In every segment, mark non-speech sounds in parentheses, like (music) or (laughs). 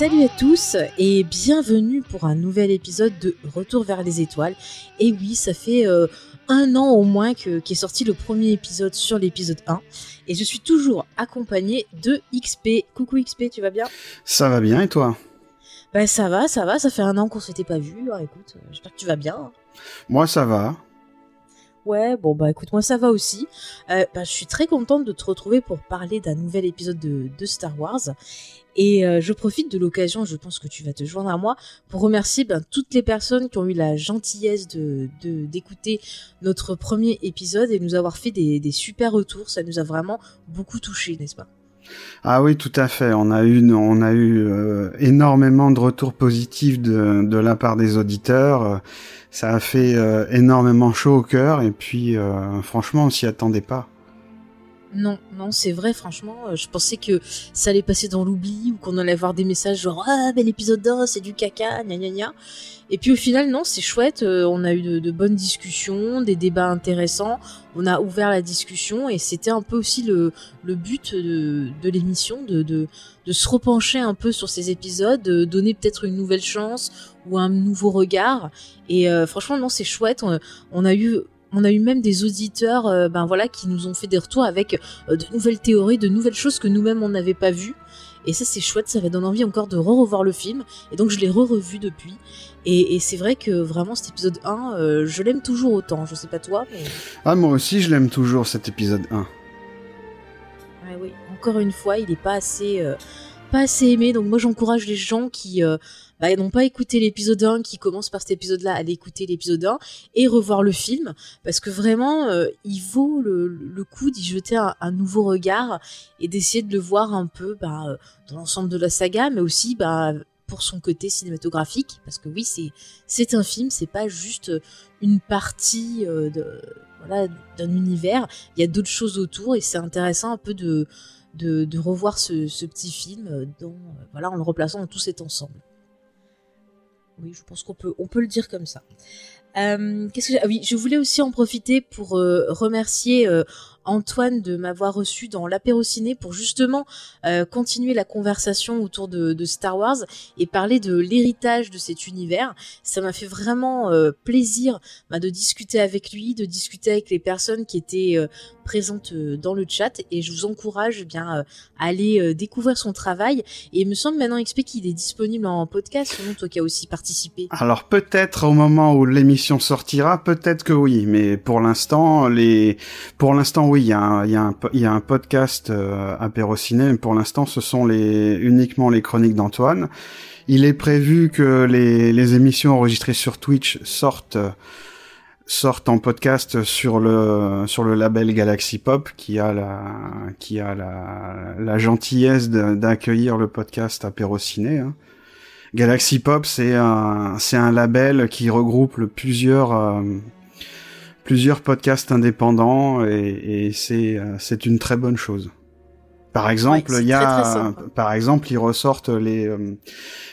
Salut à tous et bienvenue pour un nouvel épisode de Retour vers les étoiles. Et oui, ça fait euh, un an au moins que qu'est sorti le premier épisode sur l'épisode 1. Et je suis toujours accompagnée de XP. Coucou XP, tu vas bien? Ça va bien et toi? Ben ça va, ça va, ça fait un an qu'on s'était pas vu. Alors écoute, euh, j'espère que tu vas bien. Moi ça va. Ouais, bon bah écoute, moi ça va aussi. Euh, bah, je suis très contente de te retrouver pour parler d'un nouvel épisode de, Star Wars. Et euh, je profite de l'occasion, je pense que tu vas te joindre à moi, pour remercier ben, toutes les personnes qui ont eu la gentillesse de d'écouter notre premier épisode et nous avoir fait des, super retours. Ça nous a vraiment beaucoup touché, n'est-ce pas? Ah oui tout à fait. On a eu on a eu euh, énormément de retours positifs de, la part des auditeurs. Ça a fait euh, énormément chaud au cœur et puis euh, franchement on s'y attendait pas. Non, non, c'est vrai, franchement, euh, je pensais que ça allait passer dans l'oubli ou qu'on allait avoir des messages genre ah mais l'épisode 1 c'est du caca, gna gna gna. Et puis au final non, c'est chouette, euh, on a eu de, bonnes discussions, des débats intéressants, on a ouvert la discussion et c'était un peu aussi le, but de, l'émission de, se repencher un peu sur ces épisodes, de donner peut-être une nouvelle chance ou un nouveau regard. Et euh, franchement non, c'est chouette, on a eu on a eu même des auditeurs euh, ben voilà qui nous ont fait des retours avec euh, de nouvelles théories, de nouvelles choses que nous-mêmes on n'avait pas vues. Et ça c'est chouette, ça va donner envie encore de re-revoir le film. Et donc je l'ai re-revu depuis. Et, et c'est vrai que vraiment cet épisode 1, euh, je l'aime toujours autant. Je sais pas toi, mais Ah moi aussi je l'aime toujours cet épisode 1. ouais, oui, encore une fois, il est pas assez, euh, pas assez aimé. Donc moi j'encourage les gens qui euh, bah, n'ont pas écouté l'épisode 1, qui commencent par cet épisode-là, à aller écouter l'épisode 1 et revoir le film. Parce que vraiment, euh, il vaut le, le coup d'y jeter un, nouveau regard et d'essayer de le voir un peu bah, euh, dans l'ensemble de la saga, mais aussi bah, pour son côté cinématographique. Parce que oui, c'est c'est un film, c'est pas juste une partie euh, de voilà d'un univers. Il y a d'autres choses autour et c'est intéressant un peu de de, revoir ce, ce petit film euh, euh, voilà en le replaçant dans tout cet ensemble. Oui, je pense qu'on peut on peut le dire comme ça. Euh, Qu'est-ce que ah oui, je voulais aussi en profiter pour euh, remercier euh, Antoine de m'avoir reçu dans l'apéro ciné pour justement continuer la conversation autour de, Star Wars et parler de l'héritage de cet univers. Ça m'a fait vraiment plaisir bah, de discuter avec lui, de discuter avec les personnes qui étaient présentes euh, dans le chat et je vous encourage eh bien euh, à aller euh, découvrir son travail et il me semble maintenant XP qu'il est disponible en podcast, selon toi qui as aussi participé. Alors peut-être au moment où l'émission sortira, peut-être que oui, mais pour l'instant les pour l'instant oui, il y a un, il y a un, il y a un podcast euh, apéro ciné, mais pour l'instant ce sont les uniquement les chroniques d'Antoine. Il est prévu que les, les émissions enregistrées sur Twitch sortent sortent en podcast sur le sur le label Galaxy Pop qui a la qui a la, gentillesse d'accueillir le podcast apéro ciné. hein. Galaxy Pop, c'est un, c'est un label qui regroupe plusieurs, euh, plusieurs podcasts indépendants et, et c'est, euh, c'est une très bonne chose. Par exemple, Ouais, il y a, très par exemple, ils ressortent les, euh,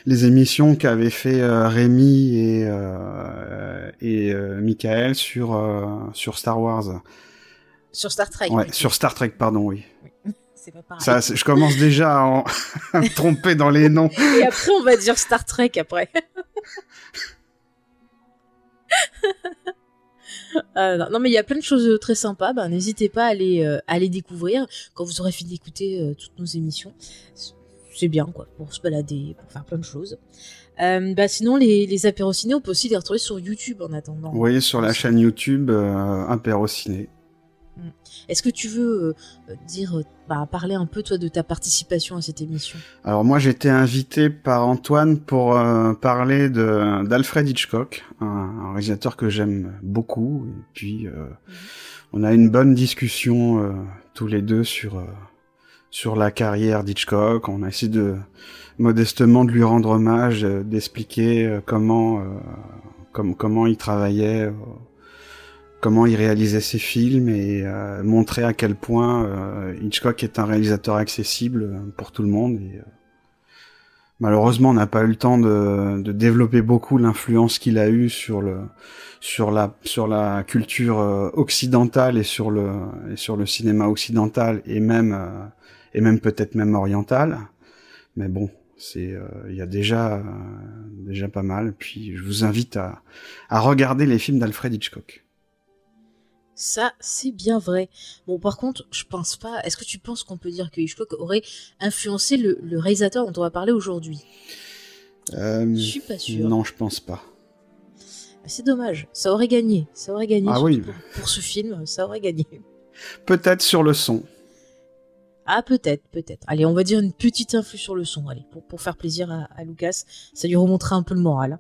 les émissions qu'avaient fait euh, Rémi et, euh, et euh, Michael sur, euh, sur Star Wars. Sur Star Trek. Ouais, sur Star Trek, pardon, oui. (laughs) C'est pas pareil. Ça, je commence déjà à, en- (laughs) à me tromper dans les noms. Et après, on va dire Star Trek après. (laughs) (laughs) Euh, non, mais il y a plein de choses très sympas. Ben, n'hésitez pas à aller, euh, à les découvrir quand vous aurez fini d'écouter euh, toutes nos émissions. C'est bien, quoi, pour se balader, pour faire plein de choses. Euh, bah, sinon, les, les apéros ciné, on peut aussi les retrouver sur YouTube en attendant. Vous voyez sur la chaîne YouTube euh, Impéro Ciné. Est-ce que tu veux euh, dire, euh, bah, parler un peu toi de ta participation à cette émission? Alors moi j'ai été invité par Antoine pour euh, parler de d'Alfred Hitchcock, un, un réalisateur que j'aime beaucoup. Et puis euh, on a une bonne discussion tous les deux sur sur la carrière d'Hitchcock. On a essayé de modestement de lui rendre hommage, d'expliquer comment, comme, comment il travaillait, comment il réalisait ses films et montrer à quel point Hitchcock est un réalisateur accessible pour tout le monde. Et, Malheureusement, on n'a pas eu le temps de, de développer beaucoup l'influence qu'il a eue sur le sur la sur la culture euh, occidentale et sur le et sur le cinéma occidental et même euh, même peut-être même oriental. Mais bon, c'est euh, il y a déjà déjà pas mal. Puis je vous invite à à regarder les films d'Alfred Hitchcock. Ça, c'est bien vrai. Bon, par contre, je pense pas. Est-ce que tu penses qu'on peut dire que Hitchcock aurait influencé le, réalisateur dont on va parler aujourd'hui? Euh, Je suis pas sûr. Non, je pense pas. Ah, c'est dommage. Ça aurait gagné. Ça aurait gagné. Ah oui. pour, ce film, ça aurait gagné. Peut-être sur le son. Ah peut-être, peut-être. Allez, on va dire une petite influx sur le son, allez, pour, faire plaisir à, Lucas, ça lui remontera un peu le moral. Hein.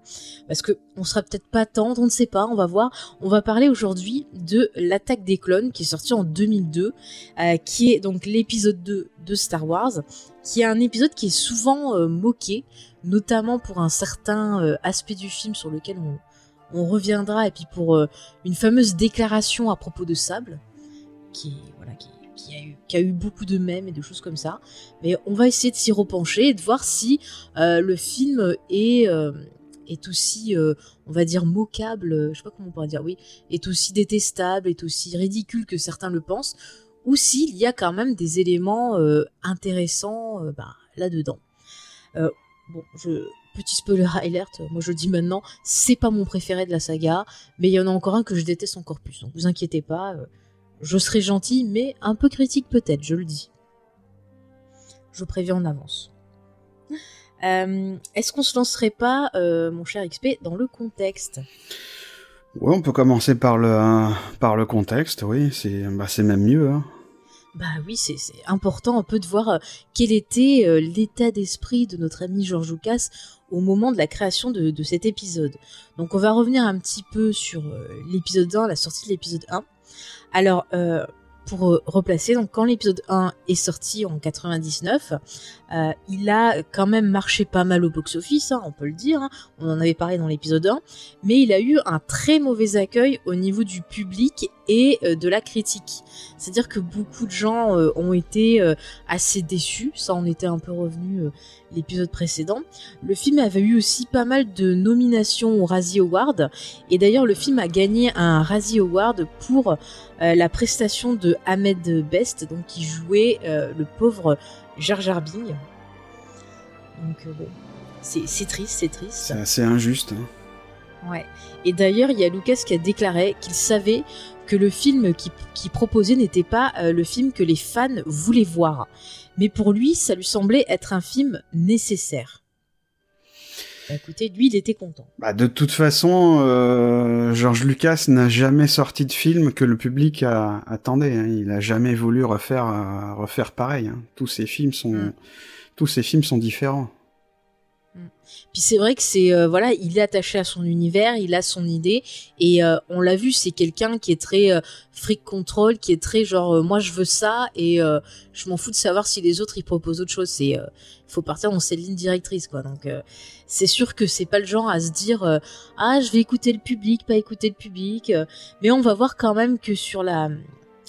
Parce que on sera peut-être pas tendre, on ne sait pas, on va voir. On va parler aujourd'hui de l'attaque des clones qui est sorti en 2002, euh, qui est donc l'épisode 2 de Star Wars, qui est un épisode qui est souvent euh, moqué, notamment pour un certain euh, aspect du film sur lequel on, on reviendra, et puis pour une fameuse déclaration à propos de Sable, qui voilà, qui a, eu, beaucoup de mèmes et de choses comme ça. Mais on va essayer de s'y repencher et de voir si euh, le film est, euh, est aussi, euh, on va dire, moquable, je sais pas comment on pourrait dire, oui, est aussi détestable, est aussi ridicule que certains le pensent, ou s'il y a quand même des éléments intéressants bah, là-dedans. bon, petit spoiler alert, moi je dis maintenant, c'est pas mon préféré de la saga, mais il y en a encore un que je déteste encore plus. Donc vous inquiétez pas, je serai gentil, mais un peu critique peut-être, je le dis. Je préviens en avance. Euh, est-ce qu'on se lancerait pas, euh, mon cher XP, dans le contexte? Oui, on peut commencer par le, par le contexte, oui, c'est bah, même mieux. Hein. Bah oui, c'est important un peu de voir euh, quel était l'état d'esprit de notre ami George Lucas au moment de la création de, de, cet épisode. Donc on va revenir un petit peu sur l'épisode 1, la sortie de l'épisode 1. Alors, euh, pour euh, replacer, quand l'épisode 1 est sorti en 99, euh, il a quand même marché pas mal au box-office, hein, on peut le dire, hein. on en avait parlé dans l'épisode 1, mais il a eu un très mauvais accueil au niveau du public et euh, de la critique. C'est-à-dire que beaucoup de gens euh, ont été assez déçus, ça en était un peu revenu l'épisode précédent. Le film avait eu aussi pas mal de nominations au Razzie Award, et d'ailleurs le film a gagné un Razzie Award pour la prestation de Ahmed Best, donc qui jouait le pauvre Jar Jar Donc euh, bon, c'est triste, c'est triste. C'est assez injuste. Hein. Ouais. Et d'ailleurs, il y a Lucas qui a déclaré qu'il savait que le film qu'il proposait n'était pas euh, le film que les fans voulaient voir. Mais pour lui, ça lui semblait être un film nécessaire. Bah, écoutez, lui, il était content. Bah, de toute façon, euh, George Lucas n'a jamais sorti de film que le public attendait. Hein. Il a jamais voulu refaire euh, refaire pareil. Hein. Tous ses films sont mm. tous ses films sont différents. Puis c'est vrai que c'est euh, voilà, il est attaché à son univers, il a son idée et euh, on l'a vu, c'est quelqu'un qui est très euh, freak control, qui est très genre moi je veux ça et je m'en fous de savoir si les autres ils proposent autre chose. C'est faut partir dans cette ligne directrice quoi. Donc c'est sûr que c'est pas le genre à se dire ah je vais écouter le public, pas écouter le public, mais on va voir quand même que sur la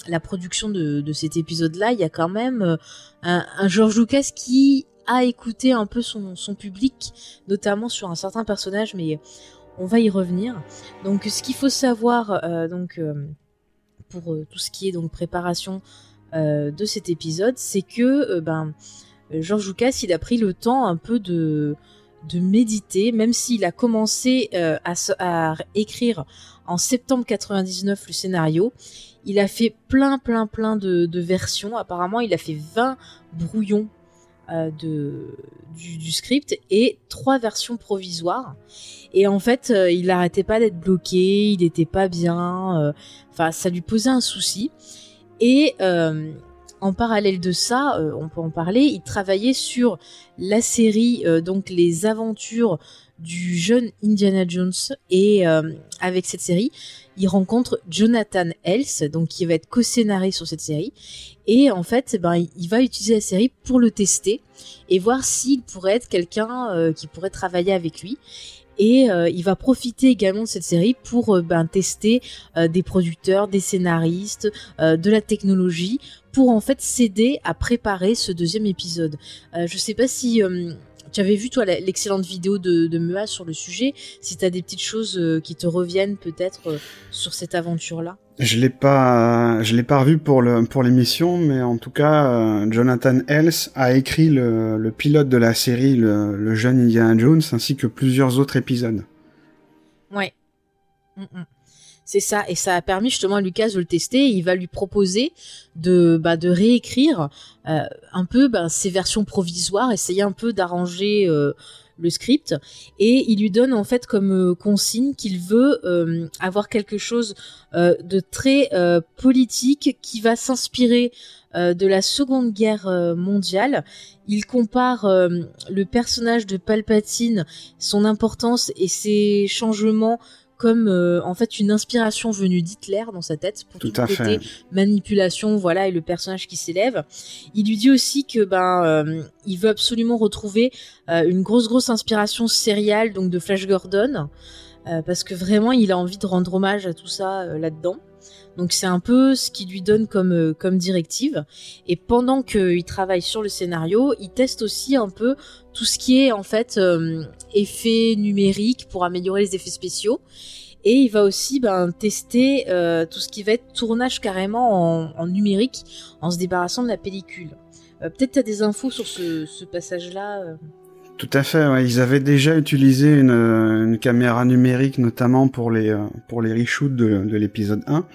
la production de, de cet épisode-là, il y a quand même un, un George Lucas qui à écouter un peu son, public, notamment sur un certain personnage, mais on va y revenir. Donc ce qu'il faut savoir euh, donc euh, pour euh, tout ce qui est donc préparation de cet épisode, c'est que ben George Lucas il a pris le temps un peu de méditer, même s'il a commencé à, écrire en septembre 99 le scénario. Il a fait plein, plein, plein de, versions. Apparemment, il a fait 20 brouillons de, du, script et trois versions provisoires. Et en fait, euh, il n'arrêtait pas d'être bloqué, il n'était pas bien. Euh, enfin, ça lui posait un souci. Et en parallèle de ça, euh, on peut en parler, il travaillait sur la série, euh, donc les aventures du jeune Indiana Jones. Et euh, avec cette série, il rencontre Jonathan Else, donc qui va être co-scénariste sur cette série. Et en fait, ben, il va utiliser la série pour le tester et voir s'il pourrait être quelqu'un qui pourrait travailler avec lui et euh, il va profiter également de cette série pour euh, ben, tester euh, des producteurs, des scénaristes, de la technologie pour en fait s'aider à préparer ce deuxième épisode. je sais pas si tu avais vu toi l'excellente vidéo de, de Mua sur le sujet, si tu as des petites choses qui te reviennent peut-être sur cette aventure là. Je l'ai pas, je l'ai pas revu pour le pour l'émission, mais en tout cas, euh, Jonathan Else a écrit le, le, pilote de la série, le, le, jeune Indiana Jones, ainsi que plusieurs autres épisodes. Ouais. Mm, mm. C'est ça, et ça a permis justement à Lucas de le tester. il va lui proposer de bah, de réécrire euh, un peu bah, ses versions provisoires, essayer un peu d'arranger. Euh, le script et il lui donne en fait comme euh, consigne qu'il veut euh, avoir quelque chose de très politique qui va s'inspirer de la Seconde Guerre mondiale. Il compare le personnage de Palpatine, son importance et ses changements comme euh, en fait une inspiration venue d'Hitler dans sa tête pour tout, tout côté manipulation voilà et le personnage qui s'élève. Il lui dit aussi que ben euh, il veut absolument retrouver euh, une grosse grosse inspiration sériale donc de Flash Gordon parce que vraiment il a envie de rendre hommage à tout ça là-dedans donc c'est un peu ce qu'il lui donne comme comme directive. Et pendant qu'il travaille sur le scénario, il teste aussi un peu tout ce qui est en fait euh, effets numériques pour améliorer les effets spéciaux. Et il va aussi ben, tester euh, tout ce qui va être tournage carrément en, numérique en se débarrassant de la pellicule. Euh, peut-être tu as des infos sur ce passage-là tout à fait. Ouais. Ils avaient déjà utilisé une, une, caméra numérique, notamment pour les pour les reshoots de, de l'épisode 1.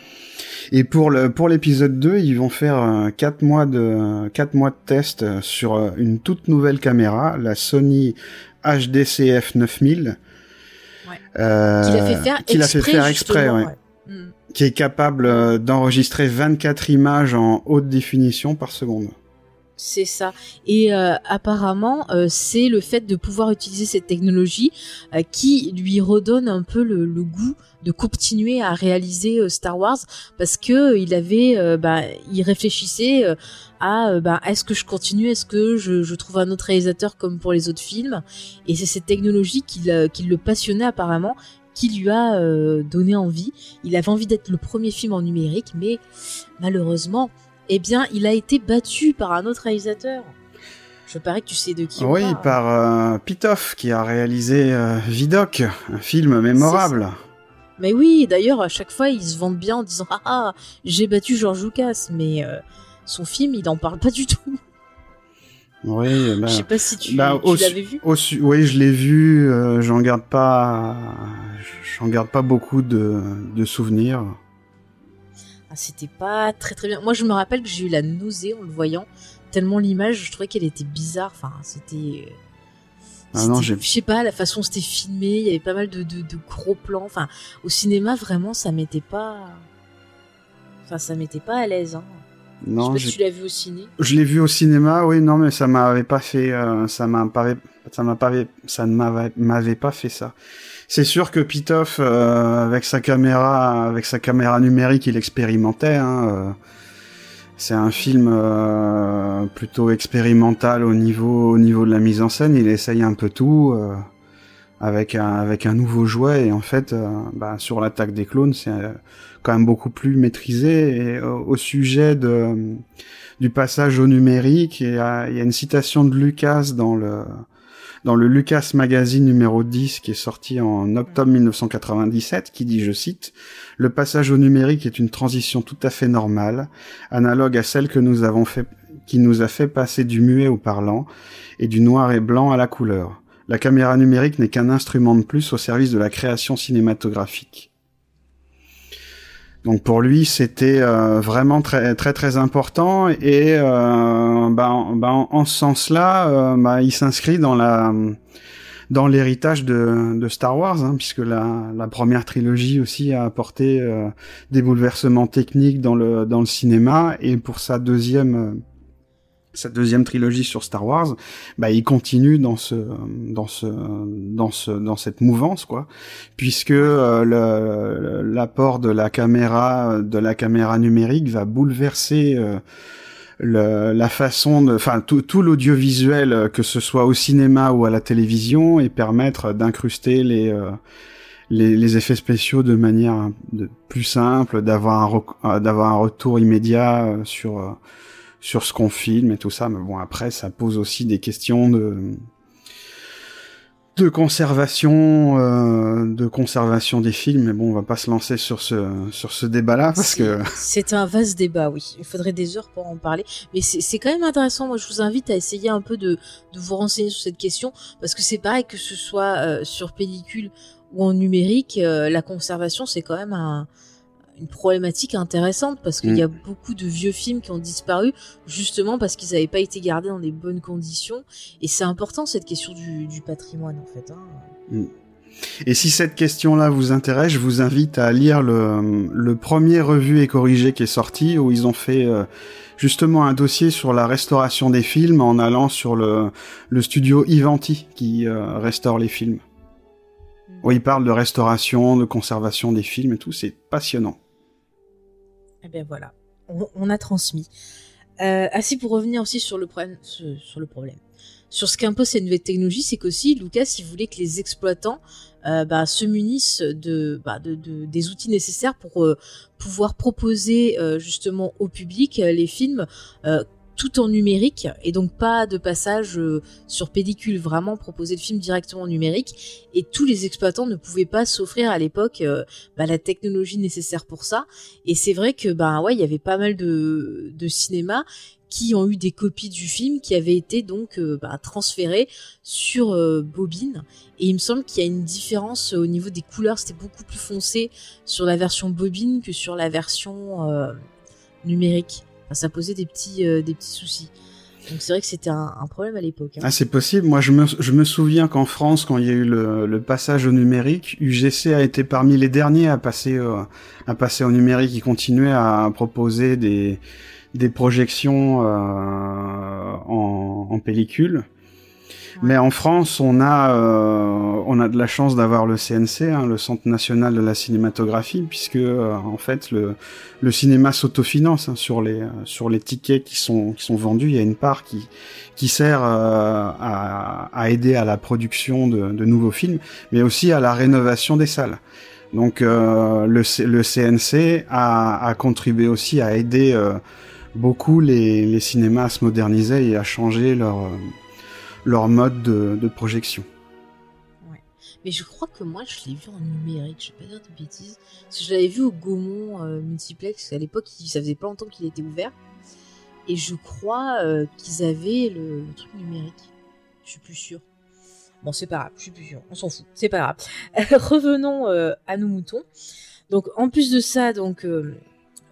Et pour le pour l'épisode 2, ils vont faire 4 mois de 4 mois de test sur une toute nouvelle caméra, la Sony HDCF 9000. Ouais. Euh, qu'il a fait faire exprès. A fait faire exprès ouais. Mm. Qui est capable d'enregistrer 24 images en haute définition par seconde. C'est ça. Et euh, apparemment, euh, c'est le fait de pouvoir utiliser cette technologie euh, qui lui redonne un peu le, goût de continuer à réaliser Star Wars parce que il avait, bah, il réfléchissait à, bah, est-ce que je continue, est-ce que je, trouve un autre réalisateur comme pour les autres films? Et c'est cette technologie qui, qui le passionnait apparemment qui lui a donné envie. Il avait envie d'être le premier film en numérique, mais malheureusement, eh bien, il a été battu par un autre réalisateur. Je parie que tu sais de qui on Oui, par euh, Pitoff, qui a réalisé euh, Vidoc, un film mémorable. Mais oui, d'ailleurs, à chaque fois, ils se vendent bien en disant Ah, ah j'ai battu George Lucas, mais euh, son film, il n'en parle pas du tout. Oui, bah, je sais pas si tu, bah, l'avais vu. oui, je l'ai vu. j'en garde pas, j'en garde pas beaucoup de, de souvenirs. Ah, c'était pas très très bien. Moi, je me rappelle que j'ai eu la nausée en le voyant, tellement l'image, je trouvais qu'elle était bizarre. Enfin, c'était. Ah non, je sais pas, la façon c'était filmé, il y avait pas mal de, de, gros plans. Enfin, au cinéma, vraiment, ça m'était pas. Enfin, ça m'était pas à l'aise. Hein. Non, je sais pas si tu l'as vu au ciné. Je l'ai vu au cinéma, oui, non, mais ça m'avait pas fait, euh, ça m'a pas, ça m'a pas, ça ne m'avait pas fait ça. C'est sûr que Pitoff, euh, avec sa caméra, avec sa caméra numérique, il expérimentait. Hein, euh. c'est un film euh, plutôt expérimental au niveau, au niveau de la mise en scène. Il essaye un peu tout avec un, avec un nouveau jouet. Et en fait, bah, sur l'attaque des clones, c'est quand même beaucoup plus maîtrisé. Et au sujet de, du passage au numérique, il y il y a une citation de Lucas dans le dans le Lucas Magazine numéro 10 qui est sorti en octobre 1997 qui dit, je cite, Le passage au numérique est une transition tout à fait normale, analogue à celle que nous avons fait, qui nous a fait passer du muet au parlant et du noir et blanc à la couleur. La caméra numérique n'est qu'un instrument de plus au service de la création cinématographique. Donc pour lui, c'était euh, vraiment très très très important et euh, bah, bah, en, ce sens-là, euh, bah, il s'inscrit dans la dans l'héritage de, de, Star Wars, hein, puisque la, la, première trilogie aussi a apporté euh, des bouleversements techniques dans le dans le cinéma, et pour sa deuxième euh, sa deuxième trilogie sur Star Wars, bah il continue dans ce dans ce dans ce dans cette mouvance quoi, puisque euh, l'apport de la caméra de la caméra numérique va bouleverser le, la façon de, enfin tout, tout l'audiovisuel, euh, que ce soit au cinéma ou à la télévision, et permettre d'incruster les, euh, les, les effets spéciaux de manière de, plus simple, d'avoir un, euh, d'avoir un retour immédiat sur sur ce qu'on filme et tout ça. Mais bon, après, ça pose aussi des questions de de conservation euh, de conservation des films mais bon on va pas se lancer sur ce sur ce débat là parce que c'est un vaste débat oui il faudrait des heures pour en parler mais c'est quand même intéressant moi je vous invite à essayer un peu de de vous renseigner sur cette question parce que c'est pareil que ce soit euh, sur pellicule ou en numérique euh, la conservation c'est quand même un une problématique intéressante parce qu'il y a mm. beaucoup de vieux films qui ont disparu justement parce qu'ils n'avaient pas été gardés dans des bonnes conditions et c'est important cette question du, du patrimoine en fait. Hein. Mm. Et si cette question-là vous intéresse, je vous invite à lire le, le, premier revu et corrigé qui est sorti où ils ont fait euh, justement un dossier sur la restauration des films en allant sur le, le studio Ivanti qui euh, restaure les films. Mm. Où ils parlent de restauration, de conservation des films et tout, c'est passionnant. Eh bien voilà, on, a transmis. Euh, ainsi pour revenir aussi sur le problème, sur, ce qu'impose cette nouvelle technologie, c'est qu'aussi Lucas il voulait que les exploitants euh, bah, se munissent bah, de, de, des outils nécessaires pour euh, pouvoir proposer justement au public les films tout en numérique et donc pas de passage euh, sur pellicule, vraiment proposer le film directement en numérique. Et tous les exploitants ne pouvaient pas s'offrir à l'époque euh, bah, la technologie nécessaire pour ça. Et c'est vrai que bah ouais il y avait pas mal de, de cinémas qui ont eu des copies du film qui avaient été donc euh, bah, transférées sur bobine. Et il me semble qu'il y a une différence au niveau des couleurs. C'était beaucoup plus foncé sur la version bobine que sur la version numérique ça posait des petits, euh, des petits soucis. Donc c'est vrai que c'était un, problème à l'époque. Hein. Ah c'est possible. Moi je me, je me souviens qu'en France, quand il y a eu le, le, passage au numérique, UGC a été parmi les derniers à passer euh, à passer au numérique. Ils continuaient à proposer des des projections euh, en, en pellicule. Mais en France, on a, euh, on a de la chance d'avoir le CNC, hein, le Centre national de la cinématographie, puisque euh, en fait le, le cinéma s'autofinance hein, sur les sur les tickets qui sont qui sont vendus. Il y a une part qui qui sert euh, à, à, aider à la production de, de, nouveaux films, mais aussi à la rénovation des salles. Donc le, le CNC a, a contribué aussi à aider beaucoup les, les cinémas à se moderniser et à changer leur leur mode de, projection. Ouais. Mais je crois que moi, je l'ai vu en numérique, je vais pas dire de bêtises. Parce que je l'avais vu au Gaumont euh, Multiplex, à l'époque, ça faisait pas longtemps qu'il était ouvert. Et je crois euh, qu'ils avaient le, truc numérique. Je suis plus sûre. Bon, c'est pas grave, je suis plus sûre. On s'en fout, c'est pas grave. (laughs) Revenons euh, à nos moutons. Donc, en plus de ça, donc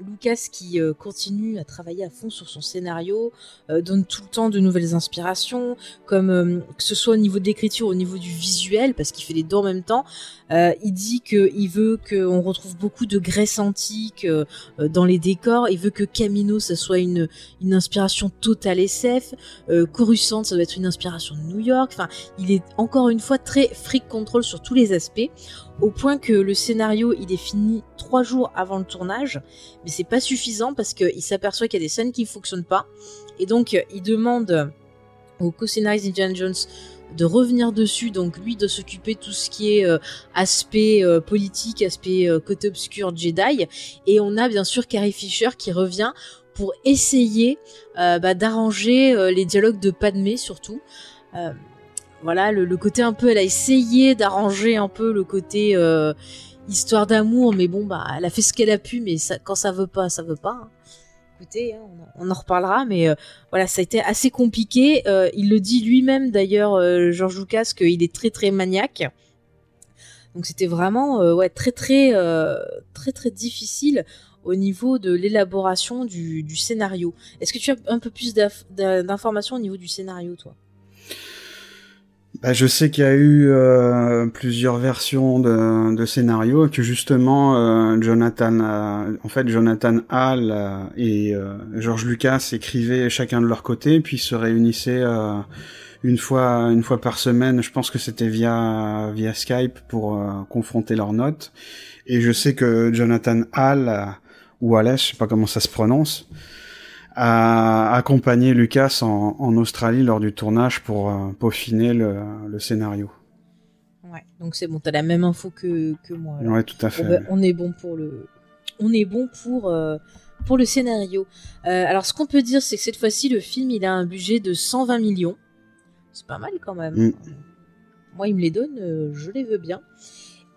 Lucas qui euh, continue à travailler à fond sur son scénario, euh, donne tout le temps de nouvelles inspirations, comme euh, que ce soit au niveau de l'écriture, au niveau du visuel, parce qu'il fait les deux en même temps. il dit qu'il veut qu'on retrouve beaucoup de Grèce antique dans les décors. Il veut que Camino, ça soit une, inspiration totale SF. Coruscant, ça doit être une inspiration de New York. Enfin, il est encore une fois très freak control sur tous les aspects au point que le scénario il est fini trois jours avant le tournage, mais c'est pas suffisant parce qu'il s'aperçoit qu'il y a des scènes qui ne fonctionnent pas, et donc il demande au co-scénariste Indiana Jones de revenir dessus, donc lui de s'occuper de tout ce qui est euh, aspect euh, politique, aspect euh, côté obscur Jedi, et on a bien sûr Carrie Fisher qui revient pour essayer bah, d'arranger les dialogues de Padmé surtout voilà le, côté un peu elle a essayé d'arranger un peu le côté euh, histoire d'amour mais bon bah elle a fait ce qu'elle a pu mais quand ça veut pas ça veut pas hein. écoutez hein, on, en reparlera mais euh, voilà ça a été assez compliqué euh, il le dit lui-même d'ailleurs Georges Lucas qu'il est très très maniaque donc c'était vraiment ouais très très très très difficile au niveau de l'élaboration du, du scénario. Est-ce que tu as un peu plus d'informations au niveau du scénario, toi? Bah, je sais qu'il y a eu euh, plusieurs versions de, de scénario que justement euh, Jonathan, euh, en fait Jonathan Hall euh, et euh, George Lucas écrivaient chacun de leur côté, puis se réunissaient une fois une fois par semaine. Je pense que c'était via via Skype pour confronter leurs notes. Et je sais que Jonathan Hall ou Hall, je sais pas comment ça se prononce, a accompagné Lucas en, en, Australie lors du tournage pour euh, peaufiner le, le, scénario. Ouais, donc c'est bon, t'as la même info que, que moi. Là. Ouais, tout à fait. On, on, est bon pour le, on est bon pour euh, pour le scénario. Euh, alors ce qu'on peut dire, c'est que cette fois-ci, le film, il a un budget de 120 millions. C'est pas mal quand même. Mm. Moi, il me les donne, je les veux bien.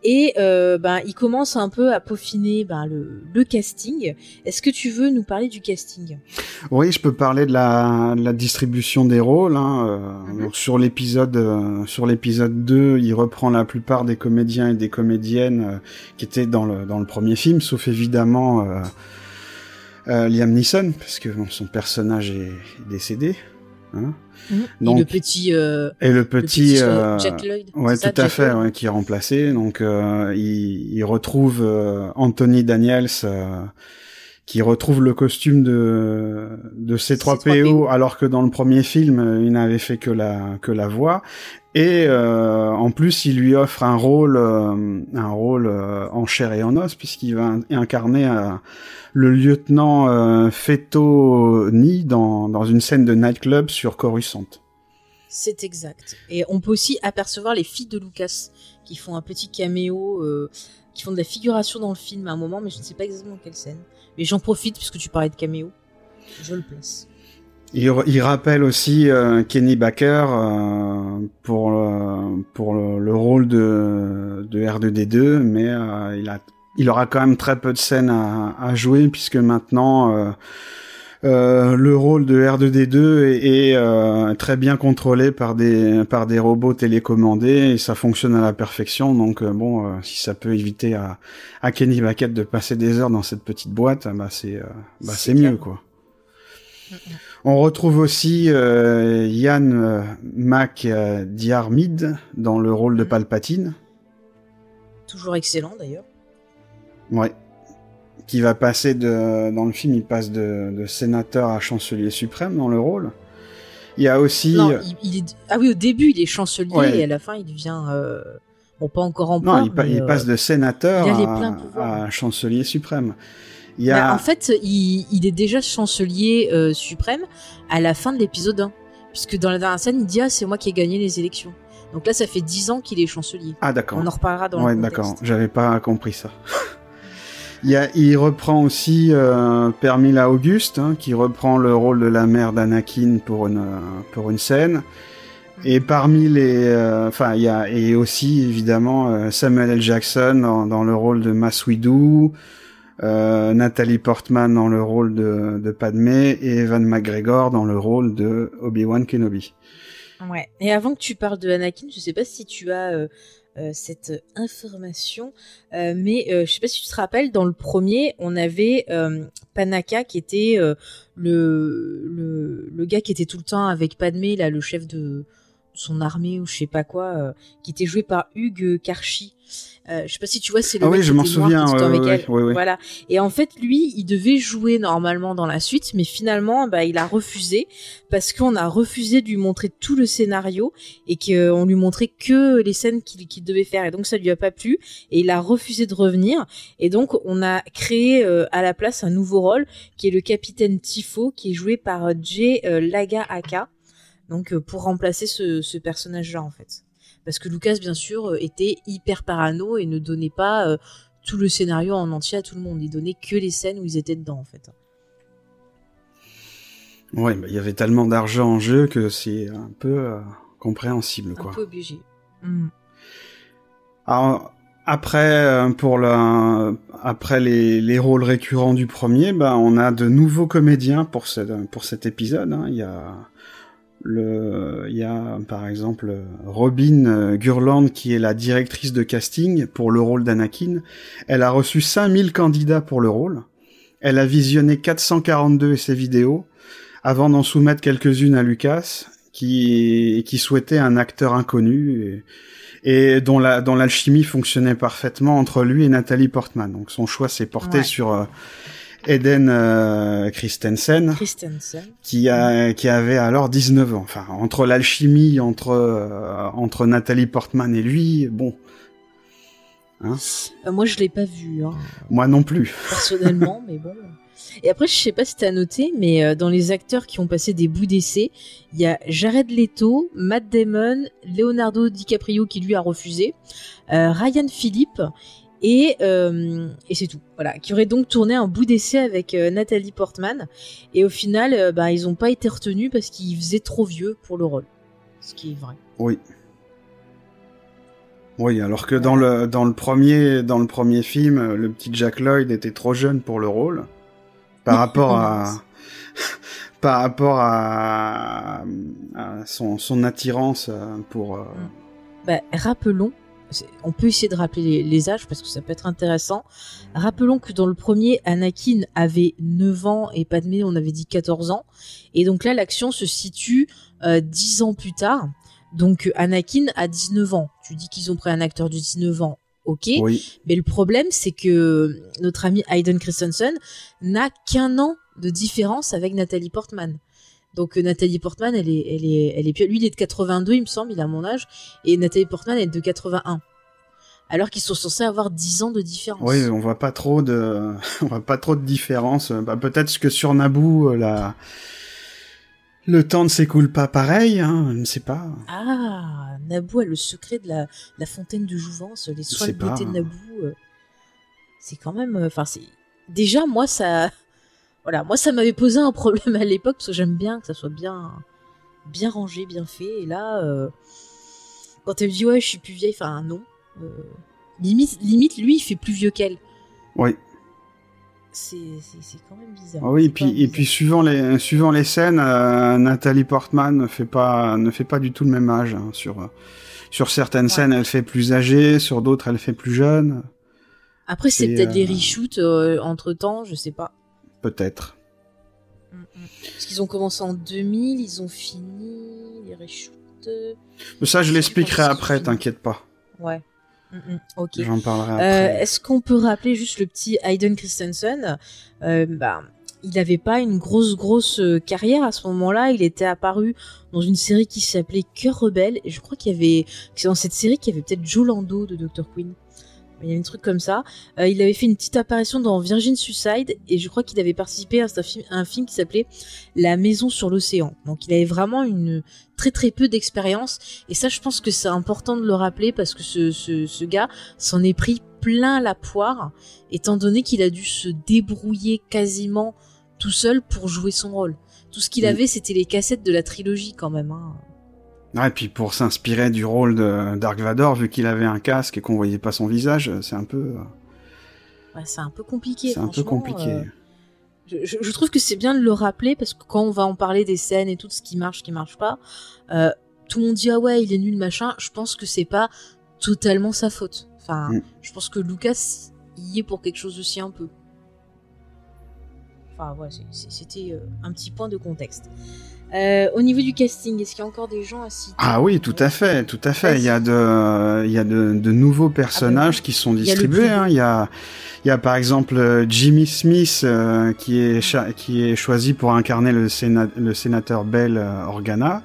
Et euh, ben, il commence un peu à peaufiner ben, le, le casting. Est-ce que tu veux nous parler du casting? Oui, je peux parler de la, de la distribution des rôles. Hein. Euh, mm -hmm. donc, sur l'épisode euh, sur l'épisode 2, il reprend la plupart des comédiens et des comédiennes euh, qui étaient dans le, dans le premier film, sauf évidemment Liam Neeson, parce que bon, son personnage est décédé. Hein. Mmh. Donc, et le petit euh, et le petit, le petit euh, Jack Lloyd ouais ça, tout à Jack fait ouais, qui est remplacé. Donc euh, il, il, retrouve euh, Anthony Daniels euh, qui retrouve le costume de de C3PO alors que dans le premier film il n'avait fait que la que la voix et euh, en plus il lui offre un rôle euh, un rôle en chair et en os puisqu'il va incarner le lieutenant euh, Fettoni dans, une scène de nightclub sur Coruscant. C'est exact. Et on peut aussi apercevoir les filles de Lucas qui font un petit caméo, euh, qui font de la figuration dans le film à un moment, mais je ne sais pas exactement quelle scène. Mais j'en profite puisque tu parlais de caméo. Je le place. Il, il rappelle aussi euh, Kenny Baker euh, pour euh, pour le, le, rôle de, de R2D2, mais euh, il a il aura quand même très peu de scènes à, à jouer puisque maintenant euh, euh, le rôle de R2D2 est, est euh, très bien contrôlé par des par des robots télécommandés et ça fonctionne à la perfection. Donc bon euh, si ça peut éviter à, à Kenny Baquette de passer des heures dans cette petite boîte bah c'est bah c'est mieux quoi. On retrouve aussi euh, Yann McDiarmid dans le rôle de Palpatine. Toujours excellent d'ailleurs. Ouais. Qui va passer de dans le film, il passe de, de sénateur à chancelier suprême dans le rôle. Il y a aussi. Non, il, il est... Ah oui, au début il est chancelier ouais. et à la fin il devient. Euh... Bon, pas encore en Non, il, pa il euh... passe de sénateur à, à, chancelier suprême. Il y a... bah, en fait, il, il, est déjà chancelier euh, suprême à la fin de l'épisode 1. Puisque dans la dernière scène, il dit Ah, c'est moi qui ai gagné les élections. Donc là, ça fait 10 ans qu'il est chancelier. Ah, d'accord. On en reparlera dans ouais, le d'accord. J'avais pas compris ça. Il, y a, il reprend aussi euh, Permila Auguste, hein, qui reprend le rôle de la mère d'Anakin pour une, pour une scène. Et parmi les, enfin, euh, il y a et aussi évidemment euh, Samuel L. Jackson dans, dans, le rôle de Mass Windu, euh, Nathalie Portman dans le rôle de, de Padmé et Evan McGregor dans le rôle de Obi-Wan Kenobi. Ouais. Et avant que tu parles de Anakin, je sais pas si tu as euh, euh, cette information, euh, mais je sais pas si tu te rappelles, dans le premier, on avait Panaka qui était le, le, le gars qui était tout le temps avec Padmé, là, le chef de son armée ou je sais pas quoi, qui était joué par Hugues Karchi. Euh, je sais pas si tu vois, c'est le ah oui, je m'en souviens. Ouais, avec ouais, elle. Ouais, voilà. Et en fait, lui, il devait jouer normalement dans la suite, mais finalement, bah, il a refusé parce qu'on a refusé de lui montrer tout le scénario et qu'on lui montrait que les scènes qu'il qu devait faire. Et donc, ça lui a pas plu et il a refusé de revenir. Et donc, on a créé euh, à la place un nouveau rôle qui est le capitaine Tifo, qui est joué par Jay euh, Laga Aka. Donc, euh, pour remplacer ce, ce personnage-là, en fait parce que Lucas bien sûr était hyper parano et ne donnait pas euh, tout le scénario en entier à tout le monde, il donnait que les scènes où ils étaient dedans en fait. Ouais, il bah, y avait tellement d'argent en jeu que c'est un peu euh, compréhensible quoi. Un peu obligé. Mm. Alors après pour le après les, les rôles récurrents du premier, bah on a de nouveaux comédiens pour ce, pour cet épisode. Hein. Il y a le, il y a par exemple Robin Gurland qui est la directrice de casting pour le rôle d'Anakin. Elle a reçu 5000 candidats pour le rôle. Elle a visionné 442 de ses vidéos avant d'en soumettre quelques-unes à Lucas, qui qui souhaitait un acteur inconnu et, et dont la dont l'alchimie fonctionnait parfaitement entre lui et Nathalie Portman. Donc son choix s'est porté Ouais. sur euh, Eden euh, Christensen, Christensen. qui a qui avait alors 19 ans. Enfin, entre l'alchimie entre euh, entre Nathalie Portman et lui, bon, Euh, moi, je l'ai pas vu, hein, moi non plus. personnellement, (laughs) mais bon. Et après, je sais pas si t'as noté, mais dans les acteurs qui ont passé des bouts d'essai, il y a Jared Leto, Matt Damon, Leonardo DiCaprio qui lui a refusé, Ryan Philippe et euh, et c'est tout. Voilà, qui aurait donc tourné un bout d'essai avec euh, Nathalie Portman. Et au final, euh, bah, ils ont pas été retenus parce qu'ils faisaient trop vieux pour le rôle. Ce qui est vrai. Oui. Oui, alors que dans le dans le premier dans le premier film, euh, le petit Jack Lloyd était trop jeune pour le rôle par rapport à (laughs) par rapport à, à son son attirance pour Bah, rappelons, on peut essayer de rappeler les, les âges parce que ça peut être intéressant. Rappelons que dans le premier, Anakin avait 9 ans et Padmé, on avait dit 14 ans. Et donc là, l'action se situe euh, 10 ans plus tard. Donc Anakin a 19 ans. Tu dis qu'ils ont pris un acteur de 19 ans. Ok. oui. Mais le problème, c'est que notre ami Hayden Christensen n'a qu'un an de différence avec Nathalie Portman. Donc euh, Nathalie Portman, elle est, elle est, elle est, plus- lui il est de 82, il me semble, il a mon âge, et Nathalie Portman elle est de 81. Alors qu'ils sont censés avoir 10 ans de différence. Oui, on voit pas trop de (laughs) on voit pas trop de différence. Bah, peut-être que sur Naboo euh, la le temps ne s'écoule pas pareil, hein, je ne sais pas. Ah, Naboo a le secret de la, la fontaine de jouvence, les soins de beauté pas. de Naboo. euh, c'est quand même, enfin c'est déjà moi ça, voilà, moi ça m'avait posé un problème (laughs) à l'époque parce que j'aime bien que ça soit bien, bien rangé, bien fait. Et là, euh, quand elle me dit ouais, je suis plus vieille, enfin non, euh, limite, limite lui il fait plus vieux qu'elle. Oui. C'est, quand même bizarre. Ah oui, et puis et puis suivant les suivant les scènes, euh, Nathalie Portman ne fait pas ne fait pas du tout le même âge hein, sur sur certaines Ouais. scènes, elle fait plus âgée, sur d'autres elle fait plus jeune, Après c'est peut-être les euh, reshoots entre temps, je sais pas. Peut-être. Mm, mm. Parce qu'ils ont commencé en 2000, ils ont fini les reshoots. Mais ça je l'expliquerai après, t'inquiète pas. Ouais. Mm, mm, ok. J'en parlerai Euh, après. Est-ce qu'on peut rappeler juste le petit Hayden Christensen? Euh, bah, Il n'avait pas une grosse, grosse euh, carrière à ce moment-là. Il était apparu dans une série qui s'appelait Cœur Rebelle. Et je crois qu'il y avait. que C'est dans cette série qu'il y avait peut-être Joe Lando de Dr. Queen. Il y avait un truc comme ça. Euh, il avait fait une petite apparition dans Virgin Suicide. Et je crois qu'il avait participé à un film, à un film qui s'appelait La Maison sur l'océan. Donc il avait vraiment une très très peu d'expérience. Et ça, je pense que c'est important de le rappeler parce que ce, ce, ce gars s'en est pris plein la poire, étant donné qu'il a dû se débrouiller quasiment tout seul pour jouer son rôle. Tout ce qu'il Mm. avait, c'était les cassettes de la trilogie quand même. Hein. Et puis pour s'inspirer du rôle de Dark Vador, vu qu'il avait un casque et qu'on voyait pas son visage, c'est un peu euh, Ouais, c'est un peu compliqué. c'est un peu compliqué. euh, je, trouve que c'est bien de le rappeler parce que quand on va en parler des scènes et tout ce qui marche, ce qui marche pas, euh, tout le monde dit ah ouais il est nul machin. Je pense que c'est pas totalement sa faute. Enfin, Mm. je pense que Lucas y est pour quelque chose aussi un peu. Enfin ouais, c'était euh, un petit point de contexte. Euh, au niveau du casting, est-ce qu'il y a encore des gens à citer Ah oui, tout à fait, tout à fait. Il y a de, il y a de, de nouveaux personnages qui sont Ah, il y a distribués. hein. Il y a, il y a par exemple euh, Jimmy Smith euh, qui est qui est choisi pour incarner le, séna- le sénateur Bell euh, Organa,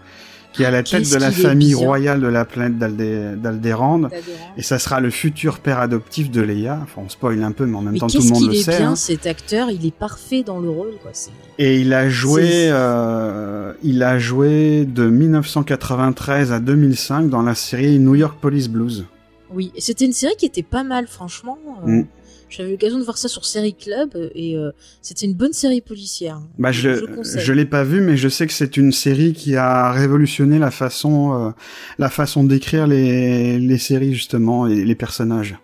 qui est à la tête Qu'est-ce de la est famille royale de la planète d'Aldé- d'Alderaan. D'Adorant. Et ça sera le futur père adoptif de Leia. Enfin, on spoil un peu, mais en même Mais temps tout le qu'est-ce monde qu'il le est sait. bien hein. cet acteur, il est parfait dans le rôle quoi. Et il a joué, euh, il a joué de 1993 à 2005 dans la série New York Police Blues. Oui, c'était une série qui était pas mal, franchement. Euh, Mm. J'avais l'occasion de voir ça sur Série Club et euh, c'était une bonne série policière. Bah, je, je l'ai pas vu, mais je sais que c'est une série qui a révolutionné la façon, euh, la façon d'écrire les, les séries justement et les personnages.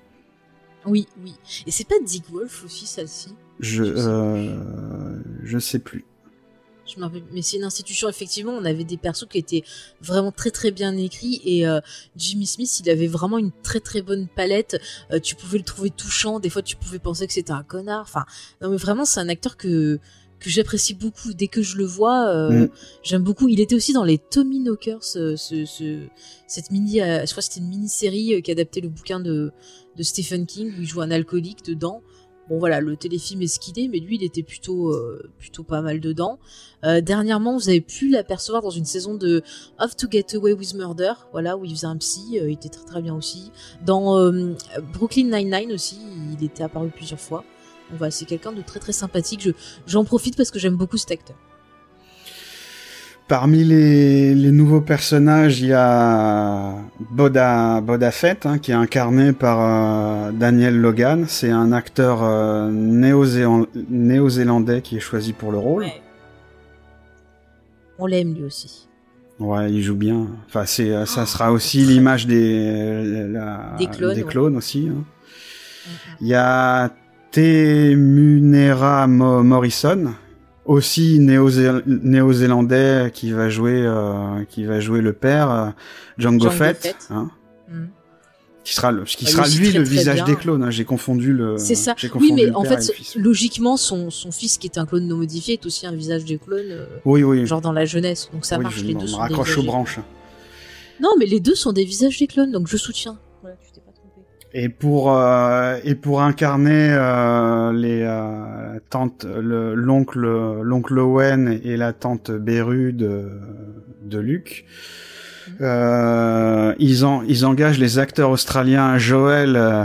Oui, oui. Et c'est pas Dick Wolf aussi, celle-ci? Je, Je sais euh, je sais plus. Je me rappelle- Mais c'est une institution, effectivement, on avait des persos qui étaient vraiment très très bien écrits et euh, Jimmy Smith, il avait vraiment une très très bonne palette. Euh, tu pouvais le trouver touchant, des fois tu pouvais penser que c'était un connard. Enfin, non mais vraiment, c'est un acteur que que j'apprécie beaucoup. Dès que je le vois, euh, Mm. j'aime beaucoup. Il était aussi dans les Tommy Knockers, ce, ce, ce- cette mini, euh, je crois que c'était une mini-série euh, qui adaptait le bouquin de, de Stephen King où il joue un alcoolique dedans. Bon voilà, le téléfilm est ce qu'il est, mais lui il était plutôt euh, plutôt pas mal dedans. Euh, dernièrement, vous avez pu l'apercevoir dans une saison de Of to Get Away with Murder, voilà où il faisait un psy, euh, il était très très bien aussi. Dans euh, Brooklyn Nine-Nine aussi, il était apparu plusieurs fois. Donc voilà, c'est quelqu'un de très très sympathique. Je j'en profite parce que j'aime beaucoup cet acteur. Parmi les, les nouveaux personnages, il y a Boda, Boda Fett, hein, qui est incarné par euh, Daniel Logan. C'est un acteur euh, néo-zélandais qui est choisi pour le rôle. Ouais. On l'aime lui aussi. Ouais, il joue bien. Enfin, c'est, euh, ça sera aussi l'image des, la- Des clones, aussi. hein. Il y a Temunera Mo- Morrison, aussi néo-zé- néo-zélandais qui va jouer, euh, qui va jouer le père, euh, Django Fett, hein, Mhm. qui sera, le, qui Ah, sera lui aussi lui très, le très visage bien. des clones. hein. J'ai confondu le. C'est ça. Oui, mais en fait, logiquement, son, son fils qui est un clone non modifié est aussi un visage des clones, euh, Oui, oui. genre dans la jeunesse. Donc ça oui, marche. je les me deux sont raccroche des aux branches. Non, mais les deux sont des visages des clones, donc je soutiens. Et pour euh, et pour incarner euh, les euh, l'oncle l'oncle Owen et la tante Beru de de Luke, euh, ils en ils engagent les acteurs australiens Joel euh,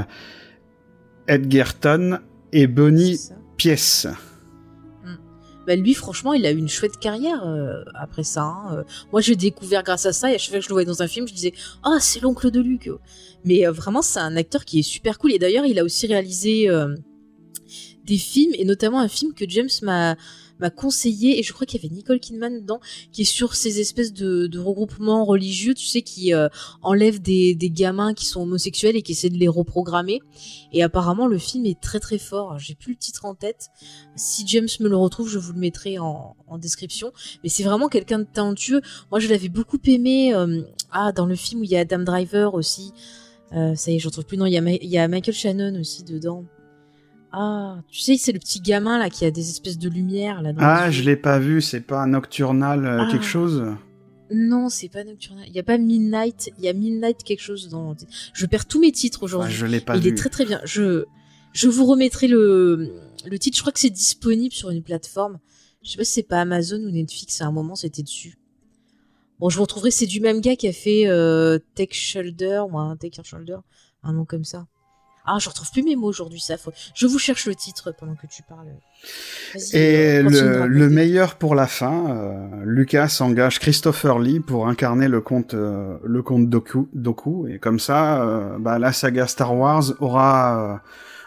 Edgerton et Bonnie. Piesse. Bah lui, franchement, il a eu une chouette carrière euh, après ça. hein. Euh, Moi, j'ai découvert grâce à ça, et à chaque fois que je le voyais dans un film, je disais « Ah, c'est l'oncle de Luc !» Mais euh, vraiment, c'est un acteur qui est super cool. Et d'ailleurs, il a aussi réalisé des films, et notamment un film que James m'a m'a conseillé, et je crois qu'il y avait Nicole Kidman dedans, qui est sur ces espèces de, regroupements religieux, tu sais, qui euh, enlèvent des, gamins qui sont homosexuels et qui essaient de les reprogrammer. Et apparemment, le film est très très fort. J'ai plus le titre en tête. Si James me le retrouve, je vous le mettrai en, description. Mais c'est vraiment quelqu'un de talentueux. Moi, je l'avais beaucoup aimé. euh, ah, dans le film où il y a Adam Driver aussi. Euh, ça y est, je retrouve plus. Non, il y a Michael Shannon aussi dedans. Ah, tu sais, c'est le petit gamin là qui a des espèces de lumière là. Dans Ah, je l'ai pas vu. C'est pas Nocturnal euh, Ah. quelque chose? Non, c'est pas Nocturnal. Il y a pas Midnight. Il y a Midnight quelque chose dans. Je perds tous mes titres Ah, aujourd'hui. je l'ai pas il vu. est très très bien. Je je vous remettrai le le titre. Je crois que c'est disponible sur une plateforme. Je sais pas si c'est pas Amazon ou Netflix. À un moment, c'était dessus. Bon, je vous retrouverai. C'est du même gars qui a fait euh, Tech Shoulder ou un Your Shoulder, un nom comme ça. Ah, je retrouve plus mes mots aujourd'hui. Ça, faut... je vous cherche le titre pendant que tu parles. Et euh, le, meilleur pour la fin, euh, Lucas engage Christopher Lee pour incarner le comte euh, le comte Doku, Doku et comme ça, euh, bah, la saga Star Wars aura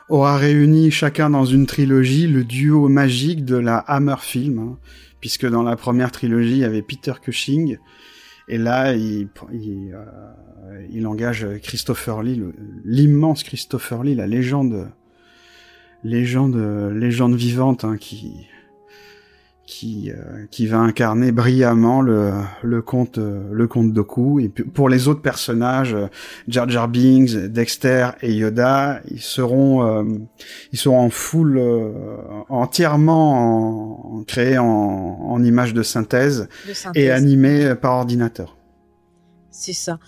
aura réuni chacun dans une trilogie le duo magique de la Hammer Film, hein, puisque dans la première trilogie il y avait Peter Cushing et là il il, euh, il engage Christopher Lee, le- l'immense Christopher Lee, la légende légende légende vivante hein, qui qui euh, qui va incarner brillamment le le comte euh, le comte Doku et pour les autres personnages euh, Jar Jar Binks, Dexter et Yoda, ils seront euh, ils seront en full euh, entièrement en, créés en en images de synthèse De synthèse. et animés par ordinateur. C'est ça.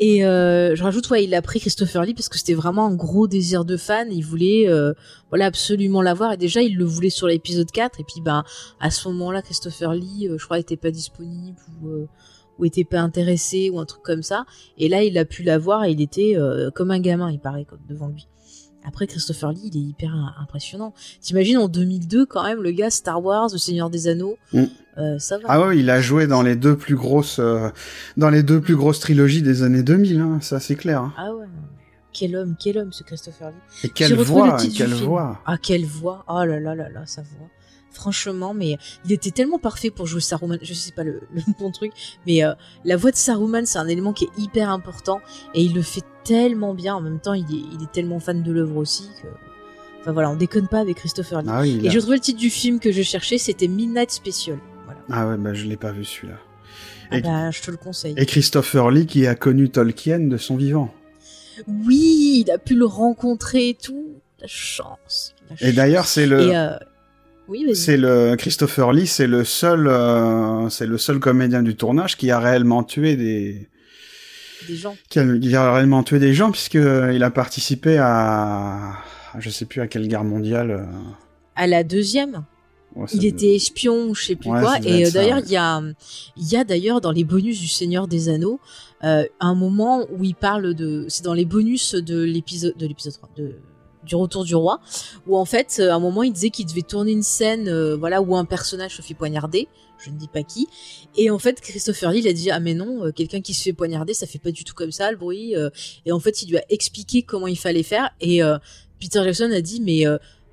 Et euh, je rajoute, ouais, il a pris Christopher Lee parce que c'était vraiment un gros désir de fan. Il voulait, euh, voilà, absolument l'avoir. Et déjà, il le voulait sur l'épisode 4. Et puis, ben, à ce moment-là, Christopher Lee, euh, je crois, était pas disponible ou, euh, ou était pas intéressé ou un truc comme ça. Et là, il a pu l'avoir et il était euh, comme un gamin, il paraît, devant lui. Après, Christopher Lee, il est hyper im- impressionnant. T'imagines en 2002, quand même, le gars Star Wars, Le Seigneur des Anneaux, Mm. Euh, ça va. Ah ouais, il a joué dans les deux plus grosses euh, dans les deux plus grosses trilogies des années 2000 hein, ça c'est clair. hein. Ah ouais. Quel homme, quel homme, ce Christopher Lee. Et quelle voix, quelle voix. Ah, quelle voix Oh là là là là, sa voix. Franchement, mais il était tellement parfait pour jouer Saruman. Je sais pas le, (laughs) le bon truc, mais euh, la voix de Saruman, c'est un élément qui est hyper important et il le fait tellement bien. En même temps, il est, il est tellement fan de l'œuvre aussi que. Enfin voilà, on déconne pas avec Christopher Lee. Ah oui, et je trouvais le titre du film que je cherchais, c'était Midnight Special. Ah ouais, bah je l'ai pas vu celui-là. Ah Et- bah, je te le conseille. Et Christopher Lee qui a connu Tolkien de son vivant. Oui, il a pu le rencontrer et tout. La chance. la Et d'ailleurs, c'est le Et euh, Oui. C'est le Christopher Lee, c'est le seul, euh, c'est le seul comédien du tournage qui a réellement tué des, Des gens. qui a, qui a réellement tué des gens puisque il a participé à, je sais plus à quelle guerre mondiale. euh, À la deuxième, ouais, il était espion je sais plus Ouais, quoi. Et euh, d'ailleurs, ouais. il y a, il y a d'ailleurs dans les bonus du Seigneur des Anneaux euh, un moment où il parle de, c'est dans les bonus de l'épisode, de l'épisode 3, de du Retour du Roi, où en fait, euh, à un moment, il disait qu'il devait tourner une scène, euh, voilà, où un personnage se fait poignarder. Je ne dis pas qui. Et en fait, Christopher Lee, il a dit ah mais non, euh, quelqu'un qui se fait poignarder, ça fait pas du tout comme ça le bruit. et en fait, il lui a expliqué comment il fallait faire. Et Peter Jackson a dit mais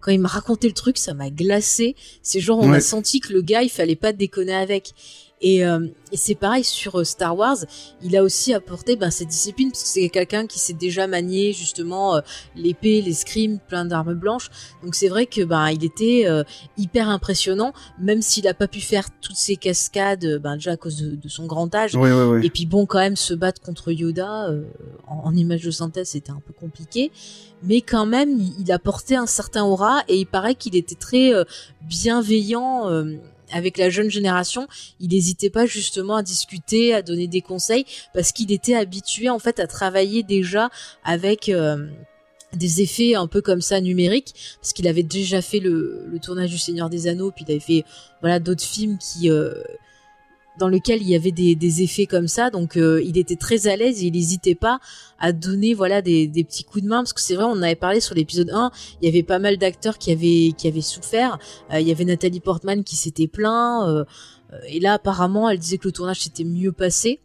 quand il m'a raconté le truc, ça m'a glacé. C'est genre on Ouais. a senti que le gars, il fallait pas déconner avec. Et, euh, et c'est pareil sur euh, Star Wars, il a aussi apporté ben, cette discipline parce que c'est quelqu'un qui s'est déjà manié justement euh, l'épée, l'escrime, plein d'armes blanches. Donc c'est vrai que ben il était euh, hyper impressionnant, même s'il a pas pu faire toutes ces cascades, euh, ben déjà à cause de, de son grand âge. Oui, oui, oui. Et puis bon, quand même se battre contre Yoda euh, en, en image de synthèse, c'était un peu compliqué. Mais quand même, il, il apportait un certain aura et il paraît qu'il était très euh, bienveillant euh, avec la jeune génération. Il n'hésitait pas justement à discuter, à donner des conseils parce qu'il était habitué en fait à travailler déjà avec euh, des effets un peu comme ça numériques parce qu'il avait déjà fait le, tournage du Seigneur des Anneaux puis il avait fait voilà d'autres films qui euh, dans lequel il y avait des, des effets comme ça. Donc euh, il était très à l'aise et il n'hésitait pas à donner voilà des, des petits coups de main. Parce que c'est vrai on avait parlé sur l'épisode 1 il y avait pas mal d'acteurs qui avaient qui avaient souffert. Euh, il y avait Nathalie Portman qui s'était plaint. Euh, et là apparemment elle disait que le tournage s'était mieux passé.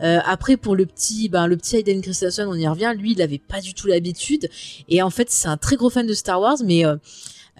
Après pour le petit ben le petit Hayden Christensen on y revient. Lui il avait pas du tout l'habitude. Et en fait c'est un très gros fan de Star Wars mais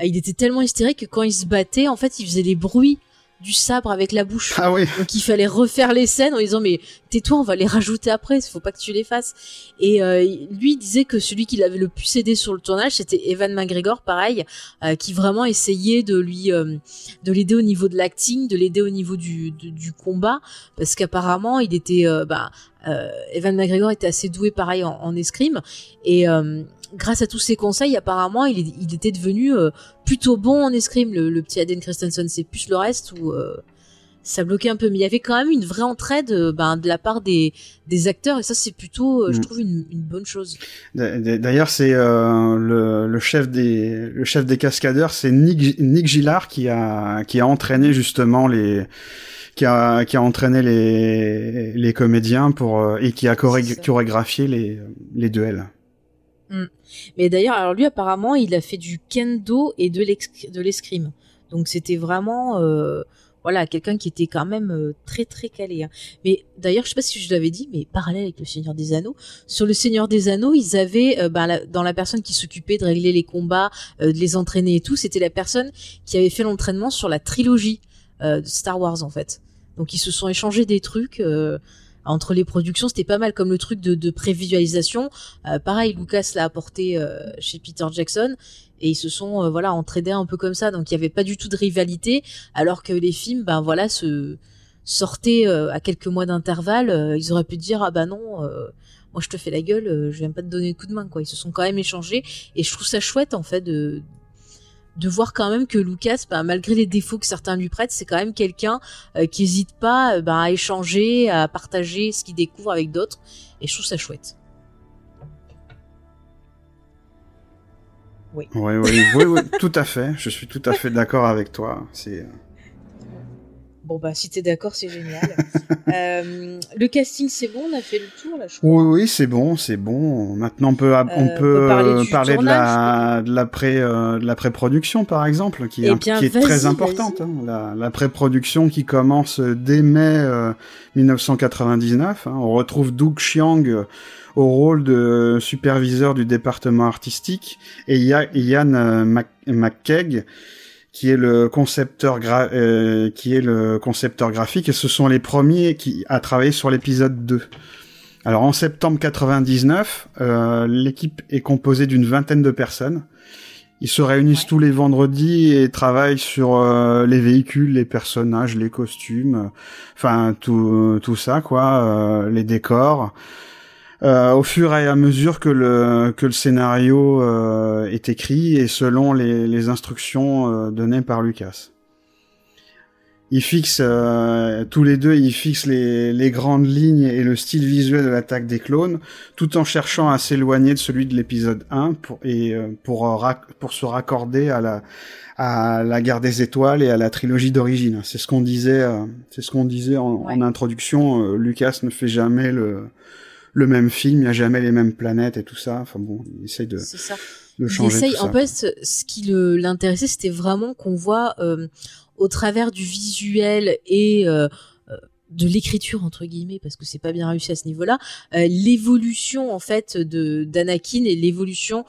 il était tellement hystérique que quand il se battait en fait il faisait les bruits du sabre avec la bouche Ah oui. donc il fallait refaire les scènes en disant mais tais-toi, on va les (laughs) rajouter après, il faut pas que tu les fasses. Et euh, lui disait que celui qui l'avait le plus aidé sur le tournage, c'était Evan McGregor, pareil, euh, qui vraiment essayait de lui euh, de l'aider au niveau de l'acting, de l'aider au niveau du du, combat, parce qu'apparemment il était euh, bah, euh, Evan McGregor était assez doué pareil en, en escrime et euh, grâce à tous ses conseils, apparemment, il, il était devenu plutôt bon en escrime, le, le petit Aden Christensen. C'est plus le reste euh, ça bloquait un peu. Mais il y avait quand même une vraie entraide euh, ben, de la part des, des acteurs, et ça, c'est plutôt, euh, je Mm. trouve, une, une bonne chose. D'ailleurs, c'est euh, le, le chef des le chef des cascadeurs, c'est Nick Nick Gillard qui a qui a entraîné justement les qui a qui a entraîné les les comédiens pour et qui a chorégraphié les les duels. Mais d'ailleurs, alors lui, apparemment, il a fait du kendo et de l'escrime. Donc c'était vraiment, euh, voilà, quelqu'un qui était quand même euh, très très calé. hein. Mais d'ailleurs, je sais pas si je l'avais dit, mais parallèle avec le Seigneur des Anneaux, sur le Seigneur des Anneaux, ils avaient, euh, ben, dans la personne qui s'occupait de régler les combats, euh, de les entraîner et tout, c'était la personne qui avait fait l'entraînement sur la trilogie euh, de Star Wars en fait. Donc ils se sont échangés des trucs. Entre les productions, c'était pas mal comme le truc de, de prévisualisation. Euh, pareil, Lucas l'a apporté euh, chez Peter Jackson et ils se sont euh, voilà entraînés un peu comme ça. Donc il y avait pas du tout de rivalité, alors que les films, ben voilà, se sortaient à quelques mois d'intervalle. ils auraient pu dire ah bah non, euh, moi je te fais la gueule, je viens pas te donner de coup de main quoi. Ils se sont quand même échangés et je trouve ça chouette en fait de de voir quand même que Lucas, ben, malgré les défauts que certains lui prêtent, c'est quand même quelqu'un euh, qui hésite pas euh, ben, à échanger, à partager ce qu'il découvre avec d'autres. Et je trouve ça chouette. Oui, oui, oui, oui, tout à fait. Je suis tout à fait d'accord avec toi. C'est Bon bah si t'es d'accord, c'est génial. (laughs) Euh, le casting c'est bon, on a fait le tour là, je crois. oui, oui, c'est bon, c'est bon. Maintenant, on peut, on Euh, peut, on peut parler euh, de la, de la pré, euh, de la pré-production, par exemple, qui est, Eh bien, qui est très importante. hein. La, la pré-production qui commence dès mai euh, 1999. hein. On retrouve Doug Chiang euh, au rôle de superviseur du département artistique et Ya- Ian euh, Mc- McKeag qui est le concepteur gra- euh, qui est le concepteur graphique et ce sont les premiers qui a travaillé sur l'épisode 2. Alors en septembre 99, euh, l'équipe est composée d'une vingtaine de personnes. Ils se réunissent Ouais. tous les vendredis et travaillent sur euh, les véhicules, les personnages, les costumes, euh, enfin tout tout ça quoi, euh, les décors. Euh, au fur et à mesure que le que le scénario euh, est écrit et selon les, les instructions euh, données par Lucas. Ils fixent tous les deux, ils fixent les, les grandes lignes et le style visuel de l'attaque des clones, tout en cherchant à s'éloigner de celui de l'épisode 1 pour et pour pour se raccorder à la à la guerre des étoiles et à la trilogie d'origine. C'est ce qu'on disait, c'est ce qu'on disait en, en introduction. Lucas ne fait jamais le le même film, il n'y a jamais les mêmes planètes et tout ça. Enfin bon, il essaye de, ça. de changer. Il essaye, tout en fait, ce qui l'intéressait, c'était vraiment qu'on voit euh, au travers du visuel et euh, euh, de l'écriture entre guillemets parce que c'est pas bien réussi à ce niveau-là euh, l'évolution en fait de d'Anakin et l'évolution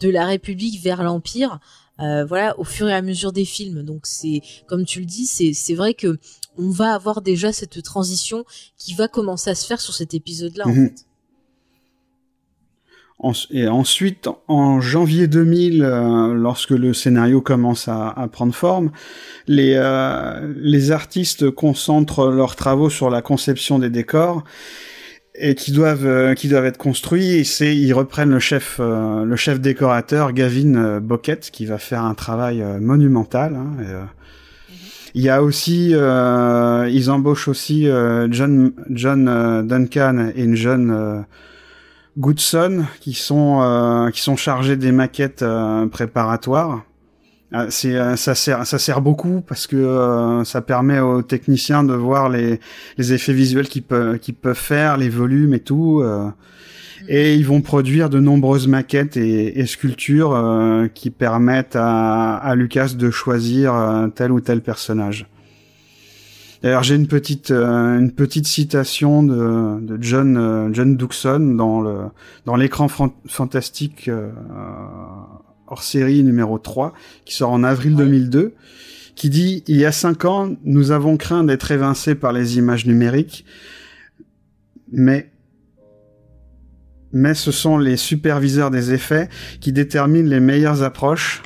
de la République vers l'Empire euh, voilà au fur et à mesure des films donc c'est comme tu le dis c'est c'est vrai que on va avoir déjà cette transition qui va commencer à se faire sur cet épisode-là en Mhm. fait Et ensuite, en janvier 2000, euh, lorsque le scénario commence à, prendre forme, les, euh, les artistes concentrent leurs travaux sur la conception des décors et qui doivent euh, qui doivent être construits. C'est ils reprennent le chef le chef décorateur Gavin Bockett qui va faire un travail monumental. hein, il y a aussi, ils embauchent aussi John John Duncan et une jeune Goodson qui sont euh, qui sont chargés des maquettes euh, préparatoires. Euh, C'est euh, ça sert ça sert beaucoup parce que euh, ça permet aux techniciens de voir les les effets visuels qu'ils peuvent qu'ils peuvent faire, les volumes et tout. euh, et ils vont produire de nombreuses maquettes et, et sculptures euh, qui permettent à, à Lucas de choisir tel ou tel personnage. D'ailleurs, j'ai une petite euh, une petite citation de, de John euh, John Duxon dans le dans l'écran fan- fantastique euh, hors série numéro 3 qui sort en avril 2002 qui dit il y a cinq ans nous avons craint d'être évincés par les images numériques mais mais ce sont les superviseurs des effets qui déterminent les meilleures approches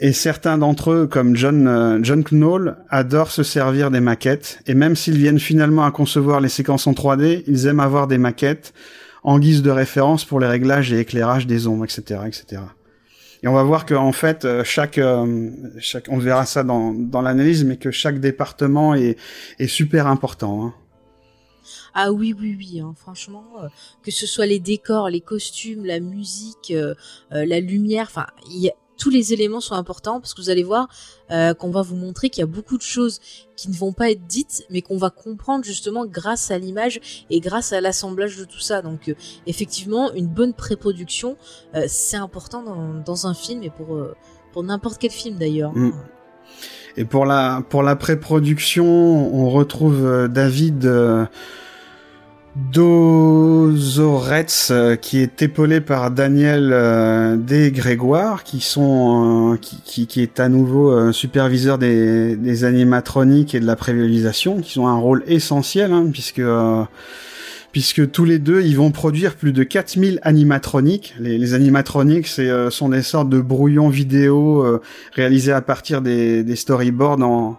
et certains d'entre eux, comme John, euh, John Knoll, adorent se servir des maquettes. Et même s'ils viennent finalement à concevoir les séquences en 3D, ils aiment avoir des maquettes en guise de référence pour les réglages et éclairages des ombres, etc., etc. Et on va voir que en fait, euh, chaque, euh, chaque, on verra ça dans, dans l'analyse, mais que chaque département est, est super important. Hein. Ah oui, oui, oui, hein, franchement, que ce soit les décors, les costumes, la musique, euh, la lumière, enfin, il y a- tous les éléments sont importants parce que vous allez voir euh, qu'on va vous montrer qu'il y a beaucoup de choses qui ne vont pas être dites, mais qu'on va comprendre justement grâce à l'image et grâce à l'assemblage de tout ça. Donc, euh, effectivement, une bonne pré-production, euh, c'est important dans, un film et pour n'importe quel film d'ailleurs. Mm. Et pour la pour la pré-production, on retrouve David Dozoretz euh, qui est épaulé par Daniel euh, D. Grégoire qui sont euh, qui, qui, est à nouveau euh, superviseur des, des animatroniques et de la prévisualisation qui ont un rôle essentiel hein, puisque puisque tous les deux, ils vont produire plus de 4000 animatroniques. Les, animatroniques, c'est sont des sortes de brouillons vidéo réalisés à partir des, des storyboards en,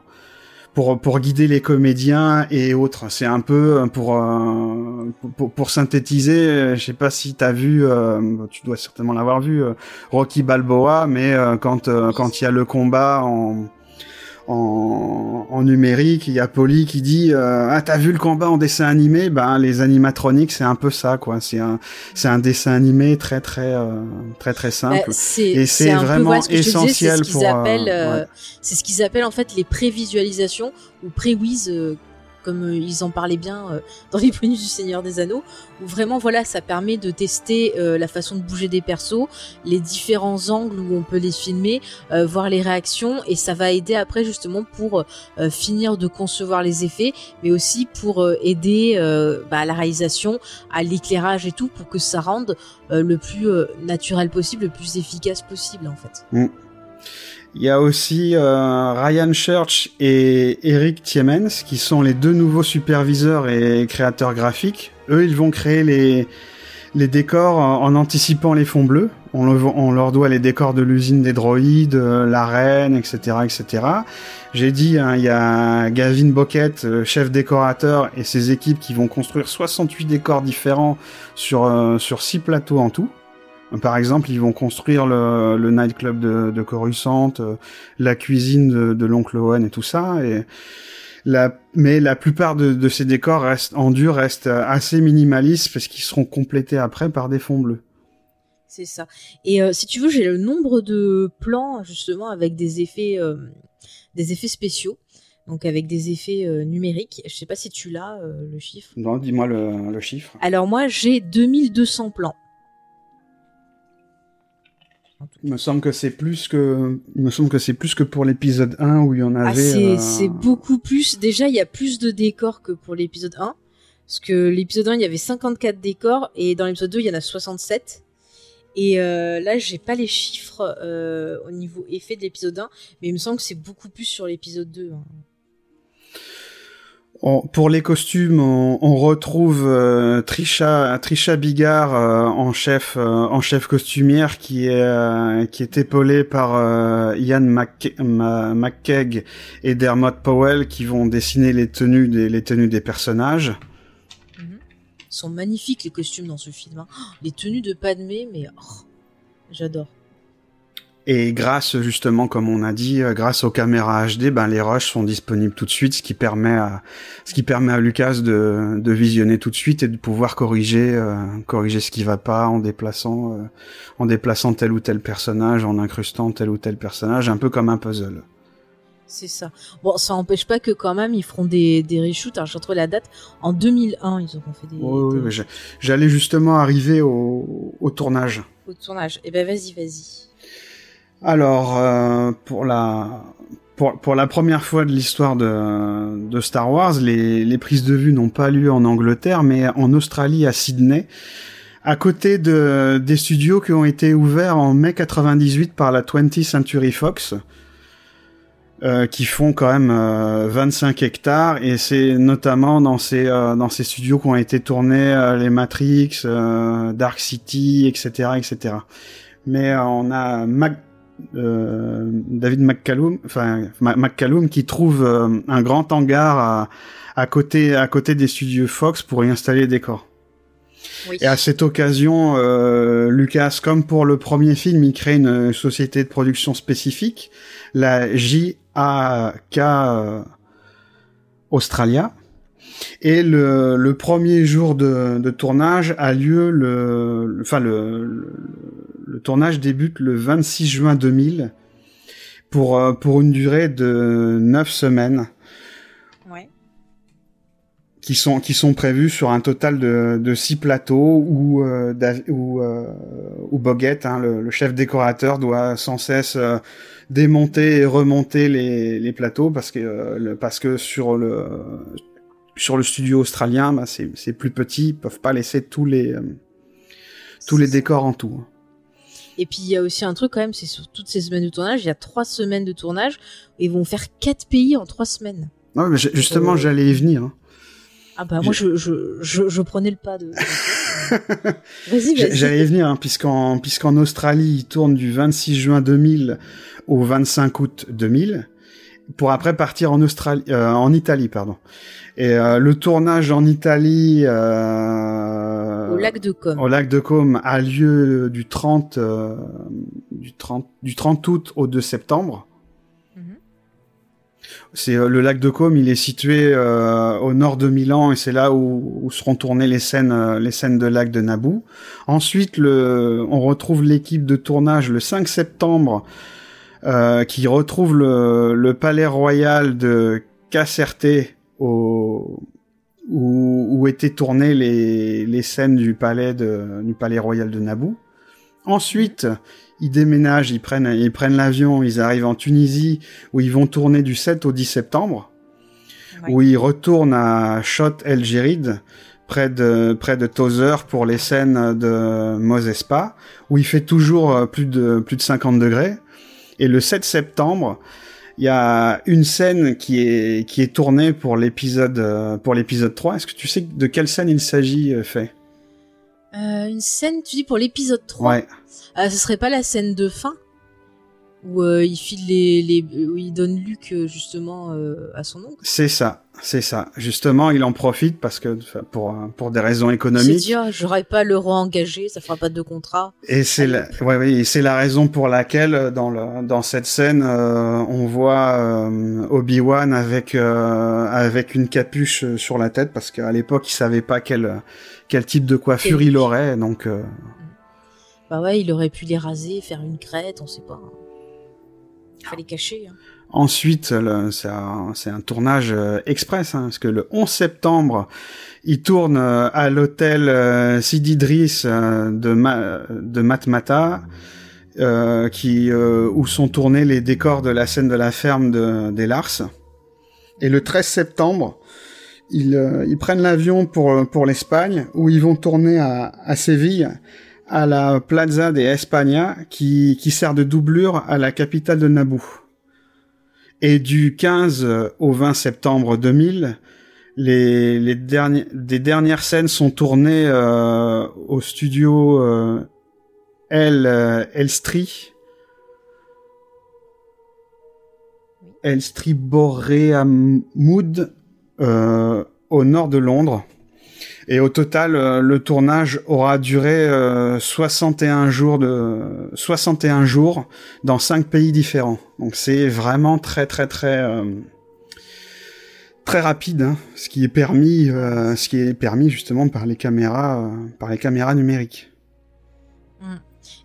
pour pour guider les comédiens et autres. C'est un peu euh, pour euh, pour, pour synthétiser. euh, Je sais pas si t'as vu, tu dois certainement l'avoir vu, Rocky Balboa, mais quand quand il y a le combat en en, en numérique, il y a Polly qui dit euh, ah t'as vu le combat en dessin animé? Ben les animatroniques c'est un peu ça quoi. C'est un c'est un dessin animé très très euh, très très simple. Bah, c'est Et c'est un peu, vraiment voilà, ce disais, essentiel c'est ce qu'ils pour, euh, appellent, euh, ouais. c'est ce qu'ils appellent en fait les prévisualisations ou pré-wiz, euh, comme euh, ils en parlaient bien euh, (laughs) dans les bonus du Seigneur des Anneaux, où vraiment voilà, ça permet de tester euh, la façon de bouger des persos, les différents angles où on peut les filmer, voir les réactions, et ça va aider après justement pour finir de concevoir les effets, mais aussi pour aider bah, à la réalisation, à l'éclairage et tout, pour que ça rende le plus naturel possible, le plus efficace possible en fait. Il y a aussi euh, Ryan Church et Eric Tiemens qui sont les deux nouveaux superviseurs et créateurs graphiques. Eux, ils vont créer les les décors en, en anticipant les fonds bleus. On, on leur doit les décors de l'usine des droïdes, euh, l'arène, etc., etc. J'ai dit, hein, il y a Gavin Bockett, euh, chef décorateur, et ses équipes qui vont construire 68 décors différents sur euh, sur six plateaux en tout. Par exemple, ils vont construire le, le nightclub de, de Coruscant, euh, la cuisine de, de l'oncle Owen et tout ça. Et la, mais la plupart de, de ces décors restent en dur, restent assez minimalistes parce qu'ils seront complétés après par des fonds bleus. C'est ça. Et euh, si tu veux, j'ai le nombre de plans justement avec des effets, euh, des effets spéciaux, donc avec des effets euh, numériques. Je sais pas si tu l'as euh, le chiffre. Non, dis-moi le, le chiffre. Alors moi, j'ai 2200 plans. Il me semble que c'est plus que, il me semble que c'est plus que pour l'épisode 1 où il y en avait. Ah, c'est euh, c'est beaucoup plus. Déjà, il y a plus de décors que pour l'épisode 1. Parce que l'épisode 1, il y avait 54 décors et dans l'épisode 2, il y en a 67. Et euh, là, j'ai pas les chiffres euh, au niveau effet de l'épisode 1, mais il me semble que c'est beaucoup plus sur l'épisode 2. hein. Pour les costumes, on, retrouve euh, Trisha, Bigard euh, en chef, euh, en chef costumière qui est épaulée par Ian Mc- Ma- McKeag et Dermot Powell qui vont dessiner les tenues des personnages. Ils sont magnifiques les costumes dans ce film. hein. Oh, les tenues de Padmé, mais oh, j'adore. Et grâce justement, comme on a dit, euh, grâce aux caméras HD, ben les rushs sont disponibles tout de suite, ce qui permet à ce qui permet à Lucas de, de visionner tout de suite et de pouvoir corriger euh, corriger ce qui va pas en déplaçant euh, en déplaçant tel ou tel personnage, en incrustant tel ou tel personnage, un peu comme un puzzle. C'est ça. Bon, ça n'empêche pas que quand même, ils feront des, des reshoots. Alors, j'ai retrouvé la date. En 2001, ils auront fait des, Oui, oui, des je- j'allais justement arriver au, au tournage. au tournage. Eh ben, vas-y, vas-y. Alors, euh, pour la pour, pour la première fois de l'histoire de, Star Wars, les, les prises de vue n'ont pas lieu en Angleterre, mais en Australie, à Sydney, à côté de, des studios qui ont été ouverts en mai 98 par la 20th Century Fox, euh, qui font quand même euh, 25 hectares, et c'est notamment dans ces, euh, dans ces studios qu'ont été tournés euh, les Matrix, euh, Dark City, etc., etc. Mais euh, on a euh, David McCallum, enfin McCallum, qui trouve euh, un grand hangar à, à côté à côté des studios Fox pour y installer les décors. Oui. Et à cette occasion, euh, Lucas, comme pour le premier film, il crée une société de production spécifique, la JAK euh, Australia. Et le, le premier jour de, de tournage a lieu le, le- enfin le, le, le tournage débute le 26 juin 2000 pour euh, pour une durée de 9 semaines Ouais. qui sont qui sont prévus sur un total de de six plateaux où euh, où euh, où Boggett, hein, le, le chef décorateur, doit sans cesse euh, démonter et remonter les les plateaux parce que le, parce que sur le sur le studio australien, bah, c'est c'est plus petit, ils peuvent pas laisser tous les euh, tous les décors en tout. Et puis, il y a aussi un truc quand même, c'est sur toutes ces semaines de tournage, il y a trois semaines de tournage. Et ils vont faire quatre pays en trois semaines. Non, mais justement, Euh, j'allais y venir. hein. Ah bah, moi, je, je, je, je prenais le pas de. (laughs) vas-y, vas-y. J'allais y venir, hein, puisqu'en puisqu'en Australie, il tourne du 26 juin 2000 au 25 août 2000, pour après partir en Australie, euh, en Italie, pardon. Et euh, le tournage en Italie, euh, Au lac de Com. au lac de Caume, a lieu du 30 euh, du 30 du 30 août au 2 septembre. Mhm. C'est euh, le lac de Caume, il est situé euh, au nord de Milan et c'est là où, où seront tournées les scènes, euh, les scènes de lac de Naboo. Ensuite, le, on retrouve l'équipe de tournage le 5 septembre euh, qui retrouve le, le palais royal de Caserta au, où, où étaient tournées les, les scènes du palais de, du palais royal de Naboo. Ensuite, ils déménagent, ils prennent, ils prennent l'avion, ils arrivent en Tunisie où ils vont tourner du 7 au 10 septembre, Ouais. où ils retournent à Chott El Djerid, près de, près de Tozeur pour les scènes de Mosespa, où il fait toujours euh, plus de, plus de 50 degrés. Et le 7 septembre, il y a une scène qui est, qui est tournée pour l'épisode, euh, pour l'épisode 3. Est-ce que tu sais de quelle scène il s'agit, euh, fait? Euh, une scène, tu dis, pour l'épisode 3 Ouais. Ce serait pas la scène de fin? Où euh, il file les, les où il donne Luc euh, justement euh, à son oncle. C'est ça, c'est ça. Justement, il en profite parce que pour pour des raisons économiques. dit, ah, j'aurais pas le engagé, ça fera pas de contrat. Et c'est la, ouais, ouais, et c'est la raison pour laquelle dans le dans cette scène euh, on voit euh, Obi-Wan avec avec une capuche sur la tête parce qu'à l'époque il savait pas quel quel type de coiffure Quel- il aurait donc Bah ouais, il aurait pu les raser, faire une crête, on sait pas. Il fallait cacher. Hein. ensuite c'est un tournage euh, express hein, parce que le 11 septembre il tourne euh, à l'hôtel euh, Sidi Driss de Ma Matmata où sont tournés les décors de la scène de la ferme de, des Lars. Et le 13 septembre, ils, prennent l'avion pour l'Espagne où ils vont tourner à Séville à la Plaza de España qui qui sert de doublure à la capitale de Naboo. Et du 15 au 20 septembre 2000, les, les derniers, des dernières scènes sont tournées euh, au studio euh, El euh. Elstree Borehamwood euh, au nord de Londres. Et au total, euh, le tournage aura duré euh, 61 jours de 61 jours dans cinq pays différents. Donc c'est vraiment très très très euh, très rapide, hein, ce qui est permis, euh, ce qui est permis justement par les caméras, euh, par les caméras numériques.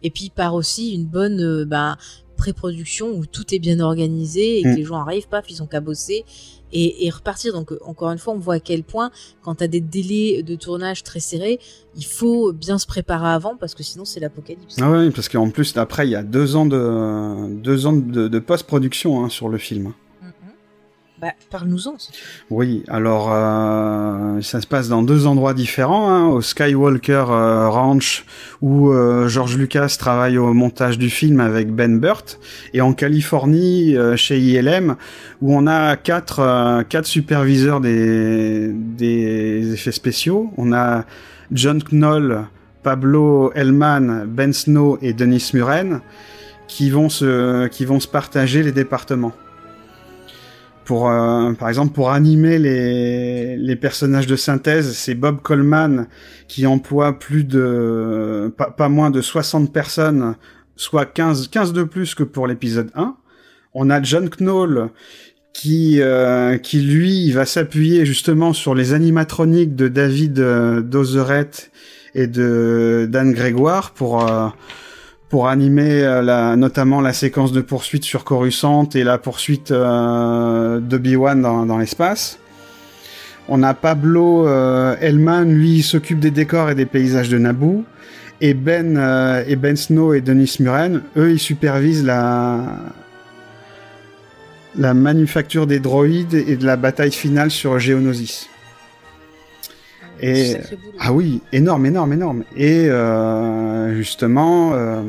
Et puis par aussi une bonne euh, bah, pré-production où tout est bien organisé et que Mm. les gens arrivent, paf, ils ont qu'à bosser et, repartir. Donc encore une fois, on voit à quel point quand t'as des délais de tournage très serrés, il faut bien se préparer avant parce que sinon c'est l'apocalypse. Ah ouais, parce qu'en plus après il y a deux ans de post-production hein, sur le film. Bah, parle-nous-en. Oui, alors euh, ça se passe dans deux endroits différents, hein, au Skywalker euh, Ranch où euh, George Lucas travaille au montage du film avec Ben Burt, et en Californie chez ILM où on a quatre quatre superviseurs des des effets spéciaux. On a John Knoll, Pablo Hellman, Ben Snow et Denis Muren qui vont se qui vont se partager les départements pour euh, par exemple pour animer les les personnages de synthèse, c'est Bob Coleman qui emploie plus de pas, pas moins de 60 personnes, soit 15 15 de plus que pour l'épisode 1. On a John Knoll qui euh, qui lui il va s'appuyer justement sur les animatroniques de David euh, Dozeret et de Dan Grégoire pour euh, pour animer euh, la, notamment la séquence de poursuite sur Coruscant et la poursuite euh, d'Obi-Wan dans, dans l'espace. On a Pablo euh, Hellman, lui, s'occupe des décors et des paysages de Naboo. Et Ben, euh, et ben Snow et Denis Muren, eux, ils supervisent la, la manufacture des droïdes et de la bataille finale sur Geonosis. Et-. Ah oui, énorme, énorme, énorme. Et euh, justement, euh,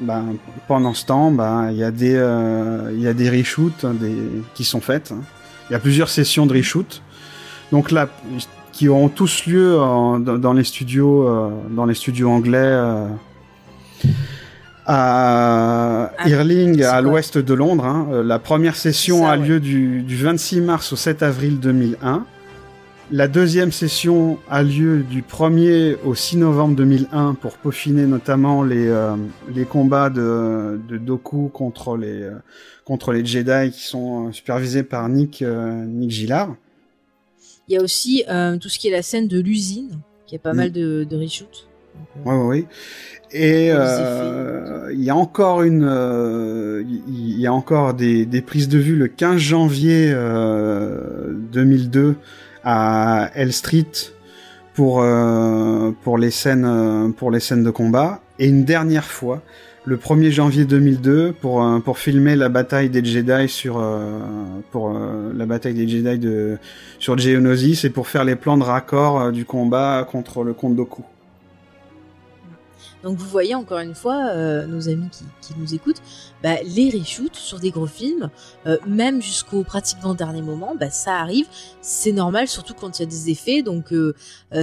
ben, pendant ce temps, ben, il y a des, euh, il y a des reshoots hein, des, qui sont faites. hein. Il y a plusieurs sessions de reshoot. Donc là, qui auront tous lieu en- dans, les studios, euh, dans les studios anglais. à Ah, Irling, à l'ouest de Londres. hein. La première session Ça, a ouais. lieu du, du 26 mars au 7 avril 2001. La deuxième session a lieu du 1er au 6 novembre 2001 pour peaufiner notamment les, euh, les combats de, de Doku contre les, euh, contre les Jedi qui sont euh, supervisés par Nick, euh, Nick Gillard. Il y a aussi tout ce qui est la scène de l'usine, qui a pas Mm. mal de, de reshoots. Ouais, ouais, ouais. Et euh, il y a encore une, euh, il y a encore des, des prises de vue le 15 janvier euh, 2002 à L Street pour euh, pour les scènes euh, pour les scènes de combat et une dernière fois le 1er janvier 2002 pour euh, pour filmer la bataille des Jedi sur euh, pour la bataille des Jedi de sur Geonosis et pour faire les plans de raccord du combat contre le comte Doku. Donc vous voyez encore une fois, euh, nos amis qui, nous écoutent, bah, les reshoots sur des gros films, euh, même jusqu'au pratiquement dernier moment, bah, ça arrive, c'est normal, surtout quand il y a des effets. Donc euh,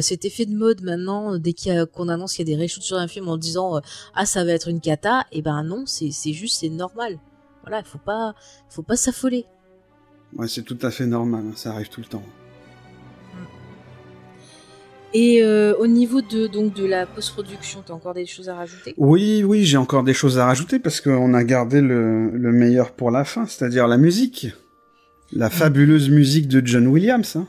cet effet de mode maintenant, dès qu'on annonce qu'il y a des reshoots sur un film en disant ah ça va être une cata, et ben non, c'est juste c'est normal. Voilà, il faut pas faut pas s'affoler. Ouais, c'est tout à fait normal, hein, ça arrive tout le temps. Et euh, au niveau de donc de la post-production, t'as encore des choses à rajouter? Oui, oui, j'ai encore des choses à rajouter parce qu'on a gardé le, le meilleur pour la fin, c'est-à-dire la musique. La fabuleuse musique de John Williams. Hein.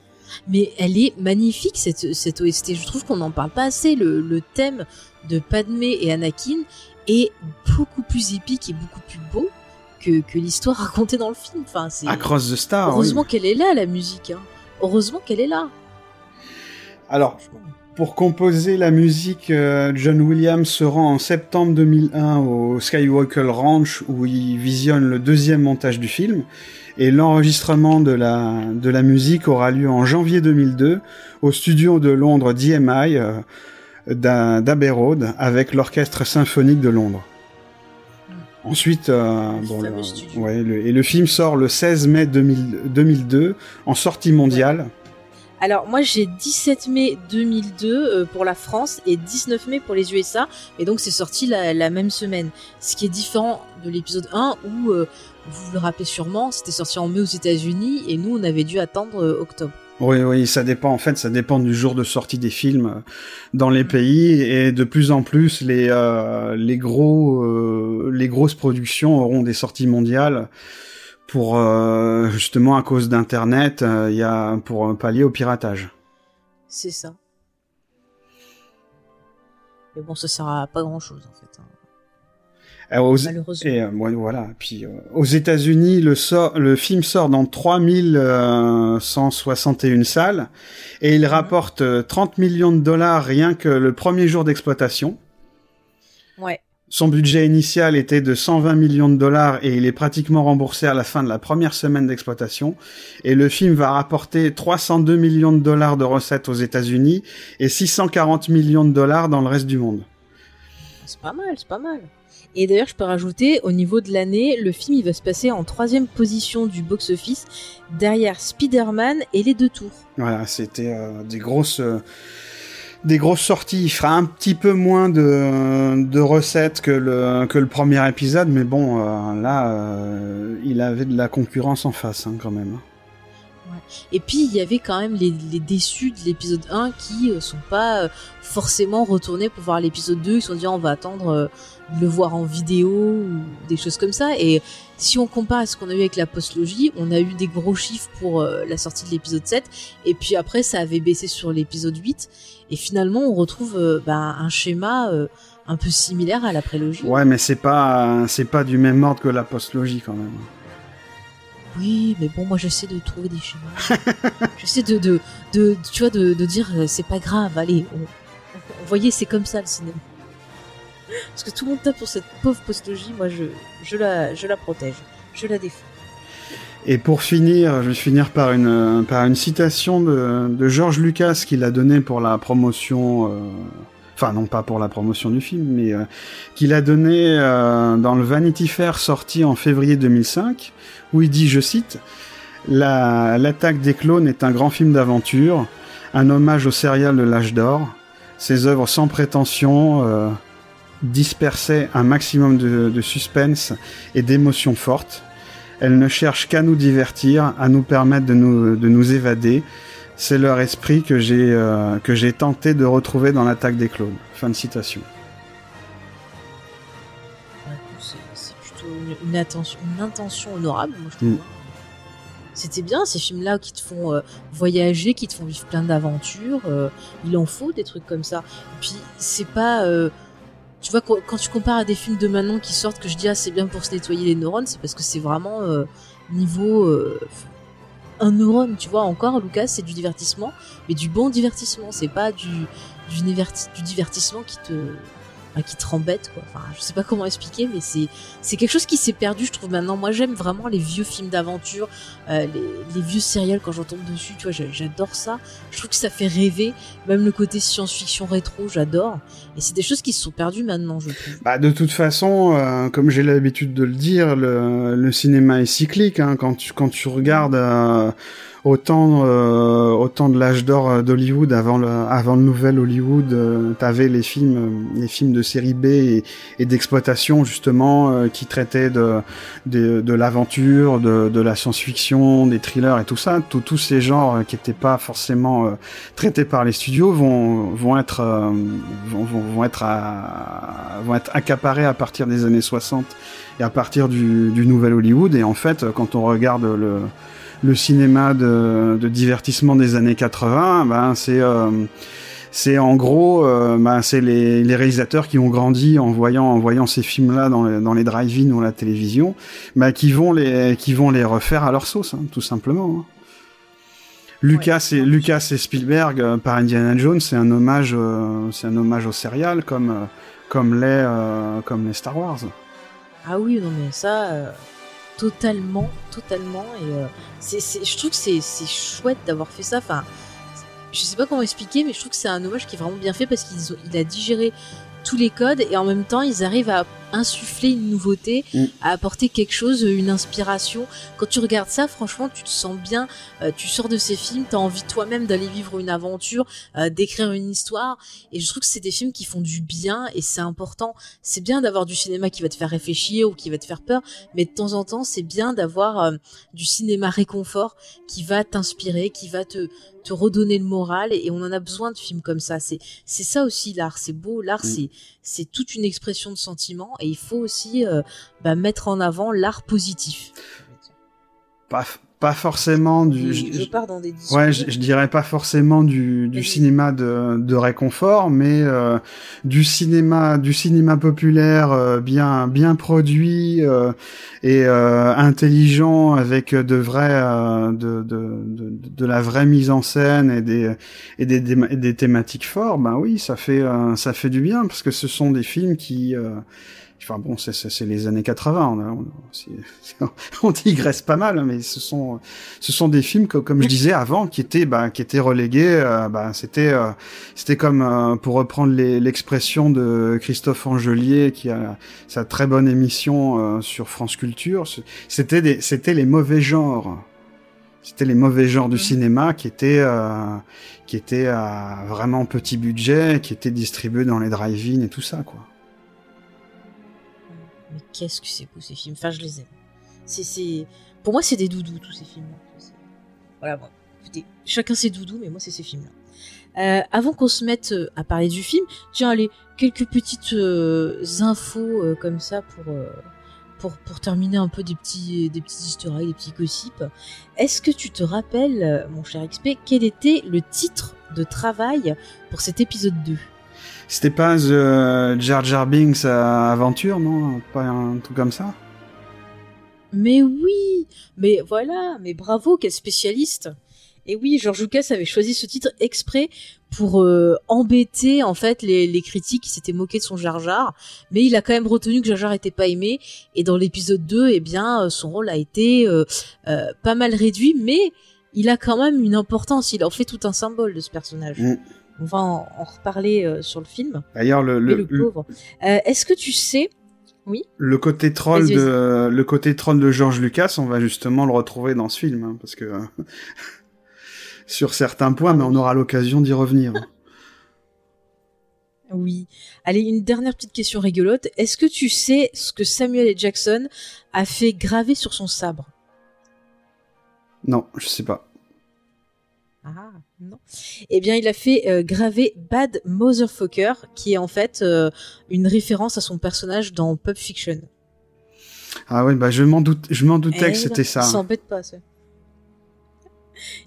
Mais elle est magnifique cette cette OST. Je trouve qu'on n'en parle pas assez. Le, le thème de Padmé et Anakin est beaucoup plus épique et beaucoup plus beau que, que l'histoire (laughs) racontée dans le film. Enfin, c'est Across the Star. oui. heureusement qu'elle est là la musique. Hein. Heureusement qu'elle est là. Alors, pour composer la musique, euh, John Williams se rend en septembre 2001 au Skywalker Ranch où il visionne le deuxième montage du film. Et l'enregistrement de la, de la musique aura lieu en janvier 2002 au studio de Londres DMI euh, d'A- d'Abbey Road avec l'Orchestre Symphonique de Londres. Ensuite, euh, Le bon, fameux le- studio. ouais, le- et le film sort le 16 mai 2000 2002 en sortie mondiale. Alors moi j'ai 17 mai 2002 euh, pour la France et 19 mai pour les USA et donc c'est sorti la, la même semaine. Ce qui est différent de l'épisode 1 où euh, vous le rappelez sûrement, c'était sorti en mai aux États-Unis et nous on avait dû attendre euh, octobre. Oui, oui, ça dépend. En fait, ça dépend du jour de sortie des films dans les pays et de plus en plus les euh, les gros les grosses productions auront des sorties mondiales pour euh, justement à cause d'internet, euh, il y a pour euh, pallier au piratage. C'est ça. Mais bon ça sert à pas grand chose en fait. hein, aux- malheureusement. Et euh, voilà. Puis euh, aux États-Unis, le, sort, le film sort dans 3161 salles et il rapporte euh, 30 millions de dollars rien que le premier jour d'exploitation. Ouais. Son budget initial était de 120 millions de dollars et il est pratiquement remboursé à la fin de la première semaine d'exploitation. Et le film va rapporter 302 millions de dollars de recettes aux États-Unis et 640 millions de dollars dans le reste du monde. C'est pas mal, c'est pas mal. Et d'ailleurs, je peux rajouter, au niveau de l'année, le film il va se passer en troisième position du box-office, derrière Spider-Man et les deux tours. Voilà, c'était euh, des grosses euh, des grosses sorties. Il fera un petit peu moins de, de recettes que le que le premier épisode, mais bon, euh, là, euh, il avait de la concurrence en face hein, quand même. Et puis, il y avait quand même les, les déçus de l'épisode 1 qui euh, sont pas euh, forcément retournés pour voir l'épisode 2. Ils se sont dit, on va attendre le voir en vidéo ou des choses comme ça. Et si on compare à ce qu'on a eu avec la postlogie, on a eu des gros chiffres pour euh, la sortie de l'épisode 7. Et puis après, ça avait baissé sur l'épisode 8. Et finalement, on retrouve euh, ben, un schéma euh, un peu similaire à la prélogie. Ouais, mais c'est pas c'est pas du même ordre que la postlogie quand même. Oui, mais bon, moi j'essaie de trouver des schémas. (laughs) j'essaie de, de, de, tu vois, de, de dire c'est pas grave, allez, on, on- voyez, c'est comme ça le cinéma. Parce que tout le monde tape pour cette pauvre postologie, moi je, je, la, je la protège, je la défends. Et pour finir, je vais finir par une par une citation de, de George Lucas qu'il a donné pour la promotion. euh, Enfin, non pas pour la promotion du film, mais euh, qu'il a donné euh, dans le Vanity Fair sorti en février 2005, où il dit, je cite, La- L'attaque des clones est un grand film d'aventure, un hommage au serial de l'âge d'or. Ses œuvres sans prétention dispersaient un maximum de, de suspense et d'émotions fortes. Elles ne cherchent qu'à nous divertir, à nous permettre de nous, de nous évader. C'est leur esprit que j'ai euh, que j'ai tenté de retrouver dans l'attaque des clones. Fin de citation. C'est plutôt une, une attention, une intention honorable, moi je trouve. Mm. hein. C'était bien ces films-là qui te font euh, voyager, qui te font vivre plein d'aventures. euh, il en faut des trucs comme ça. Et puis c'est pas, tu vois, quand, tu compares à des films de maintenant qui sortent, que je dis ah c'est bien pour se nettoyer les neurones, c'est parce que c'est vraiment euh, niveau euh, un neurone. Tu vois encore, Lucas, c'est du divertissement, mais du bon divertissement. C'est pas du du divertissement qui te enfin, qui te rembête quoi. Enfin, je sais pas comment expliquer, mais c'est c'est quelque chose qui s'est perdu, je trouve maintenant. Moi, j'aime vraiment les vieux films d'aventure, euh, les, les, vieux serials quand j'en tombe dessus. Tu vois, j'adore ça. Je trouve que ça fait rêver. Même le côté science-fiction rétro, j'adore. Et c'est des choses qui se sont perdues maintenant, je trouve. Bah, de toute façon, euh, comme j'ai l'habitude de le dire, le, le cinéma est cyclique. Hein, quand tu quand tu regardes euh, autant euh, autant de l'âge d'or euh, d'Hollywood avant le avant le nouvel Hollywood euh, t'avais les films euh, les films de série B et, et d'exploitation justement qui traitaient de de, de l'aventure de, de la science-fiction des thrillers et tout ça. Tous ces genres qui étaient pas forcément traités par les studios vont vont être vont, vont, être à, vont être accaparés à partir des années 60 et à partir du, du nouvel Hollywood. Et en fait quand on regarde le le cinéma de, de, divertissement des années 80, ben c'est euh, c'est en gros, euh, ben c'est les, les, réalisateurs qui ont grandi en voyant en voyant ces films-là dans les, dans les drive-in ou la télévision, ben qui vont les qui vont les refaire à leur sauce, hein, tout simplement. Hein. Lucas et Lucas et Spielberg euh, par Indiana Jones, c'est un hommage, c'est un hommage au serial comme comme les comme les Star Wars. Ah oui, non mais ça totalement, totalement. Et euh, c'est, je trouve que c'est, chouette d'avoir fait ça. Enfin, je sais pas comment expliquer, mais je trouve que c'est un hommage qui est vraiment bien fait parce qu'il a digéré tous les codes et en même temps ils arrivent à insuffler une nouveauté, mm. à apporter quelque chose, une inspiration. Quand tu regardes ça, franchement, tu te sens bien. Euh, tu sors de ces films, t'as envie toi-même d'aller vivre une aventure, euh, d'écrire une histoire. Et je trouve que c'est des films qui font du bien et c'est important. C'est bien d'avoir du cinéma qui va te faire réfléchir ou qui va te faire peur, mais de temps en temps, c'est bien d'avoir euh, du cinéma réconfort qui va t'inspirer, qui va te te redonner le moral et, on en a besoin de films comme ça. C'est c'est ça aussi l'art. C'est beau. L'art, mm. c'est c'est toute une expression de sentiment et il faut aussi euh, bah, mettre en avant l'art positif. Pas forcément du. Je, je pars dans des ouais, je, je, dirais pas forcément du, du cinéma de, de réconfort, mais euh, du cinéma du cinéma populaire euh, bien bien produit euh, et euh, intelligent avec de vrais de, de, de, de la vraie mise en scène et des et des, des, des thématiques fortes. Ben oui, ça fait ça fait du bien parce que ce sont des films qui Enfin bon, c'est les années 80, on, on, (laughs) on digresse pas mal, mais ce sont ce sont des films que, comme je disais avant, qui étaient bah, qui étaient relégués. Euh, bah, c'était euh, c'était comme euh, pour reprendre l'expression de Christophe Angelier, qui a sa très bonne émission sur France Culture. C'était des c'était les mauvais genres. C'était les mauvais genres du cinéma qui étaient qui étaient à vraiment petit budget, qui étaient distribués dans les drive-in et tout ça, quoi mais qu'est-ce que c'est beau ces films Enfin, je les aime. C'est. Pour moi, c'est des doudous, tous ces films. Voilà, bon, écoutez, chacun ses doudous, mais moi, c'est ces films-là. Euh, avant qu'on se mette euh, à parler du film, tiens, allez, quelques petites euh, infos comme ça pour, pour, pour terminer un peu des petits, des petits des petits gossips. Est-ce que tu te rappelles, mon cher XP, quel était le titre de travail pour cet épisode 2 c'était pas The Jar Jar Binks aventure, non? Pas un truc comme ça? Mais oui! Mais voilà! Mais bravo, quel spécialiste! Et oui, George Lucas avait choisi ce titre exprès pour euh, embêter en fait les, les critiques qui s'étaient moqués de son Jar Jar, mais il a quand même retenu que Jar Jar était pas aimé. Et dans l'épisode 2, eh bien son rôle a été euh, euh, pas mal réduit, mais il a quand même une importance, il en fait tout un symbole de ce personnage. Mm. On va en, reparler euh, sur le film. D'ailleurs, le, le, pauvre. Euh, Est-ce que tu sais oui? Le côté troll de le côté troll de George Lucas, on va justement le retrouver dans ce film, hein, parce que (laughs) sur certains points, mais on aura l'occasion d'y revenir. Oui. Allez, une dernière petite question rigolote. Est-ce que tu sais ce que Samuel L. Jackson a fait graver sur son sabre? Non, je sais pas. Ah non. Eh bien, il a fait euh, graver Bad Motherfucker, qui est en fait euh, une référence à son personnage dans Pulp Fiction. Ah ouais, bah je m'en doute, je m'en doutais que c'était ça. Il s'embête pas, ça.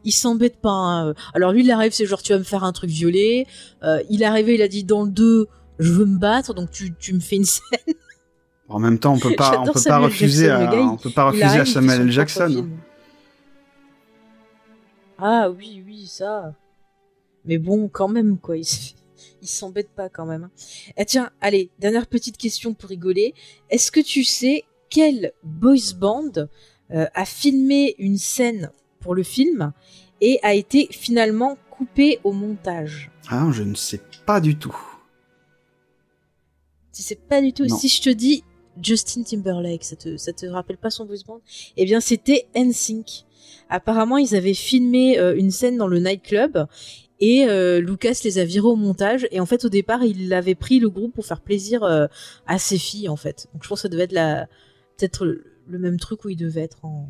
Il s'embête pas. Hein. Alors lui, il arrive, c'est genre tu vas me faire un truc violet. Euh, il est arrivé, il a dit dans le 2, je veux me battre, donc tu, tu me fais une scène. En même temps, on peut pas, (laughs) on peut pas refuser, à, on peut pas refuser à Samuel L. Jackson. Ah oui, oui, ça. Mais bon, quand même, quoi. Ils (laughs) s'embêtent pas quand même. Eh tiens, allez, dernière petite question pour rigoler. Est-ce que tu sais quel boys band euh, a filmé une scène pour le film et a été finalement coupé au montage? Ah, je ne sais pas du tout. Si c'est pas du tout, Non. si je te dis Justin Timberlake, ça te, ça te rappelle pas son boys band? Eh bien, c'était NSYNC. Apparemment, ils avaient filmé euh, une scène dans le nightclub et euh, Lucas les a virés au montage. Et en fait, au départ, il avait pris le groupe pour faire plaisir euh, à ses filles, en fait. Donc, je pense que ça devait être la, peut-être le, le même truc où il devait être en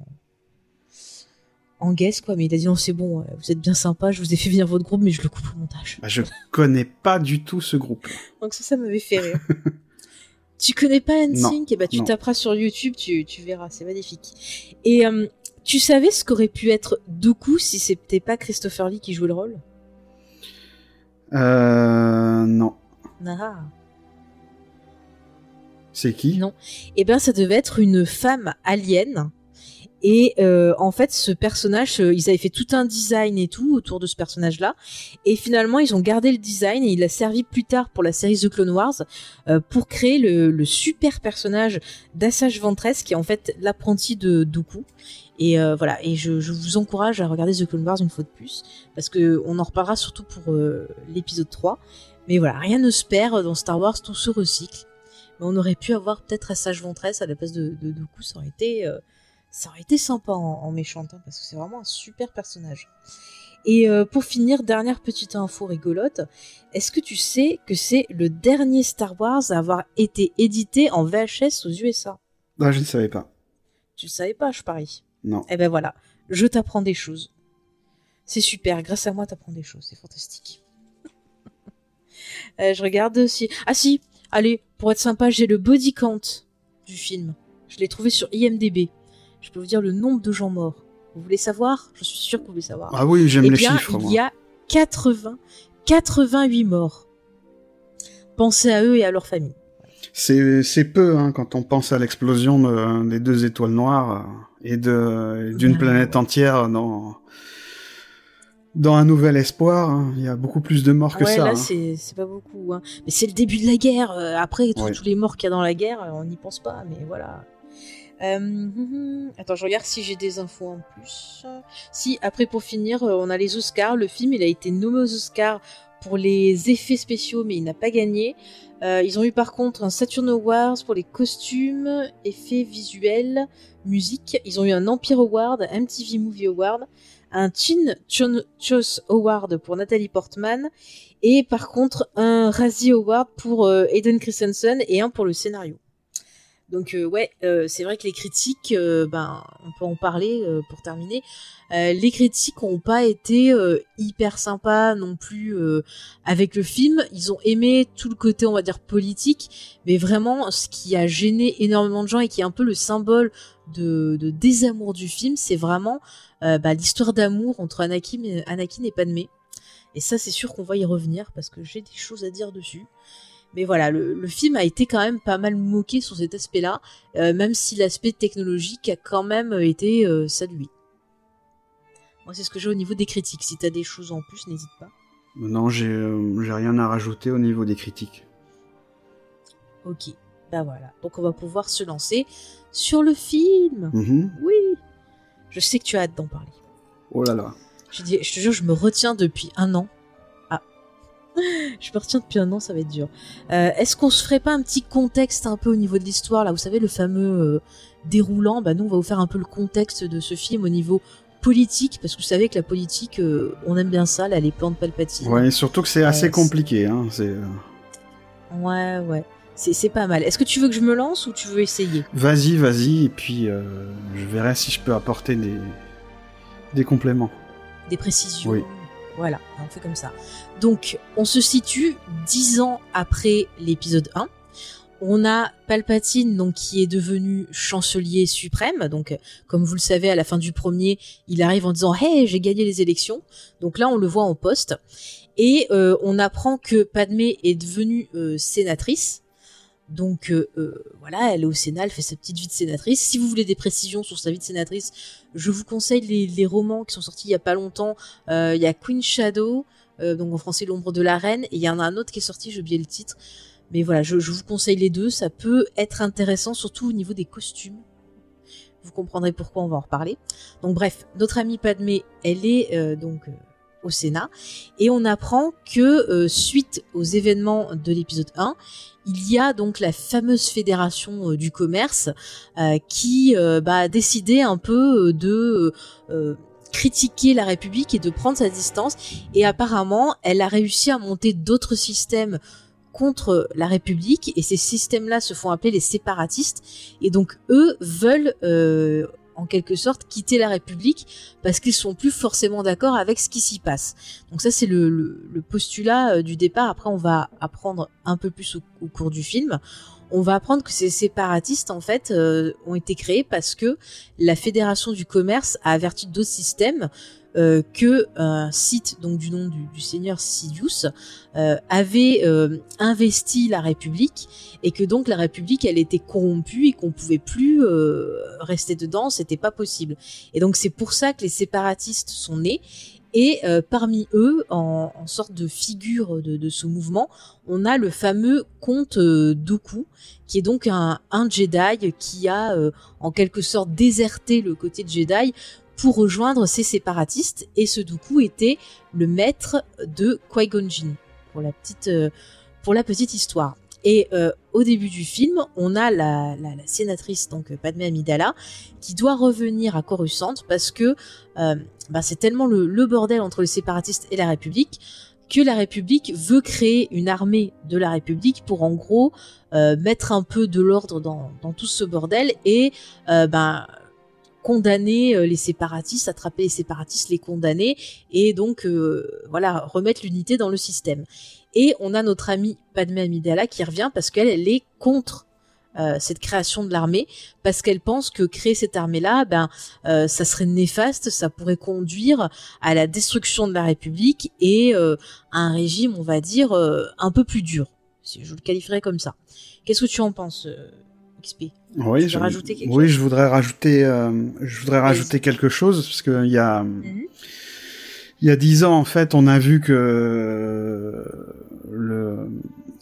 en guest quoi mais il a dit non c'est bon vous êtes bien sympa je vous ai fait venir votre groupe mais je le coupe au montage Bah, je connais pas du tout ce groupe. donc ça, ça m'avait fait rire. (laughs) tu connais pas Non, NSYNC Et bah tu non. taperas sur YouTube, tu, tu verras, c'est magnifique. Et euh, tu savais ce qu'aurait pu être Dooku si c'était pas Christopher Lee qui jouait le rôle? Euh, non. Ah. C'est qui? Non. Et ben ça devait être une femme alien. Et euh, en fait, ce personnage, euh, ils avaient fait tout un design et tout autour de ce personnage-là. Et finalement, ils ont gardé le design et il a servi plus tard pour la série The Clone Wars euh, pour créer le, le super personnage d'Assage Ventress, qui est en fait l'apprenti de Dooku. Et euh, voilà. Et je, je vous encourage à regarder The Clone Wars une fois de plus, parce que on en reparlera surtout pour euh, l'épisode 3. Mais voilà, rien ne se perd dans Star Wars, tout se recycle. Mais on aurait pu avoir peut-être Assage Ventress à la place de, de Dooku, ça aurait été, euh, ça aurait été sympa en, en méchante, hein, parce que c'est vraiment un super personnage. Et euh, pour finir, dernière petite info rigolote, est-ce que tu sais que c'est le dernier Star Wars à avoir été édité en VHS aux USA Ah, je ne savais pas. Tu le savais pas, je parie. Non. Eh ben voilà, je t'apprends des choses. C'est super, grâce à moi t'apprends des choses, c'est fantastique. (laughs) Euh, je regarde si... Ah si, allez, pour être sympa, j'ai le body count du film. Je l'ai trouvé sur IMDB. Je peux vous dire le nombre de gens morts. Vous voulez savoir? Je suis sûre que vous voulez savoir. Ah oui, j'aime eh les bien, chiffres. il moi. y a 80, 88 morts. Pensez à eux et à leur famille. C'est c'est peu hein, quand on pense à l'explosion de- des deux étoiles noires euh, et de d'une planète ouais. entière dans dans un nouvel espoir. hein. Il y a beaucoup plus de morts que ouais, ça. là, hein. c'est pas beaucoup. Hein. Mais c'est le début de la guerre. euh, Après, tous les morts qu'il y a dans la guerre, euh, on n'y pense pas. Mais voilà. Euh, hum, hum. attends, je regarde si j'ai des infos en plus. Si, après, pour finir, on a les Oscars. Le film, il a été nommé aux Oscars pour les effets spéciaux, mais il n'a pas gagné. Euh, ils ont eu par contre un Saturn Awards pour les costumes, effets visuels, musique. Ils ont eu un Empire Award, un MTV Movie Award, un Chin Chos Award pour Nathalie Portman, et par contre un Razzie Award pour euh, Hayden Christensen et un pour le scénario. Donc euh, ouais, euh, c'est vrai que les critiques, euh, ben on peut en parler pour terminer. Les critiques ont pas été hyper sympas non plus avec le film. Ils ont aimé tout le côté on va dire politique, mais vraiment ce qui a gêné énormément de gens et qui est un peu le symbole de, désamour du film, c'est vraiment bah, l'histoire d'amour entre Anakin et, Anakin et. Et ça, c'est sûr qu'on va y revenir parce que j'ai des choses à dire dessus. Mais voilà, le, le film a été quand même pas mal moqué sur cet aspect-là, euh, même si l'aspect technologique a quand même été euh, salué. Moi, c'est ce que j'ai au niveau des critiques. Si t'as des choses en plus, n'hésite pas. Non, j'ai euh, rien à rajouter au niveau des critiques. Ok, bah voilà. Donc on va pouvoir se lancer sur le film. Mhm. Oui. Je sais que tu as hâte d'en parler. Oh là là. Je, dis, je te jure, je me retiens depuis un an. (laughs) Je me retiens depuis un an, ça va être dur. Euh, Est-ce qu'on se ferait pas un petit contexte un peu au niveau de l'histoire, là Vous savez, le fameux euh, déroulant, bah nous, on va vous faire un peu le contexte de ce film au niveau politique, parce que vous savez que la politique, euh, on aime bien ça, là, les plans de Palpatine. Ouais, surtout que c'est assez compliqué. Hein. Ouais, ouais. C'est c'est pas mal. Est-ce que tu veux que je me lance ou tu veux essayer? Vas-y, vas-y, et puis je verrai si je peux apporter des des compléments. des précisions. Oui. Voilà, on fait comme ça. Donc, on se situe dix ans après l'épisode 1. On a Palpatine, donc, qui est devenu chancelier suprême. Donc, comme vous le savez, à la fin du premier, il arrive en disant Hey, j'ai gagné les élections. Donc là, on le voit en poste. Et euh, on apprend que Padmé est devenue euh, sénatrice. Donc euh, euh, voilà, elle est au Sénat, elle fait sa petite vie de sénatrice. Si vous voulez des précisions sur sa vie de sénatrice, je vous conseille les, romans qui sont sortis il y a pas longtemps. Euh, Il y a Queen Shadow, donc en français L'ombre de la reine, et il y en a un autre qui est sorti, j'ai oublié le titre. Mais voilà, je, je vous conseille les deux, ça peut être intéressant, surtout au niveau des costumes. Vous comprendrez pourquoi on va en reparler. Donc bref, notre amie Padmé, elle est donc au Sénat. Et on apprend que euh, suite aux événements de l'épisode 1, il y a donc la fameuse fédération euh, du commerce euh, qui bah, a décidé un peu de critiquer la République et de prendre sa distance. Et apparemment elle a réussi à monter d'autres systèmes contre la République. Et ces systèmes-là se font appeler les séparatistes. Et donc eux veulent en quelque sorte quitter la République parce qu'ils sont plus forcément d'accord avec ce qui s'y passe. Donc ça c'est le, postulat euh, du départ. Après on va apprendre un peu plus au, au cours du film. On va apprendre que ces séparatistes en fait euh, ont été créés parce que la Fédération du commerce a averti d'autres systèmes euh, que un site donc du nom du, du seigneur Sidious euh, avait euh, investi la République et que donc la République elle était corrompue et qu'on pouvait plus euh, rester dedans, c'était pas possible. Et donc c'est pour ça que les séparatistes sont nés. Et euh, parmi eux, en, en sorte de figure de, de ce mouvement, on a le fameux comte euh, Dooku, qui est donc un, un Jedi qui a euh, en quelque sorte déserté le côté Jedi pour rejoindre ces séparatistes. Et ce Dooku était le maître de Qui-Gon pour la petite, euh, pour la petite histoire. Et euh, au début du film, on a la, la, la sénatrice, donc Padmé Amidala, qui doit revenir à Coruscant parce que euh, bah, c'est tellement le, le bordel entre les séparatistes et la République que la République veut créer une armée de la République pour en gros euh, mettre un peu de l'ordre dans, dans tout ce bordel et ben condamner euh, les séparatistes, attraper les séparatistes, les condamner et donc euh, voilà remettre l'unité dans le système. Et on a notre amie Padmé Amidala qui revient parce qu'elle elle est contre euh, cette création de l'armée parce qu'elle pense que créer cette armée-là, ben ça serait néfaste, ça pourrait conduire à la destruction de la République et à un régime, on va dire, un peu plus dur. Si je le qualifierais comme ça. Qu'est-ce que tu en penses, XP Oui, je, rajouter quelque oui, chose je voudrais rajouter, euh, je voudrais rajouter quelque chose parce que il y a, Mhm. il y a dix ans en fait, on a vu que le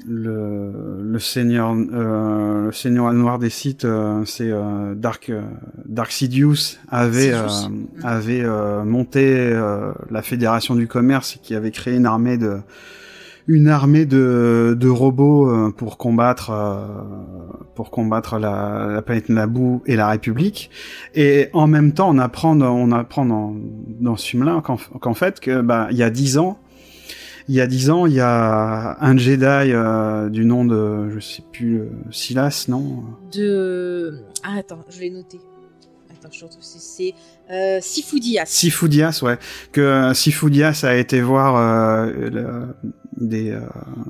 le le seigneur euh, le seigneur noir des sites, euh, c'est euh, Dark Dark Sidious avait Mhm. avait euh, monté euh, la fédération du commerce et qui avait créé une armée de une armée de, de robots euh, pour combattre euh, pour combattre la, la planète Naboo et la République et en même temps on apprend dans- on apprend dans, dans ce film là qu'en fait que bah il y a dix ans il y a dix ans il y a un Jedi euh, du nom de je sais plus euh, Silas non? De ah attends, je l'ai noté. Attends, je retrouve c'est euh, Sifoudias. Sifoudias ouais que Sifoudias a été voir le- des euh,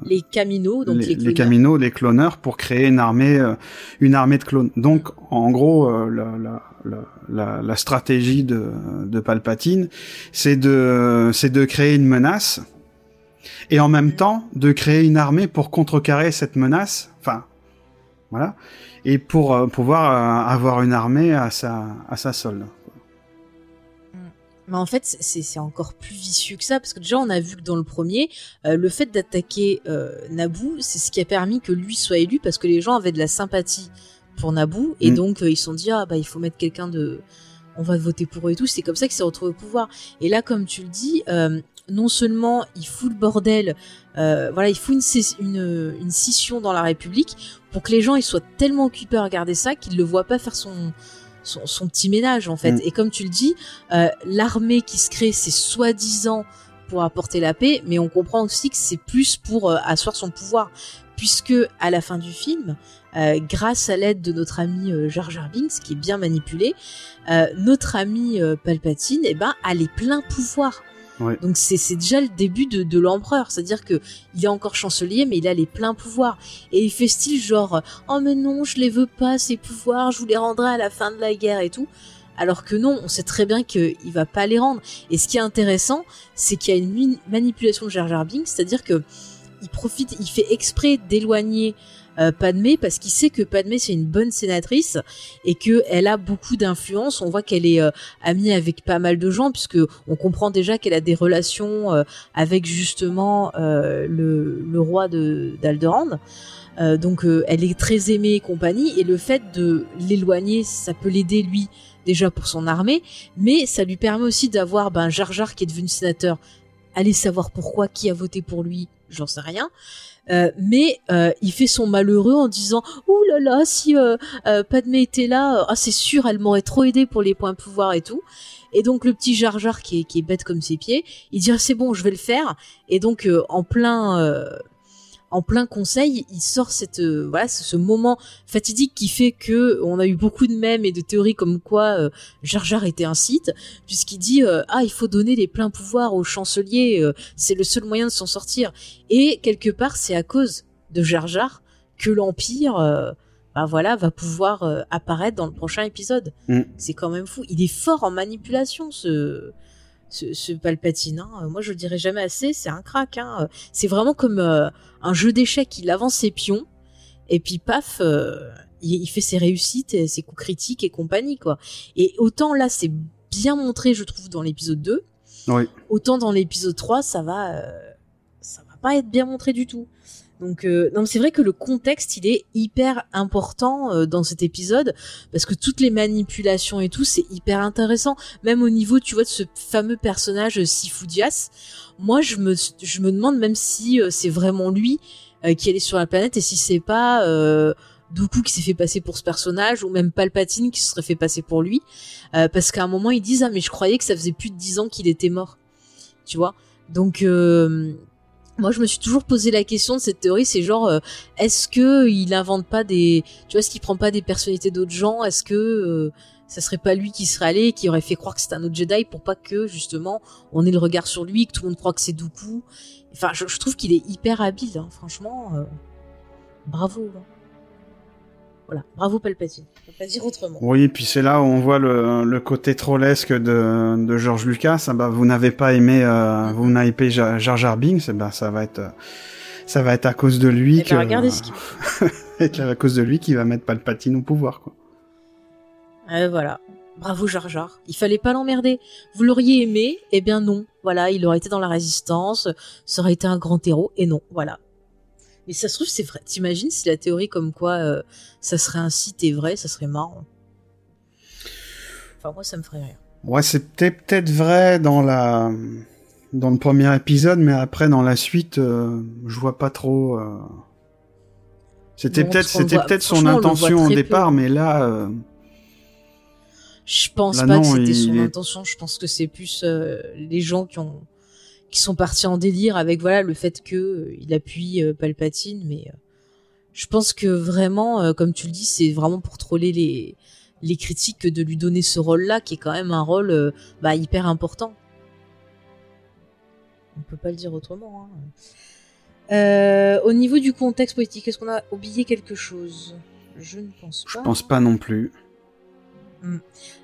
les Caminos, donc les, les, cloneurs. Caminos, les cloneurs, pour créer une armée, euh, une armée de clones. Donc, en gros, euh, la, la, la, la, la stratégie de, de Palpatine, c'est de, c'est de créer une menace et en même temps de créer une armée pour contrecarrer cette menace. Enfin, voilà, et pour euh, pouvoir avoir une armée à sa, à sa solde. Mais en fait, c'est encore plus vicieux que ça, parce que déjà, on a vu que dans le premier, euh, le fait d'attaquer euh, Naboo, c'est ce qui a permis que lui soit élu, parce que les gens avaient de la sympathie pour Naboo, et Mm. donc euh, ils se sont dit, ah bah il faut mettre quelqu'un de... On va voter pour eux et tout, c'est comme ça qu'il s'est retrouvé au pouvoir. Et là, comme tu le dis, euh, non seulement il fout le bordel, euh, voilà, il fout une, une, une scission dans la République, pour que les gens ils soient tellement occupés à regarder ça qu'ils le voient pas faire son, son, son petit ménage en fait. Mm. Et comme tu le dis, euh, l'armée qui se crée, c'est soi-disant pour apporter la paix, mais on comprend aussi que c'est plus pour euh, asseoir son pouvoir, puisque à la fin du film, euh, grâce à l'aide de notre ami Jar Jar Binks, qui est bien manipulé, notre ami Palpatine, eh ben, a les pleins pouvoirs. Donc c'est déjà le début de, l'empereur, c'est-à-dire que il est encore chancelier, mais il a les pleins pouvoirs. Et il fait style genre oh mais non, je les veux pas ces pouvoirs, je vous les rendrai à la fin de la guerre et tout. Alors que non, on sait très bien qu'il va pas les rendre. Et ce qui est intéressant, c'est qu'il y a une manipulation de Jar Jar Binks, c'est-à-dire que il profite, il fait exprès d'éloigner euh, Padmé parce qu'il sait que Padmé c'est une bonne sénatrice et que elle a beaucoup d'influence. On voit qu'elle est euh, amie avec pas mal de gens puisque on comprend déjà qu'elle a des relations euh, avec justement le, le, roi de d'Alderaan. donc elle est très aimée et compagnie et le fait de l'éloigner ça peut l'aider lui déjà pour son armée mais ça lui permet aussi d'avoir ben Jar Jar qui est devenu sénateur allez savoir pourquoi qui a voté pour lui j'en sais rien euh, mais euh, il fait son malheureux en disant ouh là là si euh, euh Padmé était là ah c'est sûr elle m'aurait trop aidé pour les points de pouvoir et tout. Et donc le petit Jar Jar qui est, bête comme ses pieds il dit ah, c'est bon je vais le faire. Et donc en plein en plein conseil, il sort cette euh, voilà ce moment fatidique qui fait que on a eu beaucoup de mèmes et de théories comme quoi euh, Jar Jar était un site puisqu'il dit euh, ah il faut donner les pleins pouvoirs au chancelier, euh, c'est le seul moyen de s'en sortir et quelque part c'est à cause de Jar Jar que l'empire bah voilà va pouvoir apparaître dans le prochain épisode. Mm. C'est quand même fou, il est fort en manipulation ce ce, Palpatine. Hein. Moi, je le dirais jamais assez, c'est un crack. Hein. C'est vraiment comme euh, un jeu d'échecs. Il avance ses pions et puis paf, euh, il, fait ses réussites, ses coups critiques et compagnie quoi. Et autant là, c'est bien montré, je trouve, dans l'épisode 2. Autant dans l'épisode 3, ça va, euh, ça va pas être bien montré du tout. Donc euh, c'est vrai que le contexte il est hyper important euh, dans cet épisode parce que toutes les manipulations et tout c'est hyper intéressant. Même au niveau tu vois de ce fameux personnage euh, Sifoudias, moi je me je me demande même si c'est vraiment lui qui allait sur la planète et si c'est pas Dooku qui s'est fait passer pour ce personnage ou même Palpatine qui se serait fait passer pour lui. Parce qu'à un moment ils disent ah mais je croyais que ça faisait plus de dix ans qu'il était mort. Tu vois? Donc moi je me suis toujours posé la question de cette théorie c'est genre euh, est-ce que il invente pas des tu vois est-ce qu'il prend pas des personnalités d'autres gens? Est-ce que euh, ça serait pas lui qui serait allé qui aurait fait croire que c'était un autre Jedi pour pas que justement on ait le regard sur lui que tout le monde croit que c'est Dooku? Enfin je, trouve qu'il est hyper habile hein, franchement euh, bravo hein. Voilà, bravo Palpatine. On peut pas dire autrement. Oui, puis c'est là où on voit le, le côté trollesque de, de George Lucas. Ah bah, vous n'avez pas aimé, euh, vous n'avez pas Jar Jar Binks, bah, ça va être, ça va être à cause de lui eh ben, que. regardez ce qu'il (laughs) à cause de lui qui va mettre Palpatine au pouvoir, quoi. Euh, voilà. Bravo Jar Jar. Il fallait pas l'emmerder. Vous l'auriez aimé? Eh bien non. Voilà, il aurait été dans la résistance, ça aurait été un grand héros. Et non, voilà. Mais ça se trouve, c'est vrai. T'imagines si la théorie comme quoi euh, ça serait un site est vrai, ça serait marrant. Enfin, moi, ça me ferait rire. Ouais, c'était peut-être vrai dans la dans le premier épisode, mais après dans la suite, euh, je vois pas trop. Euh. C'était peut-être c'était peut-être son intention au départ, mais là. Je pense pas que c'était son intention. Je pense que c'est plus les gens qui ont qui sont partis en délire avec voilà le fait que euh, il appuie euh, Palpatine mais euh, je pense que vraiment comme tu le dis c'est vraiment pour troller les les critiques de lui donner ce rôle là qui est quand même un rôle bah, hyper important. On peut pas le dire autrement hein. au niveau du contexte politique est-ce qu'on a oublié quelque chose? Je ne pense pas. je pense pas non plus Mm.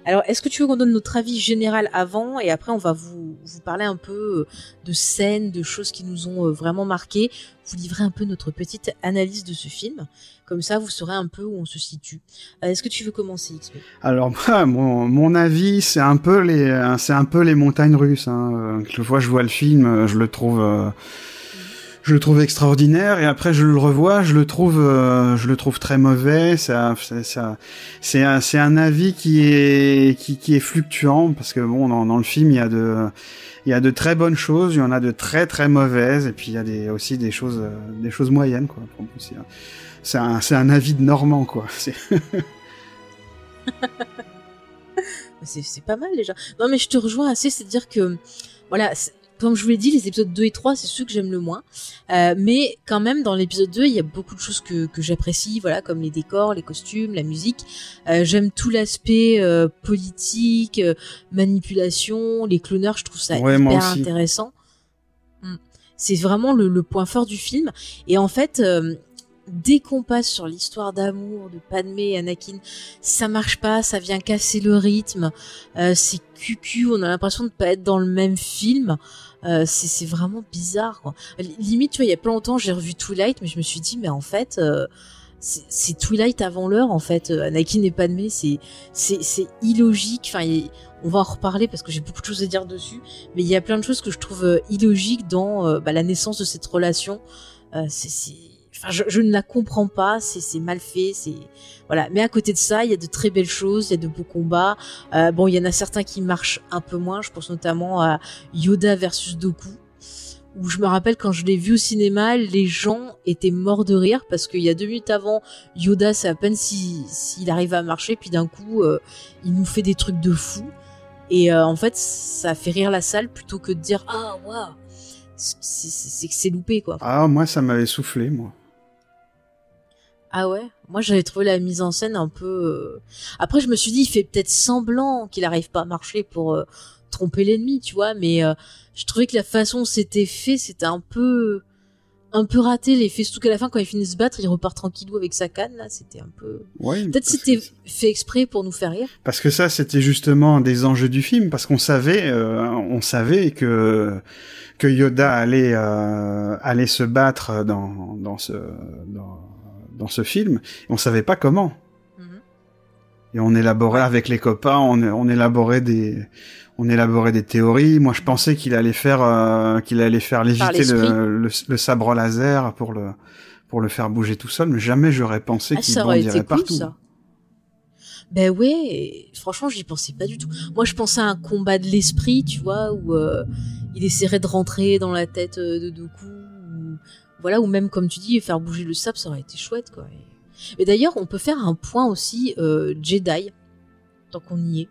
Alors, est-ce que tu veux qu'on donne notre avis général avant et après on va vous, vous parler un peu euh, de scènes, de choses qui nous ont euh, vraiment marqué, vous livrer un peu notre petite analyse de ce film. Comme ça, vous saurez un peu où on se situe. Euh, est-ce que tu veux commencer, XP Alors, (laughs) mon, mon avis, c'est un peu les, c'est un peu les montagnes russes. Hein. Je vois, je vois le film, je le trouve je le trouve extraordinaire et après je le revois, je le trouve, euh, je le trouve très mauvais. Ça, ça, c'est un, c'est un avis qui est, qui, qui est fluctuant parce que bon, dans, dans le film il y a de, il y a de très bonnes choses, il y en a de très très mauvaises et puis il y a des, aussi des choses, euh, des choses moyennes quoi. C'est un, c'est un avis de Normand quoi. (laughs) (laughs) C'est c'est pas mal déjà. Non mais je te rejoins assez, c'est à dire que voilà, comme je vous l'ai dit, les épisodes 2 et 3, c'est ceux que j'aime le moins. Euh, mais quand même, dans l'épisode 2, il y a beaucoup de choses que, que j'apprécie, voilà, comme les décors, les costumes, la musique. Euh, j'aime tout l'aspect euh, politique, euh, manipulation, les cloneurs, je trouve ça hyper intéressant. Hmm. C'est vraiment le, le, point fort du film. Et en fait, euh, dès qu'on passe sur l'histoire d'amour de Padmé et Anakin, ça marche pas, ça vient casser le rythme. Euh, c'est cucu, on a l'impression de pas être dans le même film. Euh, c'est vraiment bizarre. Quoi. Limite, tu vois, il y a pas longtemps, j'ai revu Twilight, mais je me suis dit, mais en fait, euh, c'est Twilight avant l'heure, en fait. Euh, Anakin et Padmé, c'est c'est illogique. Enfin, on va en reparler parce que j'ai beaucoup de choses à dire dessus, mais il y a plein de choses que je trouve euh, illogiques dans bah, la naissance de cette relation. c'est Je, ne la comprends pas, c'est mal fait, c'est voilà. Mais à côté de ça, il y a de très belles choses, il y a de beaux combats. Euh, bon, il y en a certains qui marchent un peu moins. Je pense notamment à Yoda versus Doku, où je me rappelle quand je l'ai vu au cinéma, les gens étaient morts de rire parce qu'il y a deux minutes avant, Yoda, c'est à peine s'il si, arrive à marcher, puis d'un coup, euh, il nous fait des trucs de fou. Et euh, en fait, ça fait rire la salle plutôt que de dire ah waouh, c'est loupé quoi. Ah moi, ça m'avait soufflé moi. Ah ouais? Moi j'avais trouvé la mise en scène un peu... Euh, après je me suis dit il fait peut-être semblant qu'il arrive pas à marcher pour euh, tromper l'ennemi, tu vois, mais euh, je trouvais que la façon c'était fait, c'était un peu un peu raté. Les faits surtout qu'à la fin quand il finit de se battre il repart tranquillou avec sa canne là c'était un peu ouais, peut-être c'était fait exprès pour nous faire rire. Parce que ça c'était justement des enjeux du film parce qu'on savait on savait que que Yoda allait allait se battre dans dans ce dans dans ce film, on savait pas comment. Mhm. Et on élaborait avec les copains, on, on élaborait des, on élaborait des théories. Moi, je pensais qu'il allait faire, euh, qu'il allait faire léviter le, le, sabre laser pour le, pour le faire bouger tout seul, mais jamais j'aurais pensé ah, qu'il bondirait partout. ça. Ben ouais, franchement, j'y pensais pas du tout. Moi, je pensais à un combat de l'esprit, tu vois, où euh, il essaierait de rentrer dans la tête euh, de Dooku, voilà, ou même comme tu dis, faire bouger le sable, ça aurait été chouette, quoi. Et, d'ailleurs, on peut faire un point aussi euh, Jedi, tant qu'on y est.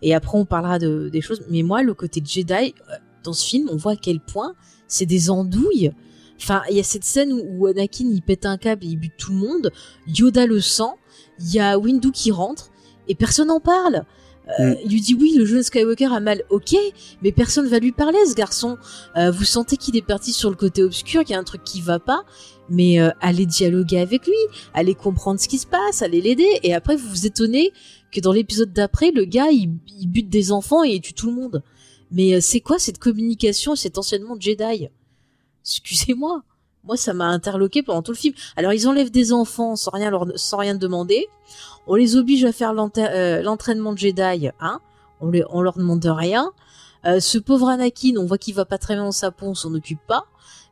Et après, on parlera de, des choses. Mais moi, le côté Jedi, euh, dans ce film, on voit à quel point c'est des andouilles. Enfin, il y a cette scène où, Anakin, il pète un câble et il bute tout le monde. Yoda le sent. Il y a Windu qui rentre. Et personne n'en parle. Euh, mm. Il lui dit oui, le jeune Skywalker a mal, ok, mais personne va lui parler, ce garçon. Euh, vous sentez qu'il est parti sur le côté obscur, qu'il y a un truc qui va pas, mais euh, allez dialoguer avec lui, allez comprendre ce qui se passe, allez l'aider, et après vous vous étonnez que dans l'épisode d'après, le gars il, bute des enfants et il tue tout le monde. Mais c'est quoi cette communication, cet enseignement Jedi? Excusez-moi. Moi, ça m'a interloqué pendant tout le film. Alors, ils enlèvent des enfants sans rien sans rien demander. On les oblige à faire euh, l'entraînement de Jedi, hein. On, leur demande rien. Euh, ce pauvre Anakin, on voit qu'il va pas très bien dans sa peau, on s'en occupe pas.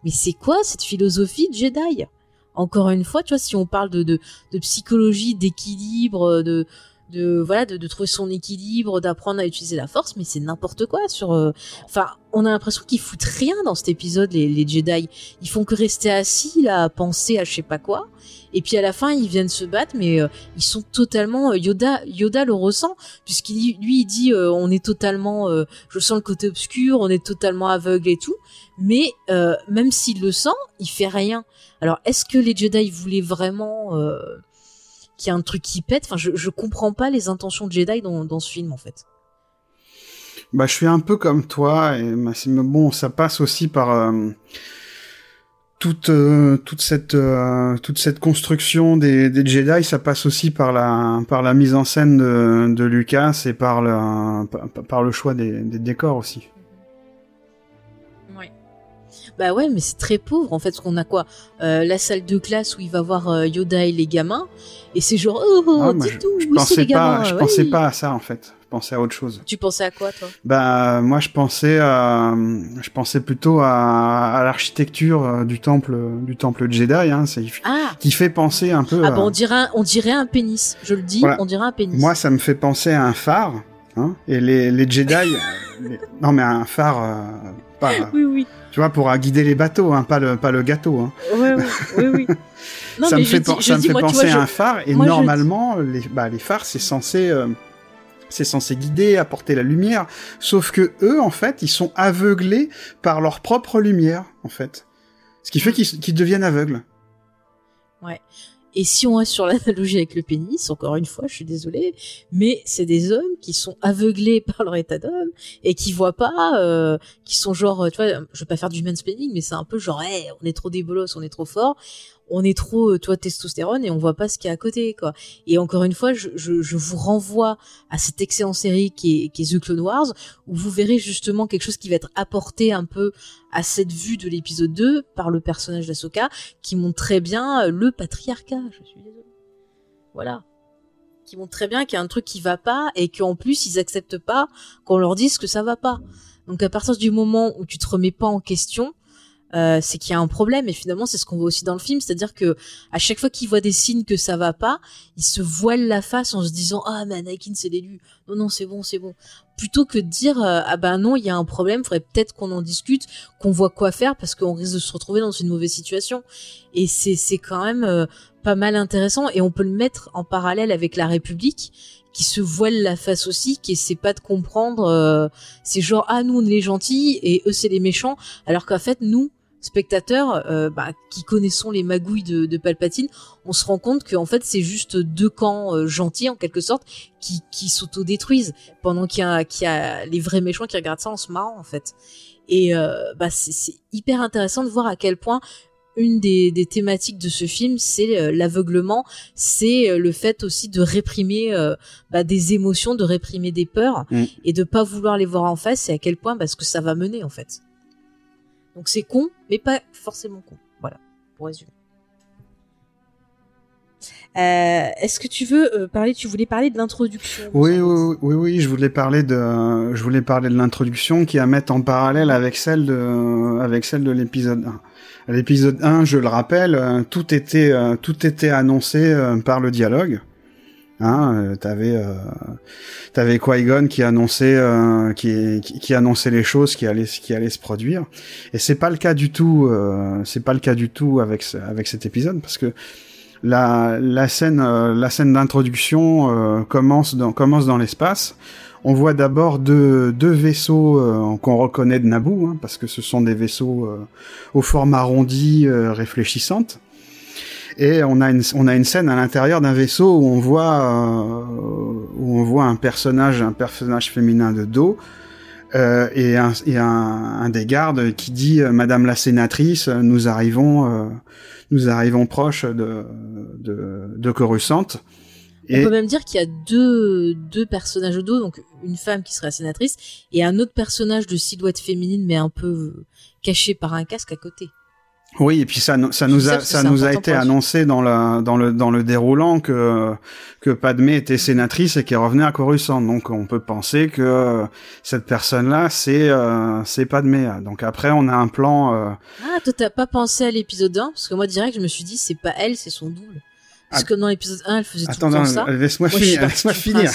Mais c'est quoi cette philosophie de Jedi? Encore une fois, tu vois, si on parle de psychologie, d'équilibre, de, de voilà de, de, trouver son équilibre d'apprendre à utiliser la force mais c'est n'importe quoi sur euh, enfin on a l'impression qu'ils foutent rien dans cet épisode les, les Jedi. Ils font que rester assis là à penser à je sais pas quoi. Et puis à la fin ils viennent se battre mais euh, ils sont totalement euh, Yoda Yoda le ressent puisqu'il lui il dit on est totalement je sens le côté obscur on est totalement aveugle et tout. Mais même s'il le sent il fait rien. Alors est-ce que les Jedi voulaient vraiment qu'il y a un truc qui pète. Enfin, je, je comprends pas les intentions de Jedi dans, dans ce film, en fait. Bah, je suis un peu comme toi, et bon, ça passe aussi par euh, toute euh, toute cette euh, toute cette construction des, des Jedi, ça passe aussi par la par la mise en scène de, de Lucas et par le par le choix des, des décors aussi. Bah ouais, mais c'est très pauvre en fait, parce qu'on a quoi euh, La salle de classe où il va voir euh, Yoda et les gamins, et c'est genre oh, oh ah, dis tout, je, pensais les pas, je pensais pas à ça en fait. Je pensais à autre chose. Tu pensais à quoi toi? Bah moi je pensais, à, je pensais plutôt à, à l'architecture euh, du temple, du temple Jedi, hein, ah. qui fait penser un peu. Ah bah on dirait, un, on dirait un pénis. Je le dis, on dirait un pénis. Moi ça me fait penser à un phare. Hein, et les, les Jedi, (laughs) non mais un phare, pas. (laughs) Oui oui tu vois, pour guider les bateaux, hein, pas le pas le gâteau. Hein. Oui, oui, (laughs) oui. ça me fait, ça me fait penser à un phare et normalement les bah, les phares c'est censé euh, c'est censé guider, apporter la lumière, sauf que eux en fait ils sont aveuglés par leur propre lumière en fait, ce qui fait mm. qu'ils deviennent aveugles. Ouais. Et si on reste sur (laughs) l'analogie avec le pénis, encore une fois, je suis désolée, mais c'est des hommes qui sont aveuglés (laughs) par leur état d'homme et qui voient pas, euh, qui sont genre, tu vois, je vais pas faire du mansplaining, mais c'est un peu genre, on est trop débolos, on est trop fort. On est trop euh, toi testostérone et on voit pas ce qu'il y a à côté quoi. Et encore une fois, je, je, je vous renvoie à cette excellente série qui est, qui est The Clone Wars où vous verrez justement quelque chose qui va être apporté un peu à cette vue de l'épisode 2 par le personnage d'Asoka qui montre très bien euh, le patriarcat. Je suis désolée. Voilà. Qui montre très bien qu'il y a un truc qui va pas et qu'en plus ils acceptent pas qu'on leur dise que ça va pas. Donc à partir du moment où tu te remets pas en question, euh, c'est qu'il y a un problème et finalement c'est ce qu'on voit aussi dans le film c'est-à-dire que à chaque fois qu'il voit des signes que ça va pas il se voile la face en se disant ah mais Anakin c'est l'élu non non c'est bon c'est bon plutôt que de dire euh, ah ben non il y a un problème faudrait peut-être qu'on en discute qu'on voit quoi faire parce qu'on risque de se retrouver dans une mauvaise situation et c'est c'est quand même euh, pas mal intéressant et on peut le mettre en parallèle avec la République qui se voile la face aussi, qui essaie pas de comprendre. c'est genre ah nous on est les gentils et eux c'est les méchants, alors qu'en fait nous spectateurs euh, bah, qui connaissons les magouilles de, de, Palpatine, on se rend compte qu'en fait c'est juste deux camps euh, gentils en quelque sorte qui, qui s'autodétruisent pendant qu'il y, a, qu'il y a les vrais méchants qui regardent ça en se marrant en fait. Et euh, bah c'est hyper intéressant de voir à quel point une des, des thématiques de ce film, c'est l'aveuglement, c'est le fait aussi de réprimer bah, des émotions, de réprimer des peurs Mm. et de pas vouloir les voir en face. Et à quel point parce que ça va mener en fait. Donc c'est con, mais pas forcément con. Voilà, pour résumer. Euh, Est-ce que tu veux euh, parler Tu voulais parler de l'introduction Oui, oui, oui, oui, je voulais parler de, je voulais parler de l'introduction qui est à mettre en parallèle avec celle de, l'épisode 1. À l'épisode 1, je le rappelle, euh, tout était, annoncé par le dialogue. Hein, euh, t'avais, euh, t'avais Qui-Gon qui annonçait, euh, qui, qui, annonçait les choses qui allaient, qui allaient se produire. Et c'est pas le cas du tout. Euh, c'est pas le cas du tout avec, avec cet épisode parce que la, la scène, euh, la scène d'introduction commence dans, commence dans l'espace. On voit d'abord deux, deux vaisseaux euh, qu'on reconnaît de Naboo, hein, parce que ce sont des vaisseaux euh, au forme arrondi, euh, réfléchissante. Et on a une, on a une scène à l'intérieur d'un vaisseau où on voit, euh, où on voit un personnage, un personnage féminin de dos, euh, et, un, et un, un des gardes qui dit euh, Madame la sénatrice, nous arrivons, euh, nous arrivons proche de de, de Coruscant. On peut même dire qu'il y a deux, deux personnages de dos, donc une femme qui serait la sénatrice et un autre personnage de silhouette féminine mais un peu euh, caché par un casque à côté. Oui, et puis ça, nous- ça nous a, ça nous a été annoncé dans la, dans le, dans le déroulant que, que Padmé était sénatrice et qu'elle revenait à Coruscant. Donc, on peut penser que cette personne-là, c'est, euh, c'est Padmé. Donc après, on a un plan, euh, Ah, toi t'as pas pensé à l'épisode 1 Parce que moi direct je me suis dit c'est pas elle, c'est son double. Parce Ah. que dans l'épisode 1 elle faisait attends, tout le non, temps ça. laisse-moi finir, laisse-moi finir.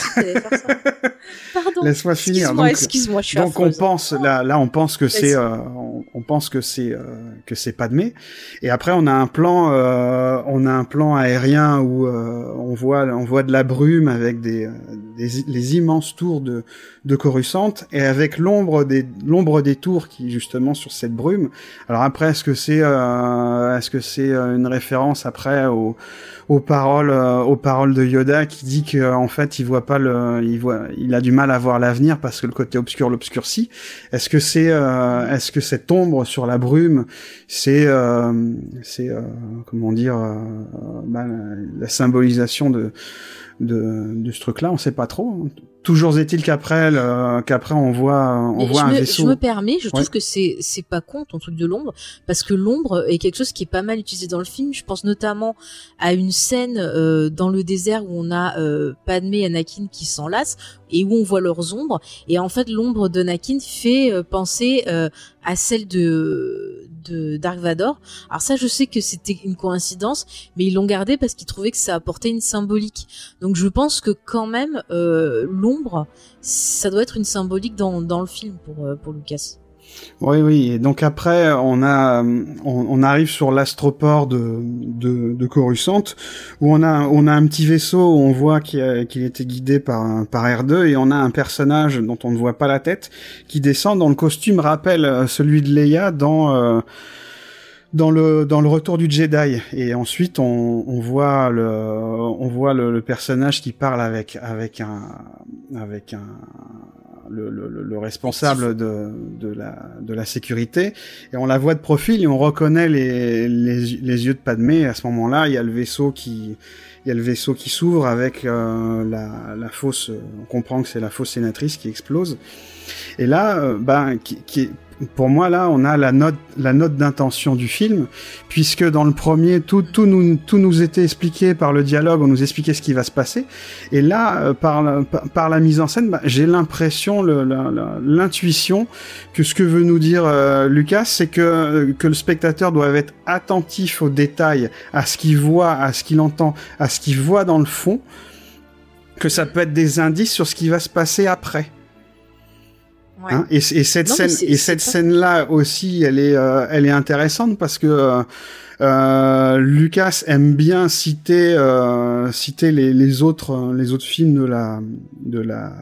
Pardon. Laisse-moi finir. Excuse-moi, Donc, excuse-moi, je suis donc on affreuse. pense là, là on pense que c'est, euh, on, on pense que c'est, euh, que c'est Padmé. Et après on a un plan, euh, on a un plan aérien où euh, on voit, on voit de la brume avec des, euh, des les immenses tours de, de Coruscant et avec l'ombre des, l'ombre des tours qui justement sur cette brume. Alors après est-ce que c'est, euh, est-ce que c'est une référence après au aux paroles euh, aux paroles de Yoda qui dit que en fait il voit pas le il voit il a du mal à voir l'avenir parce que le côté obscur l'obscurcit. Est-ce que c'est euh, est-ce que cette ombre sur la brume c'est euh, c'est euh, comment dire euh, bah, la, la symbolisation de de, de ce truc-là on sait pas trop. Toujours est-il qu'après qu'après on voit on voit un me, vaisseau. Je me permets, je trouve que c'est c'est pas con ton truc de l'ombre parce que l'ombre est quelque chose qui est pas mal utilisé dans le film. Je pense notamment à une scène euh, dans le désert où on a euh, Padmé et Anakin qui s'enlacent et où on voit leurs ombres. Et en fait l'ombre d'Anakin fait euh, penser euh, à celle de de Dark Vador. Alors ça je sais que c'était une coïncidence mais ils l'ont gardé parce qu'ils trouvaient que ça apportait une symbolique. Donc je pense que quand même euh, l'ombre ça doit être une symbolique dans, dans le film pour, euh, pour Lucas. Oui, oui. Et donc après, on a, on, arrive sur l'astroport de, de, Coruscant, où on a, on a un petit vaisseau où on voit qu'il était guidé par, par R2, et on a un personnage dont on ne voit pas la tête, qui descend dont le costume rappelle euh, celui de Leia dans, euh, dans le dans le retour du Jedi et ensuite on, voit le on voit le personnage qui parle avec avec un avec un le, le, le responsable de, la, sécurité, et on la voit de profil et on reconnaît les, yeux de Padmé. À ce moment-là, il y a le vaisseau qui il y a le vaisseau qui s'ouvre avec euh, la, la fausse. On comprend que c'est la fausse sénatrice qui explose. Et là, euh, ben, qui, qui, pour moi là, on a la note, la note d'intention du film, puisque dans le premier, tout, tout nous, tout nous était expliqué par le dialogue, on nous expliquait ce qui va se passer, et là, euh, par, la, par la mise en scène, bah, j'ai l'impression, l'intuition que ce que veut nous dire euh, Lucas, c'est que que le spectateur doit être attentif aux détails, à ce qu'il voit, à ce qu'il entend, à ce qu'il voit dans le fond, que ça peut être des indices sur ce qui va se passer après. Ouais. Hein et, et, cette Non, scène, et cette scène-là aussi, elle est, euh, elle est intéressante parce que euh, euh, Lucas aime bien citer, euh, citer les, les autres, les autres films de la, de la,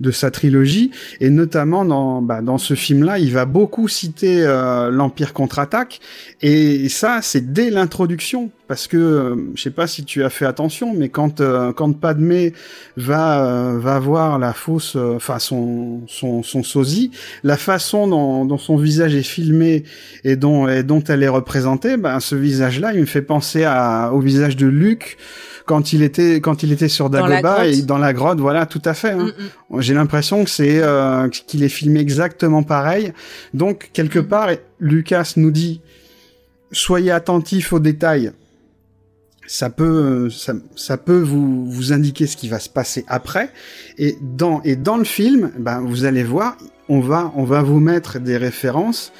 de sa trilogie. Et notamment dans, bah, dans ce film-là, il va beaucoup citer euh, l'Empire contre-attaque. Et ça, c'est dès l'introduction. Parce que euh, je sais pas si tu as fait attention, mais quand euh, quand Padmé va euh, va voir la fausse, euh, enfin son son son sosie, la façon dont, dont son visage est filmé et dont et dont elle est représentée, ben ce visage-là, il me fait penser à au visage de Luke quand il était quand il était sur Dans Dagobah et dans la grotte, voilà, tout à fait. hein. Mm, mm. J'ai l'impression que c'est euh, qu'il est filmé exactement pareil. Donc quelque part, Lucas nous dit soyez attentifs aux détails. Ça peut, ça, ça peut vous, vous indiquer ce qui va se passer après. Et dans, et dans le film, ben, vous allez voir, on va, on va vous mettre des références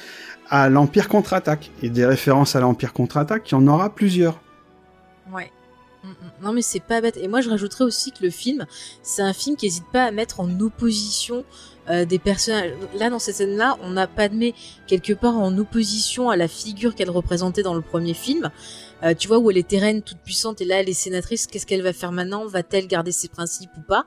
à l'Empire contre-attaque. Et des références à l'Empire contre-attaque, il y en aura plusieurs. Non mais c'est pas bête. Et moi je rajouterais aussi que le film, c'est un film qui hésite pas à mettre en opposition euh, des personnages. Là dans cette scène-là, on a Padmé quelque part en opposition à la figure qu'elle représentait dans le premier film. Euh, tu vois où elle était reine toute puissante et là elle est sénatrice. Qu'est-ce qu'elle va faire maintenant? Va-t-elle garder ses principes ou pas?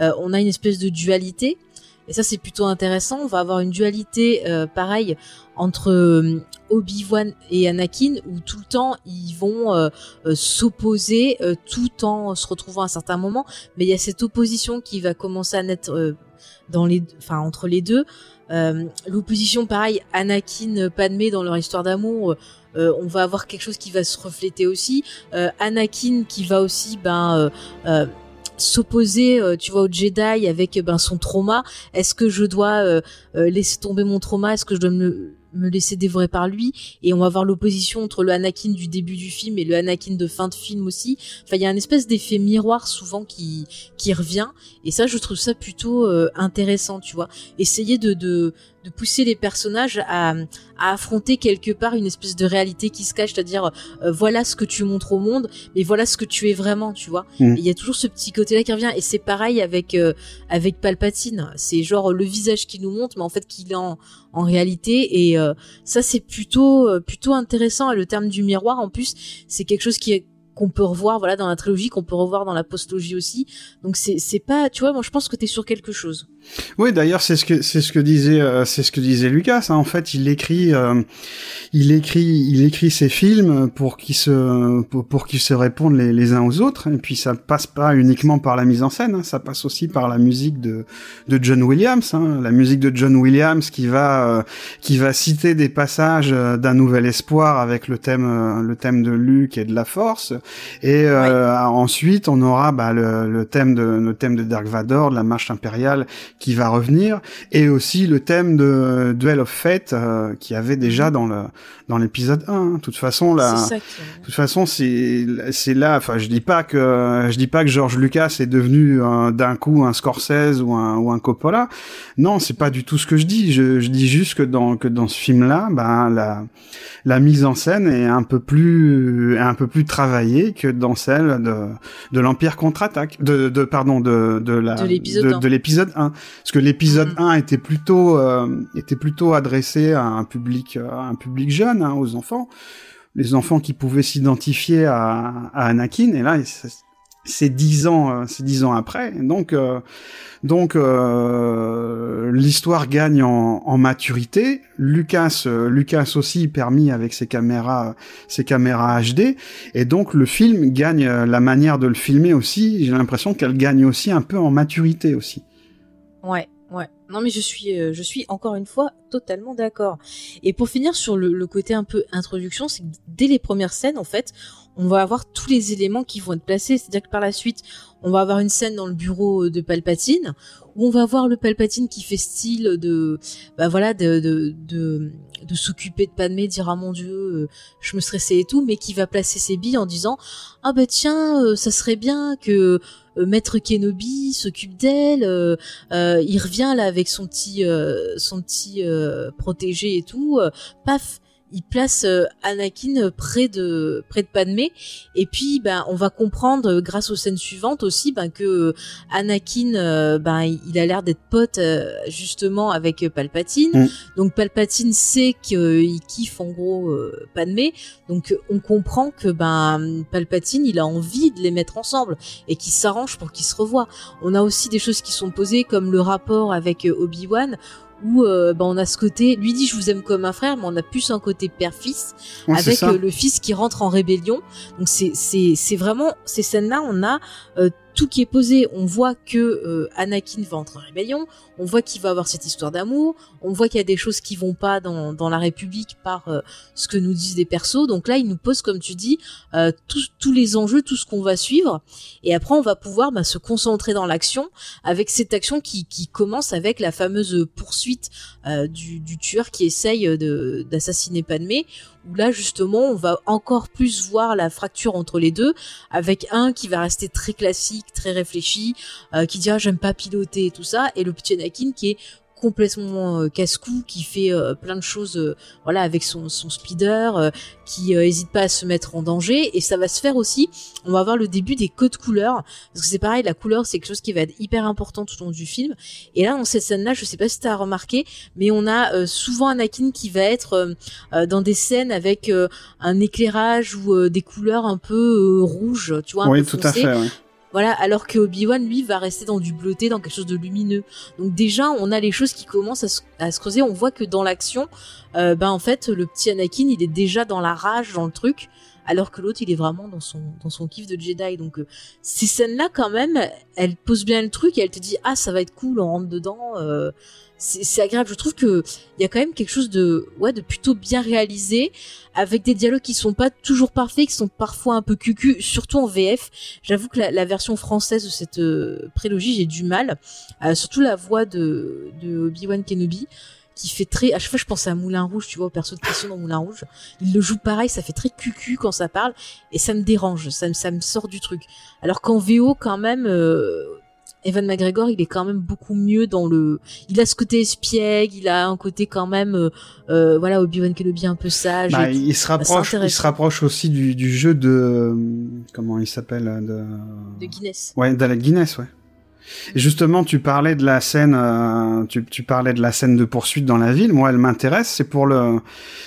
Euh, On a une espèce de dualité. Et ça c'est plutôt intéressant. On va avoir une dualité pareille entre Obi-Wan et Anakin où tout le temps ils vont euh, euh, s'opposer euh, tout en se retrouvant à un certain moment mais il y a cette opposition qui va commencer à naître dans les enfin entre les deux. L'opposition pareil Anakin Padmé dans leur histoire d'amour on va avoir quelque chose qui va se refléter aussi. Anakin qui va aussi ben s'opposer tu vois au Jedi avec ben son trauma. Est-ce que je dois laisser tomber mon trauma? Est-ce que je dois me me laisser dévorer par lui et on va voir l'opposition entre le Anakin du début du film et le Anakin de fin de film aussi. Enfin, il y a un espèce d'effet miroir souvent qui qui revient et ça, je trouve ça plutôt euh, intéressant, tu vois. Essayer de de de pousser les personnages à, à affronter quelque part une espèce de réalité qui se cache, c'est-à-dire euh, voilà ce que tu montres au monde, mais voilà ce que tu es vraiment, tu vois. Mm. Et Il y a toujours ce petit côté-là qui revient et c'est pareil avec euh, avec Palpatine. C'est genre le visage qui nous montre, mais en fait qu'il est en en réalité et ça c'est plutôt euh, plutôt intéressant. Et le terme du miroir en plus c'est quelque chose qui est qu'on peut revoir voilà dans la trilogie qu'on peut revoir dans la postlogie aussi. Donc c'est c'est pas tu vois moi je pense que t'es sur quelque chose Oui, d'ailleurs, c'est ce que c'est ce que disait euh, c'est ce que disait Lucas. hein. En fait, il écrit euh, il écrit il écrit ses films pour qu'ils se pour, pour qu'ils se répondent les, les uns aux autres. Et puis ça passe pas uniquement par la mise en scène, hein, ça passe aussi par la musique de de John Williams. hein. La musique de John Williams qui va euh, qui va citer des passages euh, d'un nouvel espoir avec le thème euh, le thème de Luke et de la Force. Et euh, ensuite, on aura bah, le, le thème de le thème de Dark Vador, de la marche impériale qui va revenir, et aussi le thème de Duel of Fate euh, qui avait déjà dans le dans l'épisode 1. hein. De toute façon, là, qui toute façon, c'est c'est là. Enfin, je dis pas que je dis pas que George Lucas est devenu un- d'un coup un Scorsese ou un ou un Coppola. Non, c'est pas du tout ce que je dis. Je, je dis juste que dans que dans ce film-là, ben la la mise en scène est un peu plus est un peu plus travaillée que dans celle de de l'Empire contre-attaque. De, de pardon de de la De l'épisode de, un. de l'épisode 1 parce que l'épisode Mhm. 1 était plutôt euh, était plutôt adressé à un public euh, à un public jeune, hein, aux enfants. Les enfants qui pouvaient s'identifier à, à Anakin. Et là c'est- dix ans euh, c'est dix ans après. Donc euh, donc euh, l'histoire gagne en, en maturité. Lucas euh, Lucas aussi permis avec ses caméras ses caméras HD et donc le film gagne euh, la manière de le filmer aussi. J'ai l'impression qu'elle gagne aussi un peu en maturité aussi Ouais, ouais. Non mais je suis, euh, je suis encore une fois totalement d'accord. Et pour finir sur le, côté un peu introduction, c'est que dès les premières scènes, en fait, on va avoir tous les éléments qui vont être placés. C'est-à-dire que par la suite, on va avoir une scène dans le bureau de Palpatine où on va voir le Palpatine qui fait style de, bah voilà, de de, de, s'occuper de Padmé, dire ah mon Dieu, euh, je me stressais et tout, mais qui va placer ses billes en disant ah bah tiens, euh, ça serait bien que euh, Maître Kenobi s'occupe d'elle, il revient là avec son petit son petit protégé et tout, paf il place euh, Anakin près de près de Padmé. Et puis ben on va comprendre euh, grâce aux scènes suivantes aussi ben que euh, Anakin ben il a l'air d'être pote justement avec Palpatine. Mm. donc Palpatine sait qu'il kiffe en gros Padmé. Donc on comprend que ben Palpatine il a envie de les mettre ensemble et qu'il s'arrange pour qu'ils se revoient. On a aussi des choses qui sont posées comme le rapport avec Obi-Wan où euh, bah, on a ce côté, lui dit je vous aime comme un frère, mais on a plus un côté père-fils avec euh, le fils qui rentre en rébellion. Donc c'est c'est c'est vraiment ces scènes-là, on a euh, tout qui est posé. On voit que euh, Anakin va entrer en rébellion, on voit qu'il va avoir cette histoire d'amour, on voit qu'il y a des choses qui vont pas dans, dans la République par euh, ce que nous disent des persos. Donc là, il nous pose, comme tu dis, euh, tous, tous les enjeux, tout ce qu'on va suivre. Et après, on va pouvoir bah, se concentrer dans l'action avec cette action qui, qui commence avec la fameuse poursuite du, du tueur qui essaye d'assassiner Padmé où là justement on va encore plus voir la fracture entre les deux avec un qui va rester très classique très réfléchi euh, qui dira j'aime pas piloter et tout ça et le petit Anakin qui est complètement euh, casse-cou, qui fait euh, plein de choses, euh, voilà, avec son, son speeder, qui hésite pas à se mettre en danger. Et ça va se faire aussi. On va avoir le début des codes couleurs, parce que c'est pareil, la couleur c'est quelque chose qui va être hyper important tout au long du film. Et là, dans cette scène-là, je sais pas si t'as remarqué, mais on a souvent Anakin qui va être dans des scènes avec un éclairage ou des couleurs un peu rouges, tu vois, un oui, peu tout à fait. Voilà, alors que Obi-Wan, lui, va rester dans du bleuté, dans quelque chose de lumineux. Donc déjà, on a les choses qui commencent à se, creuser. On voit que dans l'action, euh, ben en fait, le petit Anakin, il est déjà dans la rage, dans le truc, alors que l'autre, il est vraiment dans son dans son kiff de Jedi. Donc euh, ces scènes-là, quand même, elles posent bien le truc et elle te dit ah ça va être cool, on rentre dedans. Euh, c'est agréable. Je trouve que il y a quand même quelque chose de ouais de plutôt bien réalisé avec des dialogues qui sont pas toujours parfaits, qui sont parfois un peu cucu, surtout en VF. J'avoue que la, version française de cette euh, prélogie, j'ai du mal. Euh, surtout la voix de, de Obi-Wan Kenobi qui fait très à chaque fois je pense à Moulin Rouge tu vois au perso de Christian dans Moulin Rouge il le joue pareil ça fait très cucu quand ça parle et ça me dérange ça, ça me sort du truc alors qu'en VO quand même euh, Evan McGregor, il est quand même beaucoup mieux dans le. Il a ce côté espiègle, il a un côté quand même, euh, euh voilà, Obi-Wan Kenobi un peu sage. Bah, il se rapproche, il se rapproche aussi du, du jeu de comment il s'appelle de. De Guinness. Ouais, de la Guinness, ouais. Et justement, tu parlais de la scène, euh, tu, parlais de la scène de poursuite dans la ville. Moi, elle m'intéresse. C'est pour le,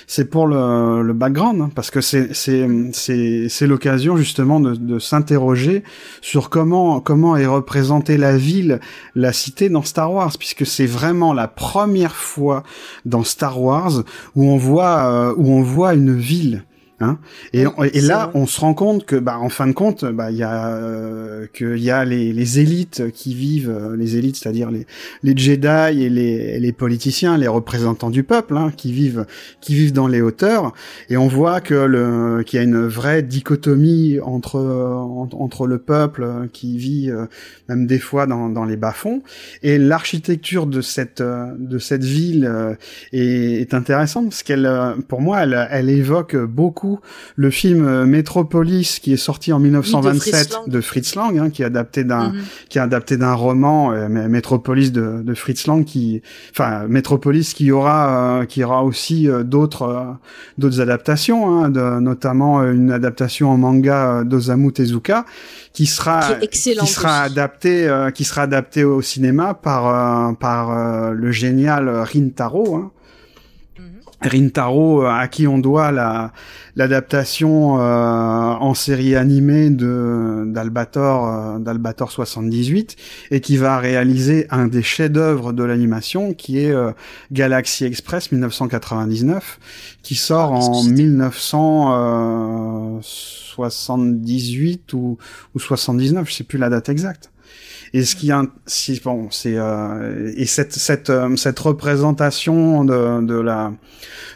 c'est pour le, le background, hein, parce que c'est, c'est, c'est, l'occasion justement de, de s'interroger sur comment, comment est représentée la ville, la cité dans Star Wars, puisque c'est vraiment la première fois dans Star Wars où on voit, euh, où on voit une ville. Hein et, et là, on se rend compte que, bah, en fin de compte, bah, il y a euh, y a les, les, élites qui vivent, euh, les élites, c'est-à-dire les, les Jedi et les, les politiciens, les représentants du peuple, hein, qui vivent, qui vivent dans les hauteurs. Et on voit que le, qu'il y a une vraie dichotomie entre entre le peuple qui vit euh, même des fois dans, dans les bas-fonds. Et l'architecture de cette de cette ville est, est intéressante parce qu'elle, pour moi, elle, elle évoque beaucoup le film euh, Metropolis qui est sorti en 1927 de Fritz Lang, hein, qui est adapté d'un mhm. qui est adapté d'un roman euh, Metropolis de, de, Fritz Lang qui enfin Metropolis qui aura euh, qui aura aussi d'autres d'autres adaptations hein, de, notamment une adaptation en manga d'Osamu Tezuka qui sera qui, sera adapté qui sera adapté au cinéma par par le génial Rintaro hein, Rintaro, euh, à qui on doit la l'adaptation euh, en série animée de d'Albator euh, d'Albator 78 et qui va réaliser un des chefs-d'œuvre de l'animation qui est Galaxy Express 1999 qui sort ah, en 1978 ou ou 79, je sais plus la date exacte. Et ce qui si bon, c'est euh, et cette cette euh, cette représentation de de la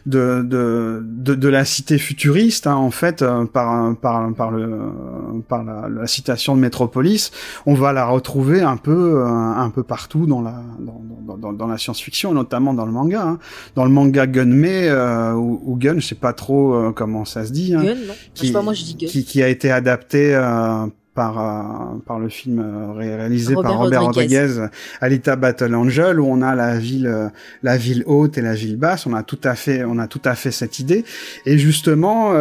de de de, de la cité futuriste hein, en fait euh, par par par le par la, la, citation de Métropolis, on va la retrouver un peu un peu partout dans la dans dans, dans, la science-fiction, notamment dans le manga. Hein. Dans le manga Gunmei euh, ou, ou, Gun, je sais pas trop comment ça se dit. Hein, Gun, non. Qui, pas, moi je dis Gun. Qui, qui a été adapté euh, par le film euh, réalisé par Robert Rodriguez, Alita Battle Angel où on a la ville euh, la ville haute et la ville basse. On a tout à fait on a tout à fait cette idée. Et justement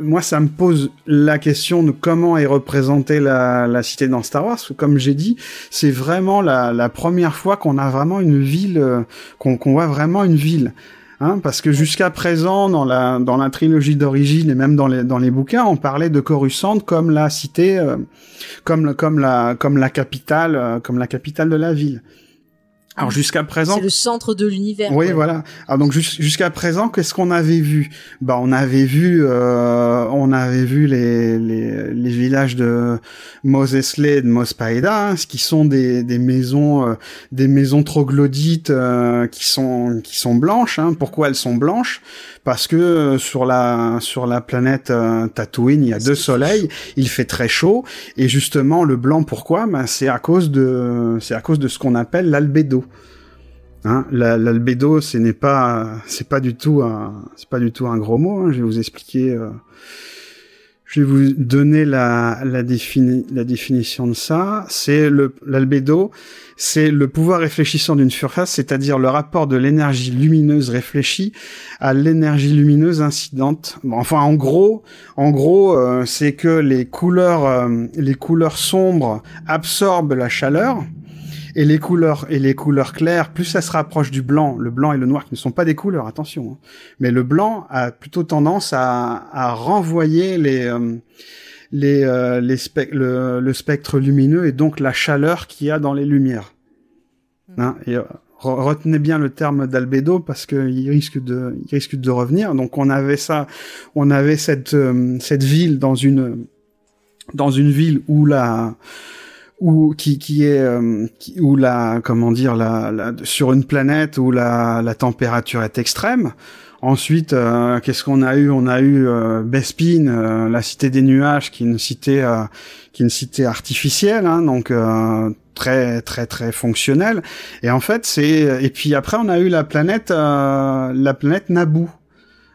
moi ça me pose la question de comment est représentée la, la cité dans Star Wars. Comme j'ai dit c'est vraiment la, la première fois qu'on a vraiment une ville qu'on qu'on voit vraiment une ville Hein, parce que jusqu'à présent, dans la dans la trilogie d'origine et même dans les dans les bouquins, on parlait de Coruscant comme la cité, euh, comme comme la comme la capitale, euh, comme la capitale de la ville. Alors jusqu'à présent, c'est le centre de l'univers. Oui, voilà. Alors donc jusqu'à présent, qu'est-ce qu'on avait vu? Bah, on avait vu, euh, on avait vu les, les, les villages de Mos Eisley et de Mos Paeda, hein, qui sont des, des maisons, euh, des maisons troglodytes euh, qui sont qui sont blanches. Hein. Pourquoi elles sont blanches? Parce que euh, sur la sur la planète Tatooine, il y a deux soleils, il fait très chaud, et justement le blanc, pourquoi? Ben c'est à cause de c'est à cause de ce qu'on appelle l'albédo. Hein, L'albédo, ce n'est pas, c'est pas du tout un, c'est pas du tout un gros mot. Hein. Je vais vous expliquer. Euh, je vais vous donner la, la, défini, la définition de ça. C'est l'albédo, c'est le pouvoir réfléchissant d'une surface, c'est-à-dire le rapport de l'énergie lumineuse réfléchie à l'énergie lumineuse incidente. Enfin, en gros, en gros, euh, c'est que euh, les couleurs sombres absorbent la chaleur et les couleurs et les couleurs claires, plus ça se rapproche du blanc, le blanc et le noir qui ne sont pas des couleurs, attention. Hein. Mais le blanc a plutôt tendance à, à renvoyer les euh, les, euh, les le, le, spectre lumineux et donc la chaleur qu'il y a dans les lumières. Mmh. Hein, et, euh, retenez bien le terme d'albédo parce qu'il risque de il risque de revenir. Donc on avait ça, on avait cette cette ville dans une dans une ville où la ou qui qui est euh, où la comment dire la, la, sur une planète où la la température est extrême. Ensuite, euh, qu'est-ce qu'on a eu? On a eu euh, Bespin, euh, la cité des nuages, qui est une cité qui est une cité artificielle, hein, donc très très très fonctionnelle. Et en fait, c'est et puis après on a eu la planète la planète Naboo.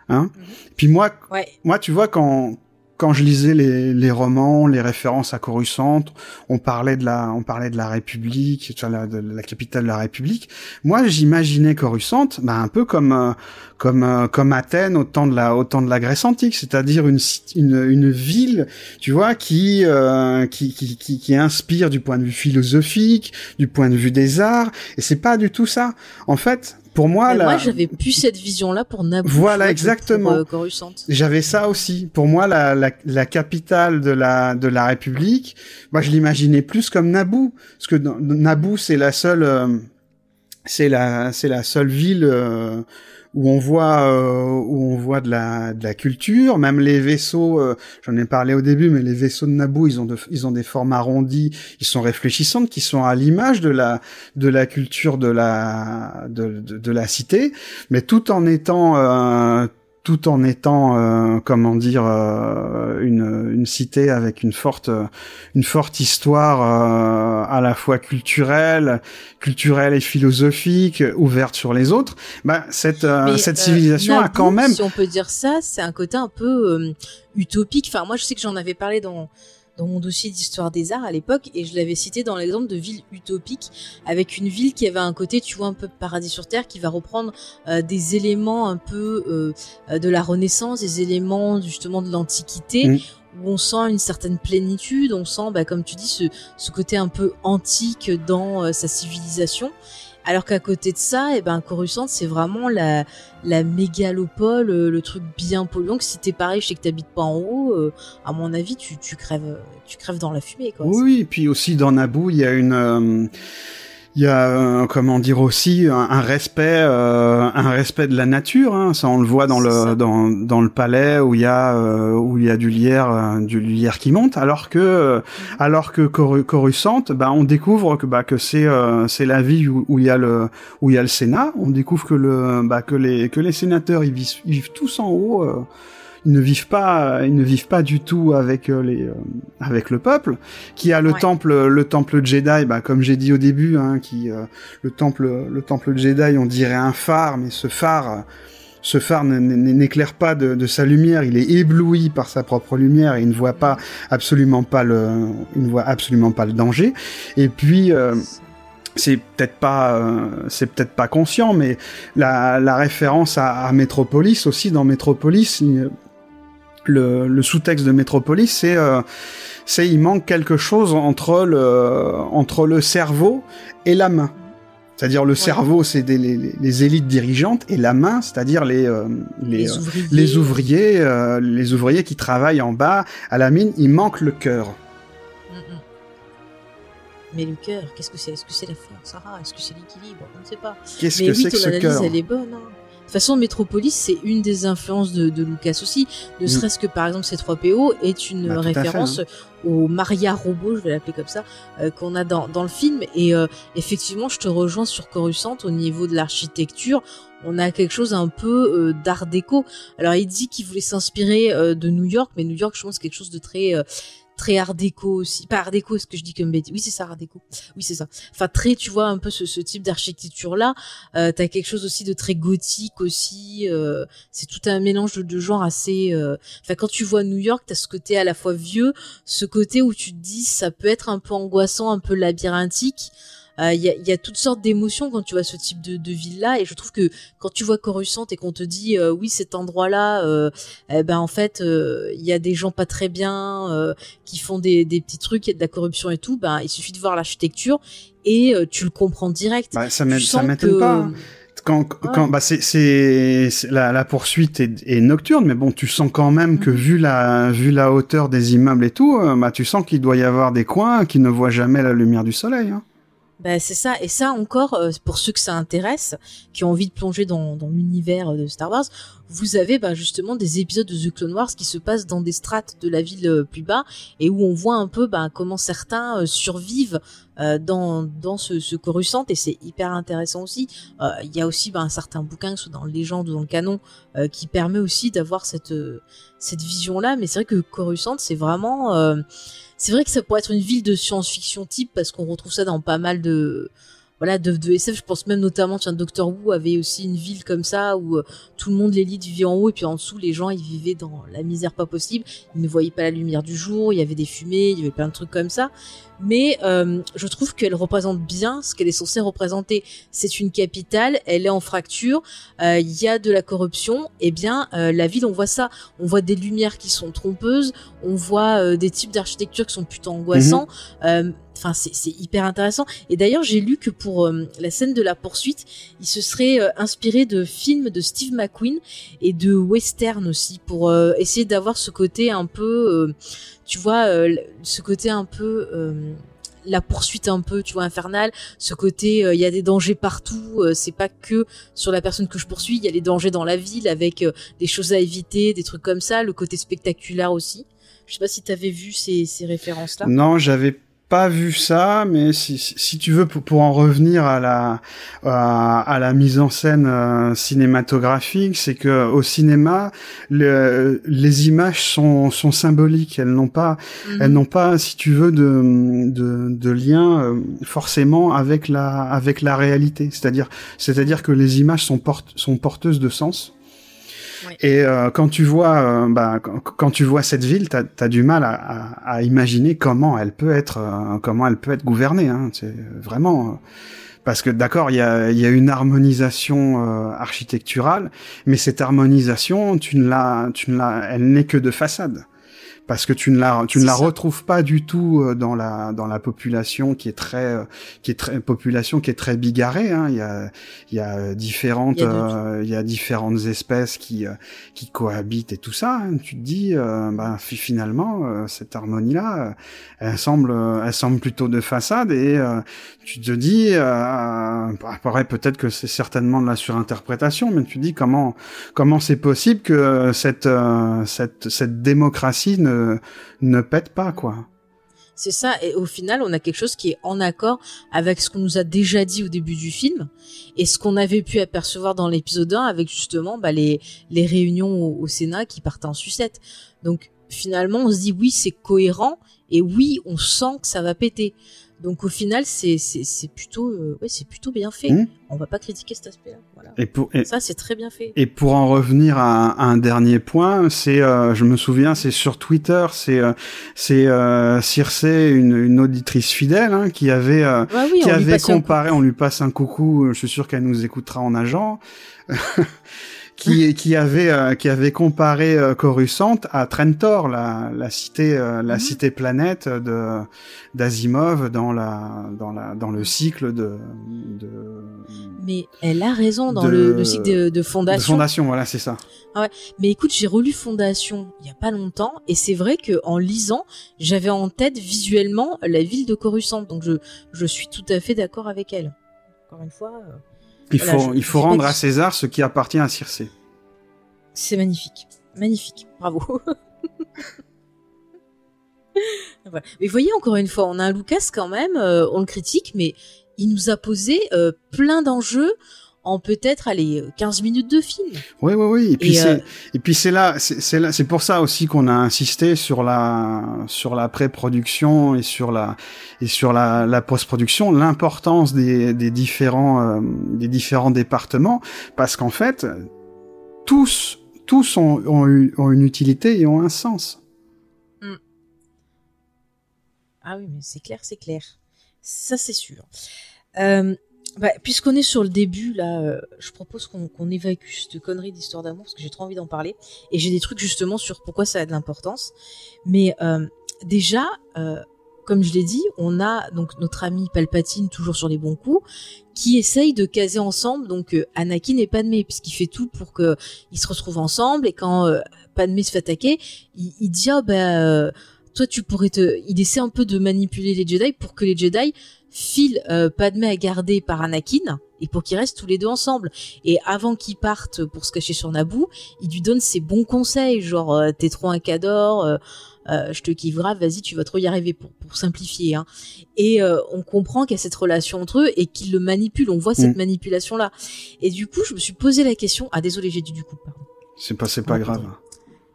Hein. Mhm. Puis moi, ouais. moi, tu vois quand quand je lisais les, les, romans, les références à Coruscant, on parlait de la, on parlait de la République, de la capitale de la République. Moi, j'imaginais Coruscant, bah, un peu comme, euh, comme, euh, comme Athènes au temps de la, au temps de la Grèce antique, c'est-à-dire une, une, une, ville, tu vois, qui, euh, qui, qui, qui, qui, inspire du point de vue philosophique, du point de vue des arts. Et c'est pas du tout ça. En fait, pour moi, la... moi j'avais plus cette vision-là pour Naboo. Voilà, exactement. euh, j'avais ça aussi. Pour moi, la, la, la, capitale de la de la République, moi je l'imaginais plus comme Naboo, parce que Naboo c'est la seule, euh, c'est la c'est la seule ville. Euh, où on voit euh, où on voit de la de la culture, même les vaisseaux. Euh, j'en ai parlé au début, mais les vaisseaux de Naboo, ils ont de, ils ont des formes arrondies, ils sont réfléchissantes, qui sont à l'image de la de la culture de la de, de, la cité, mais tout en étant euh, tout en étant euh, comment dire euh, une, une cité avec une forte une forte histoire euh, à la fois culturelle culturelle et philosophique ouverte sur les autres. Bah cette Mais, cette civilisation Naboo, a quand même si on peut dire ça c'est un côté un peu utopique. Enfin moi je sais que j'en avais parlé dans dans mon dossier d'histoire des arts à l'époque et je l'avais cité dans l'exemple de ville utopique avec une ville qui avait un côté tu vois un peu paradis sur terre qui va reprendre euh, des éléments un peu euh, de la renaissance des éléments justement de l'antiquité mmh. où on sent une certaine plénitude on sent bah, comme tu dis ce, ce côté un peu antique dans euh, sa civilisation alors qu'à côté de ça, eh ben Coruscant, c'est vraiment la, la mégalopole, euh, le truc bien polluant. Si t'es pareil, je sais que t'habites pas en haut, euh, à mon avis, tu, tu crèves, tu crèves dans la fumée, quoi. Oui, et puis aussi dans Naboo, il y a une, euh, il y a euh, comment dire aussi un, un respect euh, un respect de la nature hein. ça on le voit dans le dans, dans le palais où il y a euh, où il y a du lierre euh, du lierre qui monte. Alors que alors que Coru- Coruscant bah on découvre que bah que c'est euh, c'est la ville où, où il y a le où il y a le Sénat. On découvre que le bah que les que les sénateurs ils vivent, ils vivent tous en haut euh, ils ne vivent pas ils ne vivent pas du tout avec euh, les euh, avec le peuple qui a le Ouais. temple le temple Jedi bah comme j'ai dit au début hein, qui euh, le temple le temple Jedi on dirait un phare mais ce phare ce phare n'éclaire pas de, de sa lumière, il est ébloui par sa propre lumière et il ne voit pas absolument pas le, il ne voit absolument pas le danger. Et puis euh, c'est peut-être pas, euh, c'est peut-être pas conscient, mais la, la référence à, à Metropolis aussi dans Metropolis, le, le sous-texte de Metropolis, c'est, euh, c'est il manque quelque chose entre le, entre le cerveau et la main. C'est-à-dire le cerveau, c'est des, les, élites dirigeantes, et la main, c'est-à-dire les, euh, les, Les euh, ouvriers. les ouvriers, euh, les ouvriers qui travaillent en bas à la mine, il manque le cœur. Mm, mm. Mais le cœur, qu'est-ce que c'est? Est-ce que c'est la force? Sarah Est-ce que c'est l'équilibre? On ne sait pas. Qu'est-ce que oui, c'est que ce cœur? elle est bonne. hein. De toute façon, Metropolis, c'est une des influences de, de Lucas aussi. Ne Mm. serait-ce que, par exemple, C3PO est une Bah, fait, référence au Maria robot, je vais l'appeler comme ça, euh, qu'on a dans, dans le film. Et euh, effectivement, je te rejoins sur Coruscant au niveau de l'architecture. On a quelque chose un peu euh, d'art déco. Alors, il dit qu'il voulait s'inspirer euh, de New York, mais New York, je pense, c'est quelque chose de très... très art déco aussi pas art déco ce que je dis comme bêtise oui c'est ça art déco oui c'est ça enfin très tu vois un peu ce, ce type d'architecture là euh, t'as quelque chose aussi de très gothique aussi. euh, c'est tout un mélange de, de genres assez. euh, Enfin, quand tu vois New York, t'as ce côté à la fois vieux, ce côté où tu te dis ça peut être un peu angoissant, un peu labyrinthique. Euh, Il y, a, y a toutes sortes d'émotions quand tu vois ce type de, de ville-là, et je trouve que quand tu vois Coruscant et qu'on te dit euh, oui cet endroit-là, euh, eh ben en fait euh, il y a des gens pas très bien euh, qui font des, des petits trucs, il y a de la corruption et tout, ben il suffit de voir l'architecture et euh, tu le comprends direct. Bah, ça m'étonne que- pas. Quand, quand, bah c'est, la, la poursuite est, est nocturne, mais bon, tu sens quand même que Mhm. vu la, vu la hauteur des immeubles et tout, bah tu sens qu'il doit y avoir des coins qui ne voient jamais la lumière du soleil. Hein. Ben, c'est ça, et ça encore, euh, pour ceux que ça intéresse, qui ont envie de plonger dans, dans l'univers de Star Wars, vous avez ben, justement des épisodes de The Clone Wars qui se passent dans des strates de la ville euh, plus bas, et où on voit un peu ben, comment certains euh, survivent euh, dans, dans ce, ce Coruscant, et c'est hyper intéressant aussi. Euh, Il y a aussi ben, un certain bouquin, que ce soit dans légende ou dans le canon, euh, qui permet aussi d'avoir cette, cette vision-là, mais c'est vrai que Coruscant, c'est vraiment... c'est vrai que ça pourrait être une ville de science-fiction type parce qu'on retrouve ça dans pas mal de voilà de, de SF. Je pense même notamment, tiens, Doctor Who avait aussi une ville comme ça où euh, tout le monde l'élite vivait en haut et puis en dessous les gens ils vivaient dans la misère pas possible. Ils ne voyaient pas la lumière du jour, il y avait des fumées, il y avait plein de trucs comme ça. Mais euh, je trouve qu'elle représente bien ce qu'elle est censée représenter. C'est une capitale, elle est en fracture, euh, il y a de la corruption. Et bien euh, la ville, on voit ça, on voit des lumières qui sont trompeuses, on voit euh, des types d'architecture qui sont plutôt angoissants. Euh, Enfin, c'est hyper intéressant. Et d'ailleurs, j'ai lu que pour euh, la scène de la poursuite, il se serait euh, inspiré de films de Steve McQueen et de western aussi pour euh, essayer d'avoir ce côté un peu, euh, tu vois, ce côté un peu. la poursuite un peu, tu vois, infernale, ce côté, il y a des dangers partout, euh, c'est pas que sur la personne que je poursuis, il y a les dangers dans la ville avec des choses à éviter, des trucs comme ça, le côté spectaculaire aussi. Je sais pas si t'avais vu ces, ces références-là. Non, j'avais pas vu ça, mais si, si, si tu veux, pour, pour en revenir à la, à, à la mise en scène euh, cinématographique, c'est que au cinéma, le, les images sont, sont symboliques. Elles n'ont pas, Mhm. elles n'ont pas, si tu veux, de, de, de lien euh, forcément avec la, avec la réalité. C'est-à-dire, c'est-à-dire que les images sont, porte, sont porteuses de sens. Et euh, quand tu vois, euh, bah, quand, tu vois cette ville, t'as as du mal à, à, à imaginer comment elle peut être, euh, comment elle peut être gouvernée. Hein. C'est vraiment euh, parce que d'accord, il y a, y a une harmonisation euh, architecturale, mais cette harmonisation, tu ne l'as, tu ne l'as, elle n'est que de façade parce que tu ne la tu ne la retrouves pas du tout euh, dans la dans la population qui est très euh, qui est très population qui est très bigarrée. Hein. Il y a il y a différentes il y a, il y a différentes espèces qui qui cohabitent et tout ça. Hein. Tu te dis, bah, finalement cette harmonie là, elle semble elle semble plutôt de façade et tu te dis, euh, bah, peut-être que c'est certainement de la surinterprétation, mais tu te dis comment comment c'est possible que cette euh, cette cette démocratie ne ne pète pas quoi. C'est ça, et au final, on a quelque chose qui est en accord avec ce qu'on nous a déjà dit au début du film, et ce qu'on avait pu apercevoir dans l'épisode 1 avec justement bah, les, les réunions au, au Sénat qui partaient en sucette. Donc finalement, on se dit oui, c'est cohérent, et oui, on sent que ça va péter. Donc au final, c'est c'est plutôt euh, ouais, c'est plutôt bien fait. Hmm. On va pas critiquer cet aspect-là. Voilà. Et pour ça, c'est très bien fait. Et pour en revenir à, un dernier point, c'est euh, je me souviens, c'est sur Twitter, c'est euh, c'est euh, Circe, une, une auditrice fidèle, hein, qui avait euh, qui avait comparé. On lui passe un coucou. Je suis sûr qu'elle nous écoutera en agent. (laughs) qui, qui avait euh, qui avait comparé euh, Coruscant à Trentor, la, la cité euh, la mhm. cité planète de d'Asimov dans la dans la dans le cycle de, de Mais elle a raison dans le, le, cycle de, de Fondation. De Fondation, voilà, c'est ça. Ah ouais. Mais écoute, j'ai relu Fondation il y a pas longtemps et c'est vrai que en lisant, j'avais en tête visuellement la ville de Coruscant, donc je je suis tout à fait d'accord avec elle. Encore une fois. Il faut, il faut rendre à César ce qui appartient à Circé. C'est magnifique. Magnifique. Bravo. (laughs) Mais voyez, encore une fois, on a un Lucas quand même, euh, on le critique, mais il nous a posé euh, plein d'enjeux en peut-être aller 15 minutes de film. Oui oui oui et puis c'est euh, et puis c'est là c'est là c'est pour ça aussi qu'on a insisté sur la sur la pré-production et sur la et sur la, la post-production l'importance des, des différents euh, des différents départements parce qu'en fait tous tous ont, ont, ont, une utilité et ont un sens. Ah oui mais c'est clair c'est clair ça c'est sûr. Euh, bah, puisqu'on est sur le début, là, euh, je propose qu'on évacue cette connerie d'histoire d'amour parce que j'ai trop envie d'en parler. Et j'ai des trucs justement sur pourquoi ça a de l'importance. Mais euh, déjà, euh, comme je l'ai dit, on a donc notre ami Palpatine toujours sur les bons coups, qui essaye de caser ensemble donc Anakin et Padmé, puisqu'il fait tout pour que ils se retrouvent ensemble. Et quand Padmé se fait attaquer, il, il dit ah ben toi tu pourrais te, il essaie un peu de manipuler les Jedi pour que les Jedi file euh, Padmé à garder par Anakin et pour qu'ils restent tous les deux ensemble. Et avant qu'ils partent pour se cacher sur Naboo, il lui donne ses bons conseils, genre euh, t'es trop un cador, euh, euh, je te kiffe grave, vas-y tu vas trop y arriver pour, pour simplifier. Hein. Et on comprend qu'il y a cette relation entre eux et qu'il le manipule, on voit cette mm. manipulation là. Et du coup je me suis posé la question, ah désolé j'ai dit du coup, pardon. C'est pas, c'est pas grave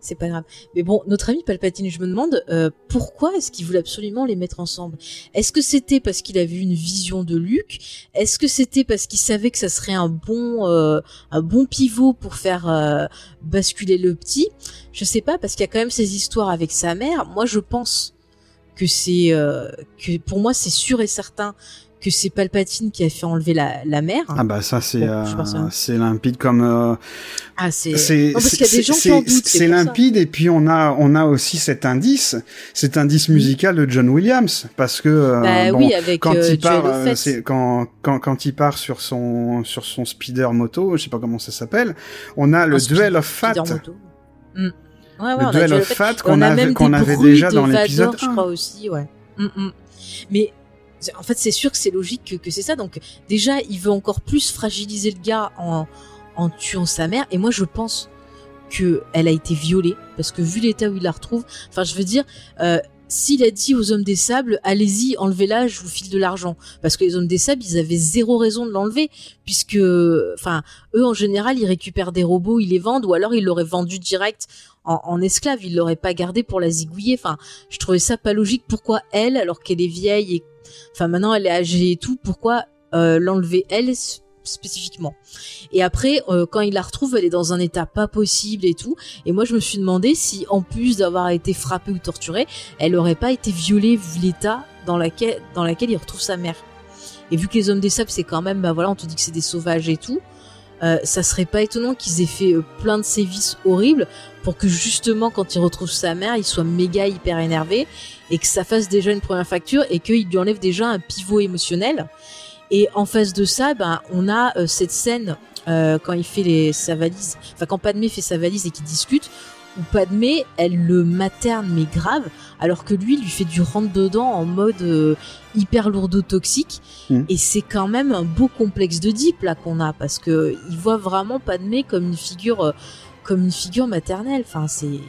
c'est pas grave. Mais bon, notre ami Palpatine, je me demande euh, pourquoi est-ce qu'il voulait absolument les mettre ensemble? Est-ce que c'était parce qu'il avait une vision de Luke? Est-ce que c'était parce qu'il savait que ça serait un bon euh, pivot pour faire euh, basculer le petit? Je sais pas parce qu'il y a quand même ces histoires avec sa mère. Moi, je pense que c'est que pour moi c'est sûr et certain que c'est Palpatine qui a fait enlever la, la mère. Ah bah ça c'est euh, c'est limpide comme euh, ah c'est parce qu'il y a des gens qui en doutent. C'est limpide et puis on a on a aussi cet indice cet indice musical de John Williams parce que euh, bah, oui, avec, quand il part quand quand quand il part sur son sur son speeder moto je sais pas comment ça s'appelle on a le duel of fat. Mm. Ouais, ouais, le duel of fat qu'on avait qu'on avait déjà dans l'épisode 1 je crois aussi ouais. Mm, mm. Mais en fait, c'est sûr que c'est logique que, c'est ça. Donc, déjà, il veut encore plus fragiliser le gars en, en tuant sa mère. Et moi, je pense que elle a été violée parce que vu l'état où il la retrouve, enfin, je veux dire, euh, s'il a dit aux hommes des sables, allez-y, enlevez-la, je vous file de l'argent. Parce que les hommes des sables, ils avaient zéro raison de l'enlever, puisque, enfin, eux, en général, ils récupèrent des robots, ils les vendent, ou alors ils l'auraient vendu direct en, esclave, ils l'auraient pas gardé pour la zigouiller. Enfin, je trouvais ça pas logique. Pourquoi elle, alors qu'elle est vieille et Enfin, maintenant, elle est âgée et tout. Pourquoi euh, l'enlever elle spécifiquement Et après, euh, quand il la retrouve, elle est dans un état pas possible et tout. Et moi, je me suis demandé si, en plus d'avoir été frappée ou torturée, elle aurait pas été violée vu l'état dans laquelle dans il retrouve sa mère. Et vu que les hommes des sables, c'est quand même, bah voilà, on te dit que c'est des sauvages et tout. euh, ça serait pas étonnant qu'ils aient fait euh, plein de sévices horribles pour que justement quand il retrouve sa mère, il soit méga hyper énervé et que ça fasse déjà une première facture et qu'il lui enlève déjà un pivot émotionnel. Et en face de ça, ben on a euh, cette scène euh, quand il fait les, sa valise, enfin quand Padmé fait sa valise et qu'ils discutent, où Padmé, elle le materne mais grave, alors que lui lui fait du rentre dedans en mode euh, hyper lourdeau toxique. Mm. Et c'est quand même un beau complexe de Deep là qu'on a parce que il voit vraiment Padmé comme une figure, comme une figure maternelle. Enfin c'est,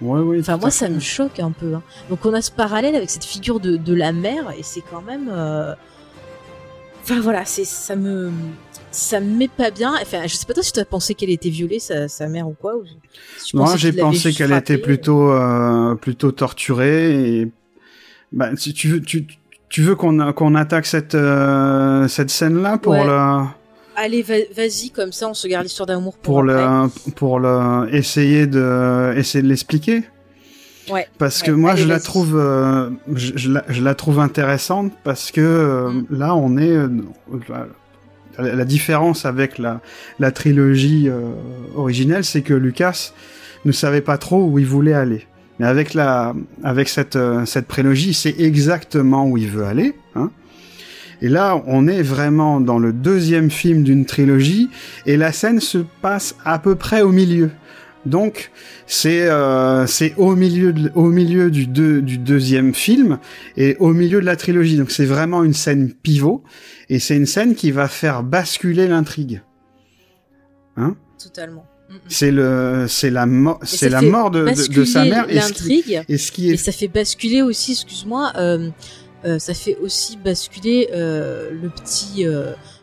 Ouais, ouais. enfin moi ça me choque un peu. hein. Donc on a ce parallèle avec cette figure de, de la mère et c'est quand même. euh, Enfin voilà, c'est ça me ça me met pas bien. Enfin, je sais pas toi si tu as pensé qu'elle était violée sa, sa mère ou quoi. Ou... si tu Moi, j'ai pensé qu'elle était plutôt euh, plutôt torturée et bah si tu veux tu tu veux qu'on qu'on attaque cette euh, cette scène là pour Ouais. le Allez, va- vas-y, comme ça on se garde l'histoire d'amour pour, pour après. le pour le essayer de essayer de l'expliquer? Ouais. parce que moi je la trouve euh, je, je la, je la trouve intéressante parce que euh, Mm. là on est euh, la, la différence avec la la trilogie originelle c'est que Lucas ne savait pas trop où il voulait aller mais avec la avec cette cette prélogie c'est exactement où il veut aller hein et là, on est vraiment dans le deuxième film d'une trilogie, et la scène se passe à peu près au milieu. Donc, c'est euh, c'est au milieu de- au milieu du deux, du deuxième film et au milieu de la trilogie. Donc, c'est vraiment une scène pivot, et c'est une scène qui va faire basculer l'intrigue. Hein? Totalement. Mm, mm. C'est le c'est la mort c'est la mort de, de, de sa mère et ce qui, et ce qui Et ça fait basculer aussi, excuse-moi, euh, euh, ça fait aussi basculer le petit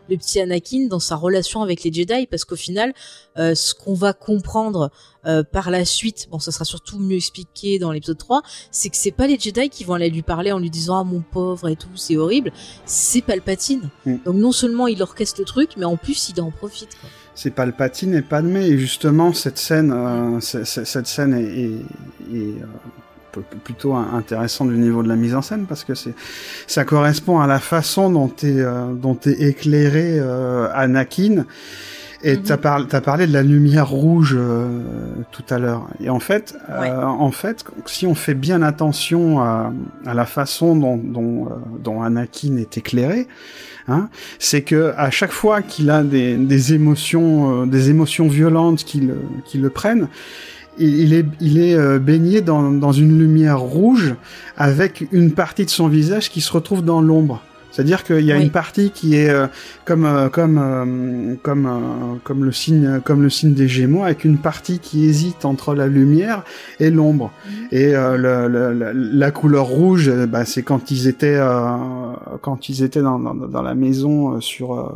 le petit Anakin dans sa relation avec les Jedi parce qu'au final, euh, ce qu'on va comprendre euh, par la suite, bon, ça sera surtout mieux expliqué dans l'épisode 3, c'est que c'est pas les Jedi qui vont aller lui parler en lui disant ah mon pauvre et tout, c'est horrible, c'est Palpatine. Mm. Donc non seulement il orchestre le truc, mais en plus il en profite. Quoi. c'est Palpatine et Padmé et justement cette scène euh, c- cette scène est, plutôt in- intéressante du niveau de la mise en scène parce que c'est ça correspond à la façon dont est euh, dont est éclairé euh, Anakin et Mhm. t'as parlé t'as parlé de la lumière rouge euh, tout à l'heure et en fait euh, Ouais. en fait si on fait bien attention à, à la façon dont dont, euh, dont Anakin est éclairé hein, c'est que à chaque fois qu'il a des, des émotions, euh, des émotions violentes qui le, qui le prennent, il, est, il est euh, baigné dans, dans une lumière rouge avec une partie de son visage qui se retrouve dans l'ombre. C'est-à-dire qu'il y a Oui. une partie qui est euh, comme euh, comme euh, comme euh, comme le signe comme le signe des Gémeaux avec une partie qui hésite entre la lumière et l'ombre. Et euh, le, le- le- la couleur rouge, bah, c'est quand ils étaient euh, quand ils étaient dans, dans, dans la maison euh, sur euh,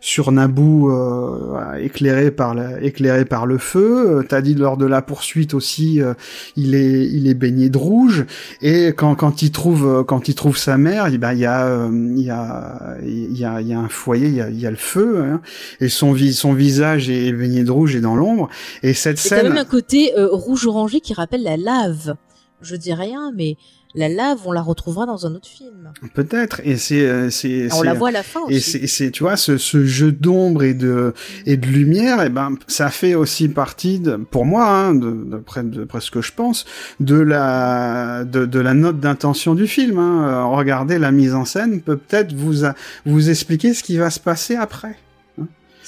sur Naboo, euh, éclairé par la, éclairé par le feu. Euh, T'as dit lors de la poursuite aussi, euh, il est il est baigné de rouge. Et quand quand il trouve euh, quand il trouve sa mère, il ben, il y a il y a il y a il y a un foyer, il y a, il y a le feu. hein, et son vis son visage est baigné de rouge et dans l'ombre. Et cette Et t'as scène même un côté euh, rouge-orangé qui rappelle la lave. Je dis rien, mais la lave, on la retrouvera dans un autre film. peut-être. Et c'est euh, c'est On la voit à la fin Et aussi. c'est, c'est, tu vois, ce, ce jeu d'ombre et de et de lumière, et ben, ça fait aussi partie, de, pour moi, hein, de, d'après, d'après ce que je pense, de la de, de la note d'intention du film. Hein. Regardez la mise en scène, peut peut-être vous a- vous expliquer ce qui va se passer après.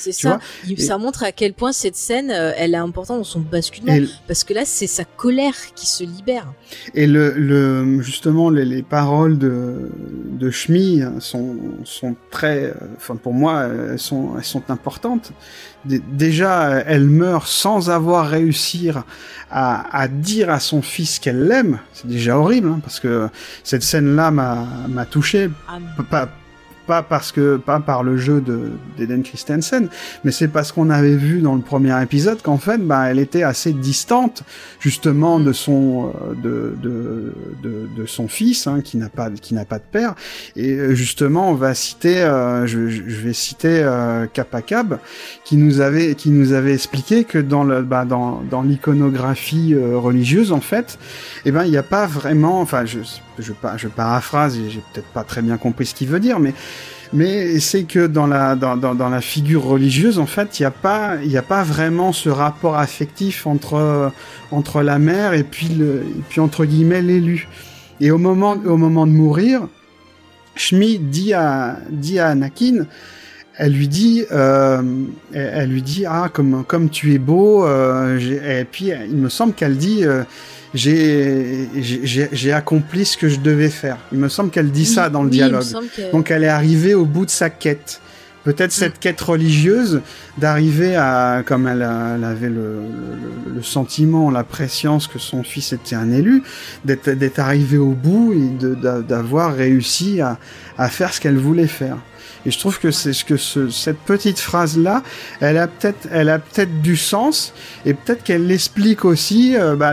C'est ça. et- Ça montre à quel point cette scène, euh, elle est importante dans son basculement. Et, Parce que là, c'est sa colère qui se libère. et le, le justement les, les paroles de de Shmi sont sont très, euh, enfin pour moi, elles sont elles sont importantes. Dé- Déjà, elle meurt sans avoir réussi à, à dire à son fils qu'elle l'aime. C'est déjà horrible, hein, parce que cette scène-là m'a m'a touché Ah, pas pas parce que pas par le jeu de d'Eden Christensen, mais c'est parce qu'on avait vu dans le premier épisode qu'en fait, bah, elle était assez distante justement de son euh, de de de, de son fils hein, qui n'a pas qui n'a pas de père. Et euh, justement, on va citer, euh, je, je vais citer euh, Kapakab qui nous avait qui nous avait expliqué que dans le bah, dans dans l'iconographie euh, religieuse en fait, eh ben il n'y a pas vraiment, enfin je je, je paraphrase j'ai peut-être pas très bien compris ce qu'il veut dire, mais mais c'est que dans la dans, dans, dans, la figure religieuse, en fait, il n'y a pas il a pas vraiment ce rapport affectif entre entre la mère et puis le et puis entre guillemets l'élu. Et au moment au moment de mourir, Shmi dit à dit à Anakin, elle lui dit, euh, elle, lui dit ah comme comme tu es beau. Euh, et puis il me semble qu'elle dit euh, j'ai accompli ce que je devais faire. Il me semble qu'elle dit ça dans le dialogue. Donc elle est arrivée au bout de sa quête. Peut-être cette mm. quête religieuse d'arriver à, comme elle, avait le, le, sentiment, la préscience que son fils était un élu, d'être arrivé au bout et d'avoir réussi à, à faire ce qu'elle voulait faire. Et je trouve que c'est ce que ce, cette petite phrase là, elle a peut-être, elle a peut-être du sens et peut-être qu'elle explique aussi euh, bah,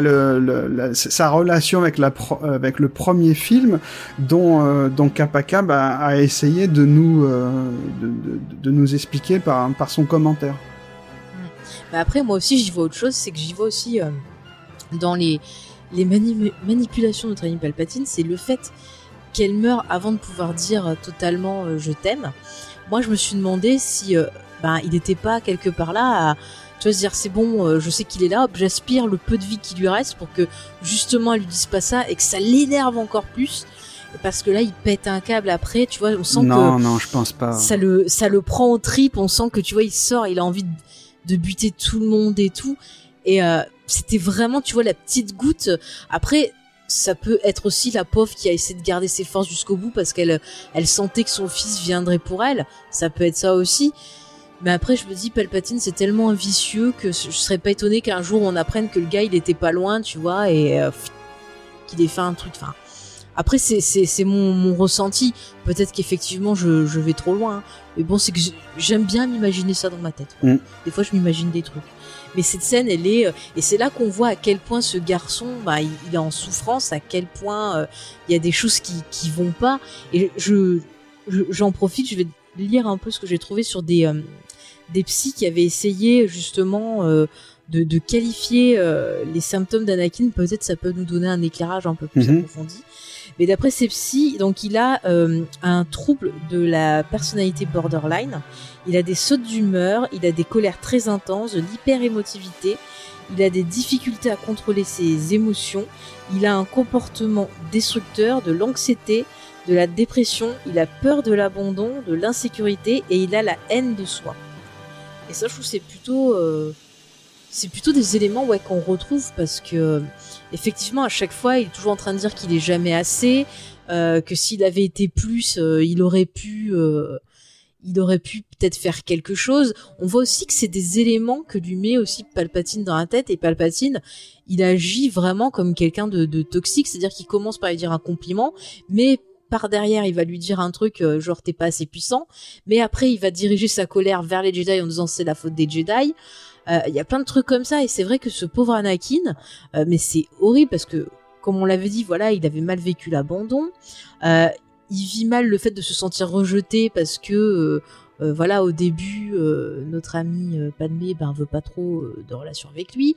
sa relation avec la avec le premier film dont euh, dont a essayé de nous euh, expliquer par son commentaire. Bah après moi aussi j'y vois autre chose, c'est que j'y vois aussi euh, dans les manipulations de ami Palpatine, c'est le fait qu'elle meurt avant de pouvoir dire euh, totalement euh, je t'aime. Moi, je me suis demandé si euh, ben il n'était pas quelque part là à tu vois se dire c'est bon, je sais qu'il est là, j'aspire le peu de vie qui lui reste pour que justement elle lui dise pas ça et que ça l'énerve encore plus. Parce que là il pète un câble après tu vois on sent que non non je pense pas. ça le ça le prend au trip on sent que tu vois il sort il a envie de, buter tout le monde et tout. Et c'était vraiment tu vois la petite goutte. Après ça peut être aussi la pauvre qui a essayé de garder ses forces jusqu'au bout parce qu'elle elle sentait que son fils viendrait pour elle. Ça peut être ça aussi. Mais après, je me dis, Palpatine, c'est tellement vicieux que je serais pas étonné qu'un jour on apprenne que le gars, il était pas loin, tu vois, et euh, qu'il ait fait un truc. Enfin, après, c'est c'est mon, mon ressenti. Peut-être qu'effectivement, je, je vais trop loin. Hein. Mais bon, c'est que j'aime bien m'imaginer ça dans ma tête. Mm. Des fois, je m'imagine des trucs mais cette scène elle est euh, et c'est là qu'on voit à quel point ce garçon bah, il, est en souffrance à quel point euh, il y a des choses qui qui vont pas et je j'en profite je vais lire un peu ce que j'ai trouvé sur des euh, des psys qui avaient essayé justement de, de, qualifier les symptômes d'Anakin peut-être ça peut nous donner un éclairage un peu plus mhm. approfondi mais d'après ces psys, donc il a euh, un trouble de la personnalité borderline. Il a des sautes d'humeur, il a des colères très intenses, de l'hyperémotivité, il a des difficultés à contrôler ses émotions, il a un comportement destructeur, de l'anxiété, de la dépression, il a peur de l'abandon, de l'insécurité et il a la haine de soi. Et ça, je trouve c'est plutôt, euh, c'est plutôt des éléments qu'on retrouve parce que effectivement, à chaque fois, il est toujours en train de dire qu'il est jamais assez, euh, que s'il avait été plus, euh, il aurait pu, euh, il aurait pu peut-être faire quelque chose. On voit aussi que c'est des éléments que lui met aussi Palpatine dans la tête et Palpatine, il agit vraiment comme quelqu'un de, toxique, c'est-à-dire qu'il commence par lui dire un compliment, mais par derrière, il va lui dire un truc genre t'es pas assez puissant, mais après il va diriger sa colère vers les Jedi en disant c'est la faute des Jedi. Euh, il y a plein de trucs comme ça et c'est vrai que ce pauvre Anakin, euh, mais c'est horrible parce que comme on l'avait dit, voilà, il avait mal vécu l'abandon. Euh, il vit mal le fait de se sentir rejeté parce que voilà, au début, notre ami Padmé ben veut pas trop de relation avec lui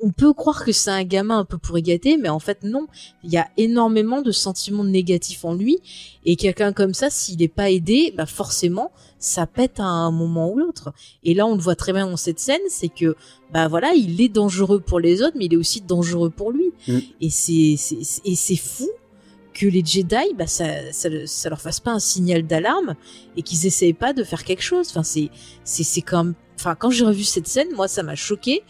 on peut croire que c'est un gamin un peu pour gâter, mais en fait non. Il y a énormément de sentiments négatifs en lui, et quelqu'un comme ça, s'il n'est pas aidé, bah forcément, ça pète à un moment ou l'autre. Et là, on le voit très bien dans cette scène, c'est que bah voilà, il est dangereux pour les autres, mais il est aussi dangereux pour lui. Mm. Et c'est et c'est fou que les Jedi, bah ça, ça, ça leur fasse pas un signal d'alarme et qu'ils essayent pas de faire quelque chose. Enfin, c'est c'est c'est comme, enfin quand j'ai revu cette scène, moi ça m'a choqué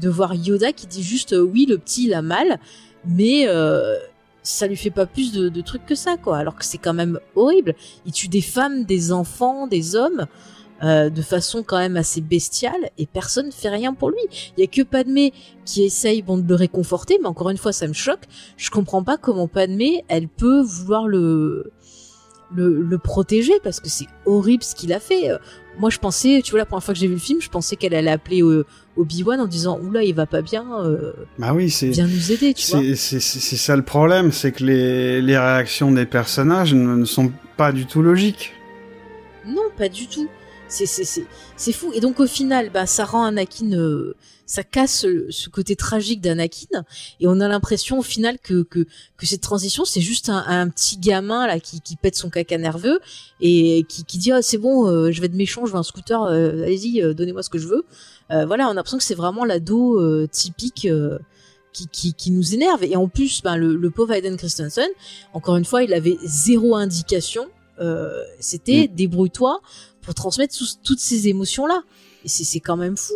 de voir Yoda qui dit juste euh, oui le petit il a mal mais euh, ça lui fait pas plus de, trucs que ça quoi. Alors que c'est quand même horrible. Il tue des femmes des enfants des hommes euh, de façon quand même assez bestiale et personne fait rien pour lui il y a que Padmé qui essaye bon de le réconforter mais encore une fois ça me choque je comprends pas comment Padmé elle peut vouloir le le, le protéger parce que c'est horrible ce qu'il a fait moi je pensais, tu vois, la première fois que j'ai vu le film, je pensais qu'elle allait appeler euh, Obi-Wan en disant oula il va pas bien, euh, bah oui, c'est viens nous aider, tu vois. C'est ça le problème, c'est que les, les réactions des personnages ne, sont pas du tout logiques. Non, pas du tout. C'est c'est c'est c'est fou. Et donc au final, bah ça rend Anakin, euh, ça casse ce, ce côté tragique d'Anakin, et on a l'impression au final que que que cette transition, c'est juste un, un petit gamin là qui qui pète son caca nerveux et qui qui dit ah c'est bon, euh, je vais être méchant, je veux un scooter, euh, allez-y, euh, donnez-moi ce que je veux. Euh, voilà, on a l'impression que c'est vraiment l'ado euh, typique. euh, qui, qui, qui nous énerve et en plus ben, le, le pauvre Hayden Christensen encore une fois il avait zéro indication euh, c'était débrouille-toi pour transmettre toutes ces émotions là et c'est quand même fou.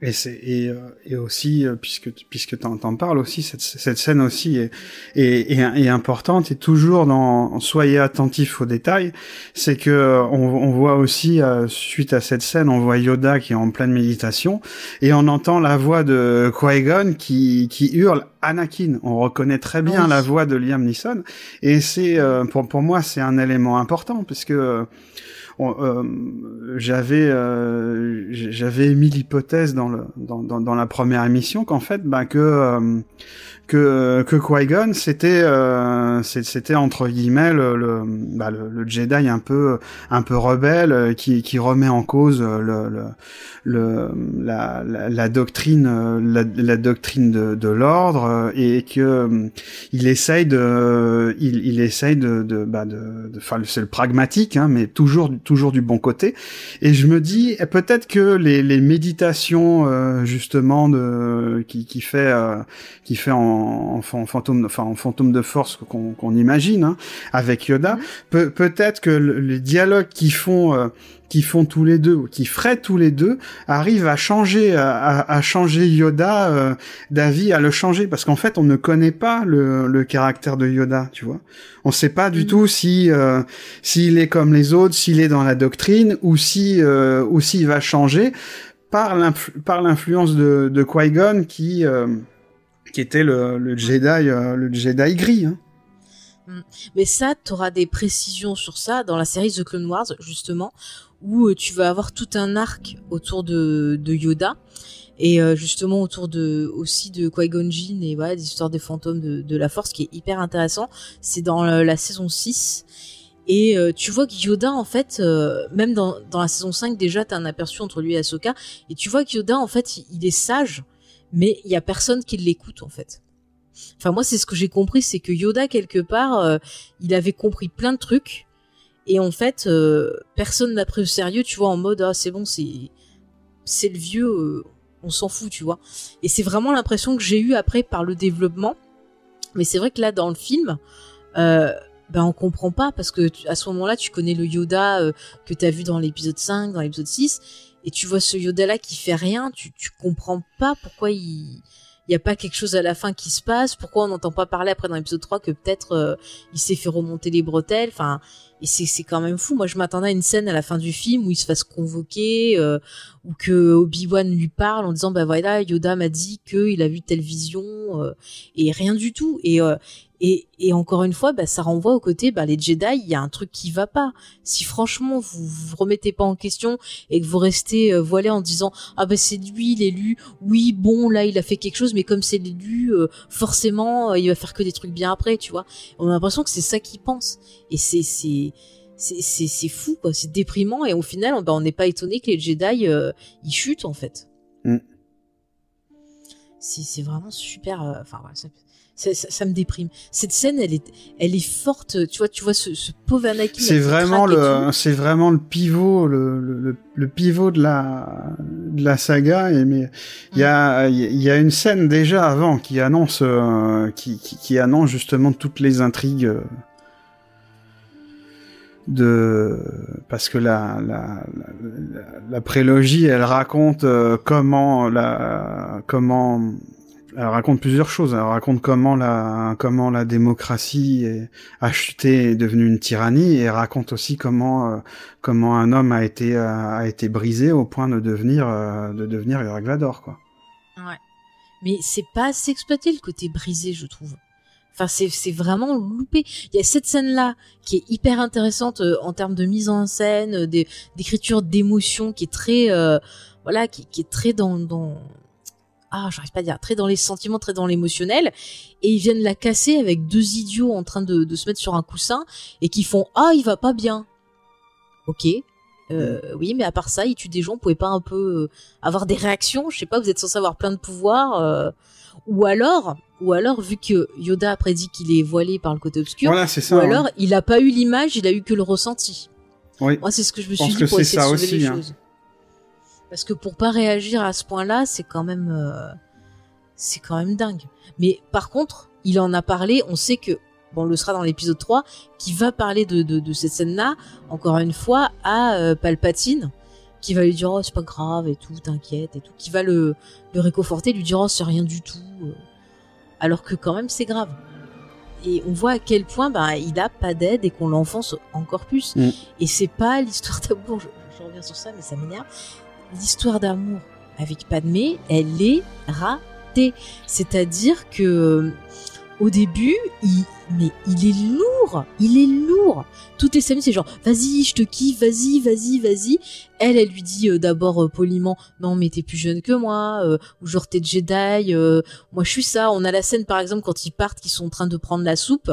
Et c'est et, euh, et aussi euh, puisque puisque t'en t'en parles aussi cette cette scène aussi est est, est, est importante et toujours dans soyez attentifs aux détails c'est que euh, on, on voit aussi suite à cette scène on voit Yoda qui est en pleine méditation et on entend la voix de Qui-Gon qui qui hurle Anakin. On reconnaît très bien Oui. la voix de Liam Neeson et c'est euh, pour pour moi c'est un élément important parce que euh, j'avais euh, j'avais émis l'hypothèse dans le dans, dans, dans la première émission qu'en fait bah que euh, que que Qui-Gon c'était euh, c'était entre guillemets le le, bah, le le Jedi un peu un peu rebelle euh, qui qui remet en cause euh, le le, le la, la la doctrine euh, la, la doctrine de, de l'ordre et que il essaye de il, il essaye de de bah de enfin c'est le pragmatique hein, mais toujours toujours du bon côté. Et je me dis eh, peut-être que les les méditations justement de qui qui fait qui fait en, en fan- fantôme enfin en fantôme de force qu'on imagine hein, avec Yoda Mhm. peut peut-être que le- les dialogues qu'ils font euh, qui font tous les deux, ou qui feraient tous les deux, arrivent à changer, à, changer Yoda euh, d'avis, à le changer, parce qu'en fait, on ne connaît pas le, le caractère de Yoda, tu vois. On sait pas du Mhm. tout si euh, s'il est comme les autres, s'il est dans la doctrine, ou si euh, ou s'il va changer par l'influ- par l'influence de, de Qui-Gon qui euh, qui était le, Jedi euh, le Jedi gris. Hein. Mais ça, tu auras des précisions sur ça dans la série The Clone Wars, justement, où euh, tu vas avoir tout un arc autour de, Yoda et euh, justement autour de aussi de Qui-Gon Jinn et voilà, des histoires des fantômes de, la Force qui est hyper intéressant. C'est dans la saison 6. Et tu vois que Yoda, en fait, même dans, dans la saison 5, déjà, t'as un aperçu entre lui et Ahsoka. Et tu vois que Yoda, en fait, il est sage, mais il y a personne qui l'écoute, en fait. Enfin, moi, c'est ce que j'ai compris, c'est que Yoda, quelque part, euh, il avait compris plein de trucs. Et en fait, euh, personne n'a pris au sérieux, tu vois, en mode, ah, c'est bon, c'est, c'est le vieux, euh, on s'en fout, tu vois. Et c'est vraiment l'impression que j'ai eue après par le développement. Mais c'est vrai que là, dans le film, euh, ben on comprend pas parce que à ce moment-là, tu connais le Yoda euh, que t'as vu dans l'épisode 5, dans l'épisode 6, et tu vois ce Yoda-là qui fait rien, tu, tu comprends pas pourquoi il il y a pas quelque chose à la fin qui se passe, pourquoi on n'entend pas parler après dans l'épisode 3 que peut-être euh, il s'est fait remonter les bretelles, enfin et c'est quand même fou. Moi je m'attendais à une scène à la fin du film où il se fasse convoquer euh, ou que Obi-Wan lui parle en disant bah voilà Yoda m'a dit que il a vu telle vision euh, et rien du tout et euh, et, encore une fois, bah, ça renvoie au côté, bah, les Jedi, il y a un truc qui va pas. Si franchement vous vous remettez pas en question et que vous restez euh, voilé en disant ah bah c'est lui l'élu, oui bon là il a fait quelque chose, mais comme c'est l'élu, euh, forcément euh, il va faire que des trucs bien après, tu vois. On a l'impression que c'est ça qu'il pense et c'est c'est fou quoi, c'est déprimant et au final on bah, on n'est pas étonné que les Jedi euh, ils chutent en fait. Mm. C'est vraiment super. euh, Enfin ça, ça, ça- ça me déprime. Cette scène, elle est, elle est forte. Tu vois, tu vois ce, ce pauvre Anakin. C'est vraiment le, c'est vraiment le pivot, le, le, le- le pivot de la, de la saga. Et mais il y a, il y a une scène déjà avant qui annonce, euh, qui, qui, qui annonce justement toutes les intrigues euh, de, parce que la, la, la, la prélogie, elle raconte euh, comment la, comment elle raconte plusieurs choses. Elle raconte comment la, comment la démocratie est, a chuté est devenue une tyrannie et raconte aussi comment, euh, comment un homme a été, euh, a été brisé au point de devenir, euh, de devenir Irak Vador, quoi. Ouais. Mais c'est pas assez exploité le côté brisé, je trouve. Enfin, c'est c'est vraiment loupé. Il y a cette scène-là qui est hyper intéressante euh, en termes de mise en scène, euh, d'écriture, d'émotion, qui est très, euh, voilà, qui, qui est très dans, dans, ah, j'arrive pas à dire, très dans les sentiments, très dans l'émotionnel. Et ils viennent la casser avec deux idiots en train de, de se mettre sur un coussin et qui font, ah, il va pas bien. Ok. Euh, Oui, mais à part ça, il tue des gens. Vous pouvez pas un peu euh, avoir des réactions Je sais pas. Vous êtes censé avoir plein de pouvoirs. euh, ou alors, ou alors, vu que Yoda a prédit qu'il est voilé par le côté obscur, Voilà, ça. ou hein. alors il a pas eu l'image, il a eu que le ressenti. Oui. Moi, c'est ce que je me suis dit pour essayer ça de sauver aussi, les hein. choses. Parce que pour pas réagir à ce point-là, c'est quand même, euh, c'est quand même dingue. Mais par contre, il en a parlé. On sait que bon, on le sera dans l'épisode 3, qui va parler de, de, de cette scène-là, encore une fois, à euh, Palpatine, qui va lui dire oh c'est pas grave et tout, t'inquiète et tout, qui va le, le réconforter, lui dire oh c'est rien du tout, euh, alors que quand même c'est grave. Et on voit à quel point ben il a pas d'aide et qu'on l'enfonce encore plus. Mm. Et c'est pas l'histoire d'amour, je, je reviens sur ça mais ça m'énerve. L'histoire d'amour avec Padmé, elle est ratée. C'est-à-dire que au début, il, mais il est lourd, il est lourd. Toutes les scènes, c'est genre, vas-y, je te kiffe, vas-y, vas-y, vas-y. Elle, elle lui dit euh, d'abord euh, poliment, non mais t'es plus jeune que moi, euh, ou genre t'es Jedi, moi je suis ça. On a la scène par exemple quand ils partent, qu'ils sont en train de prendre la soupe,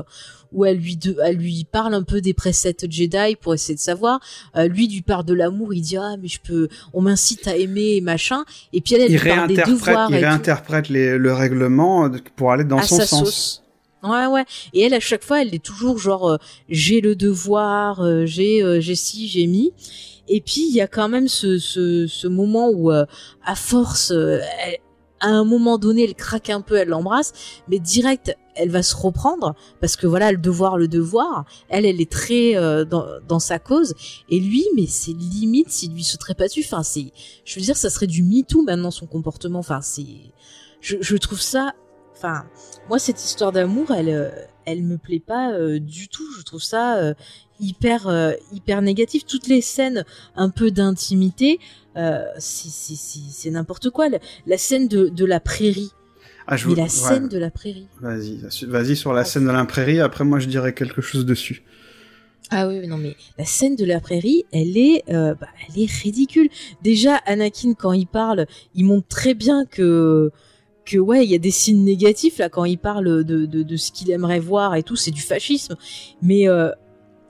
où elle lui, de, elle lui parle un peu des préceptes Jedi pour essayer de savoir. Euh, lui lui parle de l'amour, il dit ah mais je peux, on m'incite à aimer et machin. Et puis elle, elle Il lui parle des devoirs il et réinterprète les- le règlement pour aller dans à son sa sens. sauce. Ouais ouais. Et elle à chaque fois, elle est toujours genre euh, j'ai le devoir, euh, j'ai euh, j'ai ci, j'ai mis. Et puis il y a quand même ce ce, ce moment où euh, à force euh, elle- à un moment donné, elle craque un peu, elle l'embrasse, mais direct, elle va se reprendre parce que voilà, le devoir, le devoir. Elle, elle est très euh, dans, sa cause. Et lui, mais c'est limite s'il lui sauterait pas dessus. Enfin, c'est, je veux dire, ça serait du MeToo maintenant son comportement. Enfin, c'est, je, trouve ça. Enfin, moi, cette histoire d'amour, elle, euh, elle me plaît pas euh, du tout. Je trouve ça hyper, hyper négatif. Toutes les scènes un peu d'intimité, euh, c'est, n'importe quoi. La, la scène de, de la prairie. Ah, je Mais vous- la ouais. scène de la prairie. Vas-y, vas-y sur la scène de la prairie. Après, moi, je dirais quelque chose dessus. Ah oui, oui, non mais la scène de la prairie, elle est, euh, bah, elle est ridicule. Déjà, Anakin quand il parle, il montre très bien que que ouais, il y a des signes négatifs là quand il parle de de, de ce qu'il aimerait voir et tout, c'est du fascisme. Mais euh,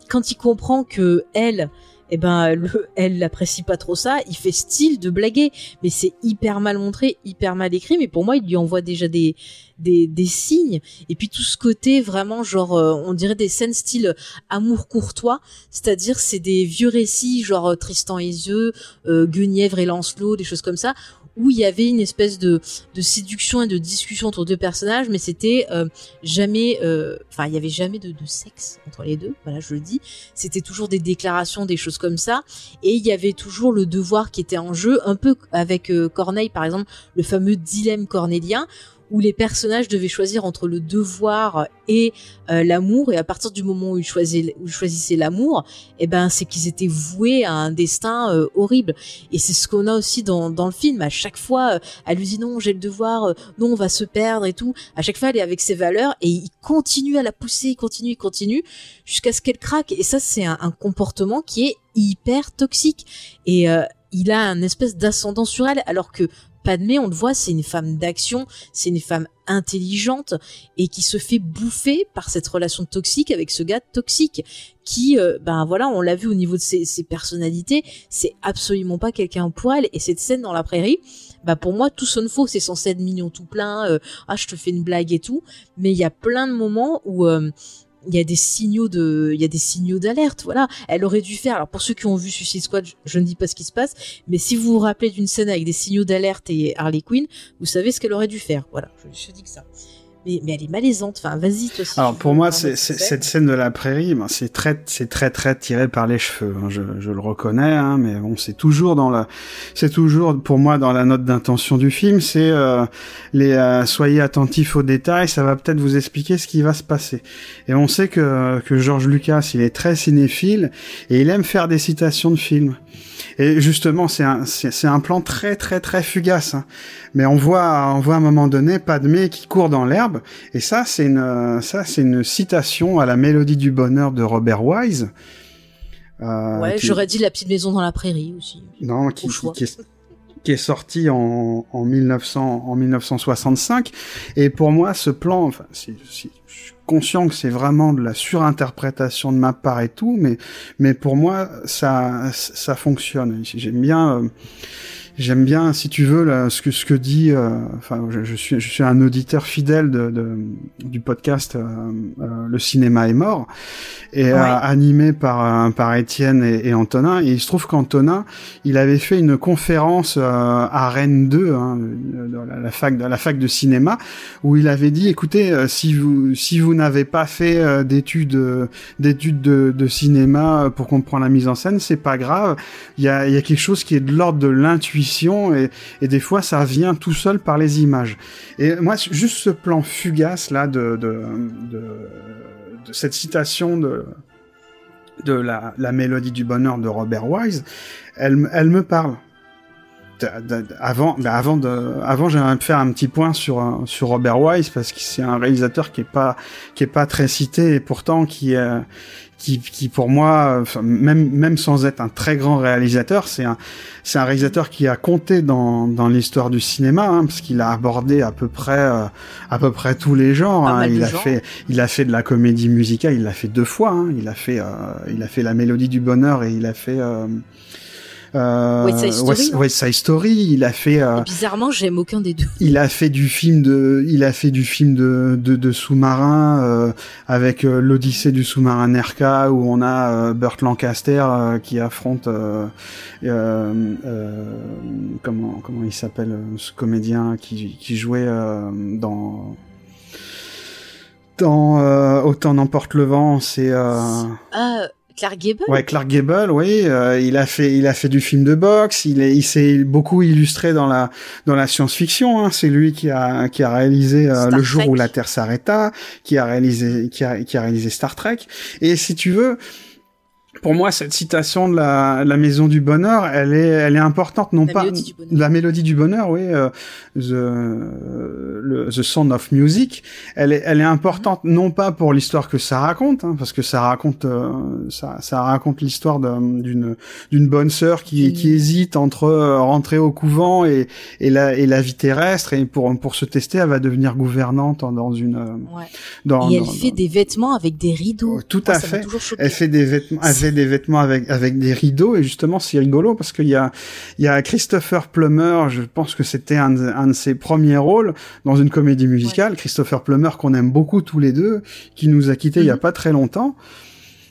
quand il comprend que elle, eh ben, le, elle l'apprécie pas trop ça, il fait style de blaguer, mais c'est hyper mal montré, hyper mal écrit. Mais pour moi, il lui envoie déjà des des, des signes. Et puis tout ce côté vraiment genre, euh, on dirait des scènes style amour courtois, c'est-à-dire c'est des vieux récits genre euh, Tristan et Iseult, euh, Guenièvre et Lancelot, des choses comme ça, où il y avait une espèce de, de séduction et de discussion entre deux personnages, mais c'était euh, jamais, euh, enfin il y avait jamais de, de sexe entre les deux, voilà je le dis, c'était toujours des déclarations, des choses comme ça, et il y avait toujours le devoir qui était en jeu, un peu avec euh, Corneille par exemple, le fameux dilemme cornélien, où les personnages devaient choisir entre le devoir et euh, l'amour. Et à partir du moment où ils choisissaient, l'amour eh ben c'est qu'ils étaient voués à un destin euh, horrible. Et c'est ce qu'on a aussi dans, dans le film. À chaque fois euh, elle lui dit non j'ai le devoir non on va se perdre et tout. À chaque fois elle est avec ses valeurs et il continue à la pousser il continue il continue jusqu'à ce qu'elle craque. Et ça c'est un, comportement qui est hyper toxique. Et il a un espèce d'ascendant sur elle alors que Padmé, on le voit, c'est une femme d'action, c'est une femme intelligente et qui se fait bouffer par cette relation toxique avec ce gars toxique qui, euh, ben voilà, on l'a vu au niveau de ses, personnalités, c'est absolument pas quelqu'un pour elle. Et cette scène dans la prairie, bah pour moi tout sonne faux. C'est censé être mignon tout plein, euh, ah je te fais une blague et tout, mais il y a plein de moments où euh, il y a des signaux de, il y a des signaux d'alerte. Voilà, elle aurait dû faire. Alors pour ceux qui ont vu Suicide Squad, je, ne dis pas ce qui se passe, mais si vous vous rappelez d'une scène avec des signaux d'alerte et Harley Quinn, vous savez ce qu'elle aurait dû faire. Voilà, je, je dis que ça. Mais, mais elle est malaisante. Enfin, vas-y toi. Alors pour moi, c'est, cette scène de la prairie, ben, c'est très, c'est très très tiré par les cheveux. hein, je, je le reconnais, hein, mais bon, c'est toujours dans la, c'est toujours pour moi dans la note d'intention du film. C'est euh, les euh, soyez attentifs aux détails, ça va peut-être vous expliquer ce qui va se passer. Et on sait que que George Lucas, il est très cinéphile et il aime faire des citations de films. Et justement, c'est un, c'est, c'est un plan très très très fugace. hein. Mais on voit, on voit à un moment donné Padmé qui court dans l'herbe. Et ça, c'est une, ça, c'est une citation à la mélodie du bonheur de Robert Wise. Euh, Ouais, qui- j'aurais dit la petite maison dans la prairie aussi. non, qui, qui, qui est, qui est sorti en, en 1900 en 1965 et pour moi ce plan enfin je suis conscient que c'est vraiment de la surinterprétation de ma part et tout mais mais pour moi ça ça fonctionne j'aime bien euh, j'aime bien, si tu veux, là, ce que ce que dit. euh, Enfin, je, je suis je suis un auditeur fidèle de, de du podcast euh, euh, Le cinéma est mort et euh, Ouais. animé par par Étienne et, et Antonin. Et il se trouve qu'Antonin, il avait fait une conférence euh, à Rennes 2, hein, dans la, la fac de la fac de cinéma, où il avait dit, écoutez, si vous si vous n'avez pas fait d'études d'études de, de cinéma pour comprendre la mise en scène, c'est pas grave. Il y a il y a quelque chose qui est de l'ordre de l'intuition et des fois ça vient tout seul par les images. Et moi, juste ce plan fugace là de de, cette citation de la, mélodie du bonheur de Robert Wise, elle, me- parle. Avant, bah avant de, avant j'aimerais faire un petit point sur Robert Wise parce que c'est un réalisateur qui est pas qui est pas très cité et pourtant qui euh, qui, qui pour moi, même même sans être un très grand réalisateur, c'est un c'est un réalisateur qui a compté dans dans l'histoire du cinéma hein, parce qu'il a abordé à peu près euh, à peu près tous les genres. Hein. Il a fait il a fait de la comédie musicale, il l'a fait deux fois. Hein. Il a fait, euh, il a fait la mélodie du bonheur et il a fait euh, euh, West Side Story, West, non West Side Story. Il a fait, euh, bizarrement, j'aime aucun des deux. il a fait du film de, il a fait du film de de, de sous-marin euh, avec euh, l'Odyssée du sous-marin Nerka où on a Burt Lancaster qui affronte comment comment il s'appelle ce comédien qui qui jouait dans dans Autant n'emporte le vent, c'est Ah, Clark Gable? Ouais, Clark Gable, oui, euh, il a fait, il a fait du film de boxe. Il est, il s'est beaucoup illustré dans la dans la science-fiction. Hein. C'est lui qui a qui a réalisé euh, le jour Trek. où la Terre s'arrêta, qui a réalisé qui a, qui a réalisé Star Trek. Et si tu veux. Pour moi, cette citation de la, la maison du bonheur, elle est, elle est importante, non La pas mélodie du bonheur. la mélodie du bonheur, oui, euh, the, le, the Sound of Music, elle est, elle est importante non pas pour l'histoire que ça raconte, hein, parce que ça raconte, euh, ça, ça raconte l'histoire d'un- d'une, d'une bonne sœur qui, qui hésite entre euh, rentrer au couvent et, et la, et la vie terrestre, et pour, pour se tester, elle va devenir gouvernante en- dans une, euh, Ouais. dans, Et elle dans- fait des vêtements avec des rideaux. Tout Moi, à fait. Elle fait des vêtements, elle fait des vêtements avec avec des rideaux et justement c'est rigolo parce qu'il y a il y a Christopher Plummer, je pense que c'était un, de- un de ses premiers rôles dans une comédie musicale. Christopher Plummer qu'on aime beaucoup tous les deux, qui nous a quittés il y a Mhm. pas très longtemps.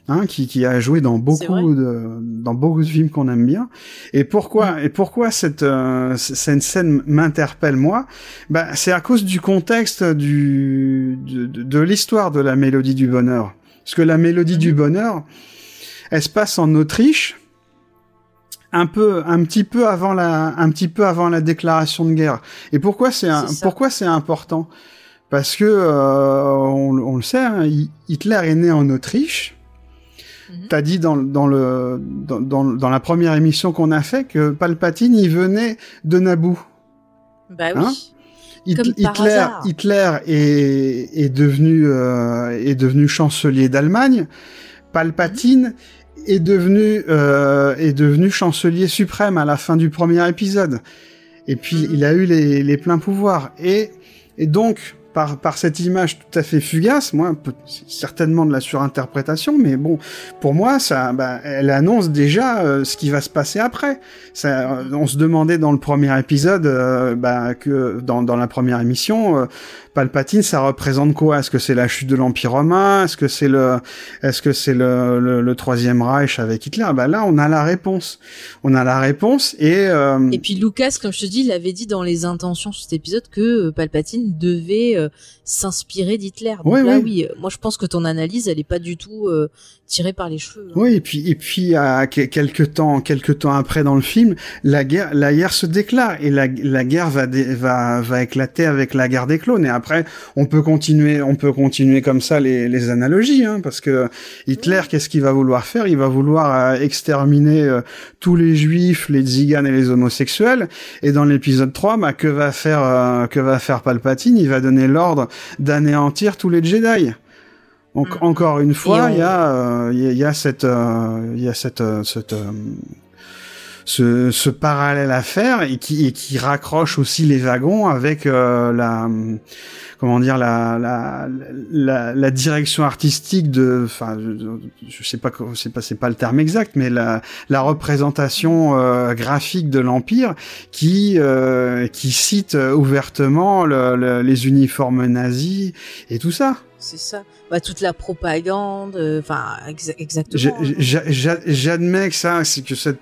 Hein, qui, qui a joué dans beaucoup de dans beaucoup de films qu'on aime bien. Et pourquoi et pourquoi cette euh, cette scène m'interpelle moi? Bah c'est à cause du contexte du de, de- de l'histoire de la mélodie du bonheur. Parce que la mélodie du bonheur, elle se passe en Autriche, un peu, un petit peu avant la, un petit peu avant la déclaration de guerre. Et pourquoi c'est pourquoi c'est important? Parce que euh, on, on le sait, hein, Hi- Hitler est né en Autriche. Mhm. T'as dit dans, dans le dans, dans, dans la première émission qu'on a fait que Palpatine il venait de Naboo. Bah oui. Hein Hit- Comme par Hitler. Hitler est, est devenu euh, est devenu chancelier d'Allemagne. Palpatine est devenu euh, est devenu chancelier suprême à la fin du premier épisode. Et puis il a eu les, les pleins pouvoirs. Et et donc par par cette image tout à fait fugace, moi peut- certainement de la surinterprétation, mais bon pour moi ça bah, elle annonce déjà euh, ce qui va se passer après. Ça, euh, on se demandait dans le premier épisode, euh, bah, que dans, dans la première émission, euh, Palpatine, ça représente quoi? Est-ce que c'est la chute de l'Empire romain? Est-ce que c'est le, est-ce que c'est le, le, le troisième Reich avec Hitler? Bah là, on a la réponse. On a la réponse et, euh, Et puis Lucas, comme je te dis, il avait dit dans les intentions sur cet épisode que Palpatine devait s'inspirer d'Hitler. Donc Ouais, là, oui, euh, moi je pense que ton analyse, elle est pas du tout tirée par les cheveux. hein. Oui, et puis et puis à que- quelques temps quelques temps après dans le film, la guerre la guerre se déclare et la, la guerre va dé- va va éclater avec la guerre des clones et après on peut continuer on peut continuer comme ça les les analogies hein, parce que Hitler qu'est-ce qu'il va vouloir faire? Il va vouloir euh, exterminer euh, tous les juifs, les tziganes et les homosexuels et dans l'épisode 3 bah que va faire euh, que va faire Palpatine? Il va donner l'ordre d'anéantir tous les Jedi. Donc Mm. encore une fois, on- il y a euh, il y, a- il y a cette euh, il y a cette euh, cette ce, ce parallèle à faire et qui, et qui raccroche aussi les wagons avec euh, la comment dire la, la la, la direction artistique de enfin je, sais pas c'est pas c'est pas le terme exact mais la la représentation euh, graphique de l'empire qui euh, qui cite ouvertement le, les uniformes nazis et tout ça c'est ça. Bah, toute la propagande, enfin, exactement. J'admets que ça, c'est que cette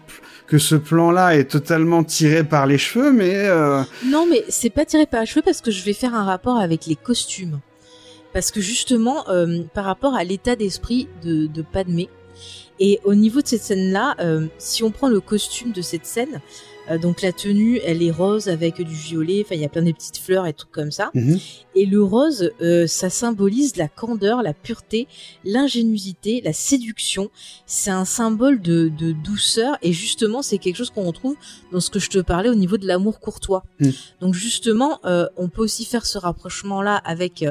que ce plan-là est totalement tiré par les cheveux, mais euh... non, mais c'est pas tiré par les cheveux parce que je vais faire un rapport avec les costumes, parce que justement euh, par rapport à l'état d'esprit de, de Padmé. Et au niveau de cette scène-là, euh, si on prend le costume de cette scène, donc la tenue, elle est rose avec du violet. Enfin, il y a plein de petites fleurs et tout comme ça. Mhm. Et le rose, euh, ça symbolise la candeur, la pureté, l'ingéniosité, la séduction. C'est un symbole de, de, douceur et justement, c'est quelque chose qu'on retrouve dans ce que je te parlais au niveau de l'amour courtois. Mhm. Donc justement, euh, on peut aussi faire ce rapprochement-là avec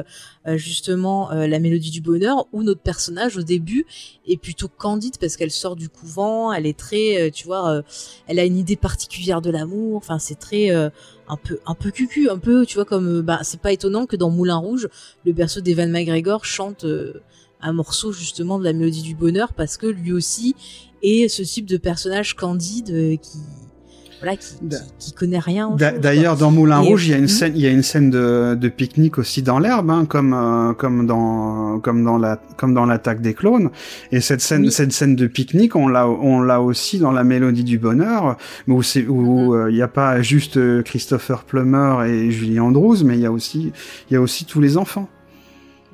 justement la mélodie du bonheur où notre personnage au début est plutôt candide parce qu'elle sort du couvent, elle est très, tu vois, elle a une idée particulière de l'amour. Enfin, c'est très euh, un peu un peu cucu, un peu, tu vois, comme euh, bah c'est pas étonnant que dans Moulin Rouge, le berceau d'Evan McGregor chante euh, un morceau justement de la mélodie du bonheur parce que lui aussi est ce type de personnage candide qui voilà, qui, qui, connaît rien. D'ailleurs, dans Moulin Rouge, il y a une scène, il y a une scène de, de pique-nique aussi dans l'herbe, hein, comme euh, comme dans comme dans la comme dans l'attaque des clones. Et cette scène, cette scène de pique-nique, on l'a on l'a aussi dans la Mélodie du bonheur, où c'est où mm-hmm. euh, il n'y a pas juste euh, Christopher Plummer et Julie Andrews, mais il y a aussi il y a aussi tous les enfants.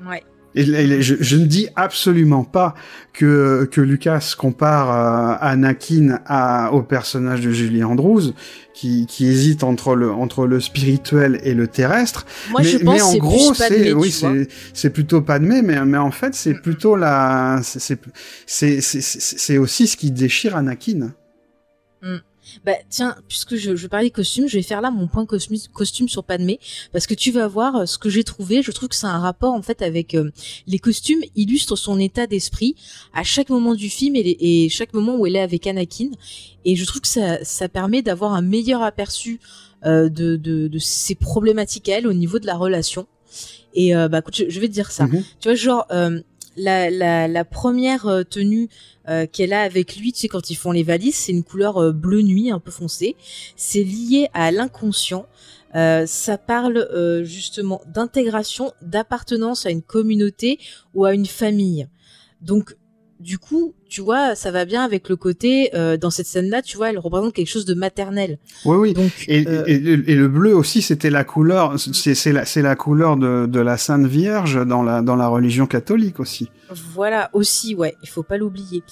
Ouais. Et, je, je, ne dis absolument pas que, que Lucas compare euh, Anakin à, au personnage de Julie Andrews, qui, qui hésite entre le, entre le spirituel et le terrestre. Moi, mais, je pense mais en gros, c'est oui, c'est c'est plutôt Padmé, mais mais en fait, c'est plutôt la, c'est c'est c'est aussi ce qui déchire Anakin. Mm. Bah tiens, puisque je, je parlais costume, je vais faire là mon point costume, costume sur Padmé, parce que tu vas voir euh, ce que j'ai trouvé. Je trouve que c'est un rapport en fait avec euh, les costumes illustrent son état d'esprit à chaque moment du film et, et, chaque moment où elle est avec Anakin. Et je trouve que ça, ça permet d'avoir un meilleur aperçu euh, de, de, de ses problématiques à elle au niveau de la relation. Et euh, bah écoute, je, vais te dire ça. Mhm. Tu vois, genre la, la, la première euh, tenue euh, qu'elle a avec lui, tu sais, quand ils font les valises, c'est une couleur euh, bleu nuit, un peu foncée. C'est lié à l'inconscient. ça parle justement d'intégration, d'appartenance à une communauté ou à une famille. Donc du coup, tu vois, ça va bien avec le côté euh, dans cette scène-là, tu vois, elle représente quelque chose de maternel. Oui, oui. Donc, et, euh... et, et, le bleu aussi, c'était la couleur, c'est c'est la couleur de, de la Sainte Vierge dans la dans la religion catholique aussi. Voilà aussi, ouais, il faut pas l'oublier.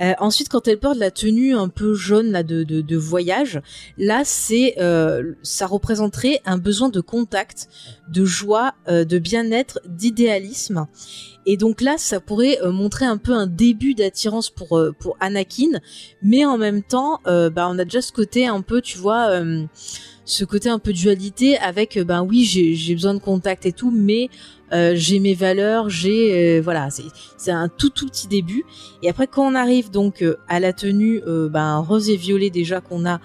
Euh, ensuite, quand elle porte la tenue un peu jaune là de, de, de voyage, là c'est euh, ça représenterait un besoin de contact, de joie, euh, de bien-être, d'idéalisme. Et donc là, ça pourrait euh, montrer un peu un début d'attirance pour euh, pour Anakin, mais en même temps, euh, bah on a déjà ce côté un peu, tu vois, ce côté un peu dualité avec, ben oui, j'ai besoin de contact et tout, mais j'ai mes valeurs, j'ai voilà, c'est c'est un tout tout petit début. Et après quand on arrive donc à la tenue, ben rose et violet déjà qu'on a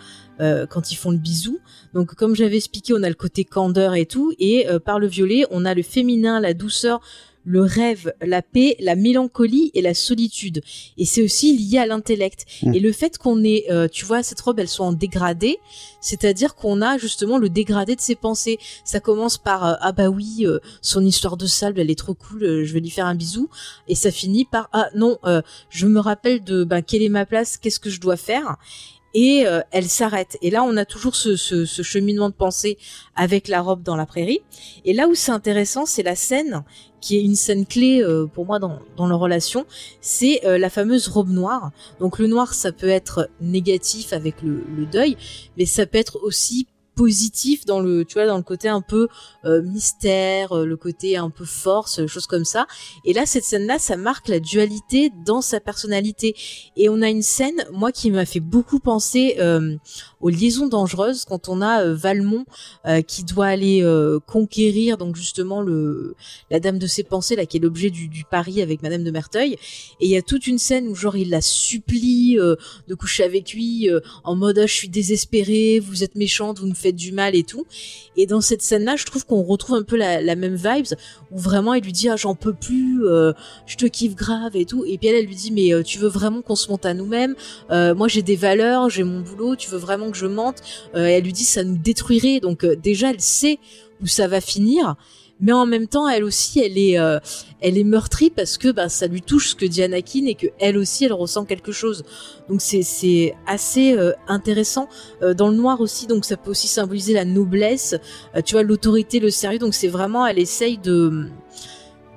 quand ils font le bisou. Donc comme j'avais expliqué, on a le côté candeur et tout, et par le violet, on a le féminin, la douceur, le rêve, la paix, la mélancolie et la solitude. Et c'est aussi lié à l'intellect. Mmh. Et le fait qu'on ait, euh, tu vois, cette robe, elle soit en dégradé, c'est-à-dire qu'on a justement le dégradé de ses pensées. Ça commence par euh, ah bah oui, euh, son histoire de sable, elle est trop cool, euh, je vais lui faire un bisou. Et ça finit par ah non, euh, je me rappelle de ben quelle est ma place, qu'est-ce que je dois faire? Et euh, elle s'arrête. Et là, on a toujours ce, ce, ce, cheminement de pensée avec la robe dans la prairie. Et là où c'est intéressant, c'est la scène qui est une scène clé euh, pour moi dans, dans leur relation, c'est euh, la fameuse robe noire. Donc le noir, ça peut être négatif avec le, le, deuil, mais ça peut être aussi positif dans le tu vois dans le côté un peu euh, mystère euh, le côté un peu force choses comme ça. Et là cette scène là ça marque la dualité dans sa personnalité. Et on a une scène moi qui m'a fait beaucoup penser euh, aux liaisons dangereuses quand on a Valmont qui doit aller conquérir donc justement le la dame de ses pensées là qui est l'objet du, du pari avec madame de Merteuil. Et il y a toute une scène où genre il la supplie de coucher avec lui en mode ah, je suis désespéré vous êtes méchante vous me faites du mal et tout. Et dans cette scène-là, je trouve qu'on retrouve un peu la, même vibes où vraiment il lui dit ah j'en peux plus, euh, je te kiffe grave et tout. Et puis elle, elle lui dit mais euh, tu veux vraiment qu'on se monte à nous-mêmes? Euh, Moi j'ai des valeurs, j'ai mon boulot, tu veux vraiment que je mente? Et elle lui dit ça nous détruirait. Donc déjà elle sait où ça va finir mais en même temps elle aussi elle est euh, elle est meurtrie parce que bah ça lui touche ce que dit Anakin et que elle aussi elle ressent quelque chose. Donc c'est c'est assez euh, intéressant euh, dans le noir aussi. Donc ça peut aussi symboliser la noblesse tu vois l'autorité le sérieux. Donc c'est vraiment elle essaye de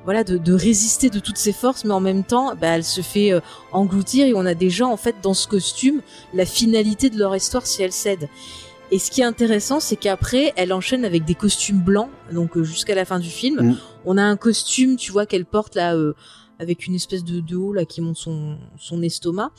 voilà de, de, résister de toutes ses forces mais en même temps bah, elle se fait engloutir. Et on a déjà en fait dans ce costume la finalité de leur histoire si elle cède et ce qui est intéressant, c'est qu'après, elle enchaîne avec des costumes blancs, donc euh, jusqu'à la fin du film. Mm. On a un costume, tu vois, qu'elle porte là, euh, avec une espèce de, de haut là qui monte son, son estomac.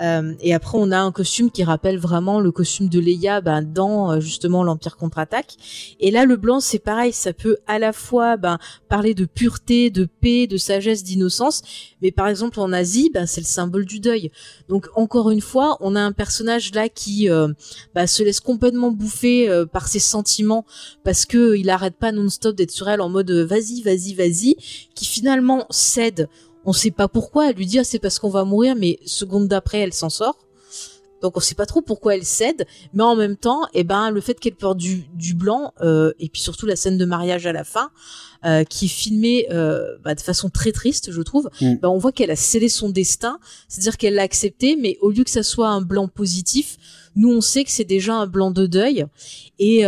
Euh, et après, on a un costume qui rappelle vraiment le costume de Leia ben, dans euh, justement l'Empire contre-attaque. Et là, le blanc, c'est pareil, ça peut à la fois ben, parler de pureté, de paix, de sagesse, d'innocence. Mais par exemple, en Asie, ben, c'est le symbole du deuil. Donc encore une fois, on a un personnage là qui ben, se laisse complètement bouffer par ses sentiments parce que il arrête pas non-stop d'être sur elle en mode vas-y, vas-y, vas-y, qui finalement cède on sait pas pourquoi. Elle lui dit ah, c'est parce qu'on va mourir, mais seconde d'après elle s'en sort. Donc on sait pas trop pourquoi elle cède, mais en même temps, eh ben le fait qu'elle porte du, du blanc euh, et puis surtout la scène de mariage à la fin, euh, qui est filmée euh, bah, de façon très triste, je trouve. Mm. Bah, on voit qu'elle a scellé son destin, c'est-à-dire qu'elle l'a accepté, mais au lieu que ça soit un blanc positif, nous on sait que c'est déjà un blanc de deuil. Et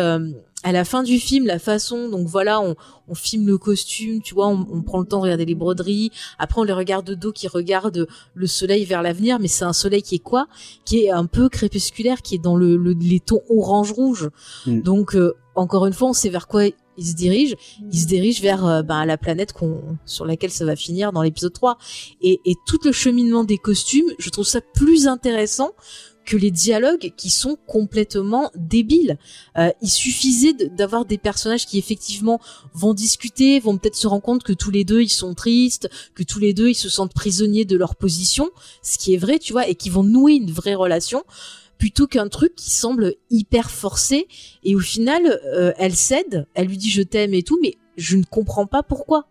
à la fin du film, la façon, donc voilà, on, on filme le costume, tu vois, on, prend le temps de regarder les broderies. Après, on les regarde de dos, qui regardent le soleil vers l'avenir, mais c'est un soleil qui est quoi? Qui est un peu crépusculaire, qui est dans le, les tons orange-rouge. Mm. Donc, euh, encore une fois, on sait vers quoi il se dirige. Il se dirige vers euh, ben, la planète qu'on, sur laquelle ça va finir dans l'épisode 3. Et, et tout le cheminement des costumes, je trouve ça plus intéressant que les dialogues qui sont complètement débiles. Euh, il suffisait d'avoir des personnages qui effectivement vont discuter, vont peut-être se rendre compte que tous les deux ils sont tristes, que tous les deux ils se sentent prisonniers de leur position, ce qui est vrai, tu vois, et qui vont nouer une vraie relation plutôt qu'un truc qui semble hyper forcé et au final euh, elle cède, elle lui dit je t'aime et tout, mais je ne comprends pas pourquoi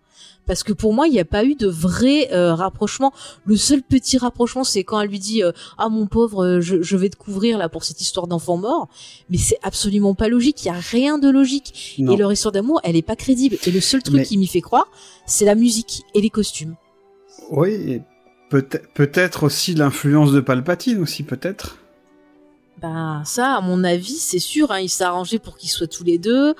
parce que pour moi il n'y a pas eu de vrai euh, rapprochement. Le seul petit rapprochement c'est quand elle lui dit euh, ah mon pauvre euh, je, vais te couvrir là pour cette histoire d'enfant mort mais c'est absolument pas logique. Il y a rien de logique. Et leur histoire d'amour elle est pas crédible. Et le seul truc qui m'y fait croire c'est la musique et les costumes. Oui peut-être peut-être aussi l'influence de Palpatine aussi peut-être. Bah ça, à mon avis, c'est sûr. Hein, il s'est arrangé pour qu'ils soient tous les deux.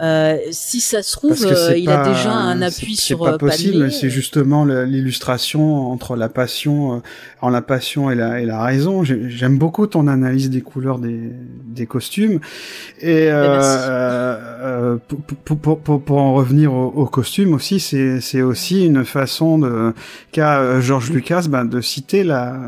Euh, si ça se trouve, euh, il a déjà un appui sur. C'est pas euh, possible. C'est justement l'illustration entre la passion, en la passion et la, et la raison. J'aime beaucoup ton analyse des couleurs des, des costumes. Et euh, pour, pour, pour, pour, en revenir aux au costumes aussi, c'est aussi une façon de qu'a George Lucas bah, de citer la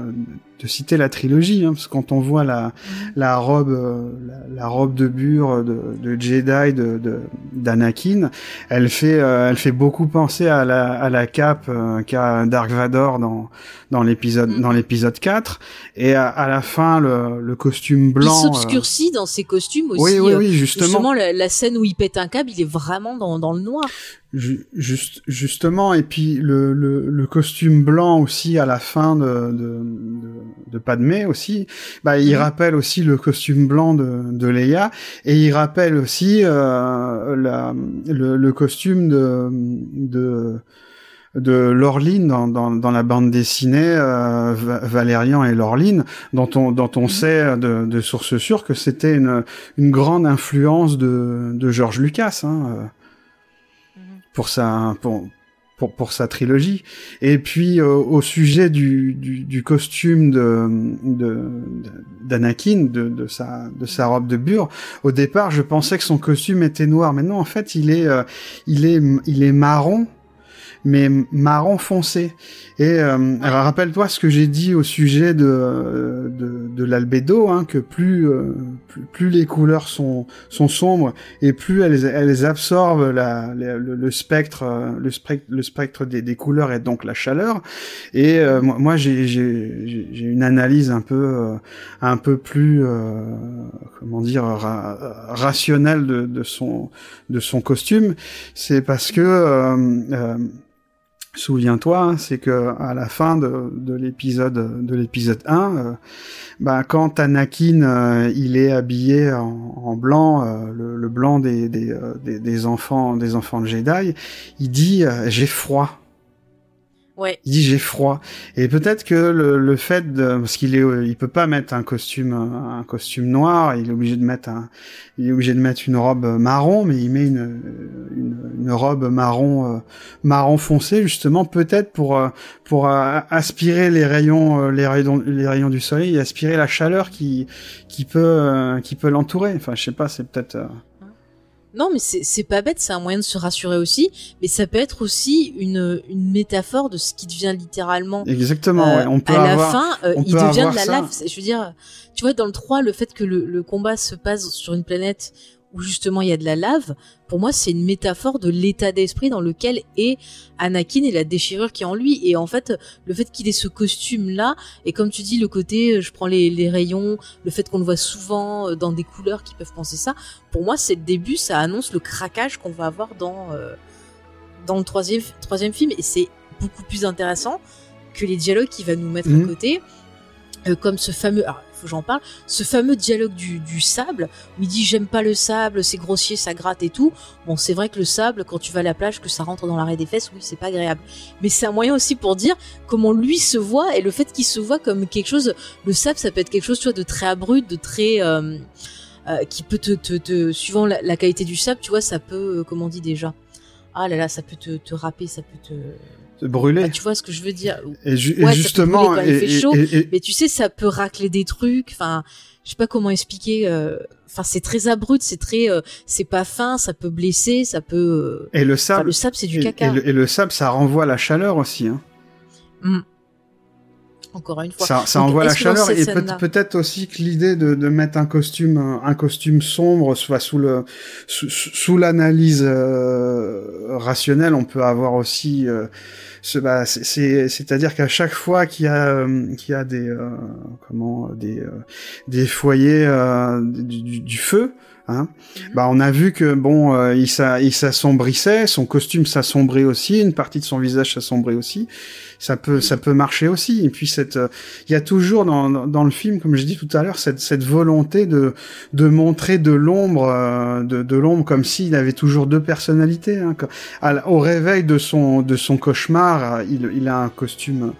de citer la trilogie, hein, parce que quand on voit la, la robe, euh, la, robe de bure de, de Jedi de d'Anakin, elle fait, euh, elle fait beaucoup penser à la, à la cape euh, qu'a Dark Vador dans dans l'épisode mm. dans l'épisode 4 et à, la fin le, le costume blanc. Il s'obscurcit dans ses costumes aussi. Oui, oui, oui, justement. Justement, la, la, scène où il pète un câble, il est vraiment dans dans le noir juste, justement, et puis le, le, le, costume blanc aussi à la fin de, de, de, de Padmé aussi, bah, il mhm. rappelle aussi le costume blanc de, de Leia, et il rappelle aussi euh, la, le, le, costume de, de de Lorline dans, dans, dans, la bande dessinée euh, Valérian et Lorline dont on dont on mhm. sait de, de sources sûres que c'était une, une grande influence de, de George Lucas hein, pour ça pour pour pour sa trilogie. Et puis euh, au sujet du, du, du costume de de d'Anakin, de, de, sa de sa robe de bure, au départ je pensais que son costume était noir, mais non en fait il est euh, il est il est marron mais marron foncé. Et euh, alors rappelle-toi ce que j'ai dit au sujet de de, de l'albédo, hein, que plus, euh, plus, plus les couleurs sont sont sombres et plus elles elles absorbent la, le, le, spectre le spectre le spectre des, des couleurs et donc la chaleur. Et euh, moi j'ai j'ai j'ai une analyse un peu euh, un peu plus comment dire ra rationnelle de, de son de son costume. C'est parce que Souviens-toi, c'est que à la fin de, de l'épisode de l'épisode 1, euh, bah, quand Anakin euh, il est habillé en, blanc, euh, le, blanc des, des, enfants des enfants de Jedi, il dit j'ai froid. Ouais. Il dit j'ai froid. Et peut-être que le, le, fait de, parce qu'il est, il peut pas mettre un costume, un costume noir, il est obligé de mettre un, il est obligé de mettre une robe marron, mais il met une, une, une robe marron, euh, marron foncé justement peut-être pour, euh, pour euh, aspirer les rayons, les rayons, les rayons du soleil, aspirer la chaleur qui, qui peut, qui peut l'entourer. Enfin, je sais pas, c'est peut-être. Non, mais c'est pas bête, c'est un moyen de se rassurer aussi, mais ça peut être aussi une, une métaphore de ce qui devient littéralement. Exactement, euh, ouais. on peut À avoir, la fin, euh, il devient de la ça. lave. Je veux dire, tu vois, dans le 3, le fait que le, le combat se passe sur une planète où justement il y a de la lave, pour moi c'est une métaphore de l'état d'esprit dans lequel est Anakin et la déchirure qui est en lui. Et en fait, le fait qu'il ait ce costume là, et comme tu dis, le côté, je prends les, les rayons, le fait qu'on le voit souvent euh, dans des couleurs qui peuvent penser ça, pour moi c'est le début, ça annonce le craquage qu'on va avoir dans euh, dans le troisième troisième film, et c'est beaucoup plus intéressant que les dialogues qu'il va nous mettre Mhm. à côté, euh, comme ce fameux. Alors, j'en parle. Ce fameux dialogue du, sable où il dit j'aime pas le sable, c'est grossier, ça gratte et tout. Bon, c'est vrai que le sable, quand tu vas à la plage, que ça rentre dans l'arrêt des fesses, oui, c'est pas agréable. Mais c'est un moyen aussi pour dire comment lui se voit et le fait qu'il se voit comme quelque chose. Le sable, ça peut être quelque chose, tu vois, de très abrupt, de très euh, euh, qui peut te, suivant la, qualité du sable, tu vois, ça peut, euh, comment on dit déjà? Ah là là, ça peut te, te ça peut te. Brûler. Ah, tu vois ce que je veux dire et, ju- et ouais, ça peut justement, brûler quand il et, fait chaud. et- mais tu sais ça peut racler des trucs enfin je sais pas comment expliquer euh, enfin c'est très abrupt c'est très euh, c'est pas fin ça peut blesser ça peut euh, et le enfin, sable, le sable c'est du caca et le, et le sable, ça renvoie la chaleur aussi. Hein. Encore une fois Ça, ça Donc, envoie la chaleur et peut- peut-être aussi que l'idée de, de mettre un costume, un, costume sombre, soit sous le sous, sous l'analyse euh, rationnelle, on peut avoir aussi euh, ce, bah, c'est- c'est c'est-à-dire qu'à chaque fois qu'il y a euh, qu'il y a des euh, comment des euh, des foyers euh, du, du, du feu. Hein bah on a vu que bon euh, il s'a- il s'assombrissait, son costume s'assombrit aussi, une partie de son visage s'assombrit aussi. Ça peut ça peut marcher aussi. Et puis cette euh, il y a toujours dans, dans, dans le film, comme je dis tout à l'heure, cette, cette volonté de, de montrer de l'ombre, euh, de, de l'ombre comme s'il avait toujours deux personnalités. Hein. Quand- à- au réveil de son, de son cauchemar, euh, il, il a un costume,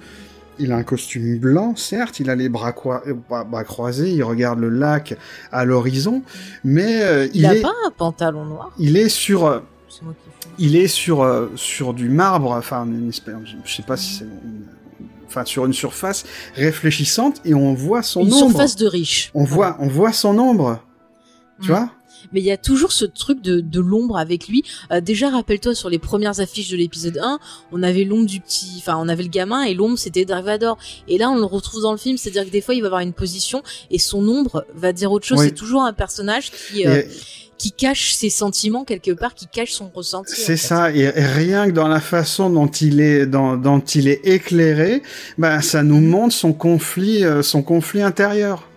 il a un costume blanc, certes, il a les bras, euh, bras- croisés, il regarde le lac à l'horizon, mais euh, il, il, a est, pas un pantalon noir? il est sur, euh, il est sur euh, sur du marbre, enfin une espèce, je sais pas si c'est, une- enfin sur une surface réfléchissante et on voit son une ombre. surface de riche On voit, on voit son ombre. Tu Mm. vois? Mais il y a toujours ce truc de, de l'ombre avec lui. Euh, déjà, rappelle-toi, sur les premières affiches de l'épisode 1, on avait l'ombre du petit, enfin, on avait le gamin et l'ombre c'était Dark Vador. Et là, on le retrouve dans le film, c'est-à-dire que des fois, il va avoir une position et son ombre va dire autre chose. Oui. C'est toujours un personnage qui, euh, Et qui cache ses sentiments quelque part, qui cache son ressenti. en C'est fait. ça. Et, rien que dans la façon dont il est, dans, dont il est éclairé, ben ça nous montre son conflit, euh, son conflit intérieur.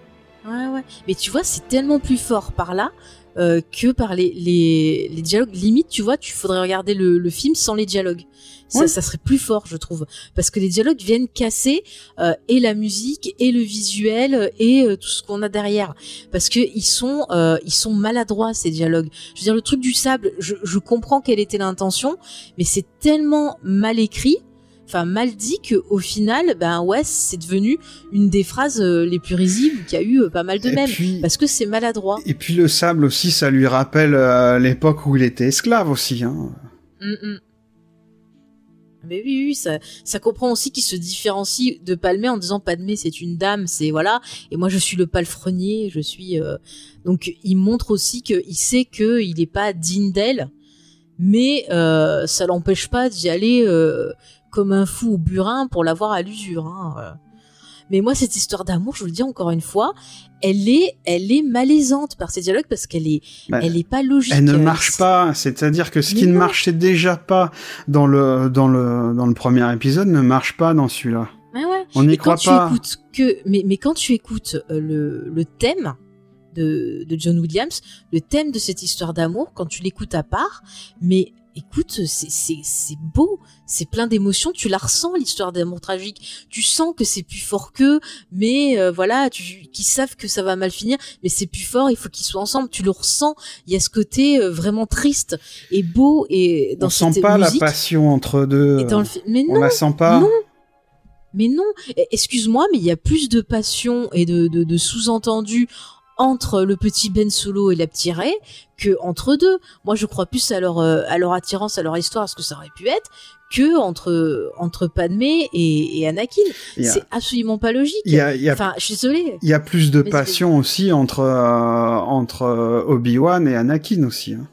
Ouais, ouais. Mais tu vois, c'est tellement plus fort par là euh, que par les, les, les dialogues. Limite, tu vois, tu faudrait regarder le, le film sans les dialogues. Ça, Ouais. ça serait plus fort, je trouve, parce que les dialogues viennent casser euh, et la musique et le visuel et euh, tout ce qu'on a derrière, parce que ils sont euh, ils sont maladroits ces dialogues. Je veux dire, le truc du sable, je, je comprends quelle était l'intention, mais c'est tellement mal écrit enfin mal dit que au final ben ouais c'est devenu une des phrases euh, les plus risibles qu'il y a eu euh, pas mal de puis, parce que c'est maladroit et puis le sable aussi, ça lui rappelle euh, l'époque où il était esclave aussi. Hein. Mm, mm. Mais oui, oui, ça, ça comprend aussi qu'il se différencie de Palmé en disant Padmé c'est une dame, c'est voilà, et moi je suis le palefrenier, je suis euh, donc il montre aussi qu'il sait que il est pas digne d'elle, mais euh, ça l'empêche pas d'y aller euh, comme un fou au burin pour l'avoir à l'usure. Hein. euh. Mais moi cette histoire d'amour, je vous le dis encore une fois, elle est, elle est malaisante par ces dialogues parce qu'elle est, Bah, elle est pas logique. Elle ne marche pas, c'est-à-dire que ce Mais qui ne marchait déjà pas dans le dans le dans le premier épisode ne marche pas dans celui-là. Ouais, ouais. On n'y Et quand croit tu pas. écoutes que, mais, mais quand tu écoutes euh, le, le thème de, de John Williams, le thème de cette histoire d'amour, quand tu l'écoutes à part, mais écoute, c'est, c'est, c'est beau, c'est plein d'émotions, tu la ressens l'histoire d'amour tragique, tu sens que c'est plus fort qu'eux, mais euh, voilà, tu, qu'ils savent que ça va mal finir, mais c'est plus fort, il faut qu'ils soient ensemble, tu le ressens, il y a ce côté euh, vraiment triste et beau et dans on sent cette pas musique la passion entre deux. et dans le film. Mais on non, la sent pas. non. Mais non, excuse-moi, mais il y a plus de passion et de, de, de sous-entendus entre le petit Ben Solo et la petite Ray que entre deux. Moi, je crois plus à leur euh, à leur attirance, à leur histoire, à ce que ça aurait pu être, que entre entre Padmé et, et Anakin. C'est absolument pas logique. Il y a, il y a Enfin, je suis désolée. Il y a plus de Mais passion aussi entre euh, entre euh, Obi-Wan et Anakin aussi. hein.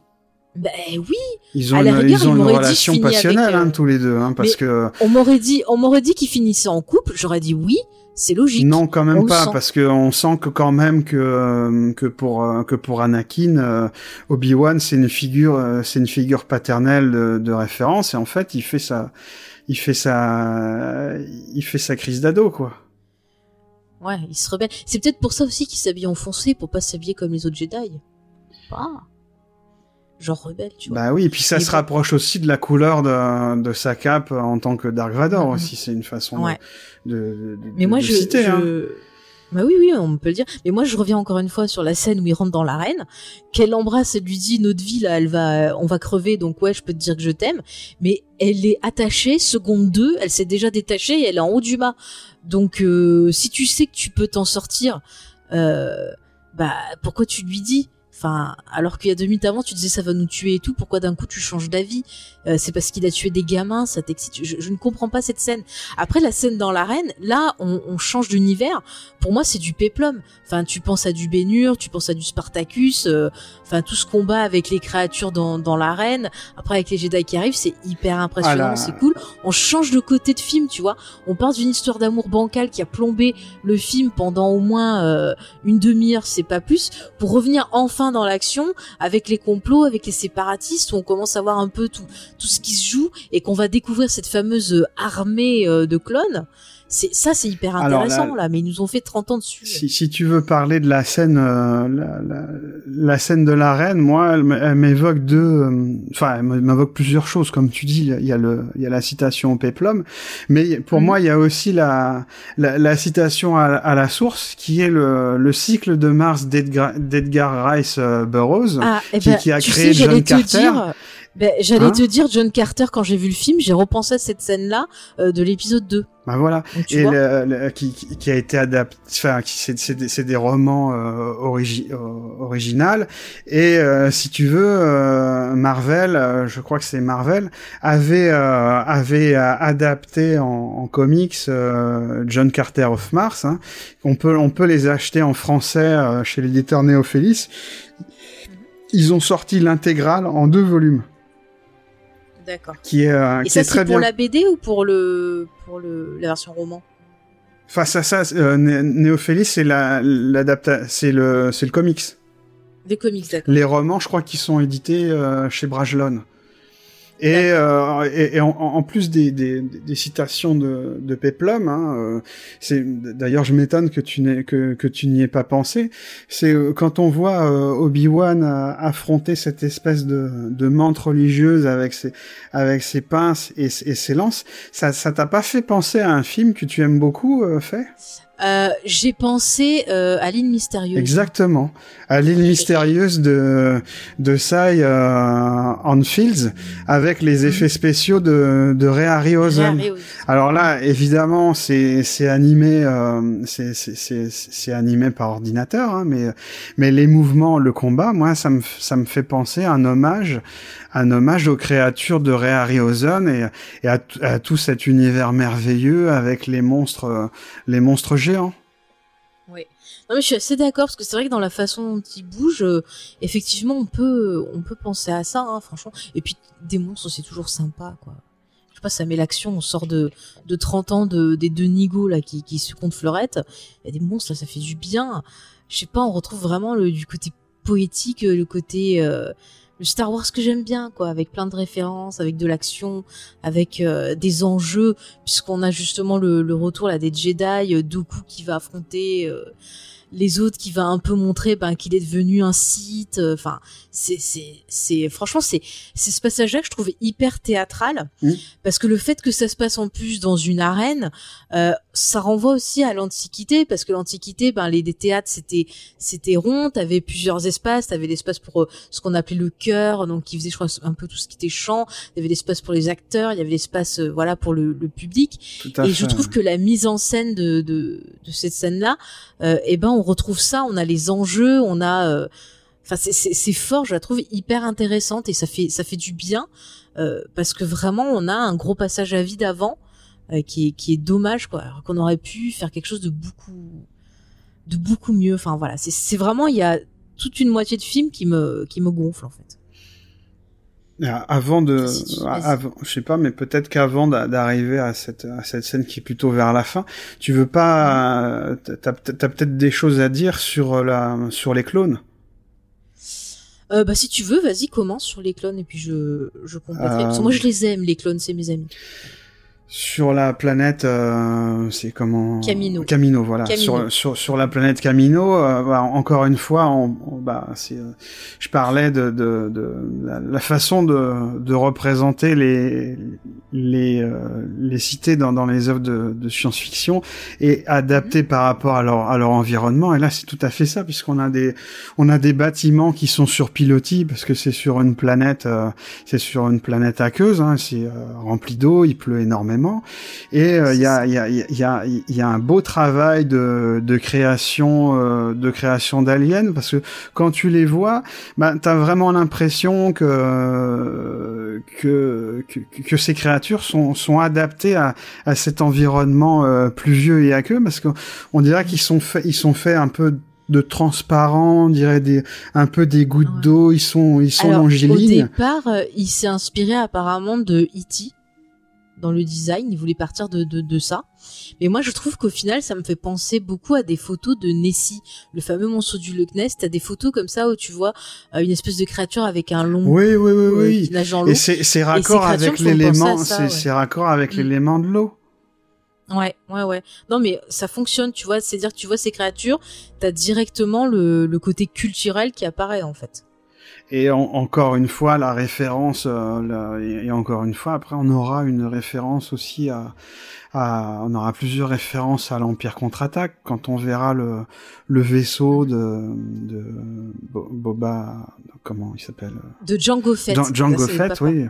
Ben oui, Ils ont À la une, rigueur, ils ont une dit, relation avec, passionnelle euh, hein, tous les deux, hein, parce mais- que on m'aurait dit on m'aurait dit qu'ils finissaient en couple, j'aurais dit oui, c'est logique. non quand même pas, parce que on sent que quand même que euh, que pour euh, que pour Anakin, euh, Obi-Wan c'est une figure c'est une figure paternelle de, de référence et en fait il fait sa il fait sa il fait sa crise d'ado quoi. Ouais, il se rebelle. C'est peut-être pour ça aussi qu'il s'habille en foncé, pour pas s'habiller comme les autres Jedi. Pas. Genre rebelle, tu vois. Bah oui, et puis ça se bon. rapproche aussi de la couleur de, de sa cape en tant que Dark Vador Mhm. aussi. C'est une façon Ouais. de, de, de- Mais de moi, le je, citer. je... hein. Bah oui, oui, on peut le dire. Mais moi, je reviens encore une fois sur la scène où il rentre dans l'arène, qu'elle l'embrasse et lui dit notre vie là, elle va, on va crever, donc ouais, je peux te dire que je t'aime. Mais elle est attachée, seconde 2, elle s'est déjà détachée et elle est en haut du mât. Donc, euh, si tu sais que tu peux t'en sortir, euh, bah pourquoi tu lui dis? Enfin, alors qu'il y a deux minutes avant, tu disais ça va nous tuer et tout. Pourquoi d'un coup tu changes d'avis? Euh, C'est parce qu'il a tué des gamins, ça t'excite. Je, je ne comprends pas cette scène. Après la scène dans l'arène, là, on, on change d'univers. Pour moi, c'est du péplum. Enfin, tu penses à du Bénur, tu penses à du Spartacus. euh, Enfin, tout ce combat avec les créatures dans, dans l'arène. Après, avec les Jedi qui arrivent, c'est hyper impressionnant, Ah c'est cool. On change de côté de film, tu vois. On part d'une histoire d'amour bancale qui a plombé le film pendant au moins euh, une demi-heure, c'est pas plus, pour revenir enfin dans l'action avec les complots, avec les séparatistes, où on commence à voir un peu tout, tout ce qui se joue et qu'on va découvrir cette fameuse euh, armée euh, de clones. C'est ça, c'est hyper Alors là- intéressant là, mais ils nous ont fait 30 ans dessus. Si, si tu veux parler de la scène, euh, la, la, la scène de l'arène, moi, elle, m'évoque deux, euh, enfin, elle m'évoque plusieurs choses, comme tu dis. Il y a le, il y a la citation au péplum, mais pour Mhm. moi, il y a aussi la, la, la citation à, à la source, qui est le, le cycle de Mars d'Edgar Rice Burroughs. Ah, eh qui- ben, qui a créé sais, John te Carter. Ben, j'allais Hein te dire John Carter quand j'ai vu le film, j'ai repensé à cette scène-là euh, de l'épisode 2. Bah voilà. Donc, et le- le- qui, qui a été adapté, enfin, qui c'est c'est des, c'est des romans euh, origi euh, original. Et euh, si tu veux, euh, Marvel, euh, je crois que c'est Marvel, avait euh, avait adapté en, en comics euh, John Carter of Mars. Hein. On peut on peut les acheter en français euh, chez l'éditeur Néophélis. Ils ont sorti l'intégrale en deux volumes, d'accord. qui est euh, Et qui ça, est très pour bien. la BD ou pour le pour le la version roman? Face à ça, euh, Né- Néophélis, c'est la c'est le c'est le comics. Des comics, d'accord. Les romans, je crois qu'ils sont édités euh, chez Brajlon. Et, euh, et, et en, en plus des, des, des citations de, de Peplum, hein, euh, c'est d'ailleurs je m'étonne que tu n'aies que, que tu n'y aies pas pensé. C'est euh, quand on voit euh, Obi-Wan affronter cette espèce de, de menthe religieuse avec ses avec ses pinces et, et ses lances, ça ça t'a pas fait penser à un film que tu aimes beaucoup, euh, fait Euh, j'ai pensé euh, à l'île mystérieuse. Exactement. À l'île mystérieuse de de Cy euh, Fields, avec les effets spéciaux de, de Ray Harryhausen. Ray. Alors là, évidemment, c'est c'est animé, euh, c'est c'est c'est c'est animé par ordinateur, hein, mais mais les mouvements, le combat, moi, ça me ça me fait penser à un hommage, un hommage aux créatures de Ray Harryhausen et et à, tout cet univers merveilleux avec les monstres, euh, les monstres géants. Non mais je suis assez d'accord parce que c'est vrai que dans la façon dont il bouge, euh, effectivement on peut on peut penser à ça, hein, franchement. Et puis des monstres c'est toujours sympa quoi. Je sais pas, ça met l'action. On sort de de 30 ans de des deux nigauds là qui se comptent fleurettes. Il y a des monstres là, ça fait du bien. Je sais pas, on retrouve vraiment le du côté poétique, euh, le côté euh, le Star Wars que j'aime bien quoi, avec plein de références, avec de l'action, avec euh, des enjeux, puisqu'on a justement le, retour là des Jedi, euh, Dooku qui va affronter euh, les autres qui va un peu montrer ben, qu'il est devenu un site euh, enfin c'est c'est c'est franchement c'est c'est ce passage là que je trouvais hyper théâtral. Parce que le fait que ça se passe en plus dans une arène euh, ça renvoie aussi à l'antiquité parce que l'antiquité ben les des théâtres c'était c'était rond t'avais plusieurs espaces t'avais l'espace pour euh, ce qu'on appelait le chœur donc qui faisait je crois un peu tout ce qui était chant il y avait l'espace pour les acteurs il y avait l'espace euh, voilà pour le, le public. Tout à et fait. je trouve que la mise en scène de, de, de cette scène-là, euh, eh ben on retrouve ça, on a les enjeux, on a, euh, enfin c'est fort, je la trouve hyper intéressante et ça fait ça fait du bien euh, parce que vraiment on a un gros passage à vide avant euh, qui est qui est dommage quoi, qu'on aurait pu faire quelque chose de beaucoup de beaucoup mieux. Enfin voilà, c'est c'est vraiment il y a toute une moitié de film qui me qui me gonfle en fait. Ah, Avant de, avant, je sais pas, mais peut-être qu'avant d'a- d'arriver à cette à cette scène qui est plutôt vers la fin, tu veux pas, euh, t'as t'as peut-être des choses à dire sur la sur les clones? Euh, bah si tu veux, vas-y commence sur les clones et puis je je compléterai. Parce que Euh, moi je les aime les clones, c'est mes amis. Sur la planète, euh, c'est comment Camino. Camino, voilà. Camino. Sur, sur sur la planète Camino, euh, bah, encore une fois, on, on- bah, euh, je parlais de, de, de la, la façon de, de représenter les les euh, les cités dans, dans les œuvres de, de science-fiction et adaptées par rapport à leur à leur environnement. Et là, c'est tout à fait ça, puisqu'on a des on a des bâtiments qui sont sur pilotis parce que c'est sur une planète, euh, c'est sur une planète aqueuse, hein, c'est euh, rempli d'eau, il pleut énormément. Et il y, a, il y, a, il y, a, il y a un beau travail de, de création euh, de création d'aliens parce que quand tu les vois, bah, t'as vraiment l'impression que, que que que ces créatures sont sont adaptées à, à cet environnement euh, pluvieux et aqueux parce que on dirait qu'ils sont faits ils sont faits un peu de transparent, on dirait des un peu des gouttes Ouais. d'eau, ils sont ils sont Alors, au départ, euh, il s'est inspiré apparemment de E.T. dans le design. Il voulait partir de, de, de ça. Mais moi, je trouve qu'au final, ça me fait penser beaucoup à des photos de Nessie, le fameux monstre du Loch Ness. T'as des photos comme ça où tu vois euh, une espèce de créature avec un long Oui, oui, oui, euh, oui. Et c'est raccord avec l'élément, ça, c'est raccord avec Mm. l'élément de l'eau. Ouais, ouais, ouais. Non, mais ça fonctionne, tu vois. C'est-à-dire que tu vois ces créatures, t'as directement le, le côté culturel qui apparaît, en fait. Et en- encore une fois, la référence, euh, et encore une fois, après, on aura une référence aussi à, à on aura plusieurs références à l'Empire contre-attaque quand on verra le, le vaisseau de, de Bo- Boba, comment il s'appelle De Django Fett. Djan- Django Fett, oui,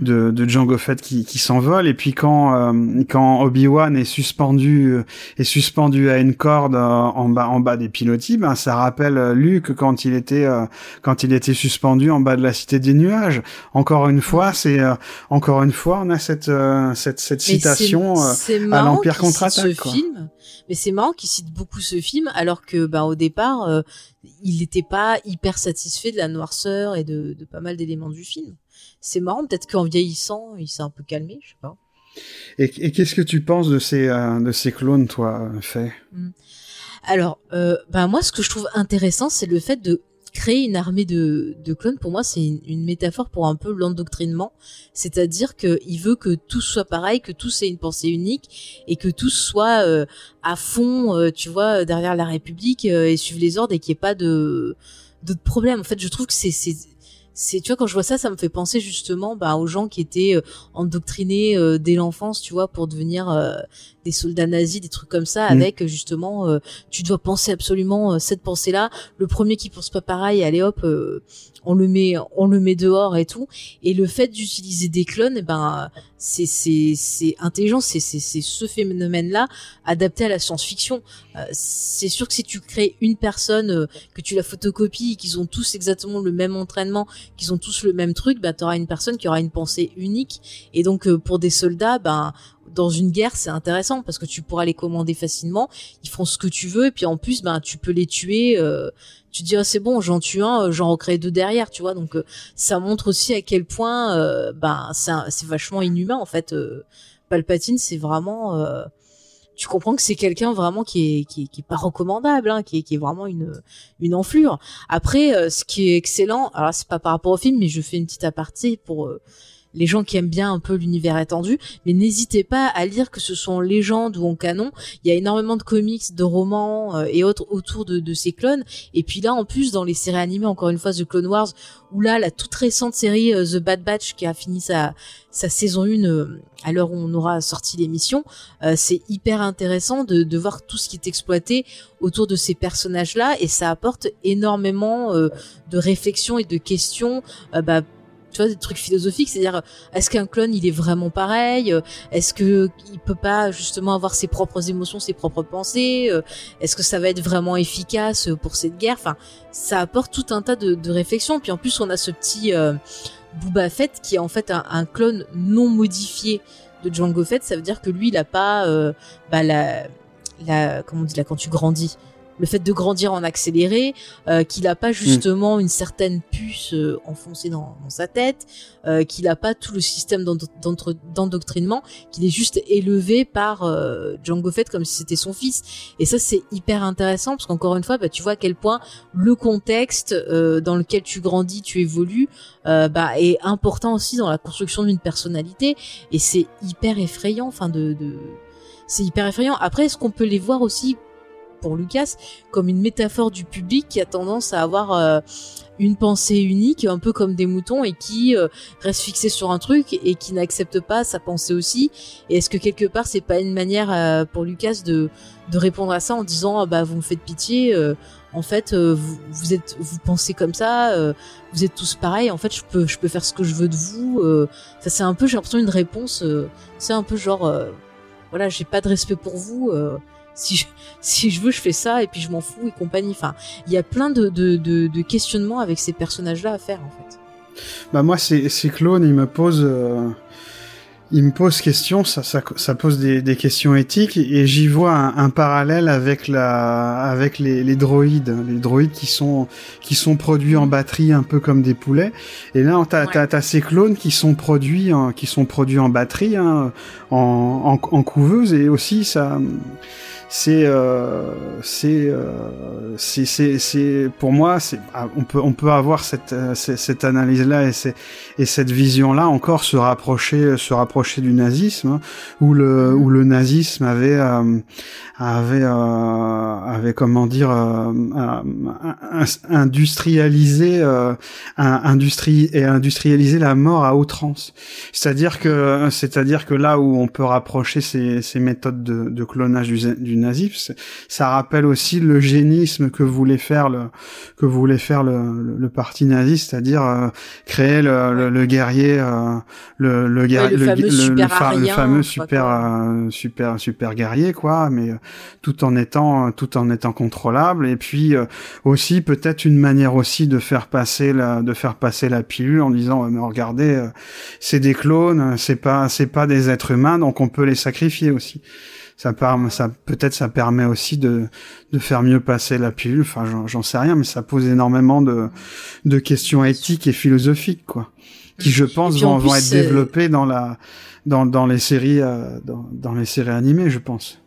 de, de Django Fett qui, qui s'envole et puis quand euh, quand Obi Wan est suspendu euh, est suspendu à une corde euh, en bas en bas des pilotis, ben ça rappelle euh, Luke quand il était euh, quand il était suspendu en bas de la cité des nuages. Encore une fois, c'est euh, encore une fois on a cette euh, cette cette Mais citation. Euh, marrant l'Empire qu'il cite contre-attaque, Ce quoi. film, mais c'est marrant qu'il cite beaucoup ce film, alors que, ben, au départ, euh, il n'était pas hyper satisfait de la noirceur et de, de pas mal d'éléments du film. C'est marrant, peut-être qu'en vieillissant, il s'est un peu calmé, je sais pas. et et qu'est-ce que tu penses de ces euh, de ces clones, toi, fait Alors, euh, ben moi, ce que je trouve intéressant, c'est le fait de créer une armée de, clones. Pour moi, c'est une, métaphore pour un peu l'endoctrinement. C'est-à-dire que il veut que tout soit pareil, que tous aient une pensée unique et que tous soient euh, à fond, euh, tu vois, derrière la République euh, et suivent les ordres et qu'il n'y ait pas de d'autres problèmes. En fait, je trouve que c'est c'est tu vois quand je vois ça ça me fait penser justement bah, aux gens qui étaient endoctrinés dès l'enfance tu vois pour devenir des soldats nazis, des trucs comme ça, Mm. avec justement, euh, tu dois penser absolument euh, cette pensée-là. Le premier qui pense pas pareil, allez hop, euh, on le met, on le met dehors et tout. Et le fait d'utiliser des clones, eh ben, c'est c'est c'est intelligent, c'est c'est c'est ce phénomène-là adapté à la science-fiction. Euh, c'est sûr que si tu crées une personne, euh, que tu la photocopies, qu'ils ont tous exactement le même entraînement, qu'ils ont tous le même truc, bah t'auras une personne qui aura une pensée unique. Et donc euh, pour des soldats, ben dans une guerre, c'est intéressant parce que tu pourras les commander facilement. Ils font ce que tu veux et puis en plus, ben tu peux les tuer. euh, tu te dis c'est bon, j'en tue un, euh, j'en recrée deux derrière, tu vois. Donc euh, ça montre aussi à quel point, euh, ben c'est vachement inhumain en fait. euh, Palpatine, c'est vraiment euh, tu comprends que c'est quelqu'un vraiment qui est, qui est qui est pas recommandable, hein, qui est qui est vraiment une une enflure. Après, ce qui est excellent, alors c'est pas par rapport au film, mais je fais une petite aparté pour les gens qui aiment bien un peu l'univers étendu, mais n'hésitez pas à lire que ce soit en légende ou en canon. Il y a énormément de comics, de romans euh, et autres autour de, de ces clones. Et puis là, en plus, dans les séries animées, encore une fois, The Clone Wars, ou là, la toute récente série euh, The Bad Batch qui a fini sa, sa saison 1 euh, à l'heure où on aura sorti l'émission, euh, c'est hyper intéressant de, de voir tout ce qui est exploité autour de ces personnages-là et ça apporte énormément euh, de réflexions et de questions. bah, tu des trucs philosophiques c'est-à-dire euh, est-ce qu'un clone il est vraiment pareil Euh, est-ce que il peut pas justement avoir ses propres émotions ses propres pensées Euh, est-ce que ça va être vraiment efficace pour cette guerre? Enfin ça apporte tout un tas de, réflexions. Puis en plus on a ce petit euh, Boba Fett qui est en fait un, clone non modifié de Jango Fett. Ça veut dire que lui il a pas bah la comment on dit là quand tu grandis le fait de grandir en accéléré, euh, qu'il a pas justement une certaine puce euh, enfoncée dans, dans sa tête, euh, qu'il a pas tout le système d'endoctrinement, qu'il est juste élevé par euh, Django Fett comme si c'était son fils. Et ça c'est hyper intéressant parce qu'encore une fois, bah, tu vois à quel point le contexte euh, dans lequel tu grandis, tu évolues, euh, bah, est important aussi dans la construction d'une personnalité. Et c'est hyper effrayant, enfin de, de... c'est hyper effrayant. Après, est-ce qu'on peut les voir aussi pour Lucas comme une métaphore du public qui a tendance à avoir euh, une pensée unique, un peu comme des moutons, et qui euh, reste fixé sur un truc et qui n'accepte pas sa pensée aussi. Et est-ce que quelque part c'est pas une manière euh, pour Lucas de de répondre à ça en disant ah bah vous me faites pitié, en fait vous, vous pensez comme ça, vous êtes tous pareils, en fait je peux je peux faire ce que je veux de vous. Ça c'est un peu j'ai l'impression une réponse, c'est un peu genre voilà j'ai pas de respect pour vous. Si je, si je veux, je fais ça et puis je m'en fous et compagnie. Enfin, il y a plein de, de, de, de questionnements avec ces personnages-là à faire en fait. Bah moi, ces, ces clones, ils me posent, euh, ils me posent question. Ça, ça, ça pose des, des questions éthiques et j'y vois un, un parallèle avec la, avec les, les droïdes, les droïdes qui sont, qui sont produits en batterie un peu comme des poulets. Et là, t'as, Ouais. t'as ces clones qui sont produits, en, qui sont produits en batterie, hein, en, en, en couveuse et aussi ça. C'est euh, c'est euh, c'est pour moi c'est ah, on peut on peut avoir cette euh, cette, cette analyse là et c'est et cette vision là encore se rapprocher se rapprocher du nazisme hein, où le où le nazisme avait euh, avait euh, avait comment dire euh, industrialisé industrie et industrialisé la mort à outrance. C'est-à-dire que c'est-à-dire que là où on peut rapprocher ces ces méthodes de, de clonage du, du nazisme ça rappelle aussi l'eugénisme que voulait faire le que voulait faire le, le, le parti nazi, c'est-à-dire euh, créer le, le, le guerrier, euh, le le, guer- Ouais, le fameux super fa- le fameux super euh, super super guerrier quoi, mais euh, tout en étant tout en étant contrôlable. Et puis euh, aussi peut-être une manière aussi de faire passer la de faire passer la pilule en disant mais regardez euh, c'est des clones, c'est pas c'est pas des êtres humains donc on peut les sacrifier aussi ça permet, ça peut-être ça permet aussi de de faire mieux passer la pilule. Enfin, j'en- j'en sais rien, mais ça pose énormément de de questions éthiques et philosophiques, quoi, qui je pense vont, vont être développées dans la dans dans les séries euh, dans dans les séries animées, je pense.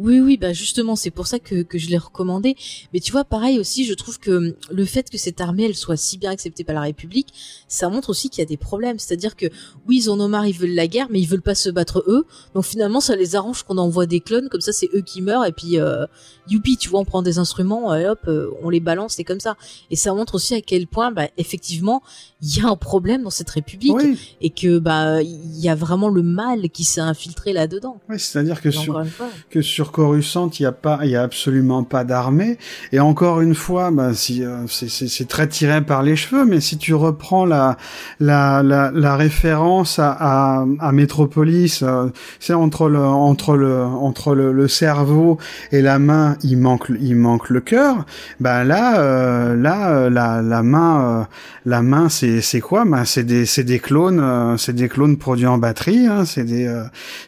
Oui, oui, bah justement, c'est pour ça que, que je l'ai recommandé. Mais tu vois, pareil aussi, je trouve que hum, le fait que cette armée, elle soit si bien acceptée par la République, ça montre aussi qu'il y a des problèmes. C'est-à-dire que, oui, ils en ont marre, ils veulent la guerre, mais ils veulent pas se battre eux. Donc finalement, ça les arrange qu'on envoie des clones, comme ça, c'est eux qui meurent, et puis, euh, youpi, tu vois, on prend des instruments, et hop, euh, on les balance, c'est comme ça. Et ça montre aussi à quel point, bah, effectivement, il y a un problème dans cette République, Oui, et que, bah, il y a vraiment le mal qui s'est infiltré là-dedans. oui, c'est-à-dire que sur, que sur Coruscant, il y a pas, il y a absolument pas d'armée. Et encore une fois, bah, si euh, c'est- très tiré par les cheveux, mais si tu reprends la la la, la référence à à, à Metropolis, euh, c'est entre le entre le entre le, cerveau et la main, il manque il manque le cœur. Ben là euh, là la la main euh, la main c'est c'est quoi? Ben c'est des c'est des clones euh, c'est des clones produits en batterie. Hein, c'est des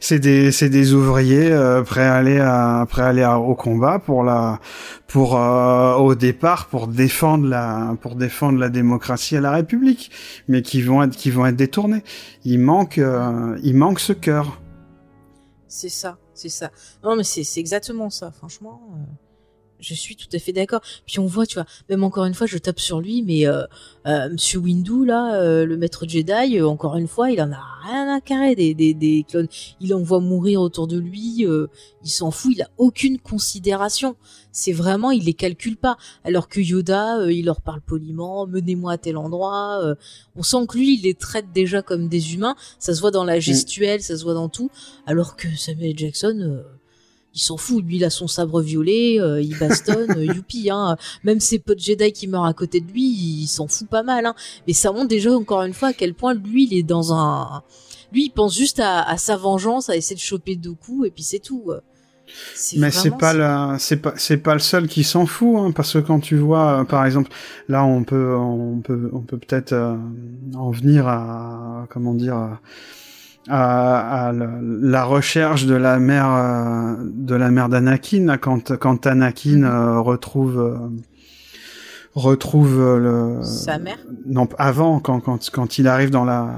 c'est des c'est des ouvriers prêts à aller prêts à aller au combat pour la pour euh, au départ pour défendre la pour défendre la démocratie et la République mais qui vont être qui vont être détournés il manque euh, il manque ce cœur C'est ça, c'est ça. Non, mais c'est c'est exactement ça. Franchement, euh, je suis tout à fait d'accord. Puis on voit, tu vois, même encore une fois, je tape sur lui, mais euh, euh, Monsieur Windu là, euh, le maître Jedi, euh, encore une fois, il en a rien à carrer des, des, des clones. Il en voit mourir autour de lui, euh, il s'en fout, il a aucune considération. C'est vraiment, il les calcule pas. Alors que Yoda, euh, il leur parle poliment, menez-moi à tel endroit. euh, on sent que lui, il les traite déjà comme des humains. Ça se voit dans la gestuelle, ça se voit dans tout. Alors que Samuel Jackson, euh, il s'en fout. Lui, il a son sabre violet, euh, il bastonne, euh, (laughs) youpi. Hein. Même ses potes Jedi qui meurent à côté de lui, il s'en fout pas mal. Hein. Mais ça montre déjà encore une fois à quel point lui, il est dans un... Lui, il pense juste à, à sa vengeance, à essayer de choper Dooku, et puis c'est tout. euh. mais c'est pas la c'est pas c'est pas le seul qui s'en fout hein, parce que quand tu vois euh, par exemple là on peut on peut on peut peut-être euh, en venir à comment dire à, à, la, recherche de la mère euh, de la mère d'Anakin quand quand Anakin euh, retrouve euh, retrouve euh, le Sa mère non avant quand quand quand il arrive dans la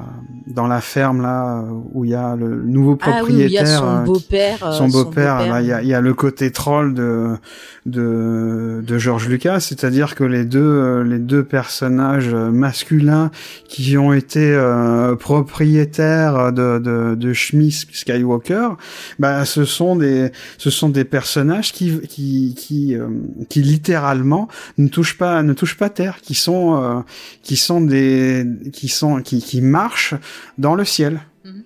dans la ferme là euh, où il y a le nouveau Ah oui, propriétaire il y a son euh, qui- beau-père. son beau-père, bah, il y, a, il y a le côté troll de de, de George Lucas, c'est-à-dire que les deux les deux personnages masculins qui ont été euh, propriétaires de de, de Schmiss Skywalker, bah ce sont des ce sont des personnages qui qui qui euh, qui littéralement ne touchent pas ne touchent pas terre, qui sont euh, qui sont des qui sont qui qui marchent dans le ciel. Mhm.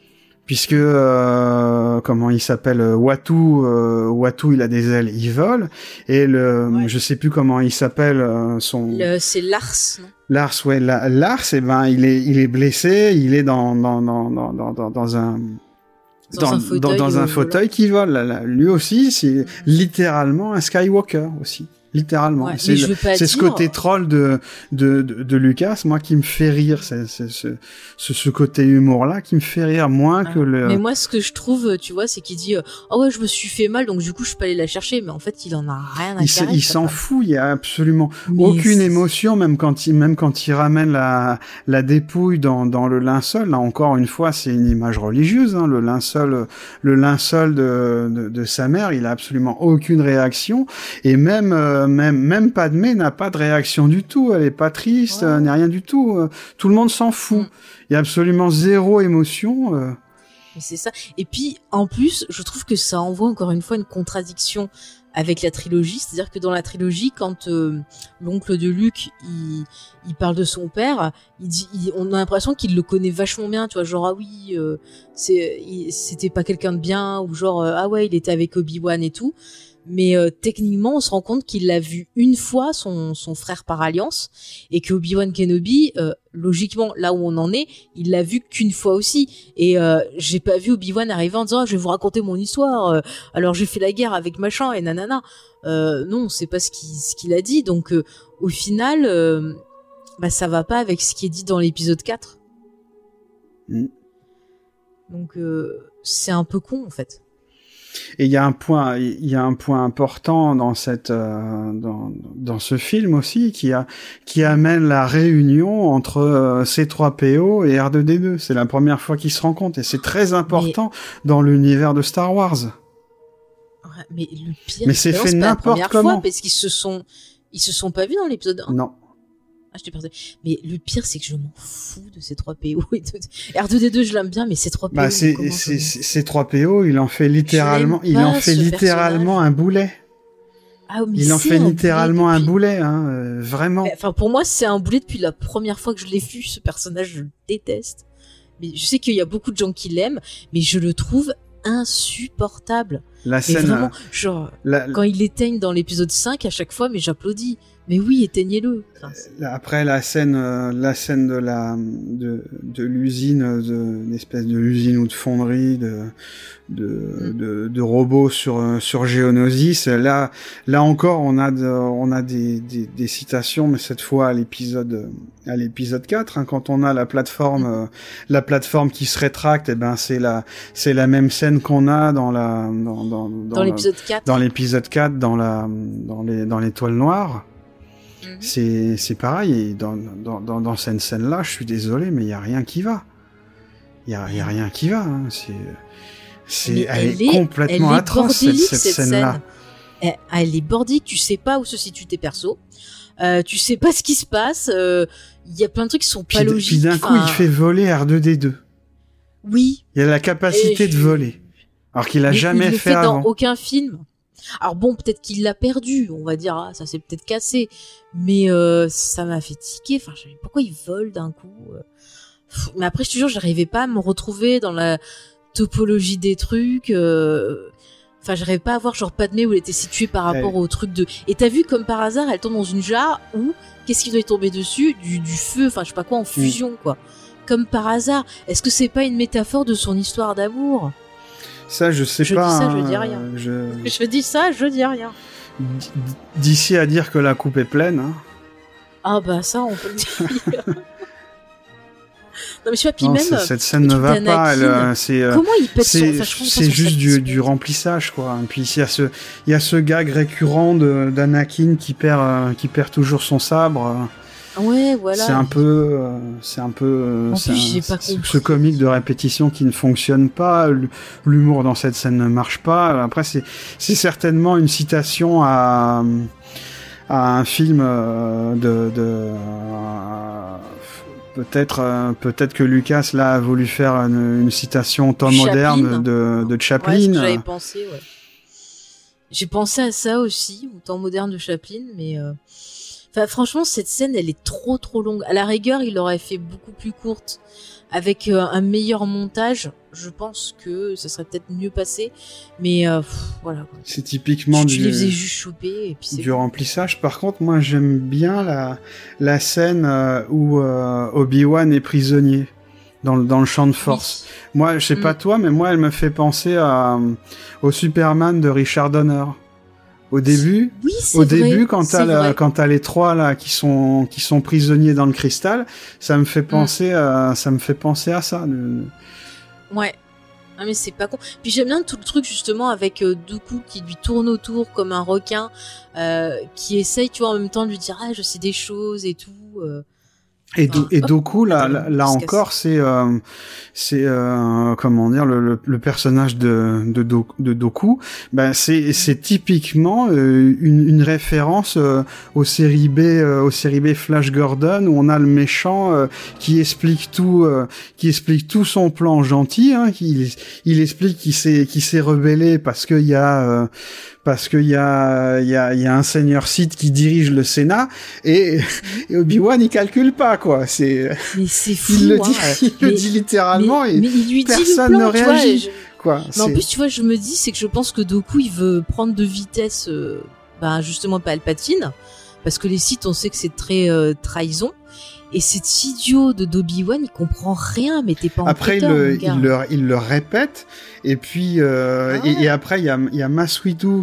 puisque euh, comment il s'appelle euh, Watu Watu il a des ailes il vole. Et le Ouais. je sais plus comment il s'appelle son C'est Lars, non? Lars ouais la- Lars eh ben il est il est blessé il est dans dans dans dans dans, un Dans un fauteuil, dans un fauteuil qui vole. Là, là, lui aussi c'est littéralement un Skywalker aussi littéralement Ouais, c'est ce côté troll de de, de de Lucas moi qui me fait rire c'est ce, ce côté humour là qui me fait rire moins que le. Mais moi, ce que je trouve, tu vois, c'est qu'il dit, ah ouais, je me suis fait mal, donc du coup, je peux aller la chercher. Mais en fait, il en a rien à carrer. il s'en fout, il y a absolument Mais aucune émotion, même quand il, même quand il ramène la, la dépouille dans, dans le linceul. Là encore une fois, c'est une image religieuse. Hein, le linceul, le linceul de, de, de sa mère, il a absolument aucune réaction. Et même, euh, même, même Padmé n'a pas de réaction du tout. Elle est pas triste, Ouais. euh, n'est rien du tout. Euh, Tout le monde s'en fout. Mm. Il y a absolument zéro émotion. euh. Mais c'est ça. Et puis, en plus, je trouve que ça envoie encore une fois une contradiction avec la trilogie. C'est-à-dire que dans la trilogie, quand euh, l'oncle de Luke, il, il parle de son père, il dit, il- on a l'impression qu'il le connaît vachement bien, tu vois, genre, ah oui, c'est, c'était pas quelqu'un de bien, ou genre, ah ouais, il était avec Obi-Wan et tout. Mais euh, techniquement, on se rend compte qu'il l'a vu une fois, son, son frère par alliance, et que Obi-Wan Kenobi, euh, logiquement, là où on en est, il l'a vu qu'une fois aussi. Et euh, j'ai pas vu Obi-Wan arriver en disant Ah, je vais vous raconter mon histoire. euh, alors j'ai fait la guerre avec machin et nanana. Euh, non, c'est pas ce qu'il ce qu'il a dit. Donc euh, au final, euh, bah ça va pas avec ce qui est dit dans l'épisode 4. Mm. Donc euh, c'est un peu con en fait. Et il y a un point, il y a un point important dans cette, euh, dans, dans ce film aussi qui a, qui amène la réunion entre euh, C3PO et R2D2. C'est la première fois qu'ils se rencontrent et c'est très important dans l'univers de Star Wars. Ouais, mais le pire, Mais c'est fait n'importe comment. fois parce qu'ils se sont, ils se sont pas vus dans l'épisode 1. Non. Ah. Mais le pire, c'est que je m'en fous de ces 3 PO. et de- R2D2, je l'aime bien, mais ces 3 PO. Bah, c'est, c'est, c'est 3PO, il en fait littéralement, il en fait littéralement un boulet. Ah, mais Il en fait un littéralement boulet un boulet, hein, euh, vraiment. Enfin, pour moi, c'est un boulet depuis la première fois que je l'ai vu. Ce personnage, je le déteste. Mais je sais qu'il y a beaucoup de gens qui l'aiment, mais je le trouve insupportable. La Mais scène, vraiment, euh, genre, la- quand il l'éteigne dans l'épisode 5, à chaque fois, mais j'applaudis. Mais oui, éteignez-le. Enfin, après la scène, euh, la scène de la, de, de l'usine, euh, de, espèce de l'usine ou de fonderie, de, de, Mm. de, de robots sur, euh, sur Geonosis. Là, là encore, on a, de- on a des, des, des citations, mais cette fois à l'épisode, à l'épisode 4, hein, quand on a la plateforme, euh, la plateforme qui se rétracte, et ben, c'est la, c'est la même scène qu'on a dans la, dans, dans, dans, dans l'épisode 4. dans l'épisode 4 dans la dans les dans l'étoile noire Mhm. c'est c'est pareil et dans dans dans, dans cette scène là je suis désolé mais il y a rien qui va il y a, y a rien qui va hein. c'est c'est elle, est complètement elle est atroce cette, cette cette scène là scène. Elle, elle est bordélique, tu sais pas où se situent tes persos. Euh, tu sais pas ce qui se passe. euh, Il y a plein de trucs qui sont puis, pas d- logiques. puis d'un coup il fait voler R2D2 Oui. il a la capacité de voler alors qu'il a mais jamais il fait, fait avant dans aucun film. Alors bon, peut-être qu'il l'a perdu, on va dire, ah, ça s'est peut-être cassé, mais euh, ça m'a fait tiquer. Enfin, je- pourquoi il vole d'un coup euh. Pff, Mais après, je te jure, j'arrivais pas à me retrouver dans la topologie des trucs. euh, Enfin, j'arrivais pas à voir genre Padmé où elle était située par rapport au truc de. Et t'as vu comme par hasard, elle tombe dans une jarre où qu'est-ce qui doit y tomber dessus? Du, du feu, enfin je sais pas quoi en fusion quoi. Comme par hasard. Est-ce que c'est pas une métaphore de son histoire d'amour? Ça je sais Je pas dis ça, je hein, dis rien. je- Je dis ça, je dis rien. d'ici à dire que la coupe est pleine hein. Ah bah ça, on peut le dire. (laughs) non mais je Non, même, cette scène le ne va pas elle, d'Anakin, euh, c'est euh, comment il pète son... c'est Enfin, c'est juste du, du remplissage quoi et puis il y a ce il y a ce gag récurrent de d'Anakin qui perd euh, qui perd toujours son sabre euh, Ouais, voilà. c'est un peu euh, c'est un peu euh, En plus, un- pas ce comique de répétition qui ne fonctionne pas l'humour dans cette scène ne marche pas après c'est c'est certainement une citation à à un film euh, de, de euh, peut-être euh, peut-être que Lucas là a voulu faire une, une citation au temps Chaplin. moderne de, de Chaplin ce que j'avais pensé, ouais. J'ai pensé à ça aussi, au temps moderne de Chaplin, mais... euh, Enfin, franchement, cette scène, elle est trop trop longue. À la rigueur, il aurait fait beaucoup plus courte. Avec euh, un meilleur montage, je pense que ça serait peut-être mieux passé. Mais euh, pff, voilà. c'est typiquement Tu, tu les faisais du, juste choper et puis c'est du remplissage par contre moi j'aime bien la la scène euh, où euh, Obi-Wan est prisonnier dans le, dans le champ de force moi je sais Mm. pas toi mais moi elle me fait penser à au Superman de Richard Donner au début Oui, au vrai, début, quand t'as la- quand t'as les trois là qui sont qui sont prisonniers dans le cristal, ça me fait Mm. penser à ça me fait penser à ça. le- Ouais. Ah mais c'est pas con. Puis j'aime bien tout le truc justement avec euh, Dooku qui lui tourne autour comme un requin, euh, qui essaye, tu vois, en même temps de lui dire ah je sais des choses et tout. euh. Et, Do- et Doku là là, là encore c'est euh, c'est euh, comment dire le, le, le personnage de de, Do- de Doku. Ben c'est c'est typiquement euh, une, une référence euh, aux séries B euh, aux séries B Flash Gordon où on a le méchant euh, qui explique tout qui explique tout son plan gentil hein, qui il explique qu'il s'est qu'il s'est rebellé parce qu'il y a euh, parce qu'il y a il y a y a un seigneur Sith qui dirige le Sénat et, (laughs) et Obi-Wan il calcule pas quoi c'est Mais c'est (laughs) fou. (laughs) il le hein. dit il le dit littéralement mais, et mais il lui dit personne plan, ne vois, réagit. je- quoi Mais en plus, tu vois, je me dis, c'est que je pense que Doku, il veut prendre de vitesse, euh, bah, justement, Palpatine. Parce que les Sith, on sait que c'est très euh, trahison. Et cet idiot de d'Obi-Wan, il comprend rien, mais t'es pas en après le, il le il le répète. Et puis euh, Ah et, ouais. et après il y a y a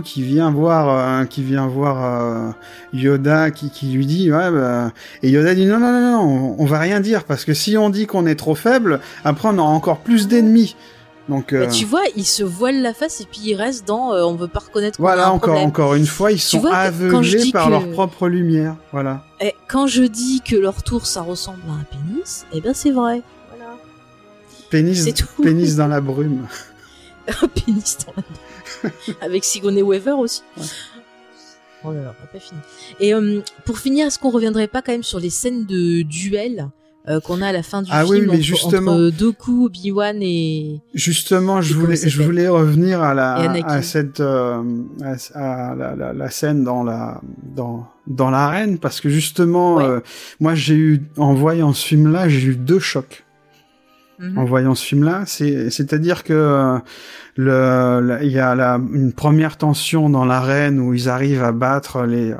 qui vient voir euh, qui vient voir euh, Yoda qui qui lui dit ouais bah, et Yoda dit non non non non on, on va rien dire parce que si on dit qu'on est trop faible après on aura encore plus d'ennemis donc euh, Bah, tu vois, il se voile la face et puis il reste dans euh, on veut pas reconnaître qu'on a voilà un encore problème. encore une fois ils sont vois, aveuglés par que- leur propre lumière voilà Eh, quand je dis que leur tour ça ressemble à un pénis, eh ben c'est vrai. Voilà. pénis tout. pénis dans la brume (laughs) Un pénis dans la Avec Sigourney Weaver aussi. Ouais. Oh là là, pas fini. Et euh, pour finir, est-ce qu'on reviendrait pas quand même sur les scènes de duel euh, qu'on a à la fin du Ah oui, film mais entre, justement- entre Doku, Obi-Wan et... Justement, je Et voulais, je voulais revenir à la, à cette, euh, à, à la, la, la scène dans la, dans, dans l'arène, parce que justement, Ouais. euh, moi, j'ai eu, en voyant ce film-là, j'ai eu deux chocs. Mhm. En voyant ce film-là, c'est, c'est-à-dire que euh, le- il y a la, une première tension dans l'arène où ils arrivent à battre les,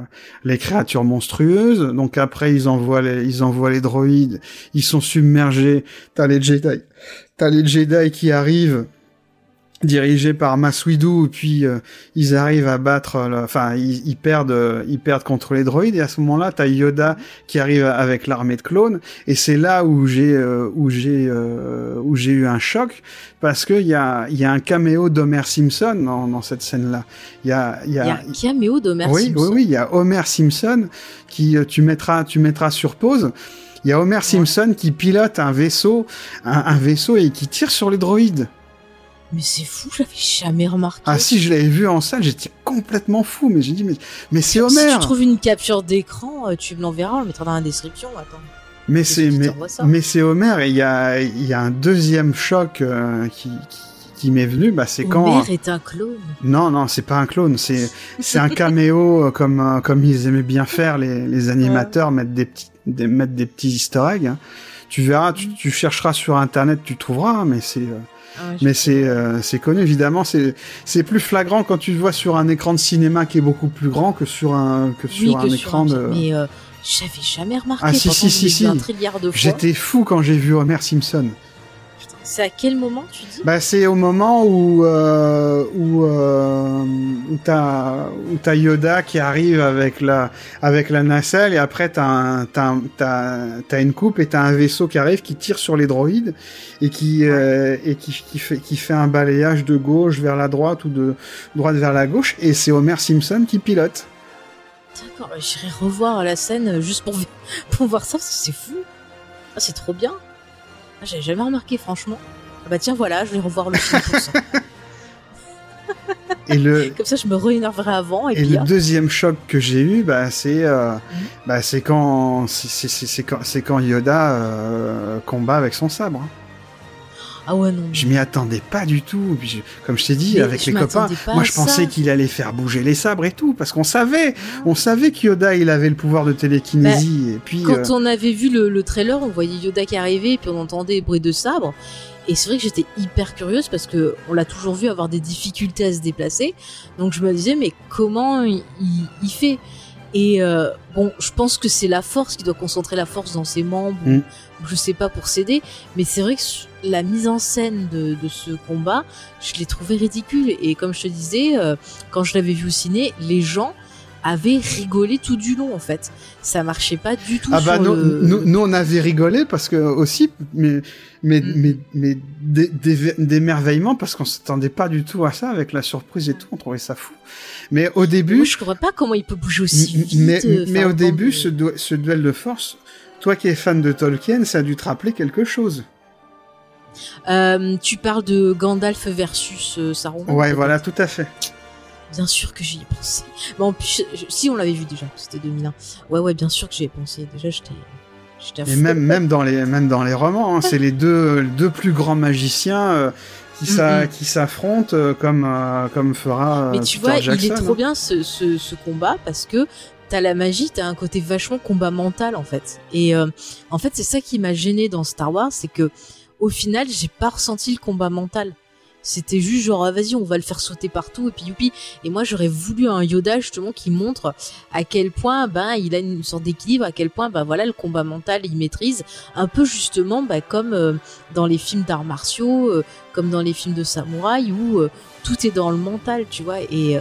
les créatures monstrueuses. Donc après, ils envoient les, ils envoient les droïdes. Ils sont submergés. T'as les Jedi, t'as les Jedi qui arrivent dirigés par Windu, puis euh, ils arrivent à battre, le- enfin ils, ils perdent, euh, ils perdent contre les droïdes et à ce moment-là, t'as Yoda qui arrive avec l'armée de clones et c'est là où j'ai, euh, où j'ai, euh, où j'ai eu un choc parce que il y a, il y a un caméo d'Homer Simpson dans, dans cette scène-là. Il y a, il y Il y a, a un caméo d'Homer oui, Simpson. oui, oui, il y a Homer Simpson qui euh, tu mettras, tu mettras sur pause. Il y a Homer Simpson qui pilote un vaisseau, un, un vaisseau et qui tire sur les droïdes. Mais c'est fou, j'avais jamais remarqué. Ah si, je l'avais vu en salle, j'étais complètement fou, mais j'ai dit mais mais c'est Si Homer. tu trouves une capture d'écran, euh, tu me l'enverras, on le mettra dans la description. Attends. Mais c'est mais, c'est Homer et il y a il y a un deuxième choc euh, qui, qui qui m'est venu, bah c'est quand Homer est un clone. non non c'est pas un clone, c'est c'est un caméo euh, comme comme ils aimaient bien faire les les animateurs mettre des petits des, mettre des petits Easter eggs. hein. Tu verras, tu, tu chercheras sur internet, tu trouveras, hein, mais c'est euh, Ah mais c'est euh, c'est connu évidemment, c'est plus flagrant quand tu le vois sur un écran de cinéma qui est beaucoup plus grand que sur un que sur oui, un que sur écran un de. Mais euh, j'avais jamais remarqué. Ah, si, si, si, si. vu un trilliard de fois. J'étais fou quand j'ai vu Homer Simpson. C'est à quel moment tu dis? Bah, c'est au moment où euh, où euh, où t'as Yoda qui arrive avec la avec la nacelle et après t'as un, t'as une coupe et t'as un vaisseau qui arrive qui tire sur les droïdes et qui euh, et qui qui fait qui fait un balayage de gauche vers la droite ou de droite vers la gauche et c'est Homer Simpson qui pilote. D'accord, j'irai revoir la scène juste pour, (laughs) pour voir ça, parce que c'est fou. Ah, c'est trop bien. Ah, J'avais jamais remarqué, franchement. Ah bah tiens, voilà, je vais revoir le film pour ça. (laughs) Et le Comme ça, je me réénerverai avant, et, Et puis le hop. deuxième choc que j'ai eu, bah, c'est euh, bah, c'est quand c'est quand c'est quand Yoda euh, combat avec son sabre. hein. Ah ouais, non. Je m'y attendais pas du tout. Je- comme je t'ai dit Mais avec je les copains, moi je pensais qu'il allait faire bouger les sabres et tout parce qu'on savait, on savait que Yoda il avait le pouvoir de télékinésie et puis Quand euh, on avait vu le, le trailer, on voyait Yoda qui arrivait, et puis on entendait les bruits de sabre. Et c'est vrai que j'étais hyper curieuse parce que on l'a toujours vu avoir des difficultés à se déplacer. Donc je me disais, mais comment il, il- il fait? Et euh, bon, je pense que c'est la force qui doit concentrer la force dans ses membres, ou- Mm. ou je sais pas pour s'aider. Mais c'est vrai que la mise en scène de, de ce combat, je l'ai trouvé ridicule. Et comme je te disais, euh, quand je l'avais vu au ciné, les gens avaient rigolé tout du long en fait. Ça marchait pas du tout ah bah sur nous, le... nous, nous, on avait rigolé parce que aussi mais mais Mm. mais d'émerveillement parce qu'on s'attendait pas du tout à ça avec la surprise et tout, on trouvait ça fou. Mais au début, Moi, je comprends pas comment il peut bouger aussi vite. mais, euh, mais au début, ce, ce duel de force, toi qui es fan de Tolkien, ça a dû te rappeler quelque chose. Euh, tu parles de Gandalf versus euh, Saruman. Ouais, voilà, tout à fait. Bien sûr que j'y ai pensé. Bon, en plus, je- si on l'avait vu déjà, c'était 2001. Ouais, ouais, bien sûr que j'y ai pensé. Déjà, j'étais, Et même, même dans les, même dans les romans, hein, c'est les deux, deux plus grands magiciens euh, qui, s'a- Mhm. qui s'affrontent euh, comme, comme fera Mais tu Peter vois, Jackson. il est trop hein. bien ce, ce, ce combat parce que t'as la magie, t'as un côté vachement combat mental en fait. Et euh, en fait, c'est ça qui m'a gêné dans Star Wars, c'est que au final, j'ai pas ressenti le combat mental. C'était juste genre, ah, vas-y, on va le faire sauter partout et puis youpi. Et moi, j'aurais voulu un Yoda justement qui montre à quel point, ben, il a une sorte d'équilibre, à quel point, ben voilà, le combat mental, il maîtrise. Un peu justement, ben, comme euh, dans les films d'arts martiaux, euh, comme dans les films de samouraï où euh, tout est dans le mental, tu vois. Et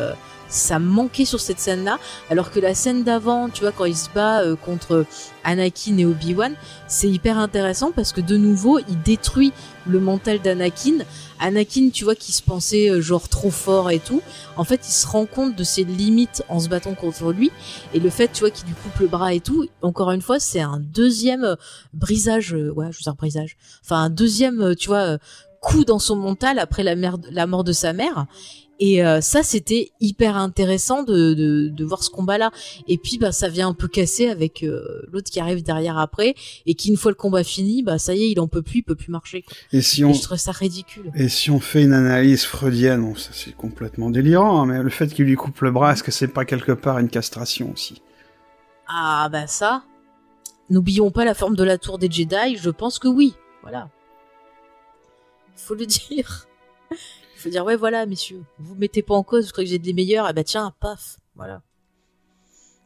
ça manquait sur cette scène-là, alors que la scène d'avant, tu vois, quand il se bat euh, contre Anakin et Obi-Wan, c'est hyper intéressant parce que de nouveau, il détruit le mental d'Anakin. Anakin, tu vois, qui se pensait euh, genre trop fort et tout, en fait, il se rend compte de ses limites en se battant contre lui. Et le fait, tu vois, qu'il lui coupe le bras et tout, encore une fois, c'est un deuxième euh, brisage, euh, ouais, je veux dire brisage, enfin un deuxième, tu vois, coup dans son mental après la, la mort de sa mère. Et euh, ça, c'était hyper intéressant de, de, de voir ce combat-là. Et puis, bah, ça vient un peu casser avec euh, l'autre qui arrive derrière après et qui, une fois le combat fini, bah, ça y est, il en peut plus, il peut plus marcher. Quoi. Et si on, Et je trouve ça ridicule. et si on fait une analyse freudienne, bon, ça c'est complètement délirant, hein, mais le fait qu'il lui coupe le bras, est-ce que c'est pas quelque part une castration aussi? Ah, bah ça. N'oublions pas la forme de la tour des Jedi, je pense que oui. Voilà. Faut le (laughs) dire. Faut dire, ouais, voilà, messieurs, vous mettez pas en cause, vous croyez que vous êtes les meilleurs, eh ben tiens, paf, voilà.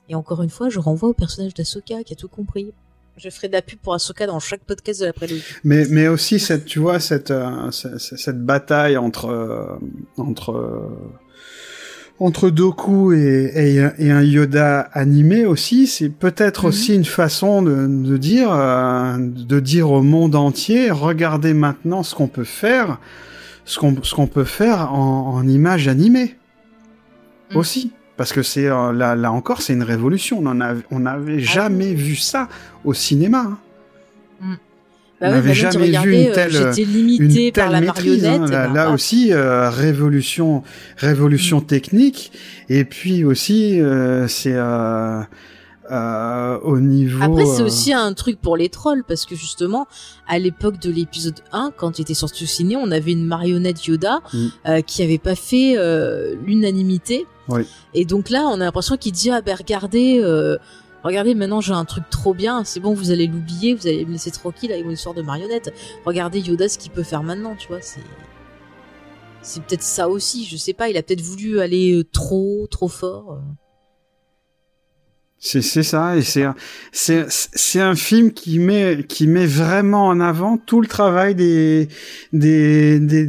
Et encore une fois, je renvoie au personnage d'Asoka qui a tout compris. Je ferai de la pub pour Asoka dans chaque podcast de la prélogie. Mais, mais aussi cette, tu vois, cette, euh, cette, cette bataille entre, euh, entre, euh, entre Doku et, et, un- et un Yoda animé aussi, c'est peut-être Mhm. aussi une façon de, de dire, de dire au monde entier, regardez maintenant ce qu'on peut faire, ce qu'on, ce qu'on peut faire en, en images animées Mhm. aussi. Parce que c'est euh, là, là encore, c'est une révolution. On en avait, on n'avait jamais vu ça au cinéma. hein. Bah On ouais, n'avait bah jamais vu une euh, telle, J'étais une limité par telle la maîtrise. marionnette. hein. et Là, ben, là paf. aussi, euh, révolution, révolution technique. Et puis aussi, euh, c'est euh, au niveau. Après, c'est euh, aussi un truc pour les trolls, parce que justement, à l'époque de l'épisode 1, quand il était sorti au ciné, on avait une marionnette Yoda Mm. euh, qui avait pas fait euh, l'unanimité. Oui. Et donc là, on a l'impression qu'il dit, ah ben regardez, euh, regardez, maintenant j'ai un truc trop bien, c'est bon, vous allez l'oublier, vous allez me laisser tranquille avec mon histoire de marionnette. Regardez Yoda ce qu'il peut faire maintenant, tu vois, c'est... C'est peut-être ça aussi, je sais pas, il a peut-être voulu aller euh, trop, trop fort. C'est c'est ça et c'est un- c'est c'est un film qui met qui met vraiment en avant tout le travail des des des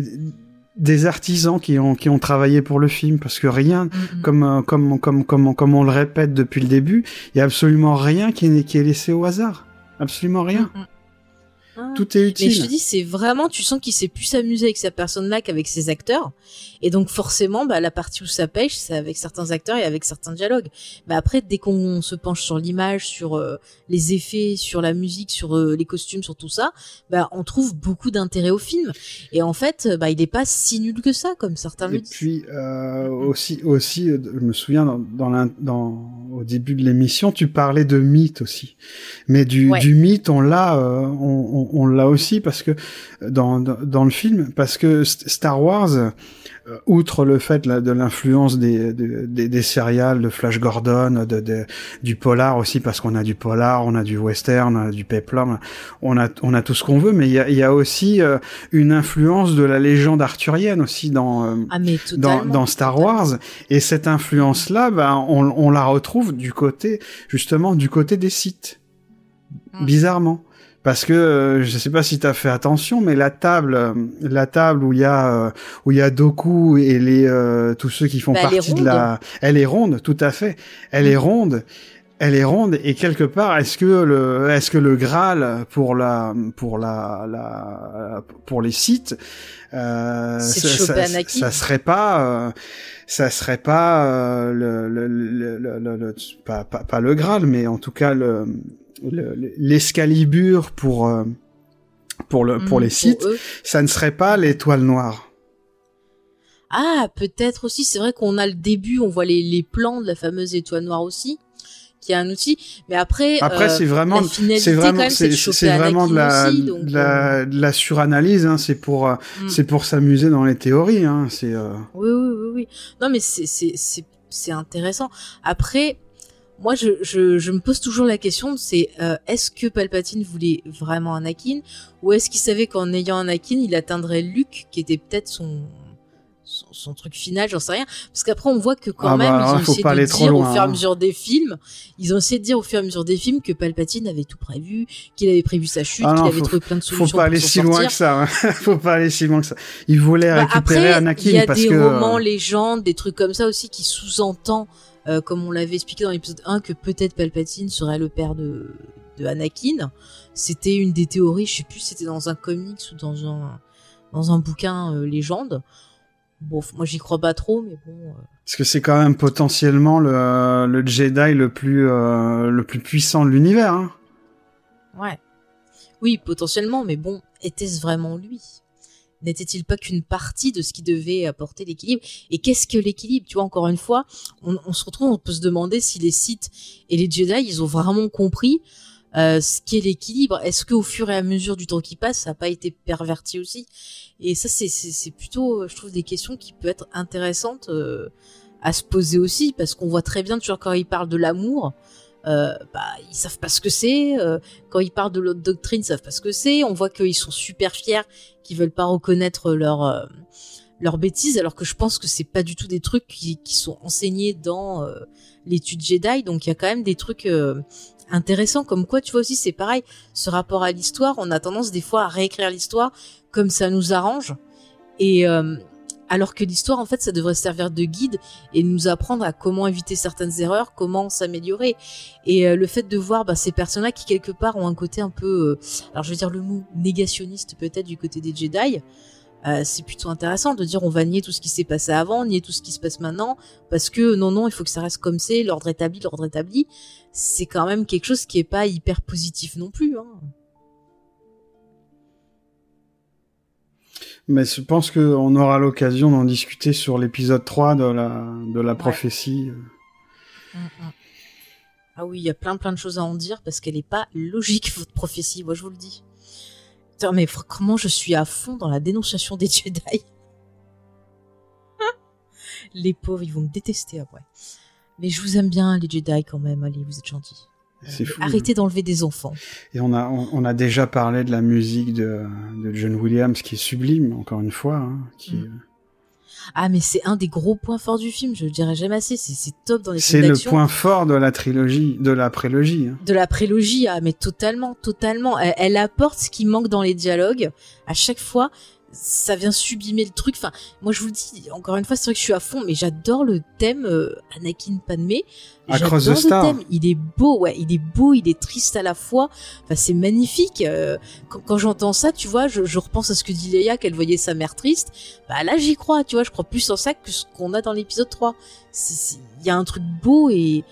des artisans qui ont qui ont travaillé pour le film parce que rien Mm, mm. comme euh, comme comme comme comme on le répète depuis le début, il y a absolument rien qui est qui est laissé au hasard. Absolument rien. Mm. Ah. Tout est Mais utile. je te dis, c'est vraiment, tu sens qu'il s'est plus s'amuser avec sa personne-là qu'avec ses acteurs. Et donc, forcément, bah, la partie où ça pêche, c'est avec certains acteurs et avec certains dialogues. Mais après, dès qu'on se penche sur l'image, sur euh, les effets, sur la musique, sur euh, les costumes, sur tout ça, bah, on trouve beaucoup d'intérêt au film. Et en fait, euh, bah, il est pas si nul que ça, comme certains le Et disent. puis euh, aussi aussi je me souviens dans dans, l'in- dans au début de l'émission tu parlais de mythe aussi. Mais du Ouais. du mythe on l'a euh, on, on, on l'a aussi parce que dans, dans dans le film parce que St- Star Wars euh, outre le fait là, de l'influence des, des, des, de Flash Gordon, de, de- du polar aussi, parce qu'on a du polar, on a du western, on a du peplum, on a, on a tout ce qu'on veut, mais il y a, y a aussi euh, une influence de la légende arthurienne aussi dans, euh, Ah, dans, dans Star. Wars. Et cette influence-là, ben, on, on la retrouve du côté, justement, du côté des sites. Mm. Bizarrement. Parce que euh, je sais pas si t'as fait attention, mais la table, euh, la table où il y a euh, où il y a Doku et les euh, tous ceux qui font Bah, partie de la, elle est ronde, tout à fait. Elle est ronde. Elle est ronde et quelque part, est-ce que le, est-ce que le Graal pour la, pour la, la, pour les sites, euh, ça, choper ça- serait pas, euh, ça serait pas euh, le, le, le, le- le- le- pas, pas, pas le Graal, mais en tout cas le, le- l'escalibur pour, euh, pour le, pour Mm, les sites, ça ne serait pas l'étoile noire. Ah, peut-être aussi. C'est vrai qu'on a le début, on voit les, les plans de la fameuse étoile noire aussi, qui est un outil. Mais après, Après, euh, c'est vraiment, c'est vraiment, c'est vraiment de la, aussi, donc, de la, de la suranalyse. Hein, c'est pour, euh, Mm. c'est pour s'amuser dans les théories. Hein, c'est. euh, Oui, oui, oui, oui. Non, mais c'est, c'est, c'est intéressant. Après, moi, je, je, je me pose toujours la question, c'est euh, est-ce que Palpatine voulait vraiment Anakin, ou est-ce qu'il savait qu'en ayant Anakin, il atteindrait Luke, qui était peut-être son, son, son truc final, j'en sais rien. Parce qu'après, on voit que quand Ah même, bah, ils ont faut essayé de dire loin, au fur et à hein. mesure des films, ils ont essayé de dire au fur et à mesure des films que Palpatine avait tout prévu, qu'il avait prévu sa chute, Ah qu'il avait trouvé plein de solutions. Faut pas aller si loin que ça. Hein. (laughs) faut pas aller si loin que ça. Il voulait Bah, récupérer après, Anakin il y a parce des que. euh, romans, légendes, des trucs comme ça aussi qui sous-entend, euh, comme on l'avait expliqué dans l'épisode 1, que peut-être Palpatine serait le père de, de Anakin. C'était une des théories, je sais plus si c'était dans un comics ou dans un, dans un bouquin euh, légende. Bon, moi j'y crois pas trop, mais bon. euh, Parce que c'est quand même potentiellement le, le Jedi le plus le plus puissant de l'univers. Hein. Ouais. Oui, potentiellement, mais bon, était-ce vraiment lui? N'était-il pas qu'une partie de ce qui devait apporter l'équilibre? Et qu'est-ce que l'équilibre? Tu vois, encore une fois, on, se retrouve, on peut se demander si les Sith et les Jedi, ils ont vraiment compris euh, ce qu'est l'équilibre. Est-ce qu'au fur et à mesure du temps qui passe, ça n'a pas été perverti aussi? Et ça, c'est plutôt, je trouve, des questions qui peuvent être intéressantes euh, à se poser aussi, parce qu'on voit très bien, toujours quand ils parlent de l'amour, euh, bah, ils savent pas ce que c'est. Euh, quand ils parlent de l'autre doctrine, ils savent pas ce que c'est. On voit qu'ils sont super fiers, qu'ils veulent pas reconnaître leur euh, bêtise, alors que je pense que c'est pas du tout des trucs qui, qui sont enseignés dans euh, l'étude Jedi. Donc il y a quand même des trucs intéressants, comme quoi tu vois aussi c'est pareil. Ce rapport à l'histoire, on a tendance des fois à réécrire l'histoire comme ça nous arrange. Et alors que l'histoire en fait ça devrait servir de guide et nous apprendre à comment éviter certaines erreurs, comment s'améliorer. Et euh, le fait de voir bah, ces personnes-là qui quelque part ont un côté un peu, euh, alors je vais dire le mot négationniste peut-être du côté des Jedi, euh, c'est plutôt intéressant de dire on va nier tout ce qui s'est passé avant, nier tout ce qui se passe maintenant, parce que non non il faut que ça reste comme c'est, l'ordre établi, l'ordre établi. C'est quand même quelque chose qui est pas hyper positif non plus. Hein. Mais je pense qu'on aura l'occasion d'en discuter sur l'épisode 3 de la, de la prophétie. Mm, mm. Ah oui, il y a plein plein de choses à en dire parce qu'elle n'est pas logique, (laughs) votre prophétie, moi je vous le dis. Putain, mais comment je suis à fond dans la dénonciation des Jedi. (laughs) les pauvres, ils vont me détester après. Mais je vous aime bien, les Jedi, quand même. Allez, vous êtes gentils. C'est fou. Arrêtez d'enlever des enfants. Et on a, on, on, a déjà parlé de la musique de, de John Williams, qui est sublime, encore une fois. Hein, qui... Mm. Ah, mais c'est un des gros points forts du film, je le dirais jamais assez. C'est top dans les C'est le point fort de la trilogie, de la prélogie. Hein. De la prélogie, ah, mais totalement, totalement. Elle, elle apporte ce qui manque dans les dialogues. À chaque fois, ça vient sublimer le truc. Enfin, moi je vous le dis, encore une fois, c'est vrai que je suis à fond, mais j'adore le thème euh, Anakin Padmé. J'adore le Star. thème. Il est beau, ouais, il est beau, il est triste à la fois. Enfin, c'est magnifique. Euh, quand, quand j'entends ça, tu vois, je, je, repense à ce que dit Leia, qu'elle voyait sa mère triste. Bah là, j'y crois, tu vois, je crois plus en ça que ce qu'on a dans l'épisode 3. Il y a un truc beau et